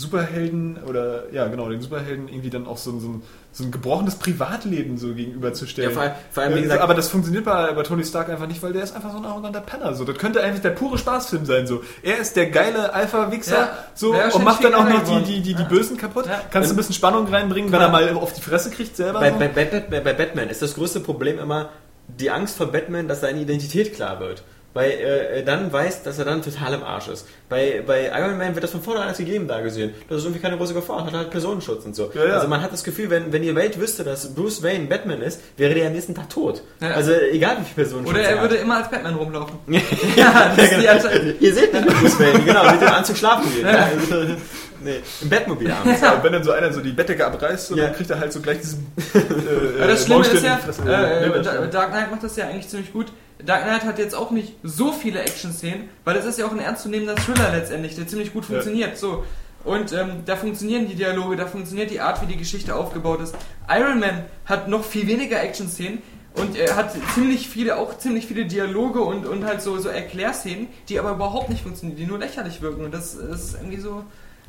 Superhelden oder ja genau, den Superhelden irgendwie dann auch so, so, ein, so ein gebrochenes Privatleben so gegenüberzustellen. Ja, vor allem- vor allem, wie Äh, gesagt- aber das funktioniert bei, bei Tony Stark einfach nicht, weil der ist einfach so ein arroganter Penner. So. Das könnte eigentlich der pure Spaßfilm sein. So. Er ist der geile Alpha-Wichser Ja. so, und macht dann auch noch die, die, die, die. Bösen kaputt. Kannst du ein bisschen Spannung reinbringen, wenn er mal auf die Fresse kriegt selber. Bei, so. bei, bei, bei Batman ist das größte Problem immer die Angst vor Batman, dass seine Identität klar wird. Weil äh, er dann weiß, dass er dann total im Arsch ist. Bei, bei Iron Man wird das von vornherein als gegeben da gesehen. Das ist irgendwie keine große Gefahr, hat halt Personenschutz und so. Ja, ja. Also man hat das Gefühl, wenn, wenn die Welt wüsste, dass Bruce Wayne Batman ist, wäre der am nächsten Tag tot. Ja. Also egal wie viel Personenschutz oder er hat. würde immer als Batman rumlaufen. ja, das ist die Anzeige. Ihr seht nicht Bruce Wayne, genau, mit dem Anzug schlafen gehen. Nee, Im Bettmobil abends. Ja, wenn dann so einer so die Bettdecke abreißt, so, Ja. dann kriegt er halt so gleich diesen äh, das Schlimme ist ja, äh, stimmt. Dark Knight macht das ja eigentlich ziemlich gut. Dark Knight hat jetzt auch nicht so viele Action-Szenen, weil das ist ja auch ein ernstzunehmender Thriller letztendlich, der ziemlich gut funktioniert. So. Und ähm, da funktionieren die Dialoge, da funktioniert die Art, wie die Geschichte aufgebaut ist. Iron Man hat noch viel weniger Action-Szenen und er hat ziemlich viele, auch ziemlich viele Dialoge und, und halt so, so Erklärszenen, die aber überhaupt nicht funktionieren, die nur lächerlich wirken. Und das, das ist irgendwie so.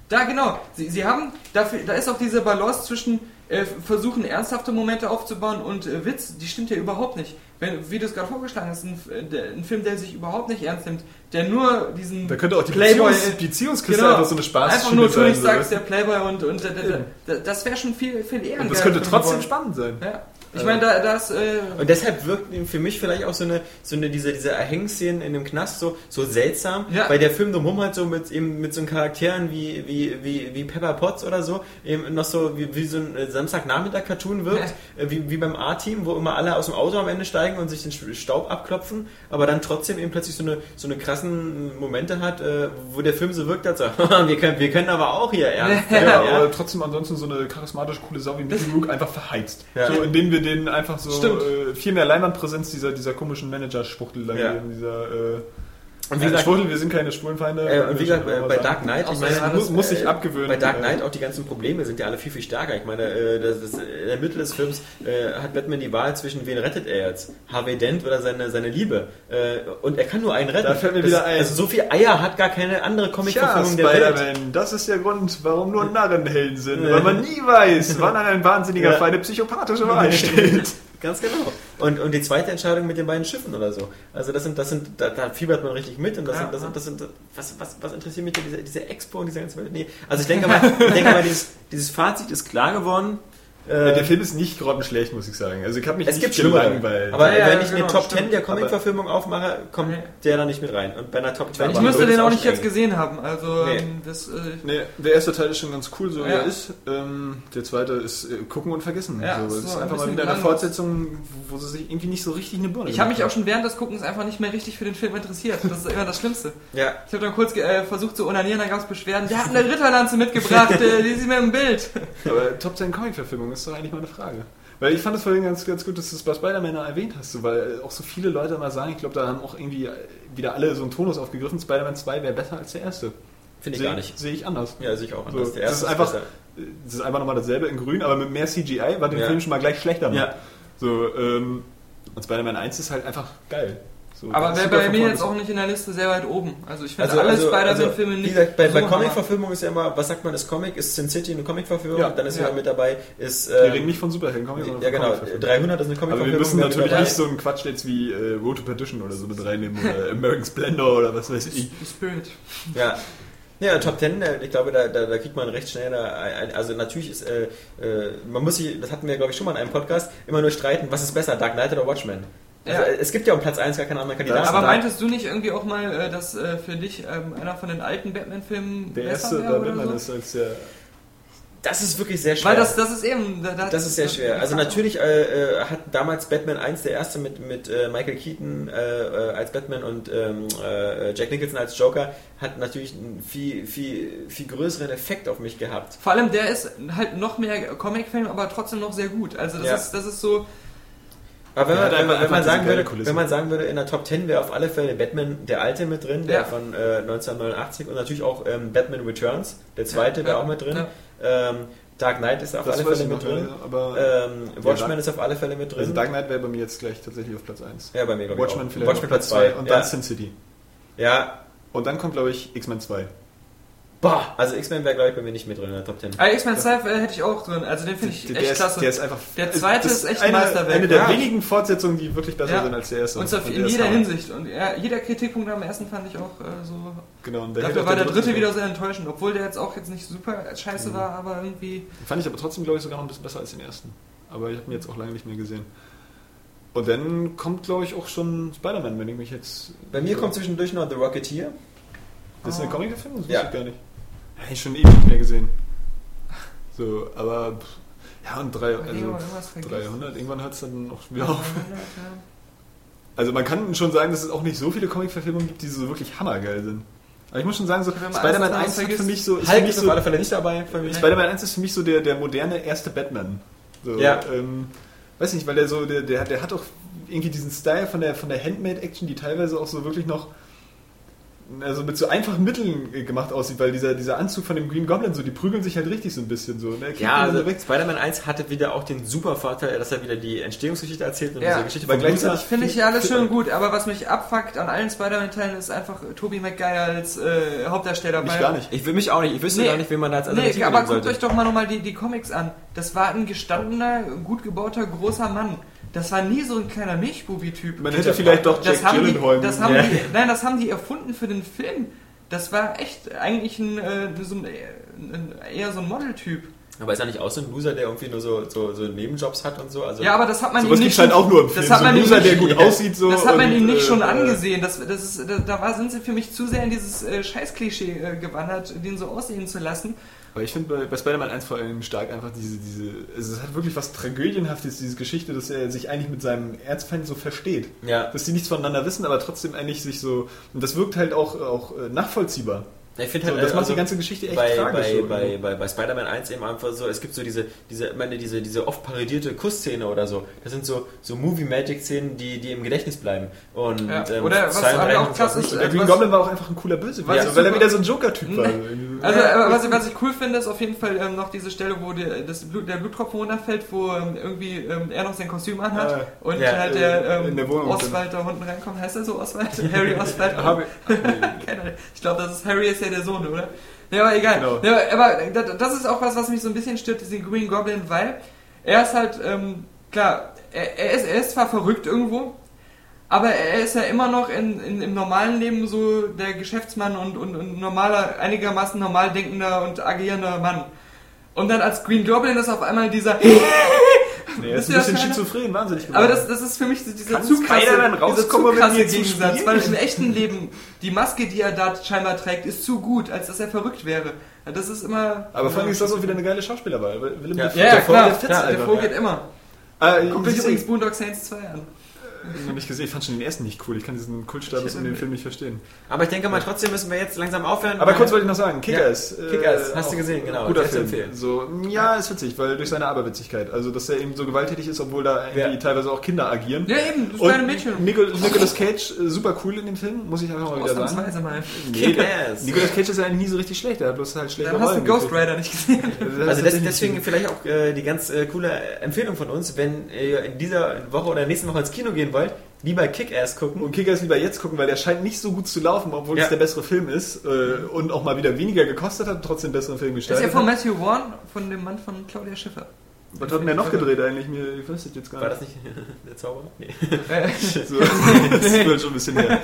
Da genau, sie, sie haben, dafür, da ist auch diese Balance zwischen, äh, versuchen ernsthafte Momente aufzubauen und äh, Witz, die stimmt ja überhaupt nicht. Wenn, wie du es gerade vorgeschlagen hast, ein, äh, der, ein Film, der sich überhaupt nicht ernst nimmt, der nur diesen Da könnte auch die Playboy, Beziehungs äh, Beziehungskiste genau, einfach so eine Spaß Einfach nur sein, so. der Playboy und, und äh, da, da, da, das wäre schon viel, viel eher Und das könnte trotzdem spannend sein. Ja. Ich meine, da, das, äh, Und deshalb wirkt für mich vielleicht auch so eine, so eine diese, diese Erhängszenen in dem Knast so, so seltsam, Ja. weil der Film drumherum halt so mit, eben mit so Charakteren wie, wie, wie, wie Pepper Potts oder so, eben noch so wie, wie so ein äh, Samstagnachmittag-Cartoon wirkt, äh, wie, wie beim A-Team, wo immer alle aus dem Auto am Ende steigen und sich den Staub abklopfen, aber dann trotzdem eben plötzlich so eine, so eine krassen Momente hat, äh, wo der Film so wirkt, als so, wir können, wir können aber auch hier ernst. Ja, ja. aber trotzdem ansonsten so eine charismatisch coole Sau wie Mickey Rook einfach verheizt. Ja. So, indem wir denen einfach so äh, viel mehr Leinwandpräsenz dieser, dieser komischen Manager-Spuchtel da Ja. geben. Dieser, äh, Und wie äh, gesagt- Spuchtel, wir sind keine Schwulenfeinde. Äh, und wie gesagt, bei, bei Dark. Knight, ich meine, muss, das, muss äh, sich abgewöhnen. Bei Dark äh, Knight auch die ganzen Probleme sind ja alle viel, viel stärker. Ich meine, äh, das ist, in der Mitte des Films äh, hat Batman die Wahl zwischen wen rettet er jetzt? Harvey Dent oder seine, seine Liebe? Äh, und er kann nur einen retten. Da fällt mir das, wieder ein. Also so viel Eier hat gar keine andere Tja, Comic-Verfilmung der Welt. Das ist der Grund, warum nur Narren Helden sind. Weil man nie weiß, wann ein Wahnsinniger Ja. für eine psychopathische Wahl steht. Ganz genau. Und, und die zweite Entscheidung mit den beiden Schiffen oder so. Also das sind, das sind, da, da fiebert man richtig mit und das Ja, sind, das sind, das sind, was, was, was interessiert mich denn diese, diese Expo und diese ganze Welt? Nee. Also ich denke mal, ich denke mal, dieses, dieses Fazit ist klar geworden. Äh, Der Film ist nicht grottenschlecht, muss ich sagen. Also ich habe mich Es nicht gibt gelangweilt. Aber Ja, ja, wenn ich genau, eine Top stimmt. 10 der Comic-Verfilmung aufmache, kommt der da nicht mit rein. Und bei einer Top 20 ich müsste den auch nicht jetzt gesehen haben. Also, Nee. ähm, das, äh, Nee, der erste Teil ist schon ganz cool, so wie er ist. Ähm, der zweite ist äh, gucken und vergessen. Ja, so, so es ist ein einfach mal bisschen wieder eine. Fortsetzung, wo, sie sich irgendwie nicht so richtig eine Birne ich habe mich auch schon während des Guckens einfach nicht mehr richtig für den Film interessiert. Das ist immer das Schlimmste. Ja. Ich habe dann kurz äh, versucht zu onanieren, dann gab es Beschwerden. Der hat eine Ritterlanze mitgebracht, äh, die sieht mir im Bild. Aber Top 10 Comic-Verfilmung ist doch eigentlich mal eine Frage. Weil ich fand es vorhin ganz, ganz gut, dass du es bei Spider-Man erwähnt hast, so, weil auch so viele Leute mal sagen, ich glaube, da haben auch irgendwie wieder alle so einen Tonus aufgegriffen, Spider-Man 2 wäre besser als der erste. Finde ich Sehe- gar nicht. Sehe ich anders. Ja, sehe ich auch So, anders. Der das erste ist einfach, besser. das ist einfach nochmal dasselbe in grün, aber mit mehr CGI, was den Ja. Film schon mal gleich schlechter macht. Ja. So, ähm, und Spider-Man 1 ist halt einfach geil. So, Aber wäre ist bei mir jetzt auch nicht in der Liste sehr weit oben. Also ich finde Also, alle also, Spider-Man-Filme also, nicht Wie gesagt, bei, bei so Hammer. Comic-Verfilmung ist ja immer, was sagt man, das Comic? Ist Sin City eine Comic-Verfilmung? Ja. Dann ist Ja. ja mit dabei, ist. Wir ähm, reden nicht von Superhelden, Comics, sondern Ja, genau. Comic-Verfilmungen. 300 ist eine Aber Comic-Verfilmung. wir müssen natürlich nicht so einen Quatsch jetzt wie äh, Road to Perdition oder so mit reinnehmen oder American Splendor oder was weiß ich. Spirit. Ja. Ja, Top 10, äh, ich glaube, da, da, da kriegt man recht schnell, da ein, also natürlich ist, äh, äh, man muss sich, das hatten wir glaube ich schon mal in einem Podcast, immer nur streiten, was ist besser, Dark Knight oder Watchmen? Also, Ja. Es gibt ja um Platz 1 gar keinen anderen Kandidaten. Aber da. meintest du nicht irgendwie auch mal, äh, dass äh, für dich ähm, einer von den alten Batman-Filmen Der erste oder Batman so? ist als der. Das ist wirklich sehr schwer. Weil das, das ist eben... Da, da, Das ist sehr schwer. Also natürlich äh, äh, hat damals Batman 1 der erste mit, mit äh, Michael Keaton äh, als Batman und ähm, äh, Jack Nicholson als Joker hat natürlich einen viel, viel, viel größeren Effekt auf mich gehabt. Vor allem der ist halt noch mehr Comic-Film, aber trotzdem noch sehr gut. Also das, Ja. ist, das ist so... Aber wenn, Der man, wenn, man, wenn, man sagen würde, wenn man sagen würde, in der Top 10 wäre auf alle Fälle Batman der alte mit drin, der Ja. von äh, 1989 und natürlich auch ähm, Batman Returns, der zweite Ja, wäre ja, auch mit drin. ja. Ähm, Dark Knight ist auf Das alle Fälle mit drin. ja, aber Ähm, Watchmen ist auf alle Fälle mit drin. also Dark Knight wäre bei mir jetzt gleich tatsächlich auf Platz 1. ja, bei mir glaube ich Watchmen vielleicht Watchmen auf Platz 2 und ja. dann Sin City. ja, Und dann kommt, glaube ich, X-Men 2. boah, also X-Men wäre glaube ich bei mir nicht mit drin in der Top 10. Ah, X-Men 2 äh, hätte ich auch drin. Also den finde ich Der, echt der, ist, klasse. der ist einfach. Der zweite ist echt eine, Meisterwerk. Eine der Ja. wenigen Fortsetzungen, die wirklich besser Ja. sind als der erste. und zwar in jeder. Hinsicht. Und ja, jeder Kritikpunkt am ersten fand ich auch äh, so... Genau, und der Dafür war der dritte so. wieder sehr enttäuschend, obwohl der jetzt auch jetzt nicht super scheiße Mhm. war, aber irgendwie... Fand ich aber trotzdem, glaube ich, sogar noch ein bisschen besser als den ersten. Aber ich habe ihn jetzt auch lange nicht mehr gesehen. Und dann kommt, glaube ich, auch schon Spider-Man, wenn ich mich jetzt. Bei mir kommt zwischendurch noch The Rocketeer. Das ist eine Comic-Verfilmung? Das Ja. wusste ich gar nicht. Ja, ich schon ewig nicht mehr gesehen. So, aber. pff, Ja, und drei, also irgendwas vergessen. 300, irgendwann hört es dann auch wieder auf. Also man kann schon sagen, dass es auch nicht so viele Comic-Verfilmungen gibt, die so wirklich hammergeil sind. Aber ich muss schon sagen, so, Spider-Man alles 1 hat für mich so. Ist für Hulk mich ist so auf alle Fälle nicht dabei für mich. Spider-Man 1 ist für mich so der, der moderne erste Batman. So, Ja. Ähm, weiß nicht, weil der so, der, der, der hat auch irgendwie diesen Style von der, von der Handmade-Action, die teilweise auch so wirklich noch also mit so einfachen Mitteln gemacht aussieht, weil dieser, dieser Anzug von dem Green Goblin, so, die prügeln sich halt richtig so ein bisschen so. Ne? Ja, also so. Spider-Man 1 hatte wieder auch den super Vorteil, dass er wieder die Entstehungsgeschichte erzählt und Ja, diese Geschichte von gleichzeitig. Finde ich ja alles schön gut, aber was mich abfuckt an allen Spider-Man-Teilen ist einfach Tobey Maguire als äh, Hauptdarsteller. Mich gar nicht. Ich will mich auch nicht, ich wüsste Nee. gar nicht, wen man da als Nee, Alternative aber nehmen guckt sollte. euch doch mal nochmal die, die Comics an. Das war ein gestandener, gut gebauter, großer Mann. Das war nie so ein kleiner Milchbubi-Typ. Man hätte vielleicht doch Jack Das haben, die, Gyllenhaal das, haben Ja. die, nein, das haben die erfunden für den Film. Das war echt eigentlich ein, äh, so ein, ein, eher so ein Modeltyp. Aber ist er nicht auch so ein Loser, der irgendwie nur so, so, so Nebenjobs hat und so? Also Ja, aber das hat man ihm nicht halt auch nur im das Film. hat So man ein ihm Loser, nicht, der gut aussieht. So das hat man ihm nicht äh, schon äh, angesehen. Das, das ist, da, da war, sind sie für mich zu sehr in dieses äh, Scheißklischee äh, gewandert, den so aussehen zu lassen. Aber ich finde bei, bei Spider-Man 1 vor allem stark einfach diese, diese, also es hat wirklich was Tragödienhaftes, diese Geschichte, dass er sich eigentlich mit seinem Erzfeind so versteht. Ja. Dass sie nichts voneinander wissen, aber trotzdem eigentlich sich so, und das wirkt halt auch, auch äh, nachvollziehbar. Ich finde So, halt, das äh, macht also die ganze Geschichte echt bei, tragisch. Bei, so. bei, bei, bei Spider-Man 1 eben einfach so, es gibt so diese, diese, meine, diese, diese oft parodierte Kussszene oder so. Das sind so, so Movie-Magic-Szenen, die, die im Gedächtnis bleiben. Und, Ja. ähm, Oder was aber auch krass ist, äh, Green was- Goblin war auch einfach ein cooler Bösewicht, so, ich weil er wieder so ein Joker-Typ war. Also, aber was, ich- was ich cool finde, ist auf jeden Fall ähm, noch diese Stelle, wo der, das Blut, der Bluttropfen runterfällt, wo ähm, irgendwie ähm, er noch sein Kostüm anhat Ja. und Ja, halt äh, der, ähm, in der Oswald da unten reinkommt. Heißt er so Oswald? Harry Oswald? Keine Ahnung. Ich glaube, das ist Harry ist ja der Sohn, oder? Ja, aber egal. Genau. Ja, aber da- das ist auch was, was mich so ein bisschen stört, diesen Green Goblin, weil er ist halt, ähm, klar, er, er, ist, er ist zwar verrückt irgendwo, aber er ist ja immer noch in, in, im normalen Leben so der Geschäftsmann und, und, und normaler, einigermaßen normal denkender und agierender Mann. Und dann als Green Goblin ist auf einmal dieser. Nee, er ist ein bisschen schizophren, wahnsinnig geworden. Aber das, das ist für mich so dieser zu krasse, dieser rauskommen, zu krasse Gegensatz, weil im echten Leben die Maske, die er da scheinbar trägt, ist zu gut, als dass er verrückt wäre. Ja, Das ist immer. aber vor allem ist das auch wieder eine geile Schauspielerwahl. Willem Ja. Ja, ja, Dafoe, klar. der fetzt der. Vogel geht immer. Ah, Guckt euch übrigens Boondock Saints 2 an. Noch nicht gesehen. Ich fand schon den ersten nicht cool. Ich kann diesen Kultstatus in dem Film nicht verstehen. Aber ich denke mal, trotzdem müssen wir jetzt langsam aufhören. Aber kurz wollte ich noch sagen, Kickers. Ja, Kick-Ass, hast du gesehen, genau. Guter Film. empfehlen. So, ja, ist witzig, weil durch seine Aberwitzigkeit. Also, dass er eben so gewalttätig ist, obwohl da irgendwie Ja. teilweise auch Kinder agieren. Ja, eben, das Und kleine Mädchen. Nicol Nicolas Cage, äh, super cool in dem Film, muss ich einfach mal wieder sagen. Mal. Nee. Nicolas Cage ist ja eigentlich nie so richtig schlecht, er hat bloß halt schlechte Dann hast du Rollen Ghost. Rider nicht gesehen. Also deswegen vielleicht auch äh, die ganz äh, coole Empfehlung von uns, wenn ihr in dieser Woche oder nächsten Woche ins Kino gehen wollt, lieber Kick-Ass gucken. Und Kickers lieber jetzt gucken, weil der scheint nicht so gut zu laufen, obwohl Ja. es der bessere Film ist äh, und auch mal wieder weniger gekostet hat und trotzdem besseren Film Das ist gestaltet ja von. Matthew Vaughn, von dem Mann von Claudia Schiffer. Was hat denn der noch gedreht eigentlich? Mir, ich weiß das jetzt gar War nicht. das nicht der Zauberer? Nee. So, das wohl schon ein bisschen her.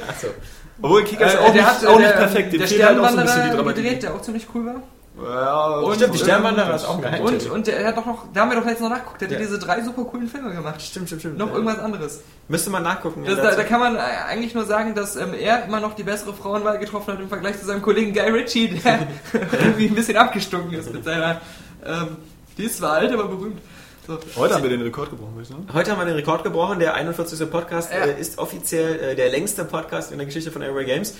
Obwohl Kickers Äh, auch, der nicht, hat, auch äh, nicht perfekt. Dem Der fehlt halt auch so ein bisschen die Sternwanderer Dramatik. gedreht, der auch ziemlich cool war. Ja, Und- Stimmt, die Sternwanderer ist auch geil. Und, und der hat doch noch, da haben wir doch letztens noch nachgeguckt, der hat Ja. diese drei super coolen Filme gemacht. Stimmt, stimmt, stimmt. Noch irgendwas anderes. Müsste man nachgucken. Das, ja, da, da kann man eigentlich nur sagen, dass ähm, er immer noch die bessere Frauenwahl getroffen hat im Vergleich zu seinem Kollegen Guy Ritchie, der irgendwie ein bisschen abgestunken ist mit seiner. Ähm, die ist zwar alt, aber berühmt. So. Heute haben wir den Rekord gebrochen, würde ich sagen. Heute haben wir den Rekord gebrochen. Der 41. Podcast Ja. äh, ist offiziell äh, der längste Podcast in der Geschichte von Airway Games.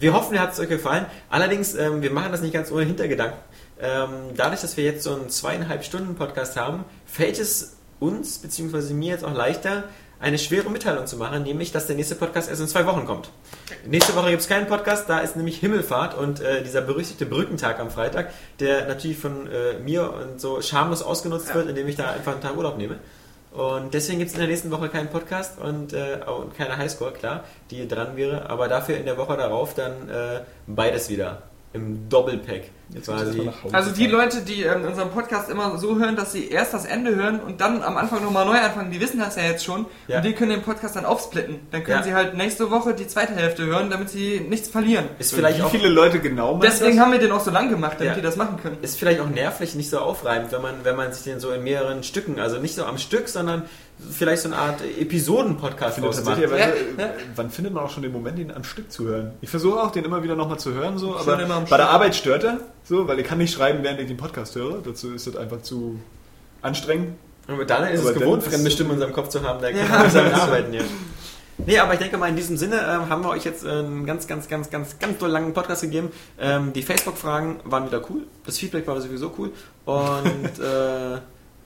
Wir hoffen, dir hat es euch gefallen. Allerdings, ähm, wir machen das nicht ganz ohne Hintergedanken. Ähm, dadurch, dass wir jetzt so einen zweieinhalb Stunden Podcast haben, fällt es uns bzw. mir jetzt auch leichter, eine schwere Mitteilung zu machen, nämlich, dass der nächste Podcast erst in zwei Wochen kommt. Nächste Woche gibt es keinen Podcast, da ist nämlich Himmelfahrt und äh, dieser berüchtigte Brückentag am Freitag, der natürlich von äh, mir und so schamlos ausgenutzt wird, indem ich da einfach einen Tag Urlaub nehme. Und deswegen gibt es in der nächsten Woche keinen Podcast und, äh, keine Highscore, klar, die dran wäre, aber dafür in der Woche darauf dann äh, beides wieder im Doppelpack. quasi. Also die Leute, die ähm, unseren Podcast immer so hören, dass sie erst das Ende hören und dann am Anfang nochmal neu anfangen, die wissen das ja jetzt schon. Ja. Und die können den Podcast dann aufsplitten. Dann können Ja. sie halt nächste Woche die zweite Hälfte hören, damit sie nichts verlieren. Ist vielleicht Wie auch viele Leute genau machen Deswegen das? haben wir den auch so lang gemacht, damit Ja. die das machen können. ist vielleicht auch nervlich nicht so aufreibend, wenn man, wenn man sich den so in mehreren Stücken, also nicht so am Stück, sondern vielleicht so eine Art Episoden-Podcast draus tatsächlich, Ja, äh, ja. wann findet man auch schon den Moment, den am Stück zu hören? Ich versuche auch, den immer wieder nochmal zu hören, so, aber bei der Stück. Arbeit stört er, so, weil ich kann nicht schreiben, während ich den Podcast höre. Dazu ist das einfach zu anstrengend. Und Daniel ist Aber es gewohnt, dann fremde Stimmen in seinem Kopf zu haben, da kann Ja. damit arbeiten, ja. Nee, aber ich denke mal, in diesem Sinne ähm, haben wir euch jetzt einen ganz, ganz, ganz, ganz, ganz doll langen Podcast gegeben. Ähm, die Facebook-Fragen waren wieder cool. Das Feedback war sowieso cool. Und äh,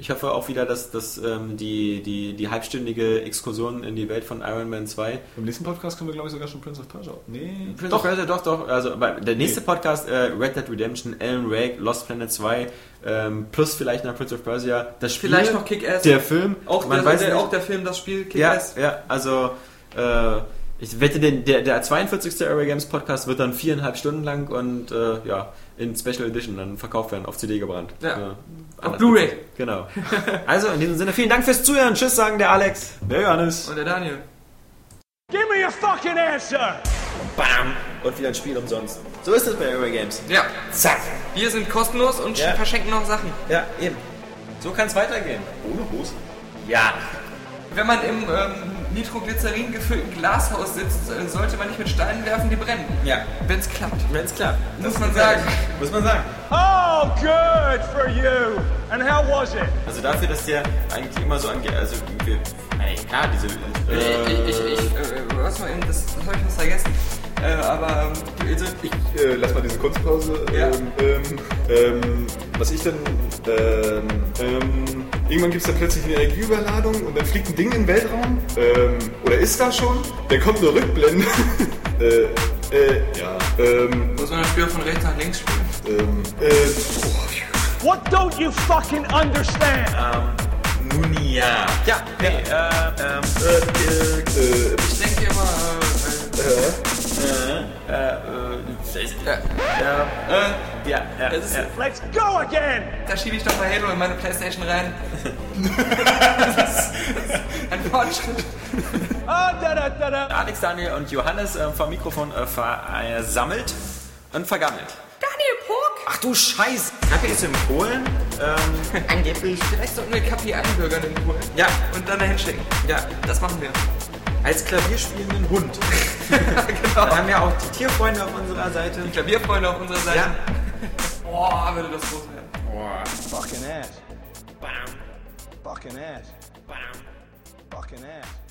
Ich hoffe auch wieder, dass, dass ähm, die, die, die halbstündige Exkursion in die Welt von Iron Man 2 Im nächsten Podcast können wir, glaube ich, sogar schon Prince of Persia. Nee. Prince doch. of Persia, doch, doch. Also der nächste Podcast, äh, Red Dead Redemption, Alan Wake, Lost Planet 2, ähm, plus vielleicht noch Prince of Persia, das Spiel, Vielleicht noch Kick-Ass. der Film, Auch, man der, weiß der, auch der Film, das Spiel ja, Kick-Ass. ja, also äh, ich wette, den, der, der 42. Aero Games Podcast wird dann viereinhalb Stunden lang und äh, ja, in Special Edition dann verkauft werden, auf CD gebrannt. Ja. Äh, Auf Blu-ray. Genau. Also in diesem Sinne, vielen Dank fürs Zuhören. Tschüss, sagen der Alex. Der Johannes. Und der Daniel. Give me a fucking answer! Bam! Und wieder ein Spiel umsonst. So ist es bei Aero Games. Ja, Zack. wir sind kostenlos und Ja. verschenken noch Sachen. Ja, eben. So kann es weitergehen. Ohne Hose? Ja. Wenn man im ähm, Nitroglycerin gefüllten Glashaus sitzt, äh, sollte man nicht mit Steinen werfen, die brennen. Ja. Wenn es klappt. Wenn es klappt. Muss man sagen. Muss man sagen. Oh, good for you! And how was it? Also dafür, dass der eigentlich immer so angeht, also wir, nee, klar, diese Ich, ich, ich, ich äh, was mal eben, das, das habe ich was vergessen. Äh, aber ähm, also, ich, Äh, lass mal diese Kunstpause. Ja. Ähm, ähm, was ich dann. Ähm, ähm, irgendwann gibt es dann plötzlich eine Energieüberladung und dann fliegt ein Ding in den Weltraum. Ähm, oder ist da schon? Dann kommt eine Rückblende. äh, äh, ja. Ähm, muss man das Spiel von rechts nach links spielen. ähm, äh, oh, What don't you fucking understand? Nun ja. Ja, nee, äh, ähm, äh, äh, Ich denke immer, äh, äh, äh, äh, Ja. ja, äh, ja, ja, Das ist- ja. Let's go again! da schiebe ich doch mal Halo in meine Playstation rein. das ist ein Fortschritt. Ah, da da da da. Alex, Daniel und Johannes äh, vom Mikrofon äh, versammelt und vergammelt. Daniel Puck! Ach du Scheiß! Kaffee ist in Polen? Ähm, angeblich. Vielleicht sollten wir Kapi einbürgern in Polen. Ja, Und dann dahin schicken. ja. Das machen wir. Als klavierspielenden Hund. genau. Wir haben ja auch die Tierfreunde auf unserer Seite. Klavierfreunde auf unserer Seite. Ja. Boah, würde das groß werden. Bam, Fucking ass. bam, Fucking ass. bam. Fucking ass.